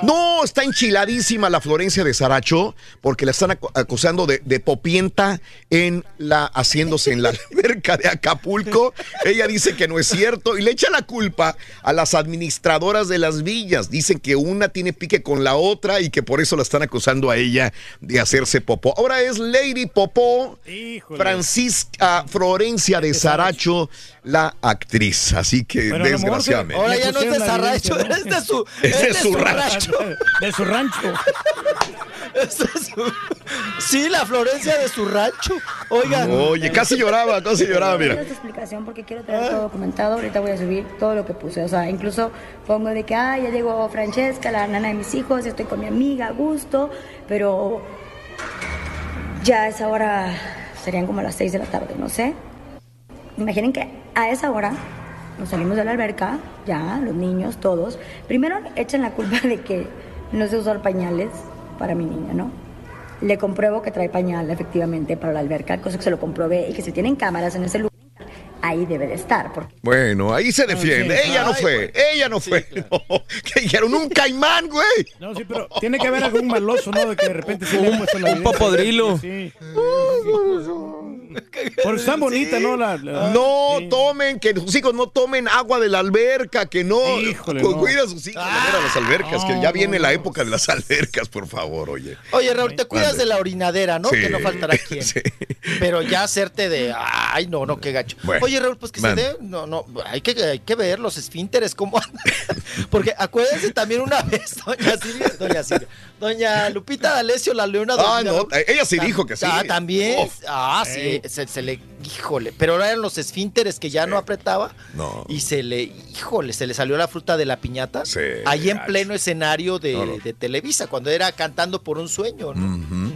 No, está enchiladísima la Florencia de Saracho porque la están acu- acusando de, de popienta en la haciéndose en la alberca de Acapulco. Ella dice que no es cierto y le echa la culpa a las administradoras de las villas. Dicen que una tiene pique con la otra y que por eso la están acusando a ella de hacerse popó. Ahora es Lady Popó Francisca Florencia de Saracho, la actriz. Así que Pero desgraciadamente. Ahora ya no es de Sarracho, es de su, Es de su rancho. De su rancho. Es de su- Sí, la Florencia de su rancho. Oigan. Oye, casi lloraba, casi lloraba, Quiero mira. esta explicación porque quiero tener todo documentado. Ahorita voy a subir todo lo que puse. O sea, incluso pongo de que, ah, ya llegó Francesca, la nana de mis hijos, estoy con mi amiga, a gusto, pero ya a esa hora serían como las 6 de la tarde, no sé. Imaginen que a esa hora nos salimos de la alberca, ya, los niños, todos. Primero echan la culpa de que no se usó pañales para mi niña, ¿no? Le compruebo que trae pañal efectivamente para la alberca, cosa que se lo comprobé y que si tienen cámaras en ese lugar, ahí debe de estar. Porque Bueno, ahí se defiende. sí. Ella no Ay, fue, ella no fue. No, que dijeron un caimán, güey. No, sí, pero tiene que haber algún maloso, ¿no? De que de repente se le un popodrilo. Sí. Porque están bonitas, ¿no? La, la- No sí. tomen, que sus hijos no tomen agua de la alberca, que no. Híjole, Cu- no. Cuida a sus hijos de ir a las albercas, que ya viene la época de las albercas, por favor, oye. Oye, Raúl, te cuidas de la orinadera, ¿no? Sí, Que no faltará quien. sí. Pero ya hacerte de. Ay, no, no, qué gacho. Bueno, Oye, Raúl, pues que se dé. No, no, hay que, hay que ver los esfínteres cómo andan. Porque acuérdense también una vez, doña Silvia, doña Silvia, doña Lupita D'Alessio, la leona Ah, no, ella sí dijo que sí. Ah, también. Uf. Ah, sí, se, se le. Híjole. Pero ahora eran los esfínteres que ya no apretaba. No. Y se le. Híjole, se le salió la fruta de la piñata. Sí, ahí en pleno escenario de, No, no. de Televisa, cuando era cantando por un sueño, ¿no?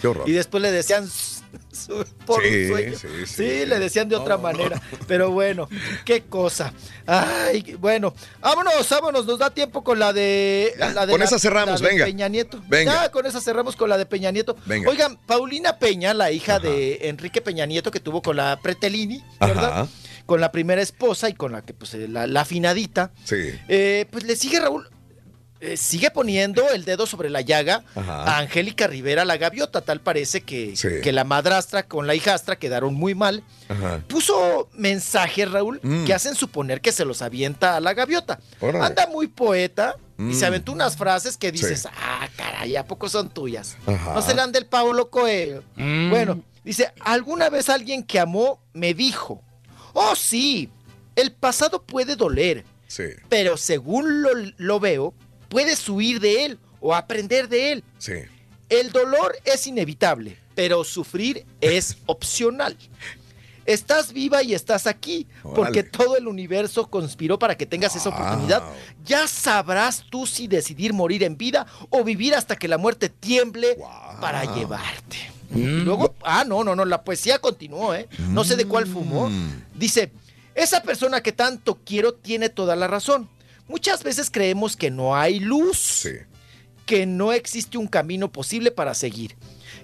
Qué horror. Y después le decían por Sí, un sueño. sí, Sí, sí. le decían de otra manera. Pero bueno, qué cosa. Ay, bueno, vámonos, vámonos, nos da tiempo con la de. La de con la- esa cerramos, la de venga. Peña Nieto. Venga. Ya, con esa cerramos con la de Peña Nieto. Venga. Oigan, Paulina Peña, la hija de Enrique Peña Nieto que tuvo con la Pretelini, ¿verdad? Ajá. Con la primera esposa y con la que, pues, eh, la, la afinadita. Sí. Eh, pues le sigue Raúl. Eh, sigue poniendo el dedo sobre la llaga Ajá. a Angélica Rivera la gaviota. Tal parece que, Sí. que la madrastra con la hijastra quedaron muy mal. Ajá. Puso mensajes, Raúl, Mm. que hacen suponer que se los avienta a la gaviota. Órale. Anda muy poeta y Mm. se aventó unas frases que dices, Sí. ah, caray, ¿a poco son tuyas? Ajá. No serán del Pablo Coelho. Mm. Bueno, dice, alguna vez alguien que amó me dijo, oh sí, el pasado puede doler, Sí, pero según lo, lo veo, puedes huir de él o aprender de él. sí. El dolor es inevitable, pero sufrir es opcional. Estás viva y estás aquí, porque todo el universo conspiró para que tengas esa oportunidad. Ya sabrás tú si decidir morir en vida o vivir hasta que la muerte tiemble para llevarte. Y luego, ah, no, no, no, la poesía continuó, ¿eh? No sé de cuál fumó. Dice, esa persona que tanto quiero tiene toda la razón. Muchas veces creemos que no hay luz, Sí. que no existe un camino posible para seguir,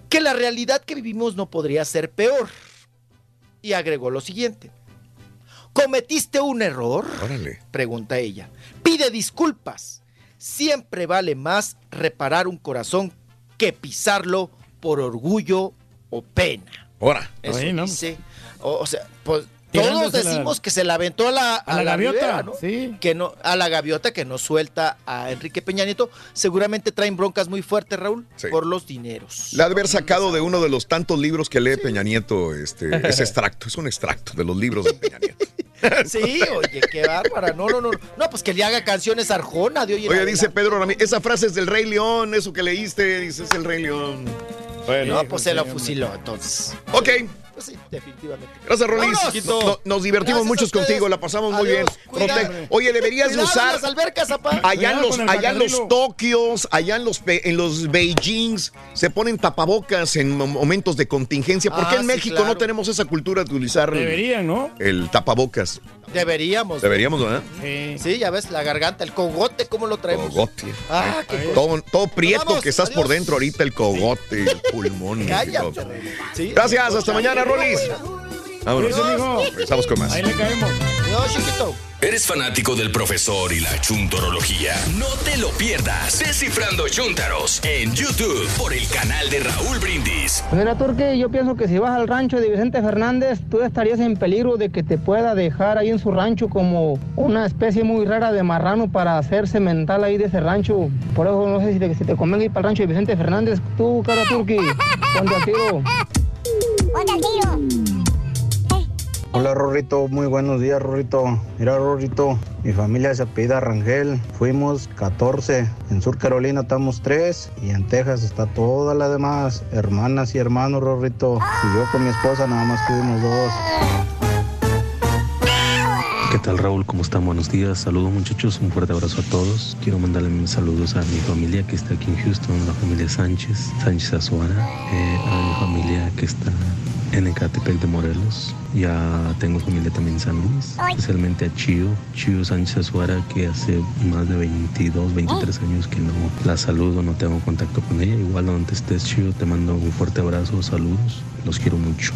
que la realidad que vivimos no podría ser peor. Y agregó lo siguiente. ¿Cometiste un error? Órale. Pregunta ella. Pide disculpas. Siempre vale más reparar un corazón que pisarlo por orgullo o pena. Ahora. Eso Ay, no. dice. O, o sea, pues Todos la- decimos que se la aventó a la, A la gaviota, Rivera, ¿no? Que no, a la gaviota que no suelta a Enrique Peña Nieto. Seguramente traen broncas muy fuertes, Raúl, por los dineros. Le ha de haber sacado de uno de los tantos libros que lee Peña Nieto este, ese extracto. Es un extracto de los libros de Peña Nieto. Sí, oye, qué bárbara. No, no, no. No, pues que le haga canciones Arjona de hoy en Oye, adelante. dice Pedro Ramírez, esa frase es del Rey León, eso que leíste, dice es el Rey León. no, pues se lo fusiló, entonces. Ok. Pues sí, definitivamente. Gracias, Rolis. Vámonos. No- no- nos divertimos Gracias mucho contigo, la pasamos muy bien. Oye, deberías de Cuidado en usar las albercas, allá en los, allá en los. Tokios, allá en los, en los Beijings, se ponen tapabocas en mo- momentos de contingencia. ¿Por qué Ah, en sí, México claro. no tenemos esa cultura de utilizar Deberían, ¿no? el tapabocas? Deberíamos. Deberíamos, ¿verdad? Sí. ya ves, la garganta, el cogote, ¿cómo lo traemos? Cogote. Ah, qué. Todo, todo prieto Vamos, que estás por dentro ahorita, el cogote, el pulmón. Cállate. Sí. Gracias, hasta mañana, Rolis. Vámonos. Regresamos con más. Ahí le caemos. ¿Eres fanático del profesor y la chuntorología? No te lo pierdas. Descifrando Chúntaros en YouTube por el canal de Raúl Brindis. Mira, Turque, yo pienso que si vas al rancho de Vicente Fernández, tú estarías en peligro de que te pueda dejar ahí en su rancho como una especie muy rara de marrano para hacer cemental ahí de ese rancho. Por eso no sé si te, si te convenga ir para el rancho de Vicente Fernández. Tú, cara Turque, ponte a tiro. Al tiro. Hola Rorrito, muy buenos días Rorrito. Mira Rorrito, mi familia se apellida Rangel. Fuimos 14. En Sur Carolina estamos 3 y en Texas está toda la demás hermanas y hermanos Rorrito. Y yo con mi esposa nada más tuvimos dos. ¿Qué tal Raúl? ¿Cómo están? Buenos días. Saludos muchachos, un fuerte abrazo a todos. Quiero mandarle mis saludos a mi familia que está aquí en Houston, la familia Sánchez, Sánchez Azuara, eh, a mi familia que está en Ecatepec de Morelos. Ya tengo familia también en San Luis, especialmente a Chío, Chío Sánchez Azuara, que hace más de 22, 23 años que no la saludo, no tengo contacto con ella. Igual donde estés Chío, te mando un fuerte abrazo, saludos, los quiero mucho.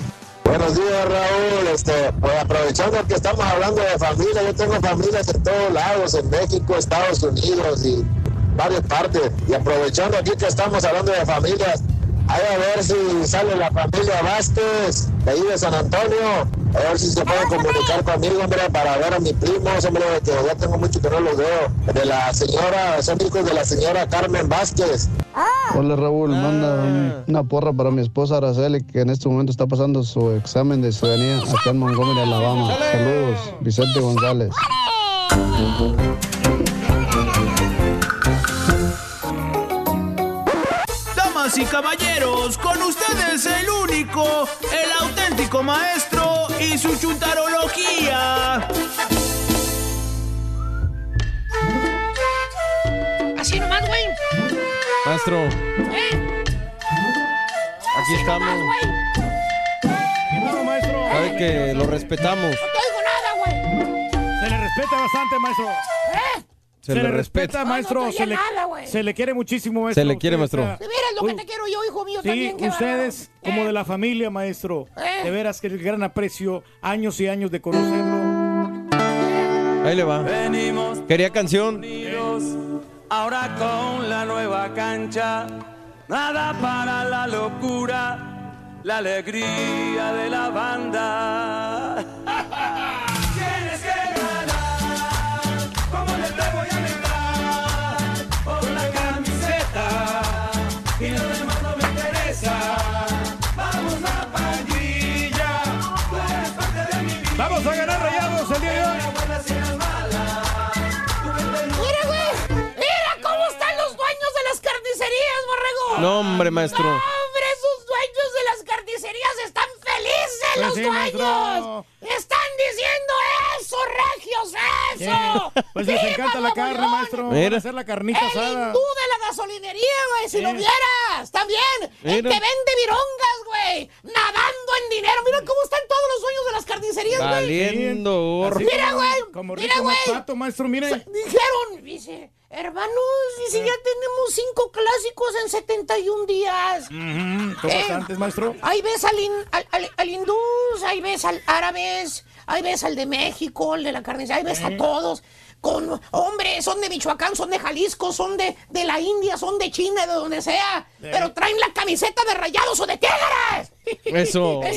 Buenos días, Raúl. Este, pues aprovechando que estamos hablando de familia, yo tengo familias en todos lados, en México, Estados Unidos y varias partes. Y aprovechando aquí que estamos hablando de familias, ahí a ver si sale la familia Vázquez, de ahí de San Antonio. A ver si se pueden comunicar conmigo, hombre, para ver a mi primo, hombre, que ya tengo mucho que no los veo. De la señora, son hijos de la señora Carmen Vázquez. Hola Raúl, manda un- una porra para mi esposa Araceli, que en este momento está pasando su examen de ciudadanía acá en Montgomery, Alabama. Saludos, Vicente González. Damas y caballeros, con ustedes el único, el auténtico maestro y su chuntarología. Así nomás, güey. Maestro, ¿Eh? aquí estamos. maestro. Sabe que lo respetamos. No oigo nada, güey. Se le respeta bastante, maestro. ¿Eh? Se, le respeta, maestro. No, se, le, nada, se le quiere muchísimo, maestro. Se le quiere, Usted maestro. De veras lo que Uy, te quiero yo, hijo mío, Sí, también. qué ustedes, como de la familia, maestro. ¿Eh? De veras que el gran aprecio, años y años de conocerlo. Ahí le va. Quería canción. Ahora con la nueva cancha, nada para la locura, la alegría de la banda. No, hombre, maestro. No, hombre, esos dueños de las carnicerías están felices, Pues los sí, dueños. maestro. Están diciendo eso, regios, eso. Sí, Pues les ¡Viva encanta la carne, León! maestro. Mira. Hacer la carnita El asada. hindú de la gasolinería, güey, si lo vieras. Está bien. El Mira. que vende virongas, güey. Nadando en dinero. Mira cómo están todos los dueños de las carnicerías, güey. Valiendo Mira, güey, Como mira, rico güey. pato, maestro, mire. Dijeron, dice, hermanos, dice, ya tenemos cinco clásicos en 71 días. ¿Cómo Eh. bastantes, maestro? Ahí ves al, hin- al, al- al hindús, ahí ves al árabes, ahí ves al de México, el de la carnicería, ahí ves Eh. a todos. Con, hombre, son de Michoacán, son de Jalisco, son de, de la India, son de China, de donde sea. Eh. Pero traen la camiseta de rayados o de tigres. Eso. Es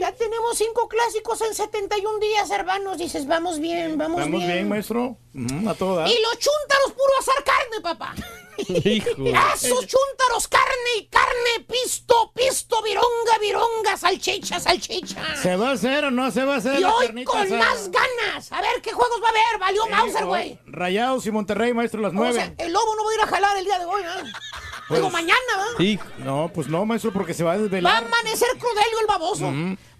ya tenemos cinco clásicos en 71 días, hermanos. Dices, vamos bien, vamos, Vamos bien. bien, maestro. Mm, a todo dar. Y los chúntaros puro azar carne, papá. Esos chúntaros, carne y carne, pisto, pisto, vironga, vironga, salchicha, salchicha. ¿Se va a hacer o no se va a hacer Y la hoy con asada? más ganas. A ver qué juegos va a haber. Valió Eh, Mauser, güey. Rayados y Monterrey, maestro, las O nueve. sea, el lobo no va a ir a jalar el día de hoy, ¿verdad? Pues- Digo, mañana, ¿verdad? Sí. No, pues no, maestro, porque se va a Va a desvelar. amanecer Crudelio el baboso.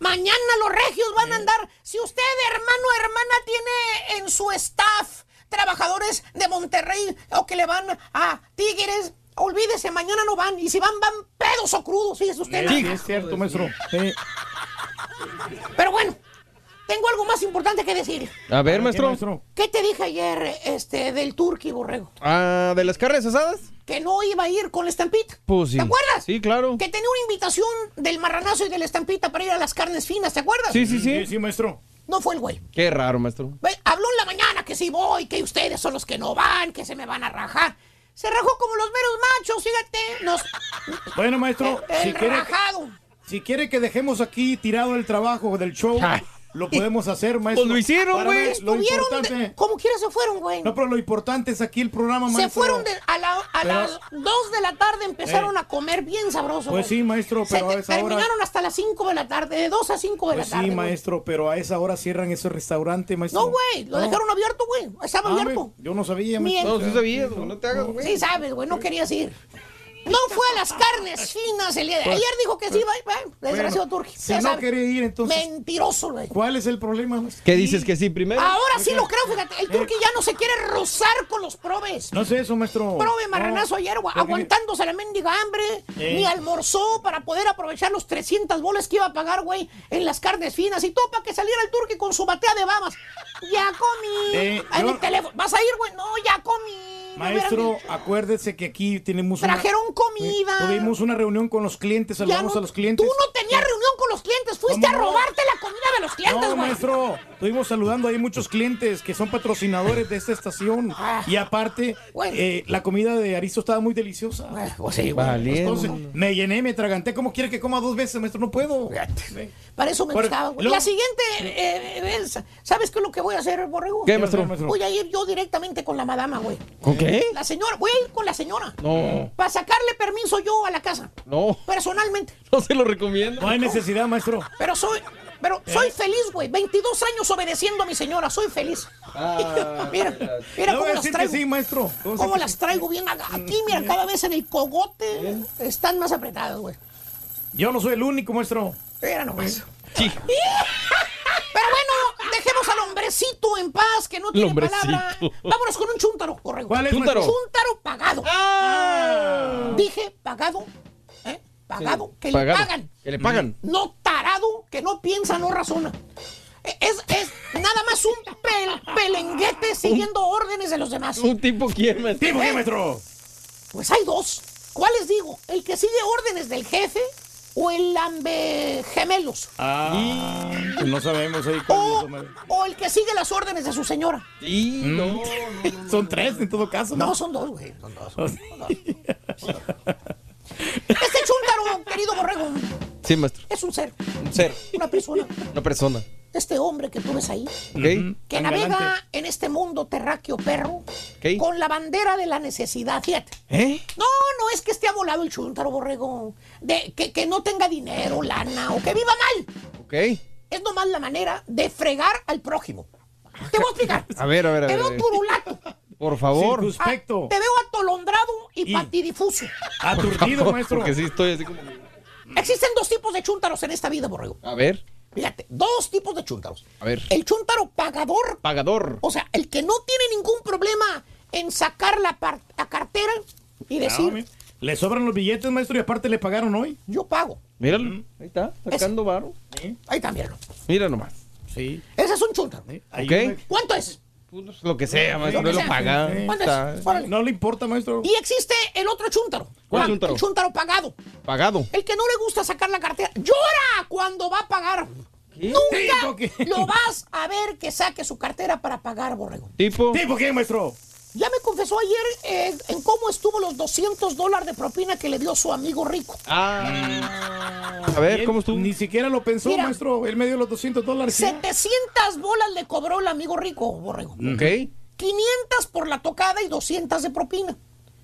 Mañana los regios van a andar. Si usted, hermano o hermana, tiene en su staff trabajadores de Monterrey o que le van a Tigres, olvídese, mañana no van. Y si van, van pedos o crudos, fíjese usted. Sí, nada. es cierto, maestro. Sí. Pero bueno, tengo algo más importante que decir. A ver, maestro. ¿Qué te dije ayer este, del Turqui, Borrego? Ah, ¿de las carnes asadas? Que no iba a ir con la estampita. Pues sí. ¿Te acuerdas? Sí, claro. Que tenía una invitación del marranazo y de la estampita para ir a las carnes finas, ¿te acuerdas? Sí, sí, sí. Sí, sí, maestro. No fue el güey. Qué raro, maestro. Ve, Habló en la mañana que sí voy, que ustedes son los que no van, que se me van a rajar. Se rajó como los meros machos, fíjate. Nos, Bueno, maestro, el si quiere, rajado. si quiere que dejemos aquí tirado el trabajo del show, lo podemos hacer, maestro. Pues lo hicieron, güey. importante. como quiera se fueron, güey. No, pero lo importante es aquí el programa, maestro. Se fueron de- a, la- a Pero- las 2 de la tarde, empezaron Eh. a comer bien sabroso. Pues sí, maestro, Se pero a esa hora. terminaron hasta las 5 de la tarde, de 2 a 5 de Pues la tarde. sí, maestro, pero a esa hora cierran ese restaurante, maestro. No, güey, lo dejaron abierto, güey. Estaba Ah, abierto. Yo no sabía, maestro. No, sí sabías, no te hagas, güey. Sí sabes, güey, no querías ir. No fue a las carnes finas el día de Pues- ayer. dijo que sí, iba, iba, desgraciado Bueno, Turki. si no quiere ir, entonces- Mentiroso, güey. ¿Cuál es el problema, maestro? ¿Qué dices que sí primero? Ahora sí lo creo, fíjate. El Turki ya no se quiere rozar con los probes. No sé eso, maestro. Prove marranazo No. ayer, güey, Porque- aguantándose la mendiga hambre, Eh. ni almorzó para poder aprovechar los 300 bolas que iba a pagar, güey, en las carnes finas y todo para que saliera el turqui con su batea de babas. Ya comí. Eh, en yo- el teléfono. ¿Vas a ir, güey? No, ya comí. Maestro, acuérdese que aquí tenemos una- Trajeron comida. Eh, Tuvimos una reunión con los clientes, saludamos no- a los clientes. Tú no tenías reunión con los clientes, fuiste a ¿Cómo no? robarte la comida de los clientes, No, güey. maestro, estuvimos saludando ahí muchos clientes que son patrocinadores de esta estación. Ah. Y aparte, eh, la comida de Aristo estaba muy deliciosa. pues sí. Entonces, me llené, me atraganté. ¿Cómo quiere que coma dos veces, maestro? No puedo. Para eso me Por- gustaba, güey. luego- La siguiente eh, vez, ¿sabes qué es lo que voy a hacer, Borrego? ¿Qué, maestro? Voy a ir yo directamente con la madama, güey. ¿Con qué? La señora, voy a ir con la señora. No, Para sacarle permiso yo a la casa, no, personalmente. no se lo recomiendo. No hay necesidad, maestro. Pero soy, pero ¿Eh? soy feliz, güey. 22 años obedeciendo a mi señora, soy feliz. Ah, mira, mira cómo las traigo. sí, maestro. Cómo las traigo bien aquí, mira, cada vez en el cogote están más apretadas, güey. Yo no soy el único, maestro. Mira nomás. Sí. hombrecito en paz, que no tiene palabra. Vámonos con un chúntaro, correcto. ¿Cuál es, Chúntaro. maestro? Chúntaro pagado. Ah. Dije pagado, ¿eh? Pagado, que Pagado. le pagan. Que le pagan. No tarado, que no piensa, no razona. E- Es, es nada más un pel- pelenguete siguiendo órdenes de los demás. ¿Un tipo quién? ¿Tipo qué, maestro? Pues hay dos. ¿Cuáles digo? ¿El que sigue órdenes del jefe o el lambe gemelos? Ah, pues no sabemos ahí cuál O, o el que sigue las órdenes de su señora. Sí, Mm. no. Son tres en todo caso, No, ¿no? son dos, güey. Son dos. Este chúntaro, querido borrego, Sí, maestro. es un ser, Un ser, una persona. una persona. Este hombre que tú ves ahí, que Tan navega galante. en este mundo terráqueo perro, con la bandera de la necesidad, fíjate. ¿Eh? No, no es que esté abolado el chúntaro, borrego. De, que, que no tenga dinero, lana o que viva mal. ¿Ok? Es nomás la manera de fregar al prójimo. Te voy a explicar. A ver, a ver, a Te ver. veo turulato. Por favor. Circunspecto. Ah, te veo atolondrado y, Y- patidifuso. Aturdido, maestro. Porque sí estoy así como... Existen dos tipos de chúntaros en esta vida, borrego. A ver, Fíjate, dos tipos de chúntaros. a ver. El chúntaro pagador, Pagador. o sea, el que no tiene ningún problema en sacar la, cartera y decir. Le sobran los billetes, maestro, y aparte le pagaron hoy. yo pago. Míralo. Ahí está, sacando varo. Ahí está, míralo. Mira nomás. Sí. Ese es un chúntaro. Ahí ¿Ok? me- ¿Cuánto es? Pues lo que sea, maestro. No lo paga. No le importa, maestro. Y existe el otro chúntaro. ¿Cuál Ah, chúntaro? El chúntaro pagado. Pagado. El que no le gusta sacar la cartera. Llora cuando va a pagar. ¿Tipo Nunca qué? lo vas a ver que saque su cartera para pagar, borrego. Tipo. ¿Tipo qué, maestro? Ya me confesó ayer eh, en cómo estuvo los 200 dólares de propina que le dio su amigo rico. Ah. A ver, ¿cómo estuvo? Ni siquiera lo pensó, Mira. maestro. Él me dio los 200 dólares. y ya. 700 bolas le cobró el amigo rico, borrego. Ok. 500 por la tocada y 200 de propina.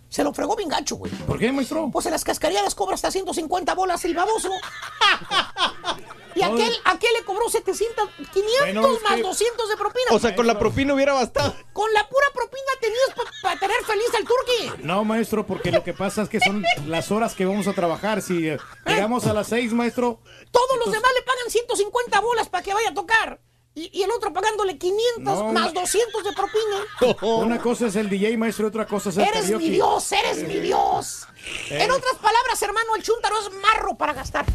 Se lo fregó bien gacho, güey. ¿Por qué, maestro? Pues en las cascarillas cobra hasta 150 bolas el baboso. y aquel, aquel le cobró 700, 500 Bueno, más que- 200 de propina. O sea, con la propina hubiera bastado. Con la pura propina tenías para tener feliz al turqui. No, maestro, porque lo que pasa es que son las horas que vamos a trabajar. Si eh, llegamos a las 6, maestro. Todos los demás le pagan 150 bolas para que vaya a tocar. Y, y el otro pagándole 500 No, más ma- 200 de propina. Una cosa es el DJ, maestro, y otra cosa es el Eres karaoke. mi Dios, eres mi Dios. Eh. En otras palabras, hermano, el chúntaro es marro para gastar.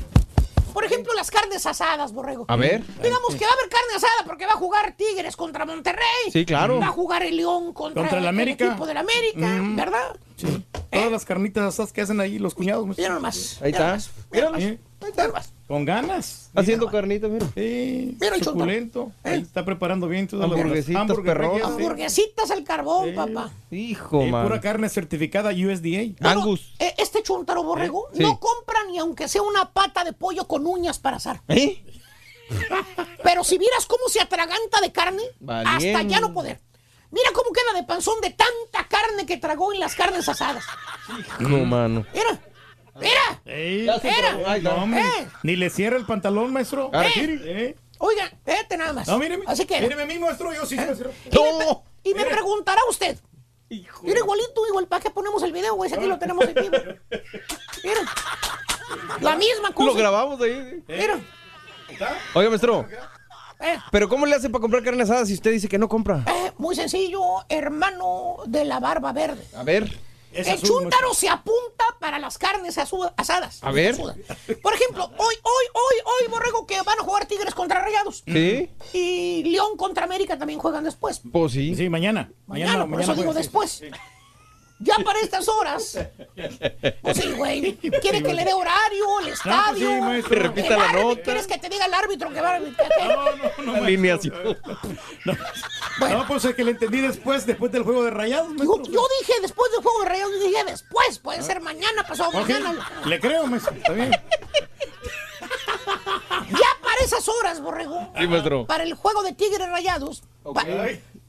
Por ejemplo, las carnes asadas, borrego. A ver. Digamos que va a haber carne asada porque va a jugar Tigres contra Monterrey. Sí, claro. Va a jugar el León contra, Contra el América. equipo del América, Mm. ¿verdad? Sí. Todas las carnitas asadas que hacen ahí los cuñados. Mira nomás. Ahí está. mira nomás. Con ganas. Haciendo carnitas, mira. Sí, Mira el suculento. Ahí está preparando bien todas las- Hamburguesitas, hamburgues perrón. reyes, sí. Hamburguesitas al carbón, papá. Hijo, man. pura carne certificada USDA. Angus. Eh, Este chúntaro borrego Sí. no compra ni aunque sea una pata de pollo con uñas para asar. ¿Eh? Pero si vieras cómo se atraganta de carne, hasta ya no poder. Mira cómo queda de panzón de tanta carne que tragó en las carnes asadas. No, mano. Mira, mira. Ey, Ya se. Ay, no, hombre. Eh. Ni le cierra el pantalón, maestro. Ah, Eh. Eh. Oiga, espérate nada más. No, míreme. Así que. Míreme a mí, maestro. Yo sí se lo cierro. Y me, y me preguntará usted. Mira, igualito, igual, ¿para qué ponemos el video, güey? Si aquí lo tenemos en vivo. Mira. La misma cosa. Lo grabamos ahí. Mira. Oiga, maestro. Eh, ¿Pero cómo le hace para comprar carne asada si usted dice que no compra? eh, muy sencillo, hermano de la barba verde. A ver. Es el azul, chúntaro se apunta para las carnes asadas. A ver. Por ejemplo, hoy, hoy, hoy, hoy, Borrego, que van a jugar Tigres contra Rayados. ¿Sí? Y León contra América también juegan después. Pues sí. Sí, mañana. Mañana, por eso digo sí. después. Ya para estas horas. Pues sí, güey. ¿Quieres que le dé horario, el estadio? sí, maestro. el Repita la árbitro? nota. ¿Quieres que te diga el árbitro que va a No, no, no, maestro. Alineación. No, no, pues es que le entendí después, después del juego de rayados, Yo, maestro. yo dije después del juego de Rayados, yo dije después, puede ser mañana, pasado mañana. Le creo, maestro. Está bien. Ya para esas horas, borrego. Sí, maestro. Para el juego de Tigres Rayados. pa-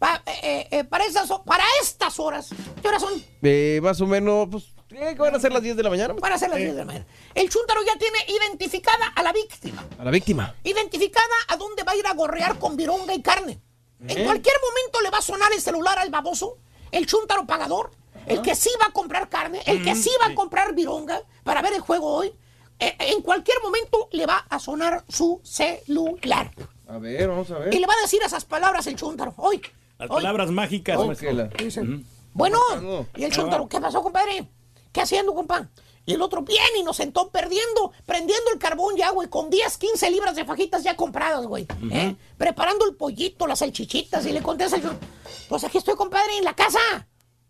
pa- eh, eh, para, esas, para estas horas. ¿Qué horas son? Eh, más o menos, pues, ¿qué van a ser las 10 de la mañana? Van a ser las 10 de la mañana. El chúntaro ya tiene identificada a la víctima. A la víctima. Identificada a dónde va a ir a gorrear con vironga y carne. En cualquier momento le va a sonar el celular al baboso, el chúntaro pagador, el que sí va a comprar carne, el que sí va a comprar vironga para ver el juego hoy. Eh, en cualquier momento le va a sonar su celular. A ver, vamos a ver. Y le va a decir esas palabras el chúntaro. Hoy. Las palabras mágicas, maestro. que la- Dice, Bueno, no. y el chúntaro, ¿qué pasó, compadre? ¿Qué haciendo, compa? Y el otro, bien inocentón, perdiendo, prendiendo el carbón ya, güey, con 10, 15 libras de fajitas ya compradas, güey. ¿eh? Preparando el pollito, las salchichitas, y le contesta chúntaro, pues aquí estoy, compadre, en la casa.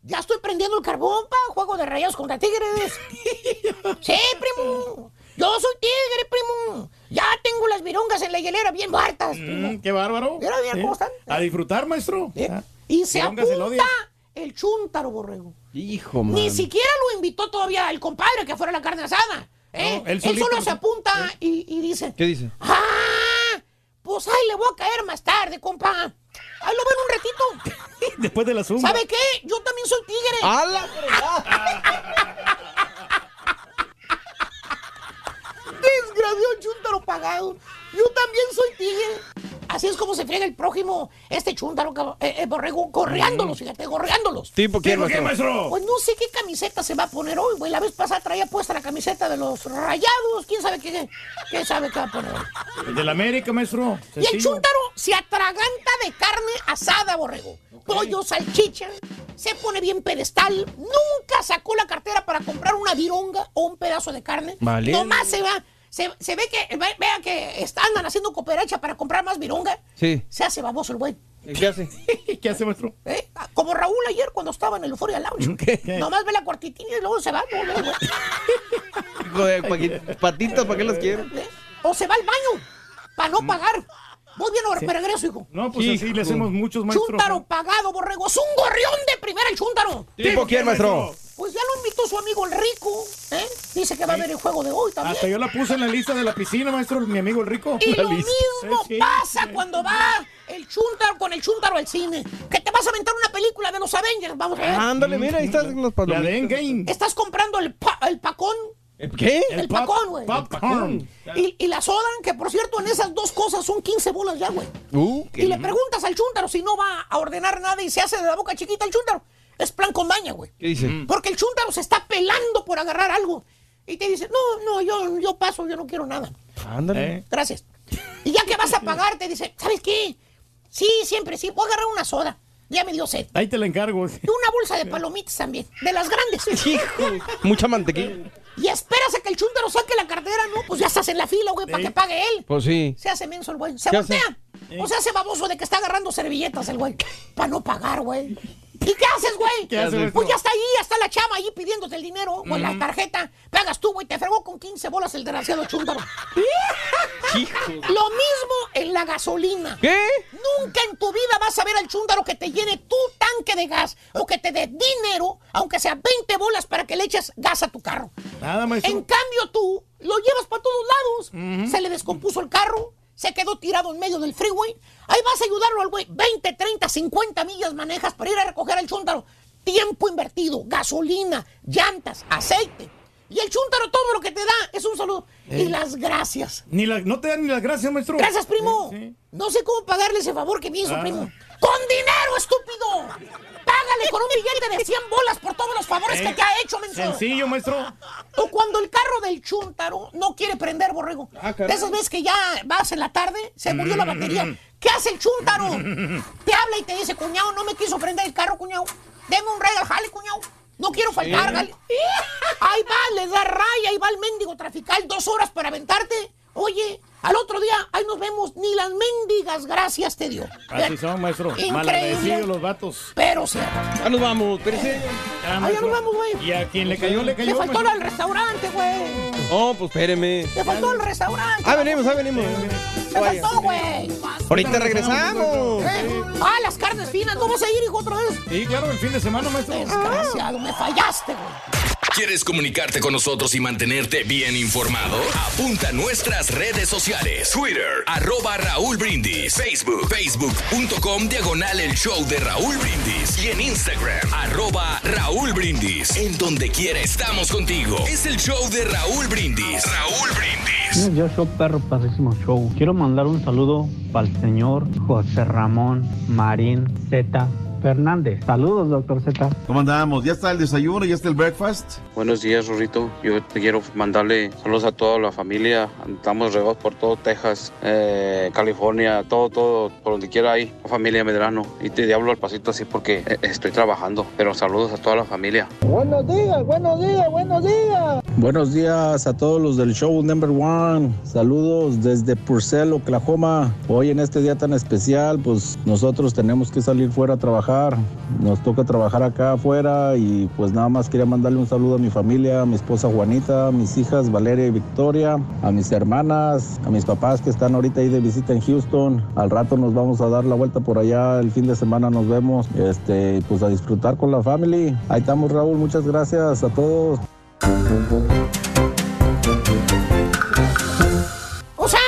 Ya estoy prendiendo el carbón, pa, juego de rayos contra tigres. sí, primo. Yo soy tigre, primo. Ya tengo las virongas en la hielera bien muertas, primo. Mm, qué bárbaro. Mira, mira cómo están. A disfrutar, maestro. Y se Virongas el apunta odio. el chúntaro, borrego. Hijo, man. Ni siquiera lo invitó todavía el compadre que fuera la carne asada. ¿eh? No, él solo se apunta y, y dice, ¿Qué dice? ¡ah! Pues ahí le voy a caer más tarde, compa. Ahí lo ven un ratito. Después de la zumba. ¿Sabe qué? Yo también soy tigre. ¡A chúntaro pagado. Yo también soy tigre. Así es como se friega el prójimo, este chúntaro, eh, eh, borrego, gorreándolos, fíjate, gorreándolos. ¿Tipo quién, ¿Tipo qué, maestro? Pues no sé qué camiseta se va a poner hoy, güey. La vez pasada traía puesta la camiseta de los rayados. ¿Quién sabe qué, qué sabe qué va a poner hoy? El del América, maestro. Y el chúntaro se atraganta de carne asada, borrego. Pollo, salchicha, se pone bien pedestal. Nunca sacó la cartera para comprar una vironga o un pedazo de carne. Vale. Nomás se va. Se, se ve que, ve- vea que están andan haciendo cooperacha para comprar más vironga. Sí. Se hace baboso el güey. ¿Y ¿Qué hace? ¿Qué hace, maestro? ¿Eh? Como Raúl ayer cuando estaba en el Euphoria Lounge. ¿Qué? Nomás ve la cuartitina y luego se va. patitas, ¿para qué las quiero? ¿Eh? O se va al baño para no pagar. Voy bien ahora, me regreso, hijo. No, pues así le hacemos muchos, maestro. Chuntaro pagado, borrego. Es un gorrión de primera el Chuntaro. ¿Tipo quién, maestro? Pues ya lo invitó su amigo el Rico, ¿eh? Dice que va a ver el juego de hoy también. Hasta yo la puse en la lista de la piscina, maestro, mi amigo el rico. Y La lo lista. mismo Sí, pasa sí. cuando va el Chuntaro con el Chuntaro al cine. Que te vas a aventar una película de los Avengers, vamos a ver. Ándale, mira, ahí están los palomitas. Estás comprando el, pa- el pacón. ¿Qué? El, pacón, güey. popcorn. Y, y la soda, que por cierto, en esas dos cosas son 15 bolas ya, güey. Uh, Y le preguntas al chúntaro si no va a ordenar nada y se hace de la boca chiquita el chúntaro. Es plan con maña, güey. ¿Qué dice? Porque el chúntaro se está pelando por agarrar algo. Y te dice, no, no, yo, yo paso, yo no quiero nada. Ándale. Gracias. Y ya que vas a pagar, te dice, ¿sabes qué? Sí, siempre sí, puedo agarrar una soda. Ya me dio sed. Ahí te la encargo. Y una bolsa de palomitas también, de las grandes. Mucha mantequilla. Y esperas a que el chúntaro saque la cartera, ¿no? Pues ya estás en la fila, güey, para que pague él. Pues sí. Se hace menso el güey. Se voltea. O sea, hace baboso de que está agarrando servilletas el güey. Para no pagar, güey. ¿Y qué haces, güey? ¿Qué hace, Pues ya está ahí, ya está la chava ahí pidiéndote el dinero o la tarjeta. Pagas tú, güey. Te fregó con 15 bolas el desgraciado chúntaro. Lo mismo en la gasolina. ¿Qué? Nunca en tu vida vas a ver al chúndaro que te llene tu tanque de gas o que te dé dinero, aunque sea 20 bolas para que le eches gas a tu carro. Nada, maestro. En cambio tú lo llevas para todos lados. Se le descompuso el carro, se quedó tirado en medio del freeway. Ahí vas a ayudarlo al güey. 20, 30, 50 millas manejas para ir a recoger al chúntaro. Tiempo invertido, gasolina, llantas, aceite. Y el chúntaro todo lo que te da es un saludo. Eh. Y las gracias. Ni la, no te dan ni las gracias, maestro. Gracias, primo. No sé cómo pagarle ese favor que me hizo, Ah. primo. ¡Con dinero, estúpido! Págale con un billete de 100 bolas por todos los favores Eh, que te ha hecho, menso. Sencillo, maestro. O cuando el carro del chúntaro no quiere prender, borrego. Ah, de esas veces que ya vas en la tarde, se murió la Mm. batería. ¿Qué hace el chúntaro? Te habla y te dice, cuñado, no me quiso prender el carro, cuñado. Deme un rey al jale, cuñado. No quiero faltar, Sí. Ahí va, le da raya, ahí va el mendigo trafical, dos horas para aventarte. Oye, al otro día, ahí nos vemos, ni las mendigas gracias te dio. Así son, maestro. Increíble. Malagradecidos los vatos. Pero sí. Ya nos vamos, espérese. Ya, Ahí maestro. nos vamos, güey. Y a quien le cayó, le Le cayó. faltó maestro. al restaurante, güey. No, pues espéreme. Le faltó al restaurante. Ah, venimos, ah, venimos. Le faltó, güey. Ahorita regresamos. ¿Eh? Ah, las carnes finas. ¿No vas a ir, hijo, otra vez? Sí, claro, el fin de semana, maestro. Desgraciado, me fallaste, güey. ¿Quieres comunicarte con nosotros y mantenerte bien informado? Apunta a nuestras redes sociales. Twitter, arroba Raúl Brindis. Facebook, facebook.com, diagonal el show de Raúl Brindis. Y en Instagram, arroba Raúl Brindis. En donde quiera estamos contigo. Es el show de Raúl Brindis. Raúl Brindis. Yo soy perro padrísimo show. Quiero mandar un saludo para el señor José Ramón Marín Z. Fernández. Saludos, doctor Z. ¿Cómo andamos? ¿Ya está el desayuno? ¿Ya está el breakfast? Buenos días, Rorrito. Yo te quiero mandarle saludos a toda la familia. Estamos regados por todo Texas, eh, California, todo, todo, por donde quiera hay la familia Medrano. Y te hablo al pasito así porque eh, estoy trabajando. Pero saludos a toda la familia. Buenos días, buenos días, buenos días. Buenos días a todos los del show Number One. Saludos desde Purcell, Oklahoma. Hoy en este día tan especial, pues nosotros tenemos que salir fuera a trabajar. Nos toca trabajar acá afuera y pues nada más quería mandarle un saludo a mi familia, a mi esposa Juanita, a mis hijas Valeria y Victoria, a mis hermanas, a mis papás que están ahorita ahí de visita en Houston. Al rato nos vamos a dar la vuelta por allá, el fin de semana nos vemos. Este, pues a disfrutar con la family. Ahí estamos Raúl, muchas gracias a todos. O sea,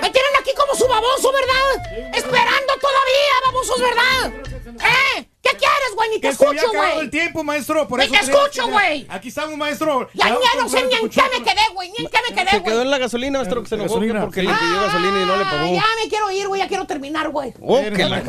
me tienen aquí como su baboso, ¿verdad? Esperando todavía, babosos, ¿verdad? ¿Eh? ¿Qué quieres, güey? Ni te se escucho, acabado güey. el tiempo, maestro. Por Ni eso te escucho, güey. Aquí estamos, maestro. Ya, ya no sé ni en qué me quedé. güey. Ni en qué me quedé, Se güey. quedó en la gasolina, maestro, que se enojó porque le pidió gasolina y no le Ah, pagó. ya me quiero ir, güey. Ya quiero terminar, güey. Oh, que la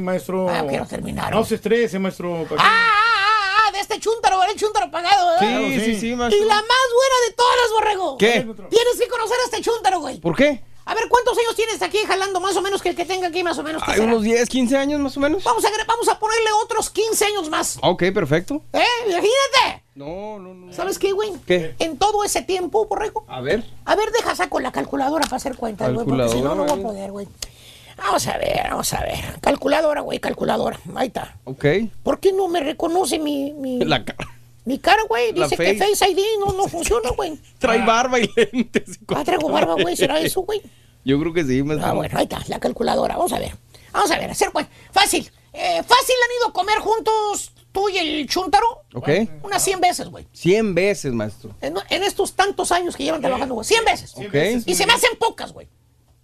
maestro. Ah, quiero terminar, No se estrese, maestro. Ah, ah, ah, ah, de este chúntaro, el chúntaro pagado, ¿verdad? Sí, sí, sí, Y maestro. la más buena de todas, borrego. ¿Qué? Tienes que conocer a este chúntaro, güey. ¿Por qué? A ver, ¿cuántos años tienes aquí jalando más o menos que el que tenga aquí más o menos? ¿Qué Hay unos 10, 15 años más o menos. Vamos a, vamos a ponerle otros 15 años más. Ok, perfecto. ¿Eh? Imagínate. No, no, no. ¿Sabes qué, güey? ¿Qué? En todo ese tiempo, borrego. A ver. A ver, deja saco la calculadora para hacer cuentas, güey, porque si no, no voy a poder, güey. Vamos a ver, vamos a ver. Calculadora, güey, calculadora. Ahí está. Ok. ¿Por qué no me reconoce mi, mi, La cara. Mi cara, güey? Dice que face. ID no, no funciona, güey. Trae barba y lentes. Ah, traigo barba, güey. ¿Será eso, güey? Yo creo que sí, maestro. Ah, bueno, ahí está, la calculadora. Vamos a ver. Vamos a ver, hacer pues. Fácil. Eh, fácil han ido a comer juntos tú y el Chuntaro. Ok. Unas 100 veces, güey. 100 veces, maestro. En, en estos tantos años que llevan trabajando, güey. 100 veces. Ok. Y se me hacen pocas, güey.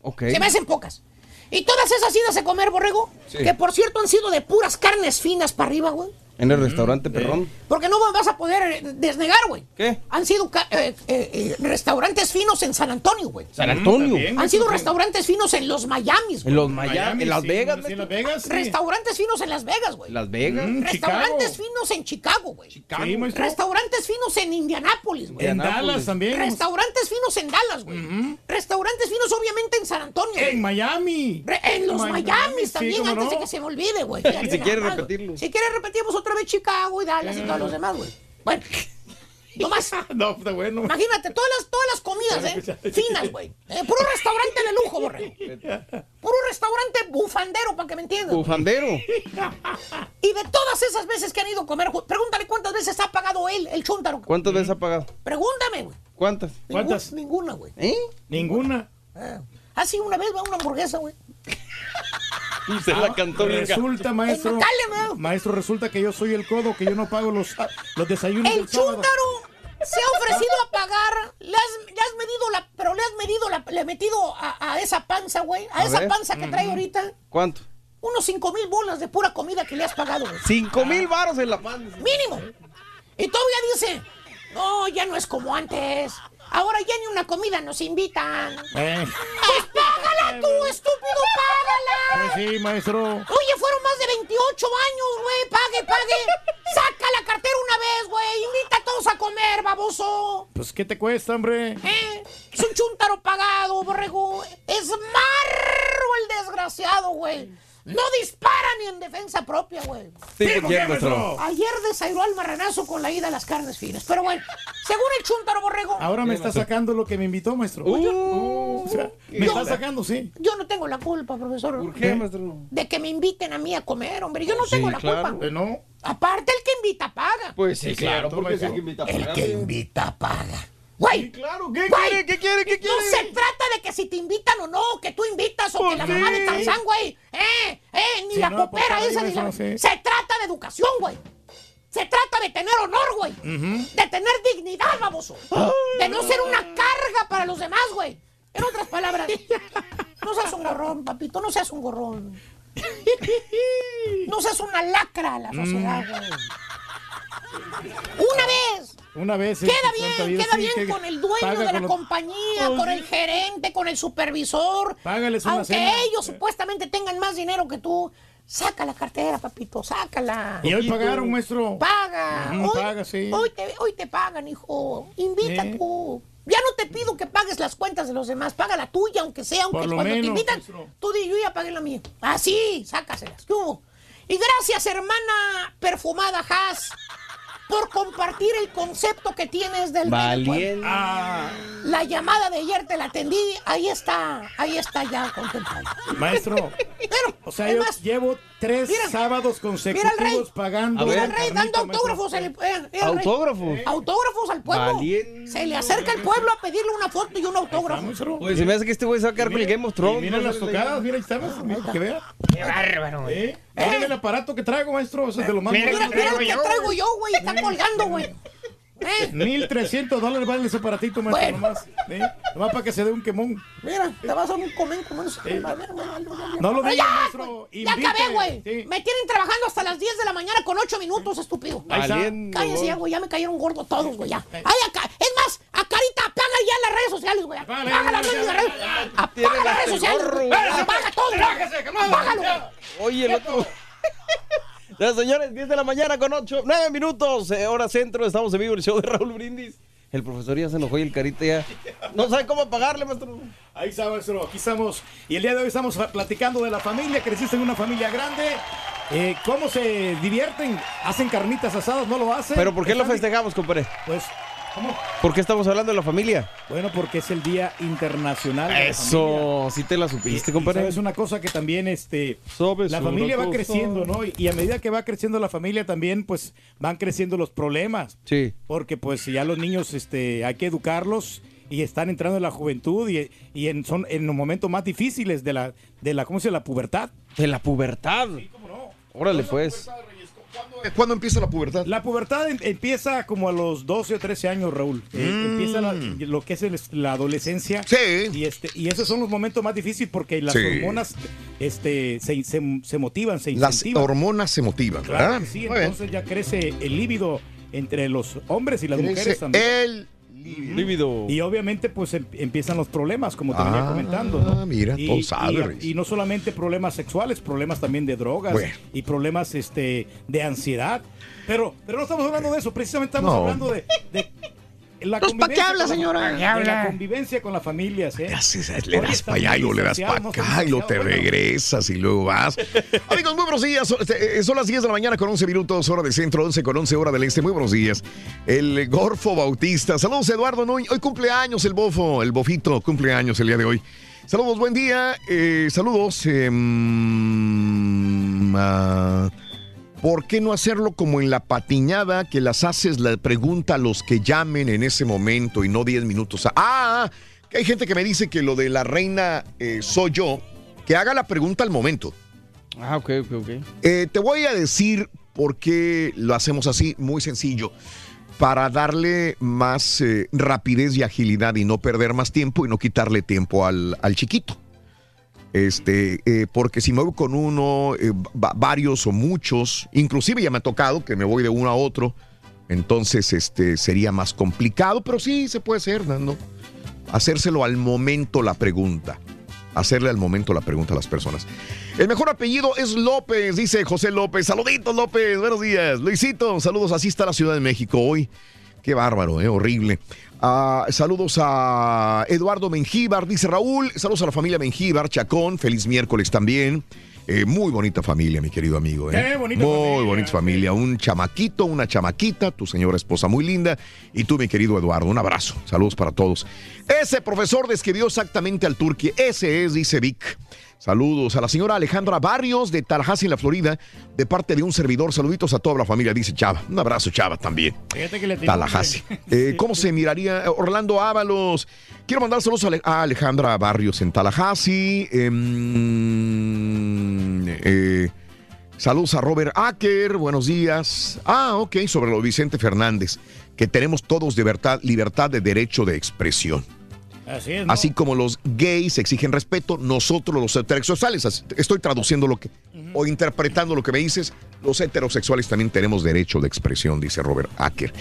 Ok. Se me hacen pocas. Y todas esas idas a comer, borrego, Sí. que por cierto han sido de puras carnes finas para arriba, güey. En el restaurante, perrón. Porque no vas a poder eh, desnegar, güey. ¿Qué? Han sido eh, eh, restaurantes finos en San Antonio, güey. San Antonio. Han sido restaurantes finos en los Miamis, güey. En los Miami, en Las Vegas. en Las Vegas, sí. Restaurantes finos en Las Vegas, güey. Las Vegas. Mm, Restaurantes finos en Chicago, güey. Sí, maestro. Restaurantes finos en Indianápolis, güey. En Dallas también. Restaurantes finos en Dallas, güey. Restaurantes finos, obviamente, en San Antonio. güey. En Miami. Re- en los Miami, Miami sí, también, antes no. de que se me olvide, güey. Si Ya viene quiere armado. repetirlo. Si quiere repetimos otra vez Chicago y Dallas y todos los demás, güey. Bueno, no más. No, está bueno. Imagínate, todas las, todas las comidas, ¿eh? Finas, güey. Eh, puro restaurante de lujo, borrego. Puro restaurante bufandero, para que me entiendas. güey. Bufandero. Y de todas esas veces que han ido a comer, pregúntale cuántas veces ha pagado él, el chúntaro. ¿Cuántas veces ha pagado? Pregúntame, güey. ¿Cuántas? ¿Cuántas? Ninguna, güey. ¿Eh? Ninguna. Ah, sí, una vez va una hamburguesa, güey. Y se la cantó bien. Resulta, maestro. Macalema. Maestro, resulta que yo soy el codo, que yo no pago los, los desayunos El del sábado. chúntaro se ha ofrecido a pagar. Le has, le has medido la. Pero le has medido la. Le he metido a, a esa panza, güey. A, A esa ver. panza que trae ahorita. ¿Cuánto? Unos cinco mil bolas de pura comida que le has pagado, güey. Cinco mil varos en la panza. Mínimo. Y todavía dice. No, ya no es como antes. Ahora ya ni una comida nos invitan. Eh, Pues págala tú, estúpido, págala. pues sí, maestro. Oye, fueron más de 28 años, güey. Pague, pague. Saca la cartera una vez, güey. Invita a todos a comer, baboso. Pues, ¿qué te cuesta, hombre? ¿Eh? Es un chuntaro pagado, borrego. Es marro el desgraciado, güey. No dispara ni en defensa propia, güey. Sí, ¿por qué, maestro? Ayer desairó al marranazo con la ida a las carnes finas. Pero bueno, según el chuntaro, borrego. Ahora me está sacando lo que me invitó, maestro. Uh, o sea, me está sacando, sí. Yo no tengo la culpa, profesor. ¿Por qué, maestro? De que me inviten a mí a comer, hombre. Yo no Sí, tengo la claro. culpa. Eh, no. Aparte, el que invita paga. Pues sí, Sí, claro, porque el que invita a El que invita paga. Güey, Sí, claro, ¿qué Güey, quiere? ¿Qué quiere? ¿Qué no quiere? se trata de que si te invitan o no, que tú invitas o que la mamá de Tarzán, güey. Eh, eh, ni Sí, la no, popera esa, ni la... Se trata de educación, güey. Se trata de tener honor, güey. De tener dignidad, baboso. De no ser una carga para los demás, güey. En otras palabras, no seas un gorrón, papito, no seas un gorrón. No seas una lacra a la sociedad, Mm. güey. Una vez. Una vez. Queda bien, queda bien que con el dueño de la los- compañía, Oh, con el gerente, con el supervisor. Págales una Aunque cena. ellos supuestamente tengan más dinero que tú, saca la cartera, papito, sácala. Y hoy pagaron, maestro. Paga. Hoy, paga, sí. hoy, te, hoy te pagan, hijo. Invita tú. Ya no te pido que pagues las cuentas de los demás, paga la tuya, aunque sea, aunque cuando te invitan, maestro. tú di, yo ya pagué la mía. Así, sácaselas. tú. Y gracias, hermana perfumada Haas, por compartir el concepto que tienes del Valiente. Ah, La llamada de ayer te la atendí, ahí está, ahí está ya contemplado. maestro. Pero, O sea, yo más, llevo tres Mira, sábados mira al rey. consecutivos pagando. A mira ver, al rey dando autógrafos. el- eh, rey. ¿Autógrafos? Autógrafos al pueblo. Valiente. Se le acerca el pueblo a pedirle una foto y un autógrafo. maestro. Oye, se me hace que este güey se va a quedar con el Game of Thrones. mira las tocadas, mira, ahí estamos, mira, que vea. Qué bárbaro, güey. ¿Eh? Miren el aparato que traigo, maestro, eso es de lo más Mira, lo que traigo yo, güey. Está colgando, güey. ¿Eh? 1300 dólares vale ese aparatito, maestro, Bueno. nomás. ¿eh? Nomás para que se dé un quemón. Mira, te vas a un comen como un... No lo digas, maestro. Ya acabé, güey. Sí. Me tienen trabajando hasta las 10 de la mañana con 8 minutos, estúpido. Ya, güey. Ya me cayeron gordos todos, güey. Ya. Ay, acá. Es más, a Carita, las redes sociales, güey. Apaga las redes sociales. Apaga las redes sociales. Apaga todo. Apágalo. Oye, el otro. Ya, señores, 10 de la mañana con 8, 9 minutos, eh, hora centro, estamos en vivo el show de Raúl Brindis. El profesor ya se enojó y el carita ya no sabe cómo pagarle, maestro. Ahí está, maestro. Aquí estamos. Y el día de hoy estamos platicando de la familia. Creciste en una familia grande. Eh, ¿Cómo se divierten? ¿Hacen carnitas asadas? ¿No lo hacen? Pero ¿por qué lo ¿Están- festejamos, compadre? Pues, ¿cómo? ¿Por qué estamos hablando de la familia? Bueno, porque es el Día Internacional de la. Eso, sí te la supiste, compadre. sabes una cosa que también este Sabes la familia va cosa. creciendo, ¿no? Y, y a medida que va creciendo la familia también pues van creciendo los problemas. Sí. Porque pues ya los niños este hay que educarlos y están entrando en la juventud y, y en, son en los momentos más difíciles de la, de la, ¿cómo se dice? La pubertad. De la pubertad. Órale, pues. ¿Cuándo empieza la pubertad? La pubertad em- empieza como a los 12 o 13 años, Raúl. Eh, Mm. empieza la- lo que es el- la adolescencia. Sí. Y, este, y esos son los momentos más difíciles porque las Sí. hormonas este, se, se- se motivan, se Las incentivan. hormonas se motivan, Claro ¿verdad? sí, Muy bien. entonces ya crece el líbido entre los hombres y las Crece mujeres también. el líbido. Y obviamente pues em- empiezan los problemas, como te venía Ah, comentando. ¿no? mira, y, todo sabe, y- no solamente problemas sexuales, problemas también de drogas Bueno. y problemas este, de ansiedad. Pero, pero no estamos hablando de eso, precisamente estamos No. hablando de... de la Pues, ¿pa' qué habla, la- señora? ¿Qué habla? la convivencia con las familias, ¿eh? Le das para allá y luego le das para acá y luego te regresas y luego vas. Amigos, muy buenos días. Son- este, Son las 10 de la mañana con 11 minutos, hora de centro, 11 con 11, hora del este. Muy buenos días. El Gorfo Bautista. Saludos, Eduardo Núñez. Hoy cumpleaños el bofo, el bofito, cumpleaños el día de hoy. Saludos, buen día. Eh, saludos. eh, mm, ah, ¿Por qué no hacerlo como en la patiñada que las haces la pregunta a los que llamen en ese momento y no 10 minutos? a- Ah, que hay gente que me dice que lo de la reina eh, soy yo, que haga la pregunta al momento. Ah, ok, ok, ok. Eh, te voy a decir por qué lo hacemos así, muy sencillo. Para darle más eh, rapidez y agilidad y no perder más tiempo y no quitarle tiempo al, al chiquito. Este, eh, porque si me voy con uno, eh, va- varios o muchos, inclusive ya me ha tocado que me voy de uno a otro, entonces este, sería más complicado, pero sí se puede hacer, Nando. Hacérselo al momento la pregunta. Hacerle al momento la pregunta a las personas. El mejor apellido es López, dice José López. Saluditos, López. Buenos días. Luisito, saludos. Así está la Ciudad de México hoy. Qué bárbaro, ¿eh? horrible. Ah, saludos a Eduardo Mengíbar, dice Raúl. Saludos a la familia Mengíbar, Chacón. Feliz miércoles también. Eh, muy bonita familia, mi querido amigo. ¿eh? Qué bonita muy familia, bonita familia. Un chamaquito, una chamaquita, tu señora esposa muy linda. Y tú, mi querido Eduardo, un abrazo. Saludos para todos. Ese profesor describió exactamente al turqui. Ese es, dice Vic. Saludos a la señora Alejandra Barrios de Tallahassee, en la Florida, de parte de un servidor. Saluditos a toda la familia, dice Chava. Un abrazo, Chava, también. Fíjate que le Tallahassee. Eh, ¿Cómo se miraría eh, Orlando Ábalos? Quiero mandar saludos a Ale- a Alejandra Barrios en Tallahassee. Em, eh, saludos a Robert Acker. Buenos días. Ah, ok, sobre lo de Vicente Fernández. Que tenemos todos de verdad, libertad de derecho de expresión. Así es, ¿no? Así como los gays exigen respeto, nosotros los heterosexuales, estoy traduciendo lo que, o interpretando lo que me dices, los heterosexuales también tenemos derecho de expresión, dice Robert Acker.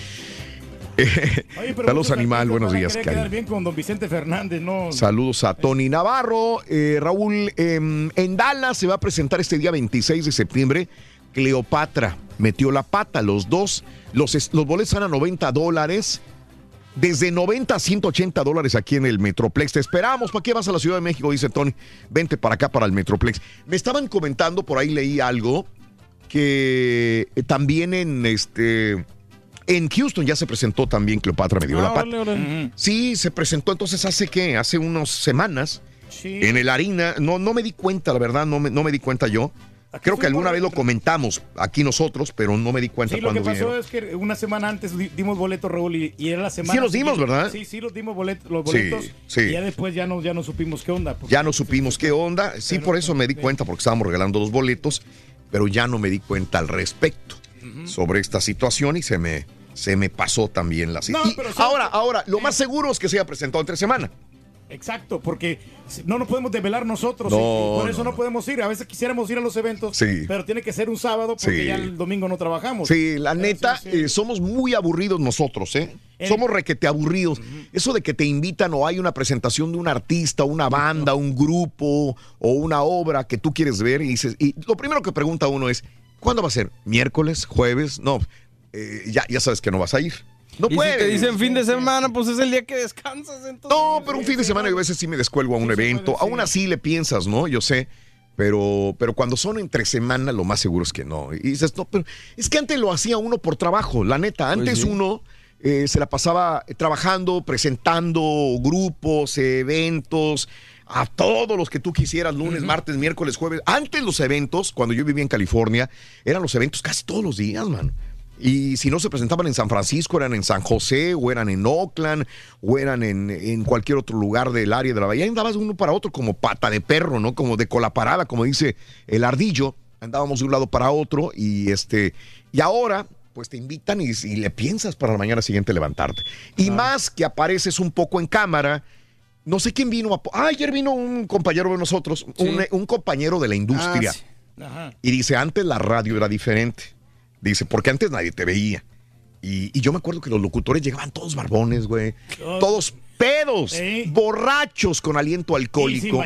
Oye, Saludos animal, buenos días, bien con don Vicente Fernández, ¿no? Saludos a Tony Navarro. Eh, Raúl, em, en Dallas se va a presentar este día 26 de septiembre. Cleopatra metió la pata, los dos. Los, los boletos están a 90 dólares. Desde 90 a 180 dólares aquí en el Metroplex. Te esperamos. ¿Para qué vas a la Ciudad de México? Dice Tony. Vente para acá, para el Metroplex. Me estaban comentando, por ahí leí algo, que eh, también en este. En Houston ya se presentó también Cleopatra me dio la Ah, pata. Sí, se presentó entonces hace qué, hace unas semanas Sí. en el harina. No, no me di cuenta, la verdad, no me, no me di cuenta yo. Creo que alguna vez lo comentamos aquí nosotros, pero no me di cuenta Sí, lo que cuando pasó vinieron. es que una semana antes di- dimos boletos, Raúl, y, y era la semana. Sí los dimos, ¿verdad? Sí, sí, los dimos bolet- los Sí, boletos. sí. Y ya después ya no, ya no supimos qué onda. Ya no supimos qué onda. Sí, por eso me di cuenta, porque estábamos regalando los boletos, pero ya no me di cuenta al respecto sobre esta situación y se me, se me pasó también la situación. sí- ahora, ahora, lo más seguro es que se haya presentado entre semana. Exacto, porque no nos podemos develar nosotros. No, y- y por eso no, no, podemos ir. A veces quisiéramos ir a los eventos, Sí. pero tiene que ser un sábado porque Sí. ya el domingo no trabajamos. Sí, la neta, eh, somos muy aburridos nosotros, ¿eh? El- Somos requete aburridos. Eso de que te invitan o hay una presentación de un artista, una banda, un grupo o una obra que tú quieres ver y dices, y lo primero que pregunta uno es, ¿cuándo va a ser? ¿Miércoles? ¿Jueves? No, eh, ya, ya sabes que no vas a ir. No si te dicen fin de semana, pues es el día que descansas. Entonces, No, pero un fin de semana yo a veces sí me descuelgo a un evento. Aún así le piensas, ¿no? Yo sé. Pero, pero cuando son entre semana, lo más seguro es que no. Y dices, no, pero es que antes lo hacía uno por trabajo, la neta. Antes sí. uno eh, se la pasaba trabajando, presentando grupos, eventos, a todos los que tú quisieras, lunes, martes, miércoles, jueves. Antes los eventos, cuando yo vivía en California, eran los eventos casi todos los días, mano. Y si no se presentaban en San Francisco, eran en San José, o eran en Oakland, o eran en, en cualquier otro lugar del área de la bahía. Y andabas de uno para otro como pata de perro, ¿no? Como de cola parada, como dice el ardillo. Andábamos de un lado para otro y este. Y ahora, pues te invitan y, y le piensas para la mañana siguiente levantarte. Y más que apareces un poco en cámara. No sé quién vino. A, ah, ayer vino un compañero de nosotros, un, un compañero de la industria. Ah, sí. Ajá. Y dice, antes la radio era diferente. Dice, porque antes nadie te veía. Y, y yo me acuerdo que los locutores llegaban todos barbones, güey. Todos pedos, borrachos con aliento alcohólico.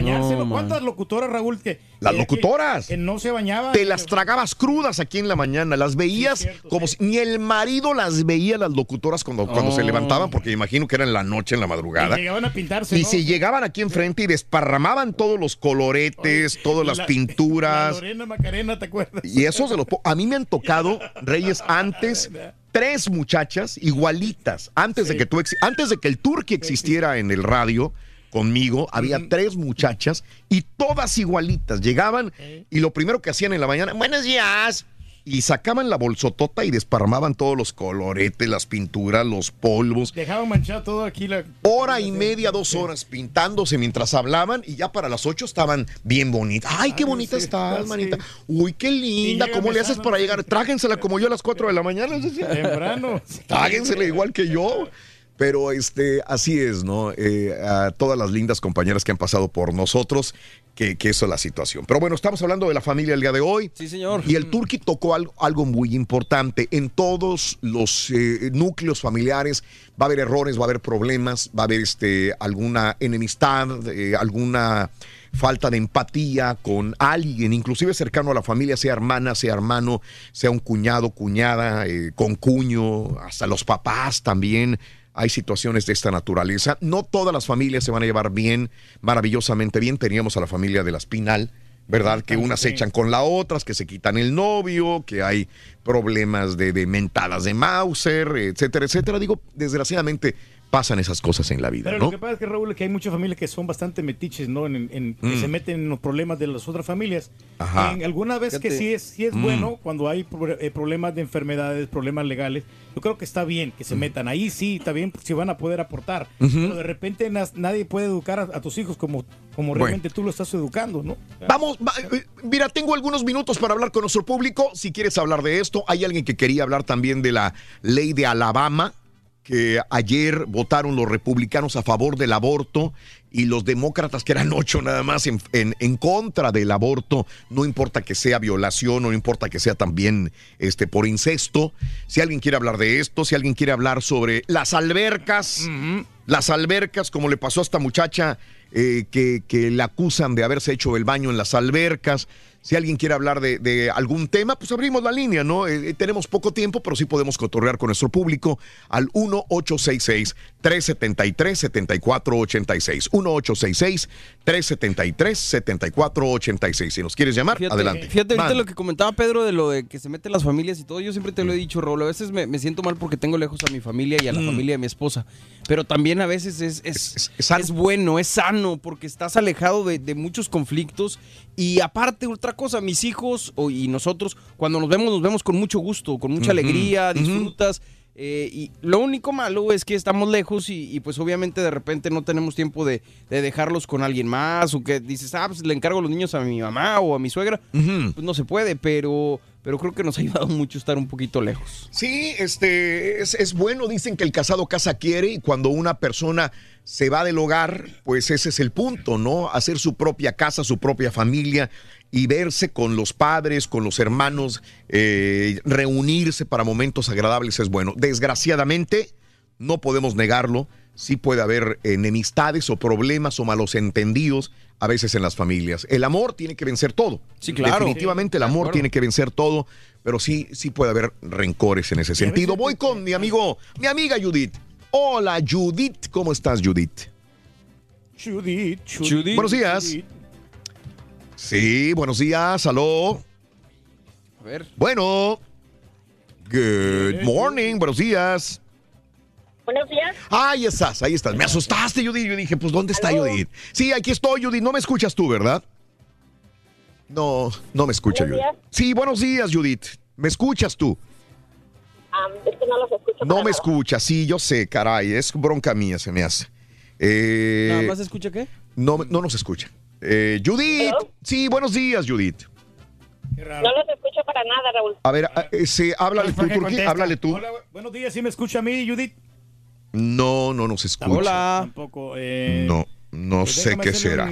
¿Cuántas locutoras, Raúl? Que, Las locutoras. Que, que no se bañaban. Te las tragabas crudas aquí en la mañana, las veías como si ni el marido las veía las locutoras cuando, cuando se levantaban, porque imagino que era en la noche, en la madrugada. Y llegaban a pintarse, Y ¿no? si llegaban aquí enfrente y desparramaban todos los coloretes, todas las La- pinturas. La Lorena Macarena, ¿te acuerdas? Y esos de los a mí me han tocado Reyes antes tres muchachas igualitas. Antes de que tú antes de que el Turqui existiera en el radio conmigo había tres muchachas y todas igualitas. Llegaban y lo primero que hacían en la mañana buenos días y sacaban la bolsotota y desparramaban todos los coloretes las pinturas los polvos Dejaban manchado todo aquí. La... hora y media, dos horas pintándose mientras hablaban y ya para las ocho estaban bien bonitas. Ay, qué bonita estás, manita. Uy, qué linda. ¿Cómo le haces para llegar? Trágensela como yo a las cuatro de la mañana. Temprano. Tráguensela igual que yo. Pero este, así es, ¿no? Eh, a todas las lindas compañeras que han pasado por nosotros, que, que eso es la situación. Pero bueno, estamos hablando de la familia el día de hoy. Sí, señor. Y el Turqui tocó algo, algo muy importante. En todos los eh, núcleos familiares va a haber errores, va a haber problemas, va a haber este, alguna enemistad, eh, alguna falta de empatía con alguien, inclusive cercano a la familia, sea hermana, sea hermano, sea un cuñado, cuñada, eh, con cuño, hasta los papás también. Hay situaciones de esta naturaleza. No todas las familias se van a llevar bien, maravillosamente bien. Teníamos a la familia de la Espinal, ¿verdad? Que unas se echan con las otras, que se quitan el novio, que hay problemas de, de mentadas de Mauser, etcétera, etcétera. Digo, desgraciadamente pasan esas cosas en la vida, Pero ¿no? lo que pasa es que, Raúl, que hay muchas familias que son bastante metiches, ¿no? En, en- que Mm. se meten en los problemas de las otras familias. Ajá. En alguna vez que sí es, sí es Mm. bueno cuando hay pro- eh, problemas de enfermedades, problemas legales. Yo creo que está bien que se metan. Ahí sí, está bien si van a poder aportar. Pero de repente nas- nadie puede educar a, a tus hijos como, como Bueno. realmente tú lo estás educando, ¿no? Vamos, va- eh, mira, tengo algunos minutos para hablar con nuestro público. Si quieres hablar de esto, hay alguien que quería hablar también de la ley de Alabama, que ayer votaron los republicanos a favor del aborto y los demócratas, que eran ocho nada más, en, en- en contra del aborto. No importa que sea violación, no importa que sea también este, por incesto. Si alguien quiere hablar de esto, si alguien quiere hablar sobre las albercas, las albercas, como le pasó a esta muchacha eh, que, que la acusan de haberse hecho el baño en las albercas. Si alguien quiere hablar de, de algún tema, pues abrimos la línea, ¿no? Eh, eh, tenemos poco tiempo, pero sí podemos cotorrear con nuestro público al 1-866-373-7486. 1-866-373-7486. Si nos quieres llamar, Fíjate, adelante. Fíjate ahorita lo que comentaba Pedro de lo de que se meten las familias y todo. Yo siempre te lo he dicho, Raúl. A veces me, me siento mal porque tengo lejos a mi familia y a la Mm. familia de mi esposa. Pero también a veces es, es, es bueno, es sano, porque estás alejado de, de muchos conflictos. Y aparte, otra cosa, mis hijos y nosotros, cuando nos vemos, nos vemos con mucho gusto, con mucha alegría, disfrutas. Eh, y lo único malo es que estamos lejos y, y, pues obviamente de repente no tenemos tiempo de, de dejarlos con alguien más o que dices, ah, pues le encargo a los niños a mi mamá o a mi suegra. Pues no se puede, pero, pero creo que nos ha ayudado mucho estar un poquito lejos. Sí, este es, es bueno, dicen que el casado casa quiere y cuando una persona se va del hogar, pues ese es el punto, ¿no? Hacer su propia casa, su propia familia y verse con los padres, con los hermanos, eh, reunirse para momentos agradables es bueno. Desgraciadamente, no podemos negarlo, sí puede haber enemistades o problemas o malos entendidos a veces en las familias. El amor tiene que vencer todo. Sí, claro. Definitivamente el amor tiene que vencer todo, pero sí, sí puede haber rencores en ese sentido. Voy con mi amigo, mi amiga Judith. Hola Judith, ¿cómo estás Judith? Judith, Judith. Buenos días. Judith. Sí, buenos días, aló. A ver. Bueno. Good morning, buenos días. Buenos días. Ahí estás, ahí estás. Me asustaste, Judith. Yo dije, pues, ¿dónde está Judith? Sí, aquí estoy, Judith. No me escuchas tú, ¿verdad? No, no me escucha, Buenos Judith. Sí, buenos días, Judith. ¿Me escuchas tú? es que no los escucho. No me nada. escucha, sí, yo sé, caray, es bronca mía, se me hace. Eh, ¿Nada más escucha qué? no, no nos escucha. Eh, Judith, sí, buenos días, Judith. No los escucho para nada, Raúl. A ver, a- ese, háblale tú, háblale tú. Hola, buenos días, ¿sí me escucha a mí, Judith? No, no nos escucha. Tampoco. eh, No, no pues sé qué será.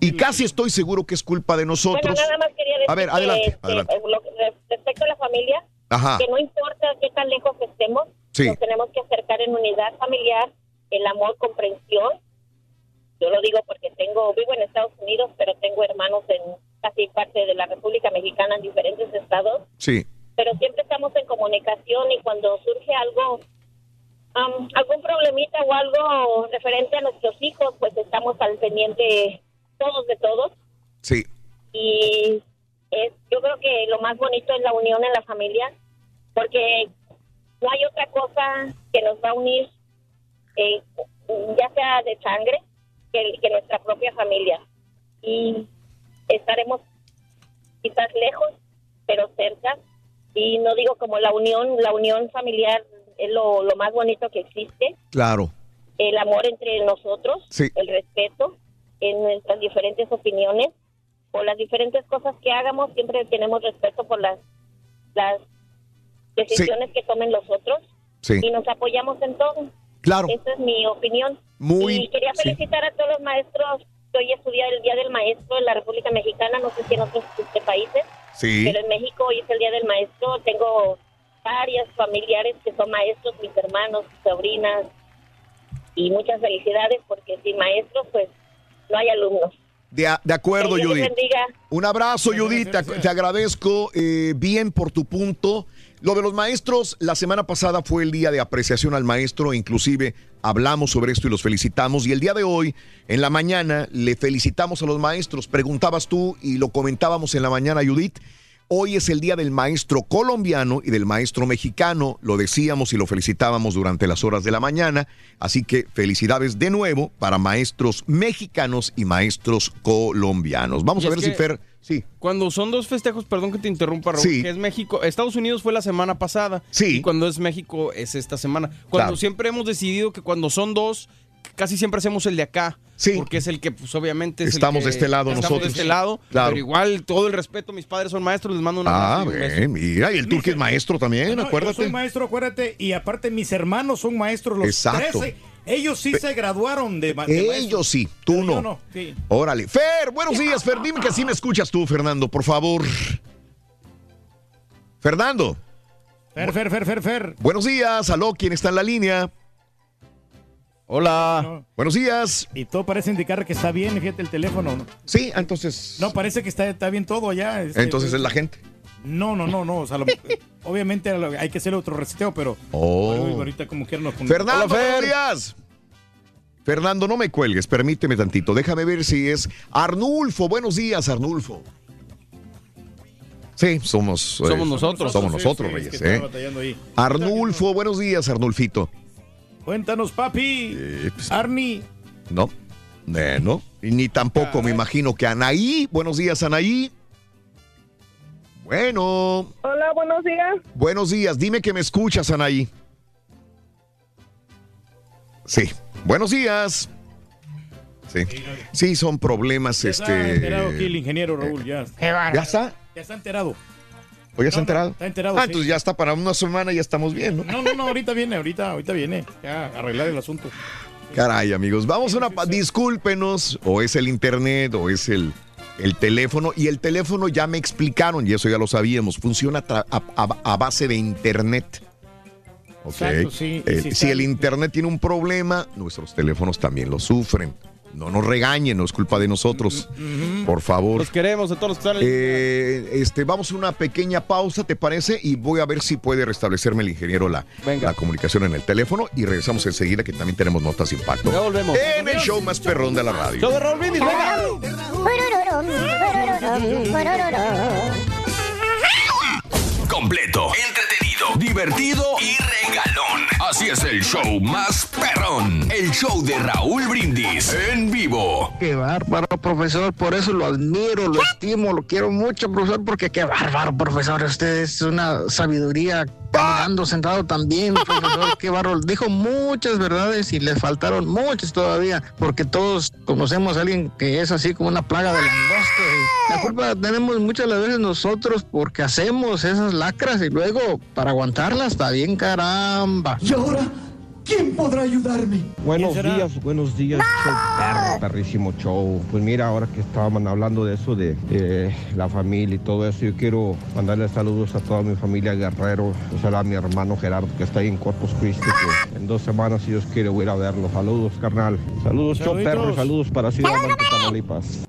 Y casi estoy seguro que es culpa de nosotros. Bueno, nada más quería decir A ver, adelante, adelante. eh, lo que- respecto a la familia, Ajá. que no importa qué tan lejos estemos, Sí. nos tenemos que acercar en unidad familiar, el amor, comprensión. Yo lo digo porque tengo, vivo en Estados Unidos, pero tengo hermanos en casi parte de la República Mexicana en diferentes estados, Sí, pero siempre estamos en comunicación y cuando surge algo, am, algún problemita o algo referente a nuestros hijos, pues estamos al pendiente todos de todos. Sí, y es, yo creo que lo más bonito es la unión en la familia, porque no hay otra cosa que nos va a unir, eh, ya sea de sangre, que, que nuestra propia familia. Y estaremos quizás lejos, pero cerca. Y no digo como la unión, la unión familiar es lo, lo más bonito que existe claro. el amor entre nosotros, Sí. el respeto en nuestras diferentes opiniones o las diferentes cosas que hagamos, siempre tenemos respeto por las, las decisiones que tomen los otros Sí. y nos apoyamos en todo. Claro. Esa es mi opinión. Muy- y quería sí. felicitar a todos los maestros que hoy es su día, el Día del Maestro en la República Mexicana, no sé si en otros este, países, Sí. pero en México hoy es el Día del Maestro. Tengo varias familiares que son maestros, mis hermanos, mis sobrinas, y muchas felicidades porque sin maestros pues no hay alumnos. De, a- de acuerdo, Judith. bendiga. Un abrazo, Judith. Te, te agradezco eh, bien por tu punto. Lo de los maestros, la semana pasada fue el día de apreciación al maestro, inclusive hablamos sobre esto y los felicitamos. Y el día de hoy, en la mañana, le felicitamos a los maestros. Preguntabas tú y lo comentábamos en la mañana, Judith. Hoy es el día del maestro colombiano y del maestro mexicano. Lo decíamos y lo felicitábamos durante las horas de la mañana. Así que felicidades de nuevo para maestros mexicanos y maestros colombianos. Vamos Y a ver si Fer. Sí. Cuando son dos festejos, perdón que te interrumpa, Raúl, Sí. que es México, Estados Unidos fue la semana pasada. Sí. Y cuando es México es esta semana. Cuando Claro. siempre hemos decidido que cuando son dos, casi siempre hacemos el de acá. Sí. Porque es el que, pues obviamente. Es el Estamos que- de este lado estamos nosotros. de este lado. Claro. Pero igual, todo el respeto, mis padres son maestros, les mando un Ah, bien, mira, y el turque es maestro también, No, Yo acuérdate. soy maestro, acuérdate, y aparte mis hermanos son maestros, los Exacto. 13. Ellos sí se graduaron de, ma- de maestros. Ellos sí, tú Pero no. yo no, sí. Órale. Fer, buenos días, Fer. Dime que sí me escuchas tú, Fernando, por favor. Fernando. Fer, Fer, Fer, Fer, Fer. Buenos días. Aló, ¿quién está en la línea? Hola. Buenos días. Y todo parece indicar que está bien, fíjate el teléfono. ¿no? Sí, entonces. No, parece que está, está bien todo ya. este, Entonces es la gente. No, no, no, no. O sea, lo- obviamente hay que hacer otro reseteo, pero Oh. ahorita como quieran nos ponemos. Fernando, Hola, Fer. días. Fernando, no me cuelgues, permíteme tantito. Déjame ver si es Arnulfo. Buenos días, Arnulfo. Sí, somos. Somos nosotros. Somos Sí, nosotros, sí, es Reyes. que ¿eh? Arnulfo, buenos días, Arnulfito. Cuéntanos, papi. Arnie. No, eh, no. Y ni tampoco me imagino que Anaí. Buenos días, Anaí. Bueno, Hola, buenos días. buenos días. Dime que me escuchas, Anaí. Sí. Buenos días. Sí. Sí, son problemas, Ya está enterado aquí el este. ingeniero Raúl, ya. ¿Ya está? Ya está enterado. ¿O ya está No, no, enterado? está enterado, Ah, sí. entonces ya está para una semana, ya estamos bien, ¿no? No, no, no, ahorita viene, ahorita, ahorita viene. Ya, arreglar el asunto. Caray, amigos, vamos a una... Discúlpenos, o es el internet, o es el, el teléfono. Y el teléfono ya me explicaron, y eso ya lo sabíamos, funciona a, a- a base de internet. ¿Ok? Exacto, sí, Eh, si el internet tiene un problema, nuestros teléfonos también lo sufren. No nos regañen, no es culpa de nosotros. Por favor. Los queremos a todos los que están en Eh, este, vamos a una pequeña pausa, ¿te parece? Y voy a ver si puede restablecerme el ingeniero la, la comunicación en el teléfono y regresamos enseguida que también tenemos notas de impacto. Ya volvemos. En el show más perrón de la radio. Show de Raúl Brindis, venga. Completo, entretenido, divertido y Así es el show más perrón. El show de Raúl Brindis en vivo. Qué bárbaro, profesor. Por eso lo admiro, lo estimo, lo quiero mucho, profesor, porque qué bárbaro, profesor. Usted es una sabiduría caminando sentado también, profesor, qué barro. Dijo muchas verdades y le faltaron muchas todavía, porque todos conocemos a alguien que es así como una plaga de langosta. La culpa tenemos muchas las veces nosotros porque hacemos esas lacras y luego para aguantarlas está bien caramba. ¿Y ahora quién podrá ayudarme? Buenos días, buenos días, show perro, perrísimo show. Pues mira, ahora que estaban hablando de eso, de eh, la familia y todo eso, yo quiero mandarle saludos a toda mi familia Guerrero, o sea, a mi hermano Gerardo que está ahí en Corpus Christi, que en dos semanas, si Dios quiere, voy a ir a verlo. Saludos, carnal. Saludos, show perro, saludos para Ciudad Mante, Tamaulipas.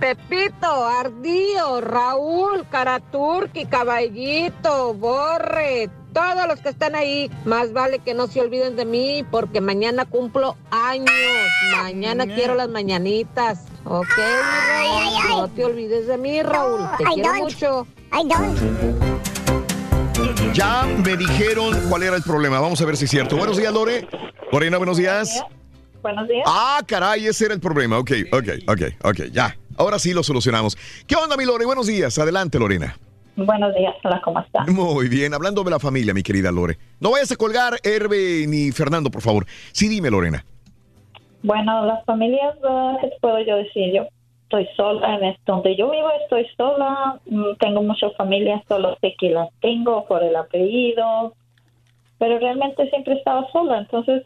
Pepito, Ardío, Raúl, Caraturki, Caballito, Borre, todos los que están ahí, más vale que no se olviden de mí porque mañana cumplo años. Mañana quiero las mañanitas. Ok, mi Raúl, no te olvides de mí, Raúl. Te I quiero don't. mucho. I don't. Ya me dijeron cuál era el problema. Vamos a ver si es cierto. Buenos días, Lore. Lorena, buenos días. Buenos días. Ah, caray, ese era el problema. Ok, ok, ok, ok, ya. Ahora sí lo solucionamos. ¿Qué onda, mi Lore? Buenos días. Adelante, Lorena. Buenos días, hola, ¿cómo está? Muy bien, hablando de la familia, mi querida Lore. No vayas a colgar, Herbe ni Fernando, por favor. Sí, dime, Lorena. Bueno, las familias, ¿qué te puedo yo decir? Yo estoy sola en. Donde yo vivo estoy sola. Mm, Tengo muchas familias, solo sé que las tengo por el apellido. Pero realmente siempre he estado sola. Entonces,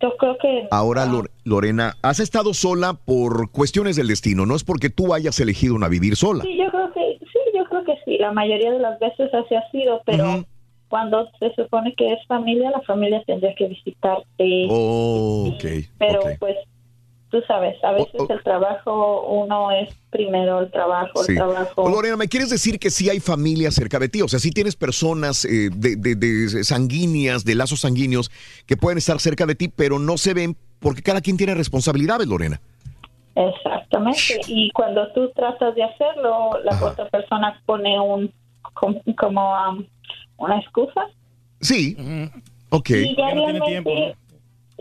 yo creo que... Ahora, Lor- Lorena, has estado sola por cuestiones del destino. No es porque tú hayas elegido una vivir sola. Sí, yo creo que sí, yo creo que sí. La mayoría de las veces así ha sido, pero cuando se supone que es familia, la familia tendría que visitarte. Oh, ok. Pero pues tú sabes, a veces el trabajo uno es primero el trabajo, Sí. el trabajo. O, Lorena, ¿me quieres decir que sí hay familia cerca de ti? O sea, sí tienes personas eh, de, de- de sanguíneas, de lazos sanguíneos, que pueden estar cerca de ti, pero no se ven porque cada quien tiene responsabilidades, Lorena. Exactamente. Y cuando tú tratas de hacerlo, la otra persona pone un com- como um, una excusa. Sí. Ok. Y ya realmente,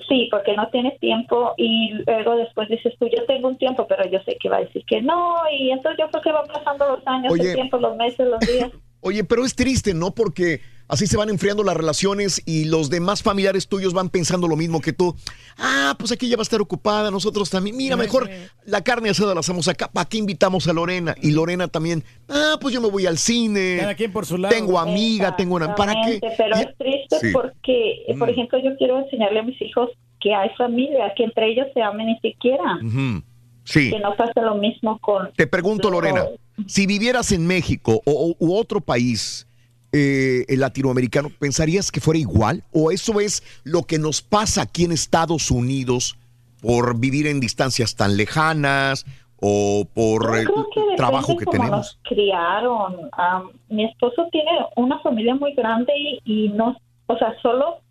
sí, porque no tienes tiempo y luego después dices tú, yo tengo un tiempo, pero yo sé que va a decir que no y entonces yo creo que van pasando los años, Oye. el tiempo, los meses, los días. Oye, pero es triste, ¿no? Porque así se van enfriando las relaciones y los demás familiares tuyos van pensando lo mismo que tú. Ah, pues aquí ya va a estar ocupada, nosotros también. Mira, mejor la carne asada la hacemos acá. ¿Para qué invitamos a Lorena? Y Lorena también. Ah, pues yo me voy al cine. Cada quien por su lado. Tengo amiga, tengo una. ¿Para qué? Pero es triste Sí. porque, por Mm. ejemplo, yo quiero enseñarle a mis hijos que hay familia, que entre ellos se amen y se quieran. Ujú. Sí. Que no pase lo mismo con... Te pregunto, Lorena, si vivieras en México o, u otro país eh, latinoamericano, ¿pensarías que fuera igual? ¿O eso es lo que nos pasa aquí en Estados Unidos por vivir en distancias tan lejanas o por eh, el trabajo depende que tenemos? nos criaron. Am, mi esposo tiene una familia muy grande y, y no, o sea, solo,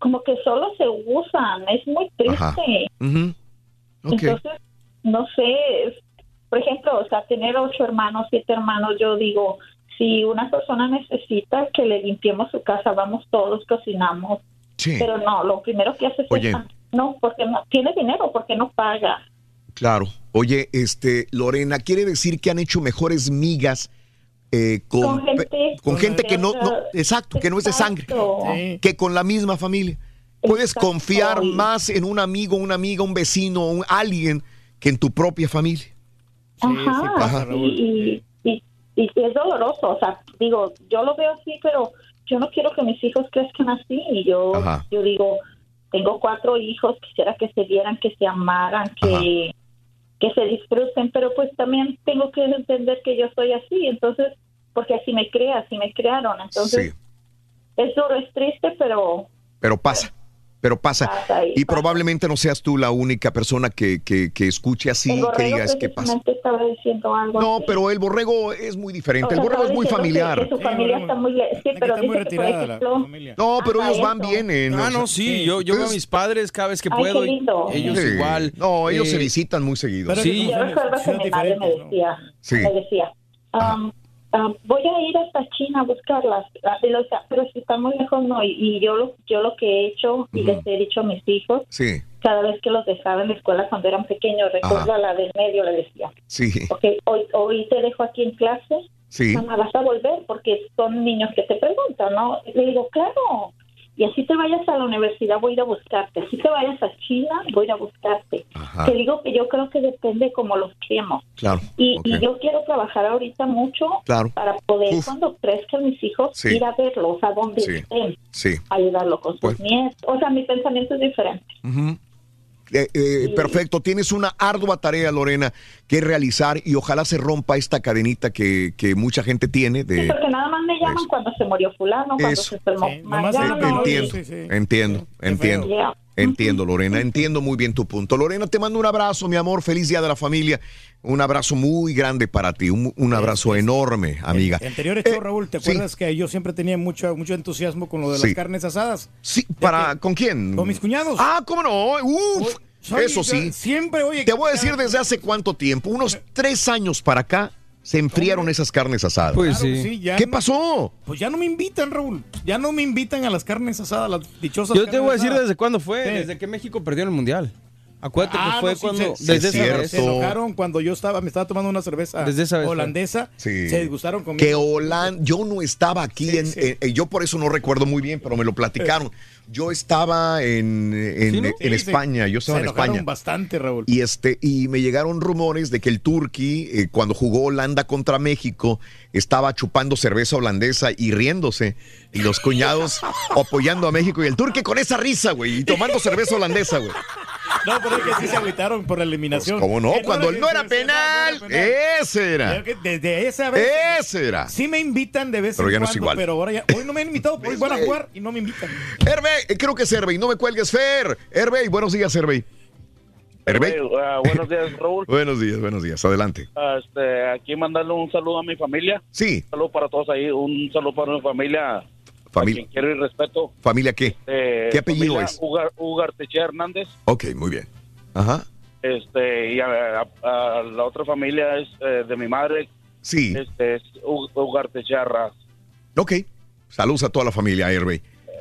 como que solo se usan. Es muy Ajá. triste. Entonces, no sé, es- por ejemplo, o sea, tener ocho hermanos, siete hermanos, yo digo, si una persona necesita que le limpiemos su casa, vamos todos, cocinamos. Sí. Pero no, lo primero que hace es Oye. esta- no, porque no tiene dinero, porque no paga. Claro. Oye, este, Lorena, ¿quiere decir que han hecho mejores migas eh, con, Con gente- con gente que no, no- Exacto. exacto, que no es de sangre. Sí. que con la misma familia? Puedes Exacto. confiar más en un amigo, una amiga, un vecino, un alguien que en tu propia familia. Ajá, pasa, y, y, y- y es doloroso, o sea, digo, yo lo veo así, pero yo no quiero que mis hijos crezcan así, y yo, Ajá. yo digo, tengo cuatro hijos, quisiera que se vieran, que se amaran, que, que se disfruten, pero pues también tengo que entender que yo soy así, entonces, porque así me crea, así me crearon, entonces, es duro, es triste, pero Pero pasa, pero pasa. Pasa y Y probablemente no seas tú la única persona que, que, que escuche así, que digas qué pasa. precisamente estaba diciendo algo No, así. pero el borrego es muy diferente. O sea, El borrego es muy que- familiar. que su familia está muy sí, pero está muy dice que, por retirada la ejemplo, No, pero Ajá, ellos van, eso. vienen. Ah, o sea, no, sí, yo, yo veo a mis padres cada vez que Ay, puedo. Ellos Sí. igual. No, ellos Eh, se visitan muy seguido. Sí. Yo recuerdo que mi madre me decía, Sí. me decía, um, voy a ir hasta China a buscarlas, Ah, pero si está muy lejos no, y, y yo lo yo lo que he hecho y les he dicho a mis hijos, Sí, cada vez que los dejaba en la escuela cuando eran pequeños, recuerdo a la del medio le decía, sí. ok, hoy, hoy te dejo aquí en clase, Sí. Mamá, vas a volver porque son niños que te preguntan, ¿no? Le digo, claro. Y así te vayas a la universidad, voy a ir a buscarte. Así te vayas a China, voy a ir a buscarte. Ajá. Te digo que yo creo que depende como los criemos. Claro. Y, y yo quiero trabajar ahorita mucho Claro. para poder, Uf. cuando crezcan mis hijos, Sí. ir a verlos a donde Sí. estén, Sí. ayudarlo con sus Pues- nietos. O sea, mi pensamiento es diferente. Eh, eh, Perfecto, tienes una ardua tarea, Lorena, que realizar y ojalá se rompa esta cadenita que, que mucha gente tiene de... Porque nada más me llaman cuando se murió fulano, cuando Eso. se enfermó nomás Mariano, Entiendo, entiendo, entiendo, Yeah. entiendo, Lorena, entiendo muy bien tu punto. Lorena, te mando un abrazo, mi amor, feliz día de la familia, un abrazo muy grande para ti, un, un abrazo enorme, amiga. En anteriores show, Raúl, ¿te acuerdas que yo siempre tenía mucho, mucho entusiasmo con lo de Sí. las carnes asadas? Sí, ¿para con quién? Con mis cuñados. Ah, ¿cómo no? Uf, eso sí. Siempre, oye. Te voy a decir desde hace cuánto tiempo, unos tres años para acá, se enfriaron esas carnes asadas. Claro que sí, ya ¿Qué no- pasó? Pues ya no me invitan, Raúl. Ya no me invitan a las carnes asadas, las dichosas Yo te voy a decir asadas. desde cuándo fue, desde que México perdió el mundial. Acuérdate Ah, que fue no, sí, cuando. se- desde se, esa vez. se enojaron cuando yo estaba, me estaba tomando una cerveza Desde esa vez fue. holandesa. Sí. Se disgustaron conmigo. Que Holanda, yo no estaba aquí, en, en- yo por eso no recuerdo muy bien, pero me lo platicaron. Yo estaba en, en, Sí, ¿no? en Sí, España, yo estaba se en España. bastante, Raúl. Y este, y me llegaron rumores de que el Turqui, eh, cuando jugó Holanda contra México, estaba chupando cerveza holandesa y riéndose. Y los cuñados apoyando a México. Y el Turqui con esa risa, güey, y tomando cerveza holandesa, güey. No, pero es que sí se agüitaron por la eliminación. ¿Cómo no? Cuando no era penal. Ese era. Desde esa vez. Ese era. Sí me invitan de vez Pero en ya no es igual. pero ahora ya. Hoy no me han invitado, hoy van a jugar y no me invitan. Hervey, eh, creo que es Hervey, no me cuelgues, Fer. Hervey, buenos días, Hervey. Hervey. Ah, buenos días, Raúl. Buenos días, buenos días, adelante. Este, aquí mandarle un saludo a mi familia. Sí. Un saludo para todos ahí. Un saludo para mi familia. Familia, Quiero y respeto. ¿Familia qué? Eh, ¿Qué apellido familia es? Ugar, Ugartechea Hernández. Ok, muy bien. Ajá. Este, y a, a- a la otra familia es eh, de mi madre. Sí. Este, es U- Ugartechea Raz. Ok. Saludos a toda la familia, Hervey.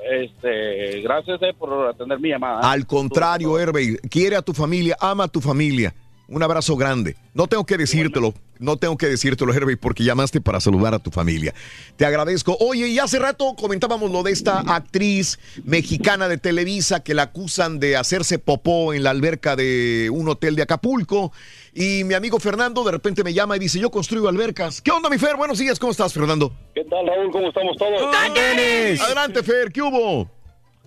Este, gracias eh, por atender mi llamada. Al contrario, Hervey, quiere a tu familia, ama a tu familia. Un abrazo grande. No tengo que decírtelo, no tengo que decírtelo, Hervey, porque llamaste para saludar a tu familia. Te agradezco. Oye, y hace rato comentábamos lo de esta actriz mexicana de Televisa que la acusan de hacerse popó en la alberca de un hotel de Acapulco. Y mi amigo Fernando de repente me llama y dice, yo construyo albercas. ¿Qué onda, mi Fer? Buenos días, ¿cómo estás, Fernando? ¿Qué tal, Raúl? ¿Cómo estamos todos? Adelante, Fer, ¿qué hubo?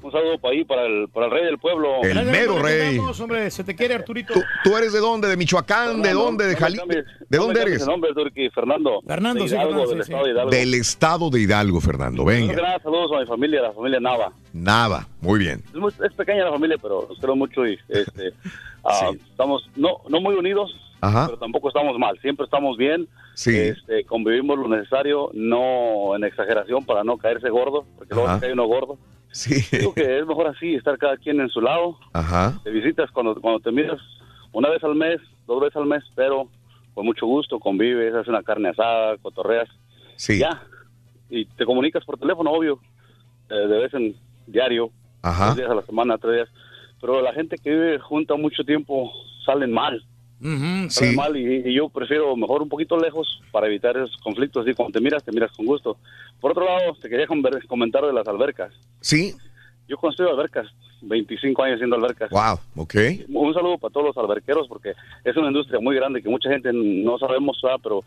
Un saludo para ahí, para el, para el rey del pueblo. El mero rey. Vamos, hombre, se te quiere, Arturito. ¿Tú eres de dónde? ¿De Michoacán? ¿De dónde? ¿De Jalisco? ¿De dónde eres? El nombre, Turqui, Fernando. Fernando, de sí, Hidalgo, Fernando, del sí, estado de Hidalgo. Del estado de Hidalgo, Fernando. Venga. que nada, saludos a mi familia, la familia Nava. Nada. Muy bien. Es, muy- es pequeña la familia, pero los quiero mucho y este, ah, estamos no, no muy unidos, Ajá. pero tampoco estamos mal. Siempre estamos bien. Sí. Este, convivimos lo necesario, no en exageración para no caerse gordo, porque luego Ajá. se cae uno gordo. Sí. Digo que es mejor así, estar cada quien en su lado. Ajá. Te visitas cuando, cuando te miras una vez al mes, dos veces al mes, pero con mucho gusto, convives, haces una carne asada, cotorreas. Sí. Ya. Y te comunicas por teléfono, obvio, eh, de vez en diario, Ajá. dos días a la semana, tres días. Pero la gente que vive junta mucho tiempo salen mal. Salen sí. mal y, y yo prefiero mejor un poquito lejos para evitar esos conflictos. Así cuando te miras, te miras con gusto. Por otro lado, te quería comentar de las albercas. Sí. Yo construyo albercas, 25 años haciendo albercas. Wow. Ok. Un saludo para todos los alberqueros porque es una industria muy grande que mucha gente no sabemos, ¿verdad? pero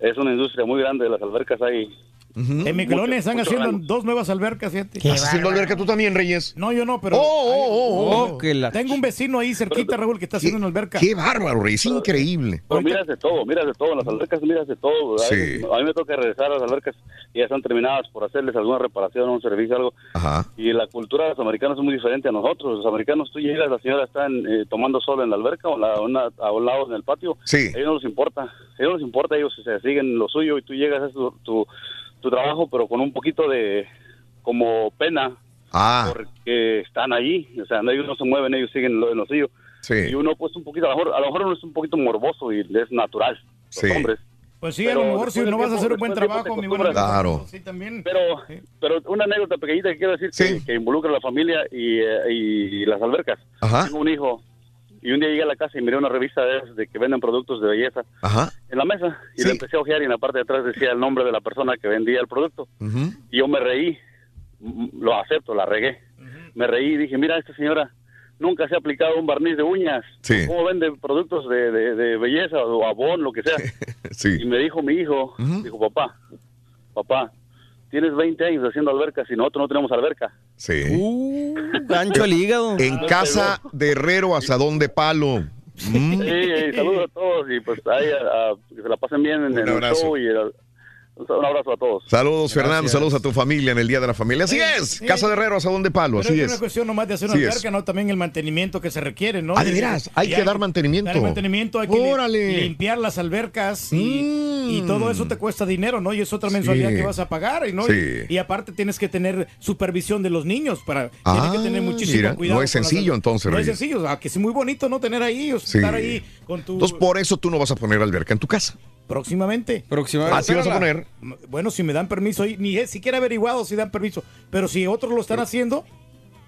es una industria muy grande de las albercas. Hay En mi colonia están mucho haciendo rango. dos nuevas albercas, fíjate. ¿Estás haciendo alberca tú también, Reyes? No, yo no, pero. Oh, oh, oh, oh. Oh, que la- Tengo un vecino ahí cerquita, Raúl, que está haciendo una alberca. Qué bárbaro, Reyes. Increíble. Pero miras de todo, miras de todo, en las albercas miras de todo. Sí. A mí me toca regresar a las albercas y ya están terminadas por hacerles alguna reparación, un servicio, algo. Ajá. Y la cultura de los americanos es muy diferente a nosotros. Los americanos, tú llegas, la señora está eh, tomando sol en la alberca o la- una- a un lado en el patio. Sí. A ellos no les importa. A ellos no les importa, ellos se siguen lo suyo y tú llegas a tu, tu, tu trabajo, pero con un poquito de como pena Ah. porque están allí. O sea, ellos no se mueven, ellos siguen lo, en lo suyo. Sí. Y uno, pues, un poquito, a lo mejor, a lo mejor uno es un poquito morboso y es natural. Los Sí. hombres. Pues sí, Pero a lo mejor si no vas a hacer un buen trabajo, mi buen. Claro. Sí, también. Pero, pero una anécdota pequeñita que quiero decir que, que involucra a la familia y, eh, y las albercas. Ajá. Tengo un hijo Y un día llegué a la casa y miré una revista de, esas de que venden productos de belleza Ajá. en la mesa. Y le empecé a ojear y en la parte de atrás decía el nombre de la persona que vendía el producto. Y yo me reí, lo acepto, la regué. Me reí y dije, mira, esta señora nunca se ha aplicado un barniz de uñas. Sí. ¿Cómo vende productos de, de- de belleza o abón, lo que sea? Y me dijo mi hijo, dijo, papá, papá, tienes 20 años haciendo albercas y nosotros no tenemos alberca. Sí. gancho al hígado. En casa de Herrero, asadón de palo. Mm. Sí, saludos a todos y pues ahí a- a- que se la pasen bien en, el abrazo. show y eh, un abrazo a todos. Saludos, Fernando. Saludos a tu familia en el Día de la Familia. Así es. Casa de Herrero, asadón de palo. Pero Así es es. una cuestión nomás de hacer una ¿no? También el mantenimiento que se requiere, ¿no? Ah, de veras, hay Y que dar mantenimiento. Dar mantenimiento, hay que Órale. Mm. limpiar las albercas y, y todo eso te cuesta dinero, ¿no? Y es otra Sí. mensualidad que vas a pagar, ¿no? Sí. Y, y aparte tienes que tener supervisión de los niños para Ah, tienes que tener muchísimo mira, cuidado. no es sencillo, entonces, No es sencillo, ah, que es muy bonito, ¿no? Tener ahí, o Sí. estar ahí con tu... Entonces, por eso tú no vas a poner alberca en tu casa. Próximamente. Próximamente. Así vas a poner. Bueno, si me dan permiso, ahí, ni he siquiera averiguado si dan permiso, pero si otros lo están haciendo,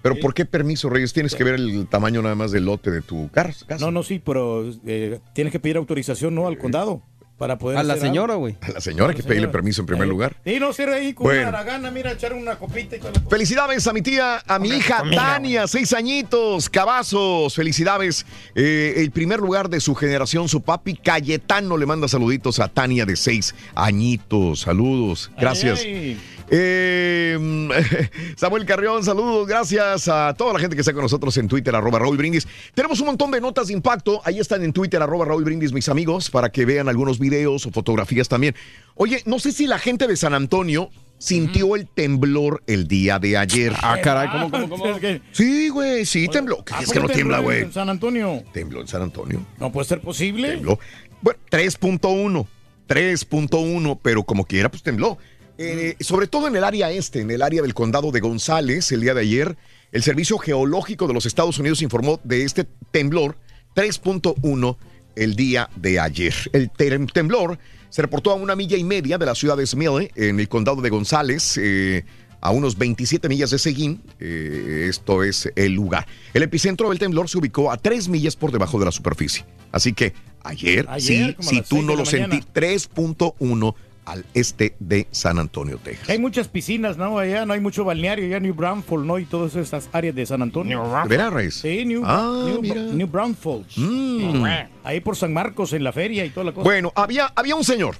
Pero ¿por qué permiso, Reyes? Tienes que ver el tamaño nada más del lote de tu casa. No, no, sí, pero eh, tienes que pedir autorización, ¿no? Al condado para poder. A la señora, güey. A la señora hay que pedirle permiso en primer lugar. Sí, no, ser ahí con Bueno. una aragana, mira, echar una copita y la cosa. Felicidades a mi tía, a mi hija comida, Tania, seis añitos, cabazos. Felicidades. Eh, el primer lugar de su generación, su papi Cayetano le manda saluditos a Tania de seis añitos. Saludos. Gracias. Ay, Eh, Samuel Carrión, saludos, gracias a toda la gente que está con nosotros en Twitter, arroba Raúl Brindis. Tenemos un montón de notas de impacto, ahí están en Twitter, arroba Raúl Brindis, mis amigos, para que vean algunos videos o fotografías también. Oye, no sé si la gente de San Antonio sintió el temblor el día de ayer. Ah, caray, ¿cómo, cómo, cómo? Es que- Sí, güey, sí tembló. ¿Qué ¿A es que no tiembla, tembló güey? En San Antonio. Tembló en San Antonio. No puede ser posible. Tembló. Bueno, 3.1. 3.1, pero como quiera, pues tembló. Eh, sobre todo en el área este, en el área del condado de González, el día de ayer, el Servicio Geológico de los Estados Unidos informó de este temblor 3.1 el día de ayer. El tem- temblor se reportó a una milla y media de la ciudad de Smiley, en el condado de González, eh, a unos 27 millas de Seguín. eh, esto es el lugar. El epicentro del temblor se ubicó a 3 millas por debajo de la superficie. Así que ayer, sí, si tú no lo sentí, mañana. 3.1 al este de San Antonio, Texas. Hay muchas piscinas, ¿no? Allá no hay mucho balneario, ya New Braunfels, ¿no? Y todas esas áreas de San Antonio. ¿De veras, Reyes? Sí, New, Ah, New, mira. New Braunfels. Mm. Ahí por San Marcos, en la feria y toda la cosa. Bueno, había, había un señor,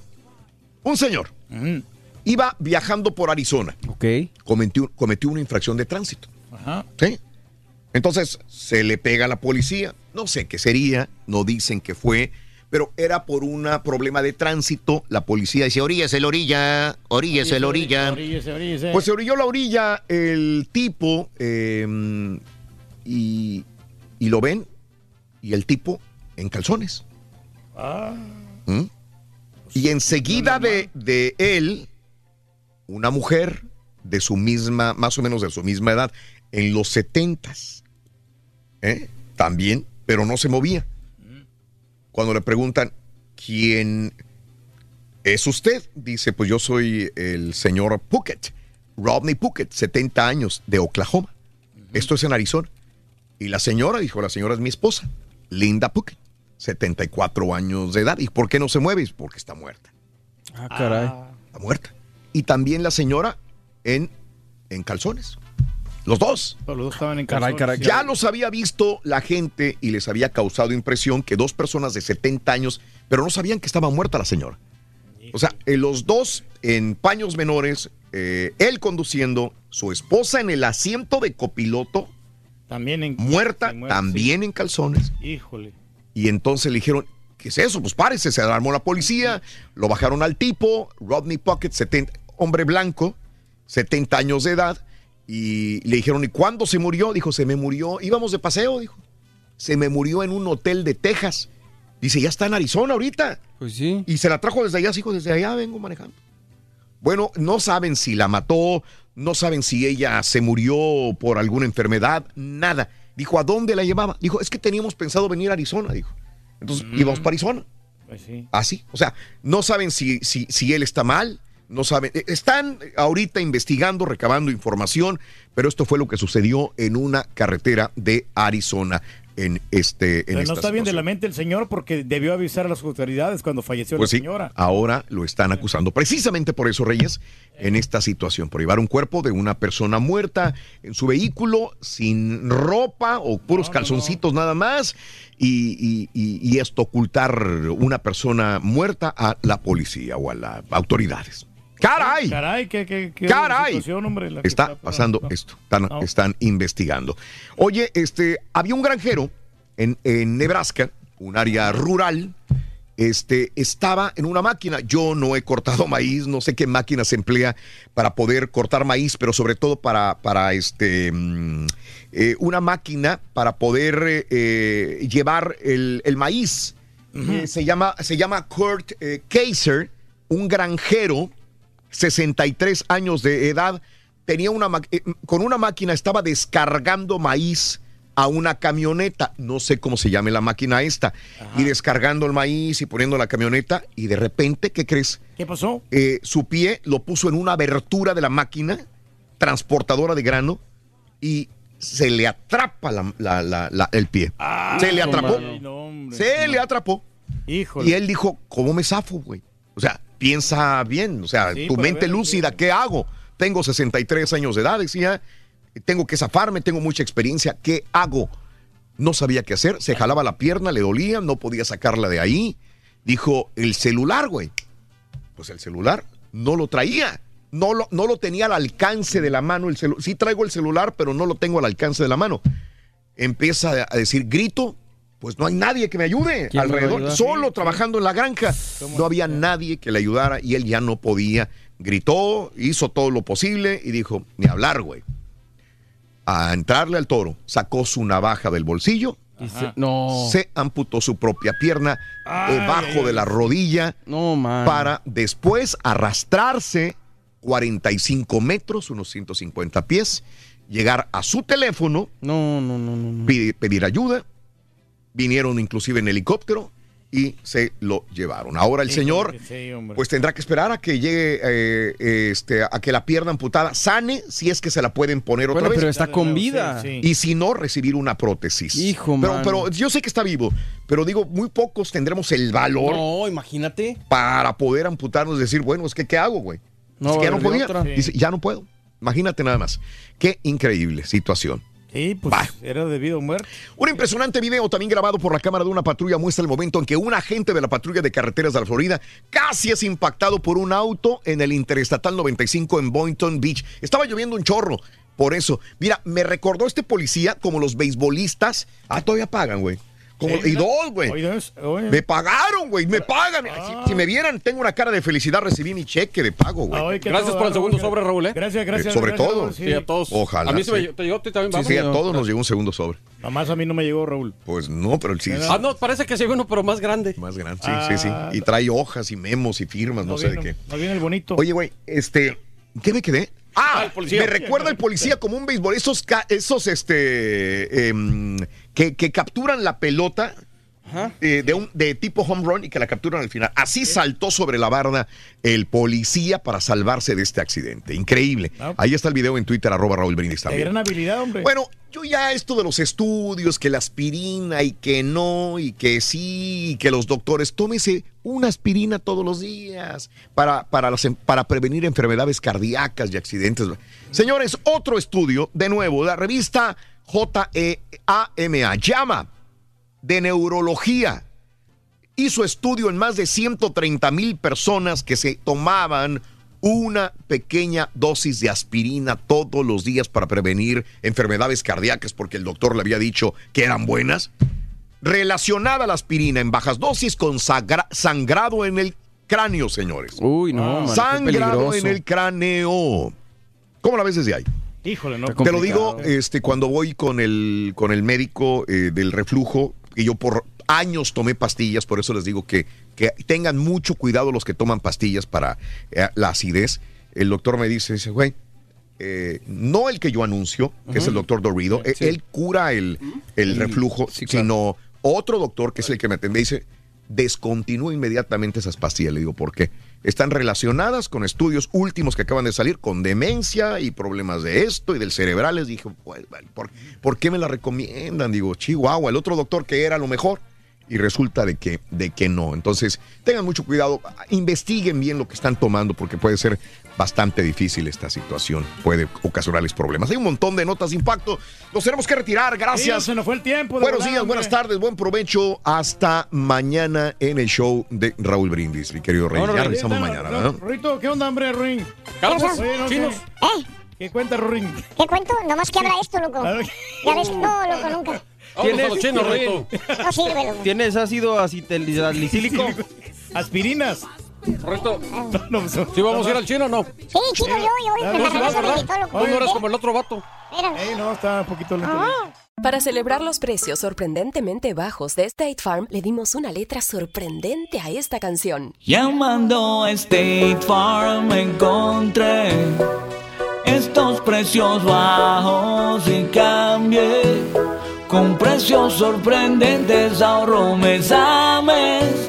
un señor, iba viajando por Arizona. Ok. Cometió, cometió una infracción de tránsito. Ajá. ¿Sí? Entonces se le pega a la policía. No sé qué sería, no dicen qué fue, pero era por un problema de tránsito. La policía dice: Oríllese la orilla, oríllese la orilla. Oríllese, oríllese. Pues se orilló la orilla el tipo eh, y, y lo ven y el tipo en calzones. Ah. ¿Mm? Y enseguida de, de él, una mujer de su misma, más o menos de su misma edad, en los setentas, ¿eh? también, pero no se movía. Cuando le preguntan, ¿quién es usted? Dice, pues yo soy el señor Puckett, Rodney Puckett, 70 años, de Oklahoma. Esto es en Arizona. Y la señora dijo, la señora es mi esposa, Linda Puckett, 74 años de edad. ¿Y por qué no se mueve? Porque está muerta. Ah, caray. Está muerta. Y también la señora en, en calzones. Los dos. Los dos estaban en Caray, calzones. caray, Ya los había visto la gente y les había causado impresión que dos personas de 70 años, pero no sabían que estaba muerta la señora. O sea, eh, los dos en paños menores, eh, él conduciendo, su esposa en el asiento de copiloto, También en. muerta, muere, también en calzones. Híjole. Y entonces le dijeron, ¿qué es eso? Pues párese, se alarmó la policía, lo bajaron al tipo, Rodney Pocket, 70, hombre blanco, 70 años de edad, y le dijeron, ¿y cuándo se murió? Dijo, se me murió, íbamos de paseo, dijo. Se me murió en un hotel de Texas. Dice, ya está en Arizona ahorita. Pues sí. Y se la trajo desde allá, dijo, desde allá vengo manejando. Bueno, no saben si la mató, no saben si ella se murió por alguna enfermedad, nada. Dijo, ¿a dónde la llevaba? Dijo, es que teníamos pensado venir a Arizona, dijo. Entonces íbamos para Arizona. Pues sí. Así. O sea, no saben si, si, si él está mal, no saben. eh, Están ahorita investigando, recabando información, pero esto fue lo que sucedió en una carretera de Arizona. en este en Pero no está bien de la mente el señor porque debió avisar a las autoridades cuando falleció Pues la sí, señora. ahora lo están acusando precisamente por eso, Reyes, en esta situación, por llevar un cuerpo de una persona muerta en su vehículo, sin ropa o puros calzoncitos nada más, y, y- y- y esto ocultar una persona muerta a la policía o a las autoridades. ¡Caray! Caray, qué, qué, qué ¡Caray! situación, hombre, la que Está pasando esto, están, están investigando. Oye, este, había un granjero en, en Nebraska, un área rural, este, estaba en una máquina. Yo no he cortado maíz, no sé qué máquina se emplea para poder cortar maíz, pero sobre todo para, para este, mm, eh, una máquina para poder eh, eh, llevar el, el maíz. Eh, se, llama, se llama Kurt Kaiser, un granjero 63 años de edad, tenía una eh, con una máquina estaba descargando maíz a una camioneta, no sé cómo se llame la máquina esta, y descargando el maíz y poniendo la camioneta y de repente, ¿qué crees? ¿Qué pasó? Eh, su pie lo puso en una abertura de la máquina transportadora de grano y se le atrapa la- la- la- la- el pie. se le atrapó. Ay, no, hombre. se le atrapó. Híjole. Y él dijo, ¿cómo me zafo, güey? O sea, piensa bien, o sea, Sí, tu mente ver lúcida, ¿qué hago? Tengo 63 años de edad, decía, tengo que zafarme, tengo mucha experiencia, ¿qué hago? No sabía qué hacer, se jalaba la pierna, le dolía, no podía sacarla de ahí. Dijo, el celular, güey. Pues el celular no lo traía. No lo, no lo tenía al alcance de la mano el celular. Sí traigo el celular, pero no lo tengo al alcance de la mano. Empieza a decir, grito, pues no hay nadie que me ayude ¿Quién me va a alrededor. Solo trabajando en la granja. No había nadie que le ayudara y él ya no podía. Gritó, hizo todo lo posible y dijo, ni hablar, güey. A entrarle al toro, sacó su navaja del bolsillo. Y se- no. Se amputó su propia pierna debajo de la rodilla No, man. para después arrastrarse 45 metros, unos 150 pies, llegar a su teléfono, no, no, no, no. pidi- pedir ayuda, vinieron inclusive en helicóptero y se lo llevaron. Ahora el Sí, señor sí, pues tendrá que esperar a que llegue eh, este, a que la pierna amputada sane, si es que se la pueden poner otra Bueno, vez. pero está con vida. Sí, sí. Y si no, recibir una prótesis. Hijo, pero, mano. pero yo sé que está vivo, pero digo, muy pocos tendremos el valor No, imagínate. para poder amputarnos y decir, bueno, es que ¿qué hago, güey? No que podía. Dice, ya no puedo. Imagínate nada más. Qué increíble situación. Sí, pues era debido a muerte. Un impresionante video también grabado por la cámara de una patrulla muestra el momento en que un agente de la patrulla de carreteras de la Florida casi es impactado por un auto en el Interestatal 95 en Boynton Beach. Estaba lloviendo un chorro. Por eso, mira, me recordó este policía como los beisbolistas. Ah, todavía pagan, güey. Como, Sí, y dos, güey. Me pagaron, güey, me pagan. Si, si me vieran, tengo una cara de felicidad, recibí mi cheque de pago, güey. Gracias todo por el segundo Raúl. sobre, Raúl, ¿eh? Gracias, gracias. Eh, sobre gracias, todo. Sí, a todos. Ojalá, A mí se me te llegó, a ti también Sí, sí, a todos nos llegó un segundo sobre. Nomás a mí no me llegó, Raúl. Pues no, pero el sí. Ah, no, parece que sí uno, pero más grande. Más grande, sí, sí, sí. Y trae hojas y memos y firmas, no, sé de qué. No viene el bonito. Oye, güey, este, ¿qué me quedé? Ah, policía. me recuerda el policía como un béisbol. Esos, esos este, em, que, que capturan la pelota eh, de, un, de tipo home run y que la capturan al final. Así saltó sobre la barda el policía para salvarse de este accidente. Increíble. Ah. Ahí está el video en Twitter, arroba Raúl Brindis también. gran habilidad, hombre. Bueno, yo ya esto de los estudios, que la aspirina y que no, y que sí, y que los doctores, tómese una aspirina todos los días para, para, las para prevenir enfermedades cardíacas y accidentes. Señores, otro estudio, de nuevo, la revista JEAMA, llama de neurología, hizo estudio en más de 130 mil personas que se tomaban una pequeña dosis de aspirina todos los días para prevenir enfermedades cardíacas porque el doctor le había dicho que eran buenas. Relacionada la aspirina en bajas dosis con sangrado en el cráneo, señores. Uy, no, man, sangrado en el cráneo. ¿Cómo la ves desde ahí? Híjole, no. Te lo digo este, cuando voy con el, con el médico eh, del reflujo, y yo por años tomé pastillas, por eso les digo que, que tengan mucho cuidado los que toman pastillas para eh, la acidez. El doctor me dice, dice, güey, eh, no el que yo anuncio, que es el doctor Dorrido, eh, él cura el, el reflujo, sino otro doctor que es el que me atiende, dice, descontinúe inmediatamente esas pastillas. Le digo, ¿por qué? Están relacionadas con estudios últimos que acaban de salir con demencia y problemas de esto y del cerebral. Les dije, ¿por, ¿por qué me la recomiendan? Digo, Chihuahua, el otro doctor que era lo mejor y resulta de que, de que no. Entonces, tengan mucho cuidado, investiguen bien lo que están tomando porque puede ser bastante difícil esta situación, puede ocasionarles problemas. Hay un montón de notas de impacto, nos tenemos que retirar, gracias. se nos fue el tiempo. Buenos verdad, días, hombre. buenas tardes, buen provecho, hasta mañana en el show de Raúl Brindis, mi querido Rey. Ya regresamos No, mañana, no, ¿verdad? Rorrito, ¿qué onda, hombre, Ruin? Carlos, no chinos. ¿Eh? ¿Qué cuenta, Rorín? ¿Qué cuento? Nomás que habla esto, loco. Ya ves, no, loco, nunca. ¿Tienes, No sirve, loco. ¿Tienes ácido acetalicílico? Aspirinas. Correcto. No, ¿Sí vamos a ir al chino o no? Sí, chico, yo, yo, Ah, me no. Tú no eres como el otro vato. Mira. Ey, no, está un poquito lento. Para celebrar los precios sorprendentemente bajos de State Farm, le dimos una letra sorprendente a esta canción. Llamando a State Farm encontré estos precios bajos y cambié con precios sorprendentes ahorro mes a mes